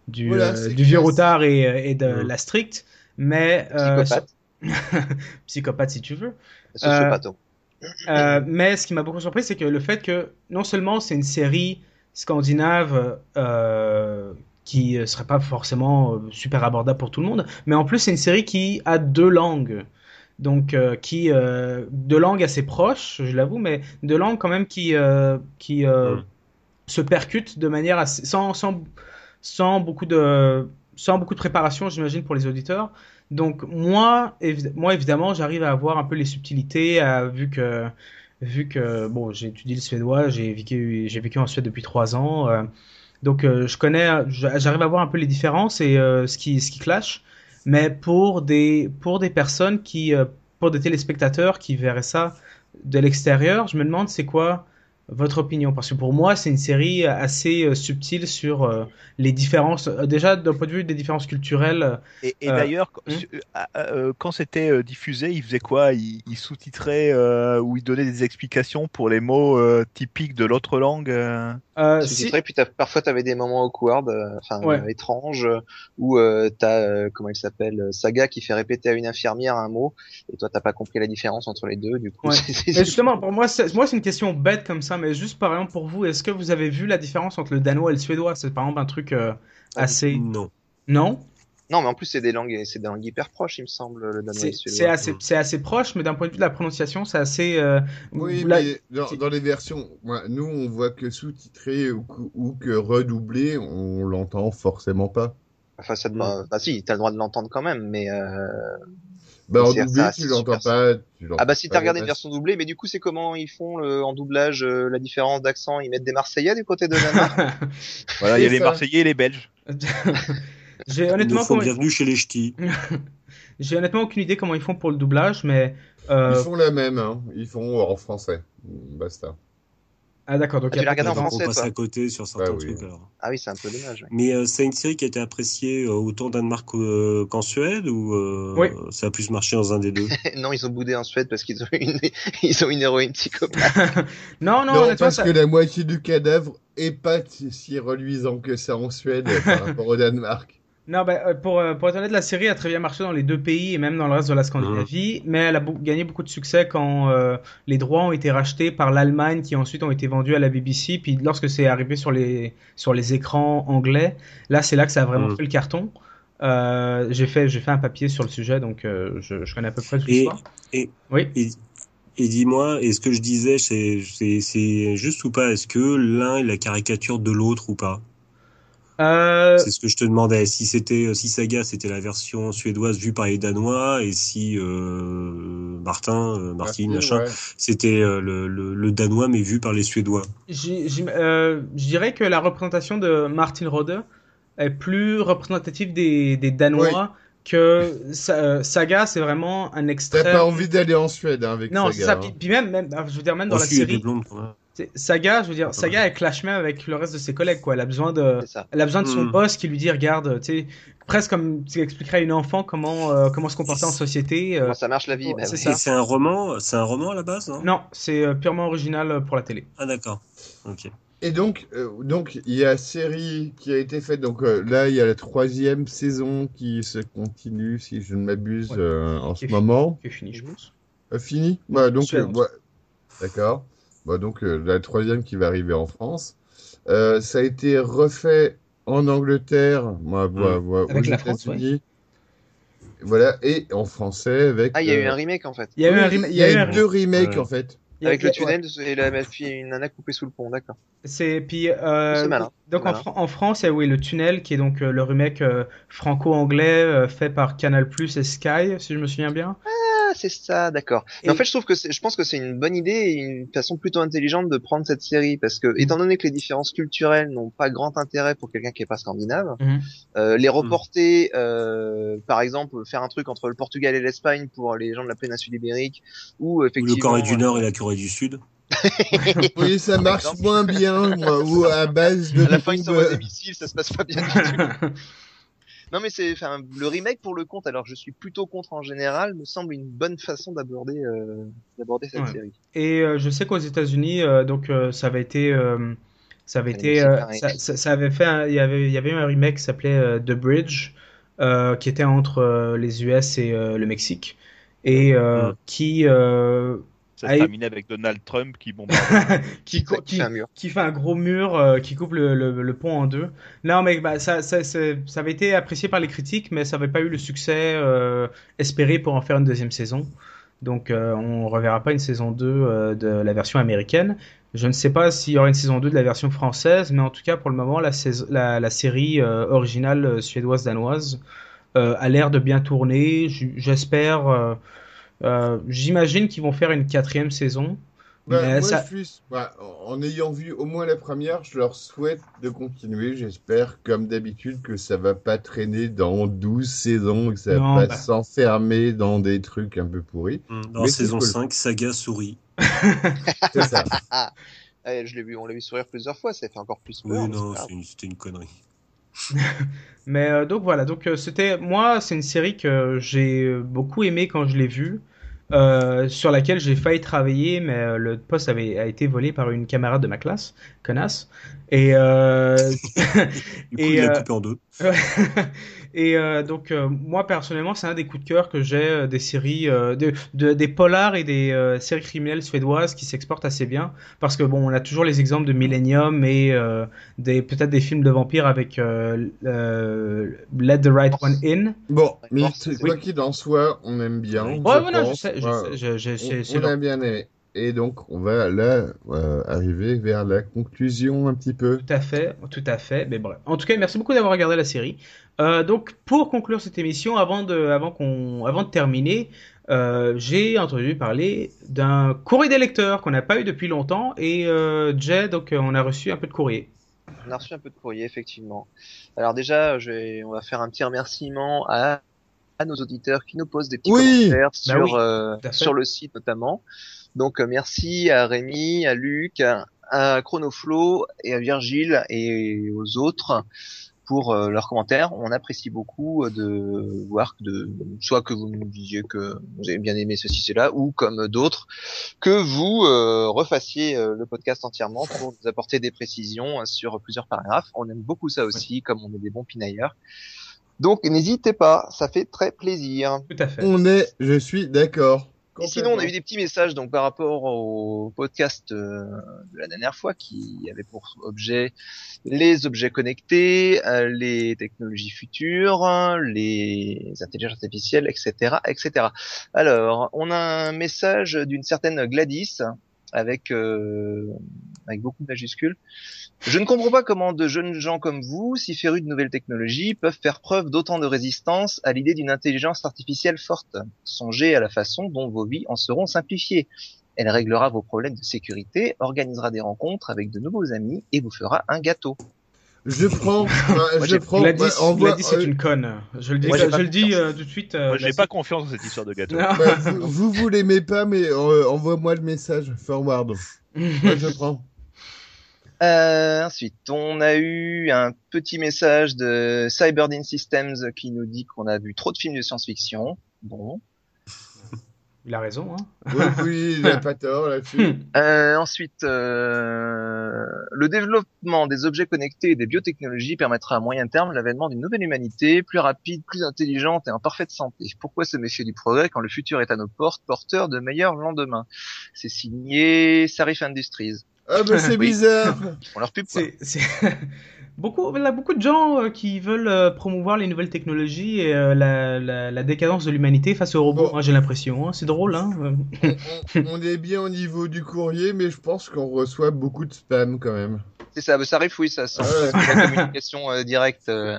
Speaker 4: du,
Speaker 1: Voilà,
Speaker 4: euh,
Speaker 1: c'est
Speaker 4: du vieux routard et, et de
Speaker 2: Mhm.
Speaker 4: la stricte. Mais... euh,
Speaker 5: Psychopathe.
Speaker 4: Psychopathe, si tu veux. Euh, mais ce qui m'a beaucoup surpris, c'est que le fait que non seulement c'est une série scandinave euh, qui serait pas forcément euh, super abordable pour tout le monde, mais en plus c'est une série qui a deux langues. donc euh, qui euh, de langue assez proche, je l'avoue, mais de langue quand même qui euh, qui euh,
Speaker 2: Mm.
Speaker 4: se percute de manière assez, sans, sans sans beaucoup de sans beaucoup de préparation, j'imagine pour les auditeurs. Donc moi, évi- moi évidemment, j'arrive à avoir un peu les subtilités, à- vu que vu que bon, j'ai étudié le suédois, j'ai vécu j'ai vécu en Suède depuis trois ans, euh, donc euh, je connais, j'a- j'arrive à voir un peu les différences et euh, ce qui ce qui clash. Mais pour des pour des personnes qui pour des téléspectateurs qui verraient ça de l'extérieur, je me demande c'est quoi votre opinion parce que pour moi c'est une série assez euh, subtile sur euh, les différences euh, déjà d'un point de vue des différences culturelles
Speaker 3: Et, et
Speaker 4: Euh,
Speaker 3: d'ailleurs,
Speaker 4: hmm.
Speaker 3: euh, quand c'était diffusé, il faisait quoi? Il, il sous-titrait euh, ou il donnait des explications pour les mots typiques de l'autre langue euh
Speaker 5: Tu
Speaker 4: si-
Speaker 5: puis parfois t'avais des moments awkward, euh, enfin
Speaker 4: Ouais.
Speaker 5: euh, étranges, euh, où euh, t'as euh, comment il s'appelle Saga qui fait répéter à une infirmière un mot, et toi t'as pas compris la différence entre les deux, du coup.
Speaker 4: Ouais.
Speaker 5: c'est- c'est-
Speaker 4: Mais justement, pour moi, c'est, moi, c'est une question bête comme ça, mais juste par exemple pour vous, est-ce que vous avez vu la différence entre le danois et le suédois? C'est par exemple un truc euh, assez.
Speaker 2: Non.
Speaker 4: Non?
Speaker 5: Non, mais en plus c'est des langues, c'est des langues hyper proches, il me semble, le danois
Speaker 4: C'est, assez, c'est assez proche, mais d'un point de vue de la prononciation, c'est assez. euh,
Speaker 1: Oui,
Speaker 4: la-
Speaker 1: mais dans, dans les versions, ouais, nous, on voit que sous-titré ou, que- ou que redoublé, on l'entend forcément pas.
Speaker 5: Enfin, ça te... bah si, t'as le droit de l'entendre quand même, mais euh...
Speaker 1: Bah, en doublé,
Speaker 5: ça,
Speaker 1: tu l'entends
Speaker 5: super
Speaker 1: pas. tu l'entends
Speaker 5: ah bah si t'as regardé une version doublée, mais du coup c'est comment ils font le... en doublage euh, la différence d'accent? Ils mettent des Marseillais du côté de Danemark?
Speaker 3: Voilà, il y a les. Marseillais et les Belges.
Speaker 4: J'ai honnêtement,
Speaker 2: font
Speaker 4: comment-
Speaker 2: bienvenue chez les ch'tis.
Speaker 4: j'ai honnêtement aucune idée comment ils font pour le doublage, mais. euh,
Speaker 1: Ils font la même, hein. Ils font en français. Basta.
Speaker 4: Ah d'accord, donc
Speaker 5: Ah, tu l'as regardé en
Speaker 2: On
Speaker 5: français,
Speaker 2: passe
Speaker 5: toi
Speaker 2: à côté sur certains
Speaker 1: Bah oui.
Speaker 2: trucs. alors.
Speaker 5: Ah oui, c'est un peu dommage. ouais.
Speaker 2: Mais euh, c'est une série qui a été appréciée euh, autant au Danemark qu'en Suède ou euh,
Speaker 4: Oui.
Speaker 2: ça a plus marché dans un des deux?
Speaker 5: Non, ils ont boudé en Suède parce qu'ils ont une, ils ont une héroïne psychopathe.
Speaker 4: non, non,
Speaker 1: Non,
Speaker 4: honnêtement,
Speaker 1: parce
Speaker 4: ça-
Speaker 1: que la moitié du cadavre est pas si reluisant que ça en Suède par rapport au Danemark.
Speaker 4: Non, bah, pour, euh, pour être honnête, la série a très bien marché dans les deux pays et même dans le reste de la Scandinavie, mais elle a gagné beaucoup de succès quand euh, les droits ont été rachetés par l'Allemagne qui ensuite ont été vendus à la BBC. Puis lorsque c'est arrivé sur les, sur les écrans anglais, là c'est là que ça a vraiment
Speaker 2: Mhm.
Speaker 4: fait le carton. Euh, j'ai fait, fait un papier sur le sujet, donc euh, je, je connais à peu près tout
Speaker 2: Et- et-
Speaker 4: Oui.
Speaker 2: Et, et dis-moi, est-ce que je disais, c'est juste ou pas? Est-ce que l'un est la caricature de l'autre ou pas?
Speaker 4: Euh,
Speaker 2: C'est ce que je te demandais. Si c'était, si Saga, c'était la version suédoise vue par les Danois, et si euh, Martin, euh, Martin, machin,
Speaker 1: Ouais.
Speaker 2: c'était euh, le, le, le danois mais vu par les Suédois.
Speaker 4: Euh, je dirais que la représentation de Martin Rode est plus représentative des, des Danois que Sa- euh, Saga, c'est vraiment un
Speaker 1: T'as
Speaker 4: extrait.
Speaker 1: pas envie d'aller en Suède hein, avec
Speaker 4: Non,
Speaker 1: Saga.
Speaker 4: c'est ça.
Speaker 1: hein.
Speaker 4: Puis, même, même, je veux dire, même dans la série,
Speaker 2: blondes.
Speaker 4: Saga, je veux dire, Saga, elle clash même avec le reste de ses collègues, quoi. Elle a besoin de, elle a besoin de son
Speaker 2: Mm.
Speaker 4: boss qui lui dit, regarde, tu sais, presque comme tu expliquerais à une enfant comment, euh, comment se comporter en société. euh,
Speaker 5: Comment ça marche la vie
Speaker 4: Ouais,
Speaker 5: bah
Speaker 4: c'est
Speaker 5: ouais.
Speaker 2: un roman, c'est un roman à la base, non?
Speaker 4: Non, c'est euh, purement original pour la télé.
Speaker 2: Ah d'accord. Ok.
Speaker 1: Et donc, euh, donc il y a série qui a été faite. Donc euh, là, il y a la troisième saison qui se continue, si je ne m'abuse,
Speaker 4: Ouais.
Speaker 1: euh, en
Speaker 4: Qui
Speaker 1: ce moment.
Speaker 4: Qui est fini, je pense.
Speaker 1: Euh, fini? Bah, donc, euh, ouais. D'accord. Bah, donc, euh, la troisième qui va arriver en France. Euh, ça a été refait en Angleterre, moi, moi, moi,
Speaker 4: Avec
Speaker 1: aux
Speaker 4: la France.
Speaker 1: Voilà, et en français avec.
Speaker 5: Ah, il y a eu
Speaker 1: euh,
Speaker 5: un remake en fait.
Speaker 4: Il y a eu un remake.
Speaker 1: il y a eu
Speaker 4: un-
Speaker 1: deux remakes
Speaker 2: Ouais.
Speaker 1: en fait.
Speaker 4: il y a-
Speaker 5: Avec le tunnel et la une nana coupée sous le pont, d'accord.
Speaker 4: C'est puis euh,
Speaker 5: malin,
Speaker 4: donc en,
Speaker 5: malin.
Speaker 4: Fran- en France, il y a oui le tunnel qui est donc euh, le remake euh, franco-anglais euh, fait par Canal+ et Sky, si je me souviens bien.
Speaker 5: Ah, c'est ça, d'accord. Mais en fait, je trouve que c'est, je pense que c'est une bonne idée et une façon plutôt intelligente de prendre cette série parce que, étant donné que les différences culturelles n'ont pas grand intérêt pour quelqu'un qui est pas scandinave,
Speaker 4: Mhm.
Speaker 5: euh, les reporter, euh, par exemple, faire un truc entre le Portugal et l'Espagne pour les gens de la péninsule ibérique ou
Speaker 2: Ou
Speaker 5: effectivement.
Speaker 2: le Corée du Nord et la Corée du Sud.
Speaker 1: Oui, ça marche moins bien, moi, ou à base de.
Speaker 5: À la fin, ils s'envoient
Speaker 1: euh,
Speaker 5: des missiles, ça se passe pas bien du tout. Non, mais c'est, enfin, le remake pour le compte, alors je suis plutôt contre en général, me semble une bonne façon d'aborder, euh, d'aborder cette
Speaker 4: Ouais.
Speaker 5: série.
Speaker 4: Et euh, je sais qu'aux États-Unis, euh, donc euh, ça avait été, euh, ça avait
Speaker 5: Et
Speaker 4: été, euh, ça, ça- ça avait fait, un- il y avait, il y avait eu un remake qui s'appelait euh, The Bridge, euh, qui était entre euh, les US et euh, le Mexique, et
Speaker 2: Mm.
Speaker 4: qui, euh,
Speaker 3: Ça se terminait avec Donald Trump qui bombarde.
Speaker 4: qui, co-
Speaker 5: qui
Speaker 4: qui,
Speaker 5: fait un mur.
Speaker 4: qui fait un gros mur euh, qui coupe le, le, le pont en deux. Non, mais bah, ça, ça, c'est- ça avait été apprécié par les critiques, mais ça n'avait pas eu le succès euh, espéré pour en faire une deuxième saison. Donc, euh, on reverra pas une saison 2 euh, de la version américaine. Je ne sais pas s'il y aura une saison 2 de la version française, mais en tout cas, pour le moment, la, sais- la, la série euh, originale suédoise-danoise euh, a l'air de bien tourner. J'espère. Euh, J'imagine qu'ils vont faire une quatrième saison.
Speaker 1: Bah,
Speaker 4: mais
Speaker 1: moi,
Speaker 4: ça-
Speaker 1: je suis, bah, en ayant vu au moins la première, je leur souhaite de continuer. J'espère, comme d'habitude, que ça va pas traîner dans 12 saisons, que ça va
Speaker 4: Non,
Speaker 1: pas
Speaker 4: bah.
Speaker 1: s'enfermer dans des trucs un peu pourris.
Speaker 2: Dans
Speaker 1: Mais
Speaker 2: saison
Speaker 1: cool.
Speaker 2: 5, saga souris.
Speaker 1: C'est ça.
Speaker 5: Ah, je l'ai vu, on l'a vu sourire plusieurs fois, ça fait encore plus peur.
Speaker 2: Oui, non, une- c'était une connerie.
Speaker 4: Mais euh, donc voilà, donc euh, c'était moi, c'est une série que j'ai beaucoup aimé quand je l'ai vue, euh, sur laquelle j'ai failli travailler, mais euh, le poste avait a été volé par une camarade de ma classe, connasse. Et euh,
Speaker 2: Du coup,
Speaker 4: Et,
Speaker 2: il l'a
Speaker 4: euh,
Speaker 2: coupé en deux.
Speaker 4: et euh, donc euh, moi personnellement, c'est un des coups de cœur que j'ai euh, des séries, de, de- des polars et des séries criminelles suédoises qui s'exportent assez bien, parce que bon, on a toujours les exemples de Millennium et des peut-être des films de vampires avec Let the Right One In.
Speaker 1: Bon, mais
Speaker 5: c'est-
Speaker 1: quoi qu'il en soit, on aime bien.
Speaker 2: Ouais,
Speaker 4: non, je sais, je sais, je-
Speaker 1: On, a bien aimé. Et donc, on va là euh, arriver vers la conclusion un petit peu.
Speaker 4: Tout à fait, tout à fait. Mais bref. En tout cas, merci beaucoup d'avoir regardé la série. Euh, donc, pour conclure cette émission, avant de, avant qu'on, avant de terminer, euh, j'ai entendu parler d'un courrier des lecteurs qu'on n'a pas eu depuis longtemps. Et euh, Jay, donc, euh, on a reçu un peu de courrier.
Speaker 5: On a reçu un peu de courrier, effectivement. Alors déjà, je vais, on va faire un petit remerciement à, à nos auditeurs qui nous posent des petits
Speaker 1: Oui.
Speaker 5: commentaires
Speaker 4: Bah
Speaker 5: sur,
Speaker 4: oui,
Speaker 5: euh, sur le site notamment. Donc euh, merci à Rémi, à Luc, à, à Chronoflow et à Virgile et aux autres pour euh, leurs commentaires. On apprécie beaucoup euh, de voir que de soit que vous nous disiez que vous avez bien aimé ceci cela ou comme d'autres que vous euh, refassiez euh, le podcast entièrement pour nous apporter des précisions euh, sur plusieurs paragraphes. On aime beaucoup ça aussi, comme on est des bons pinailleurs. Donc n'hésitez pas, ça fait très plaisir.
Speaker 4: Tout à fait.
Speaker 1: On est, je suis d'accord.
Speaker 5: Et sinon, on a eu des petits messages donc par rapport au podcast euh, de la dernière fois qui avait pour objet les objets connectés, euh, les technologies futures, les intelligences artificielles, etc., etc. Alors, on a un message d'une certaine Gladys avec euh, avec beaucoup de majuscules. Je ne comprends pas comment de jeunes gens comme vous, si férus de nouvelles technologies, peuvent faire preuve d'autant de résistance à l'idée d'une intelligence artificielle forte. Songez à la façon dont vos vies en seront simplifiées. Elle réglera vos problèmes de sécurité, organisera des rencontres avec de nouveaux amis et vous fera un gâteau.
Speaker 1: Je prends, bah, je prends,
Speaker 4: Gladys,
Speaker 1: bah, envoie-
Speaker 4: Gladys est
Speaker 1: euh,
Speaker 4: une conne. Je le dis,
Speaker 5: Moi,
Speaker 4: je le dis euh, tout de suite. euh,
Speaker 3: Moi, j'ai pas confiance dans cette histoire de gâteau.
Speaker 1: Bah, vous, vous, vous l'aimez pas, mais euh, envoie-moi le message, forward. Moi, je prends.
Speaker 5: Euh, ensuite, on a eu un petit message de Cyberdin Systems qui nous dit qu'on a vu trop de films de science-fiction. Bon.
Speaker 4: Il a raison. Hein.
Speaker 1: Oui, oui, il n'a pas tort là-dessus.
Speaker 5: Euh, ensuite, euh, le développement des objets connectés et des biotechnologies permettra à moyen terme l'avènement d'une nouvelle humanité, plus rapide, plus intelligente et en parfaite santé. Pourquoi se méfier du progrès quand le futur est à nos portes, porteur de meilleurs lendemains? C'est signé Sarif Industries.
Speaker 1: Ah, bah, c'est
Speaker 5: Oui.
Speaker 1: bizarre.
Speaker 5: Font leur pub. quoi.
Speaker 4: C'est, c'est... beaucoup, il y a beaucoup de gens euh, qui veulent euh, promouvoir les nouvelles technologies et euh, la, la, la décadence de l'humanité face aux robots.
Speaker 1: Bon.
Speaker 4: Moi, j'ai l'impression. hein. C'est drôle, hein.
Speaker 1: on, on- on est bien au niveau du courrier, mais je pense qu'on reçoit beaucoup de spam quand même.
Speaker 5: C'est ça, ça arrive, oui, ça
Speaker 1: Ouais.
Speaker 5: la communication euh, directe. euh.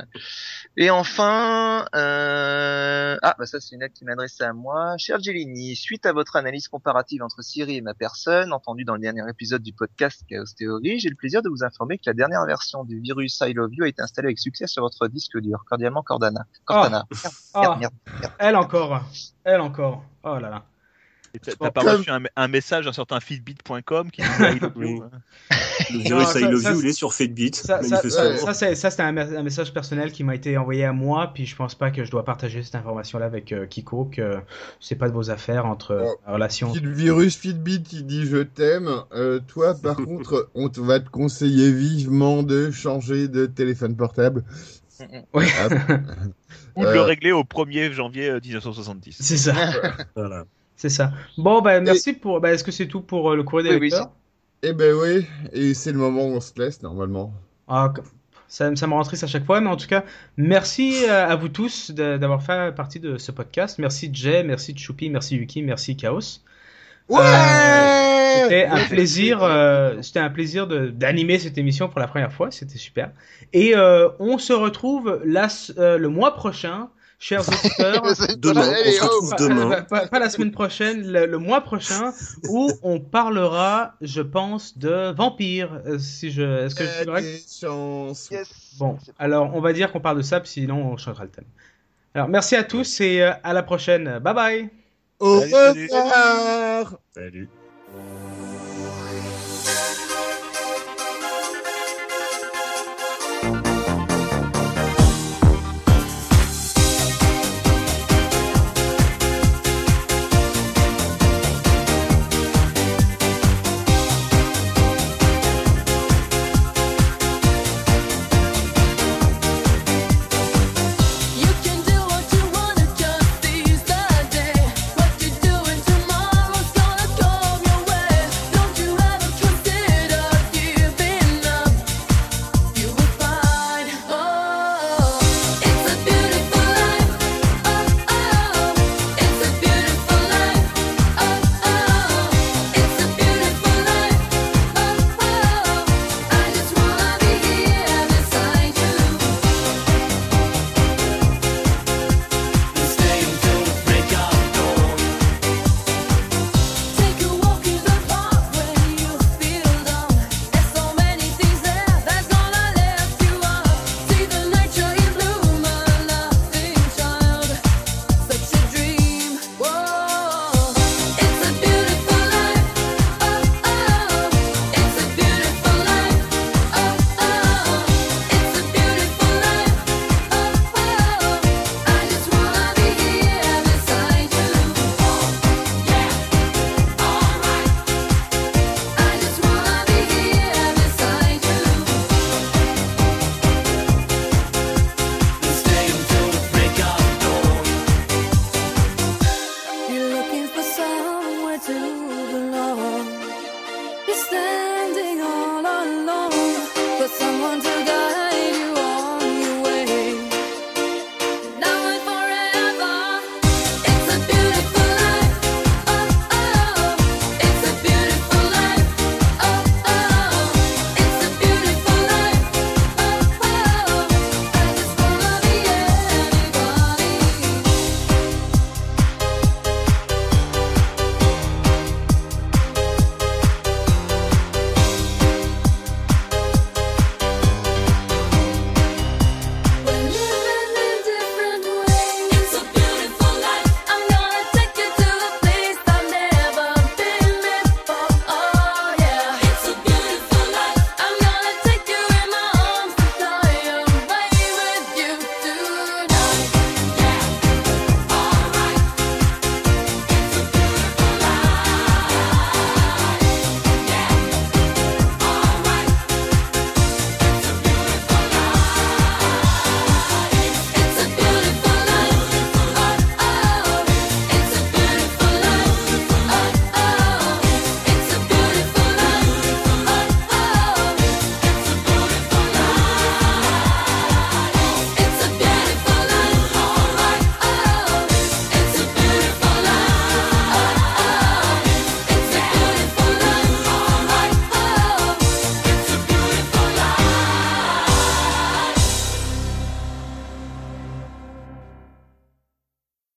Speaker 5: Et enfin, euh... ah, bah ça c'est une lettre qui m'adresse à moi. Cher Gelini, suite à votre analyse comparative entre Siri et ma personne, entendue dans le dernier épisode du podcast Chaos Theory, j'ai le plaisir de vous informer que la dernière version du virus I Love You a été installée avec succès sur votre disque dur. Cordialement, Cordana. Cortana. Merde,
Speaker 4: Ah,
Speaker 5: merde, merde.
Speaker 4: elle encore. Elle encore. Oh là là.
Speaker 3: T'as pas reçu un, un message d'un certain feedbit.com qui disait I love you,
Speaker 2: Oui. Le virus
Speaker 4: ça-
Speaker 2: I love you, il est sur Fitbit,
Speaker 4: Ça, ça, ça, ça, c'était un, me- un message personnel qui m'a été envoyé à moi, puis je pense pas que je dois partager cette information-là avec euh, quiconque. euh, c'est pas de vos affaires entre euh,
Speaker 1: Oh.
Speaker 4: la relation.
Speaker 1: Si le virus Fitbit il dit je t'aime, euh, toi par contre, on te va te conseiller vivement de changer de téléphone portable.
Speaker 4: Ouais.
Speaker 1: Ah,
Speaker 3: Ou de le
Speaker 1: Euh,
Speaker 3: régler au 1er janvier euh, 1970.
Speaker 4: C'est ça.
Speaker 2: Voilà.
Speaker 4: C'est ça. Bon, bah, merci pour. Bah, est-ce que c'est tout pour euh, le courrier des
Speaker 5: Oui, oui,
Speaker 4: lecteurs?
Speaker 1: Eh ben oui, et c'est le moment où on se laisse normalement.
Speaker 4: Ah, ça, ça me rend triste à chaque fois, mais en tout cas, merci euh, à vous tous d'avoir fait partie de ce podcast. Merci Jay, merci Choupi, merci Yuki, merci Chaos.
Speaker 1: Ouais
Speaker 4: C'était un plaisir, euh, c'était un plaisir d'animer cette émission pour la première fois, c'était super. Et euh, on se retrouve euh, le mois prochain, chers auditeurs.
Speaker 2: Demain, on se retrouve
Speaker 4: Pas,
Speaker 2: demain.
Speaker 4: pas- pas- pas la semaine prochaine, le, le mois prochain, où on parlera, je pense, de vampires. Euh, Si je, est-ce que je suis correct.
Speaker 5: Yes.
Speaker 4: Bon, alors on va dire qu'on parle de ça, puis sinon on changera le thème. Alors merci à tous et euh, à la prochaine. Bye bye.
Speaker 1: Au
Speaker 3: Salut, salut.
Speaker 1: revoir
Speaker 2: Salut.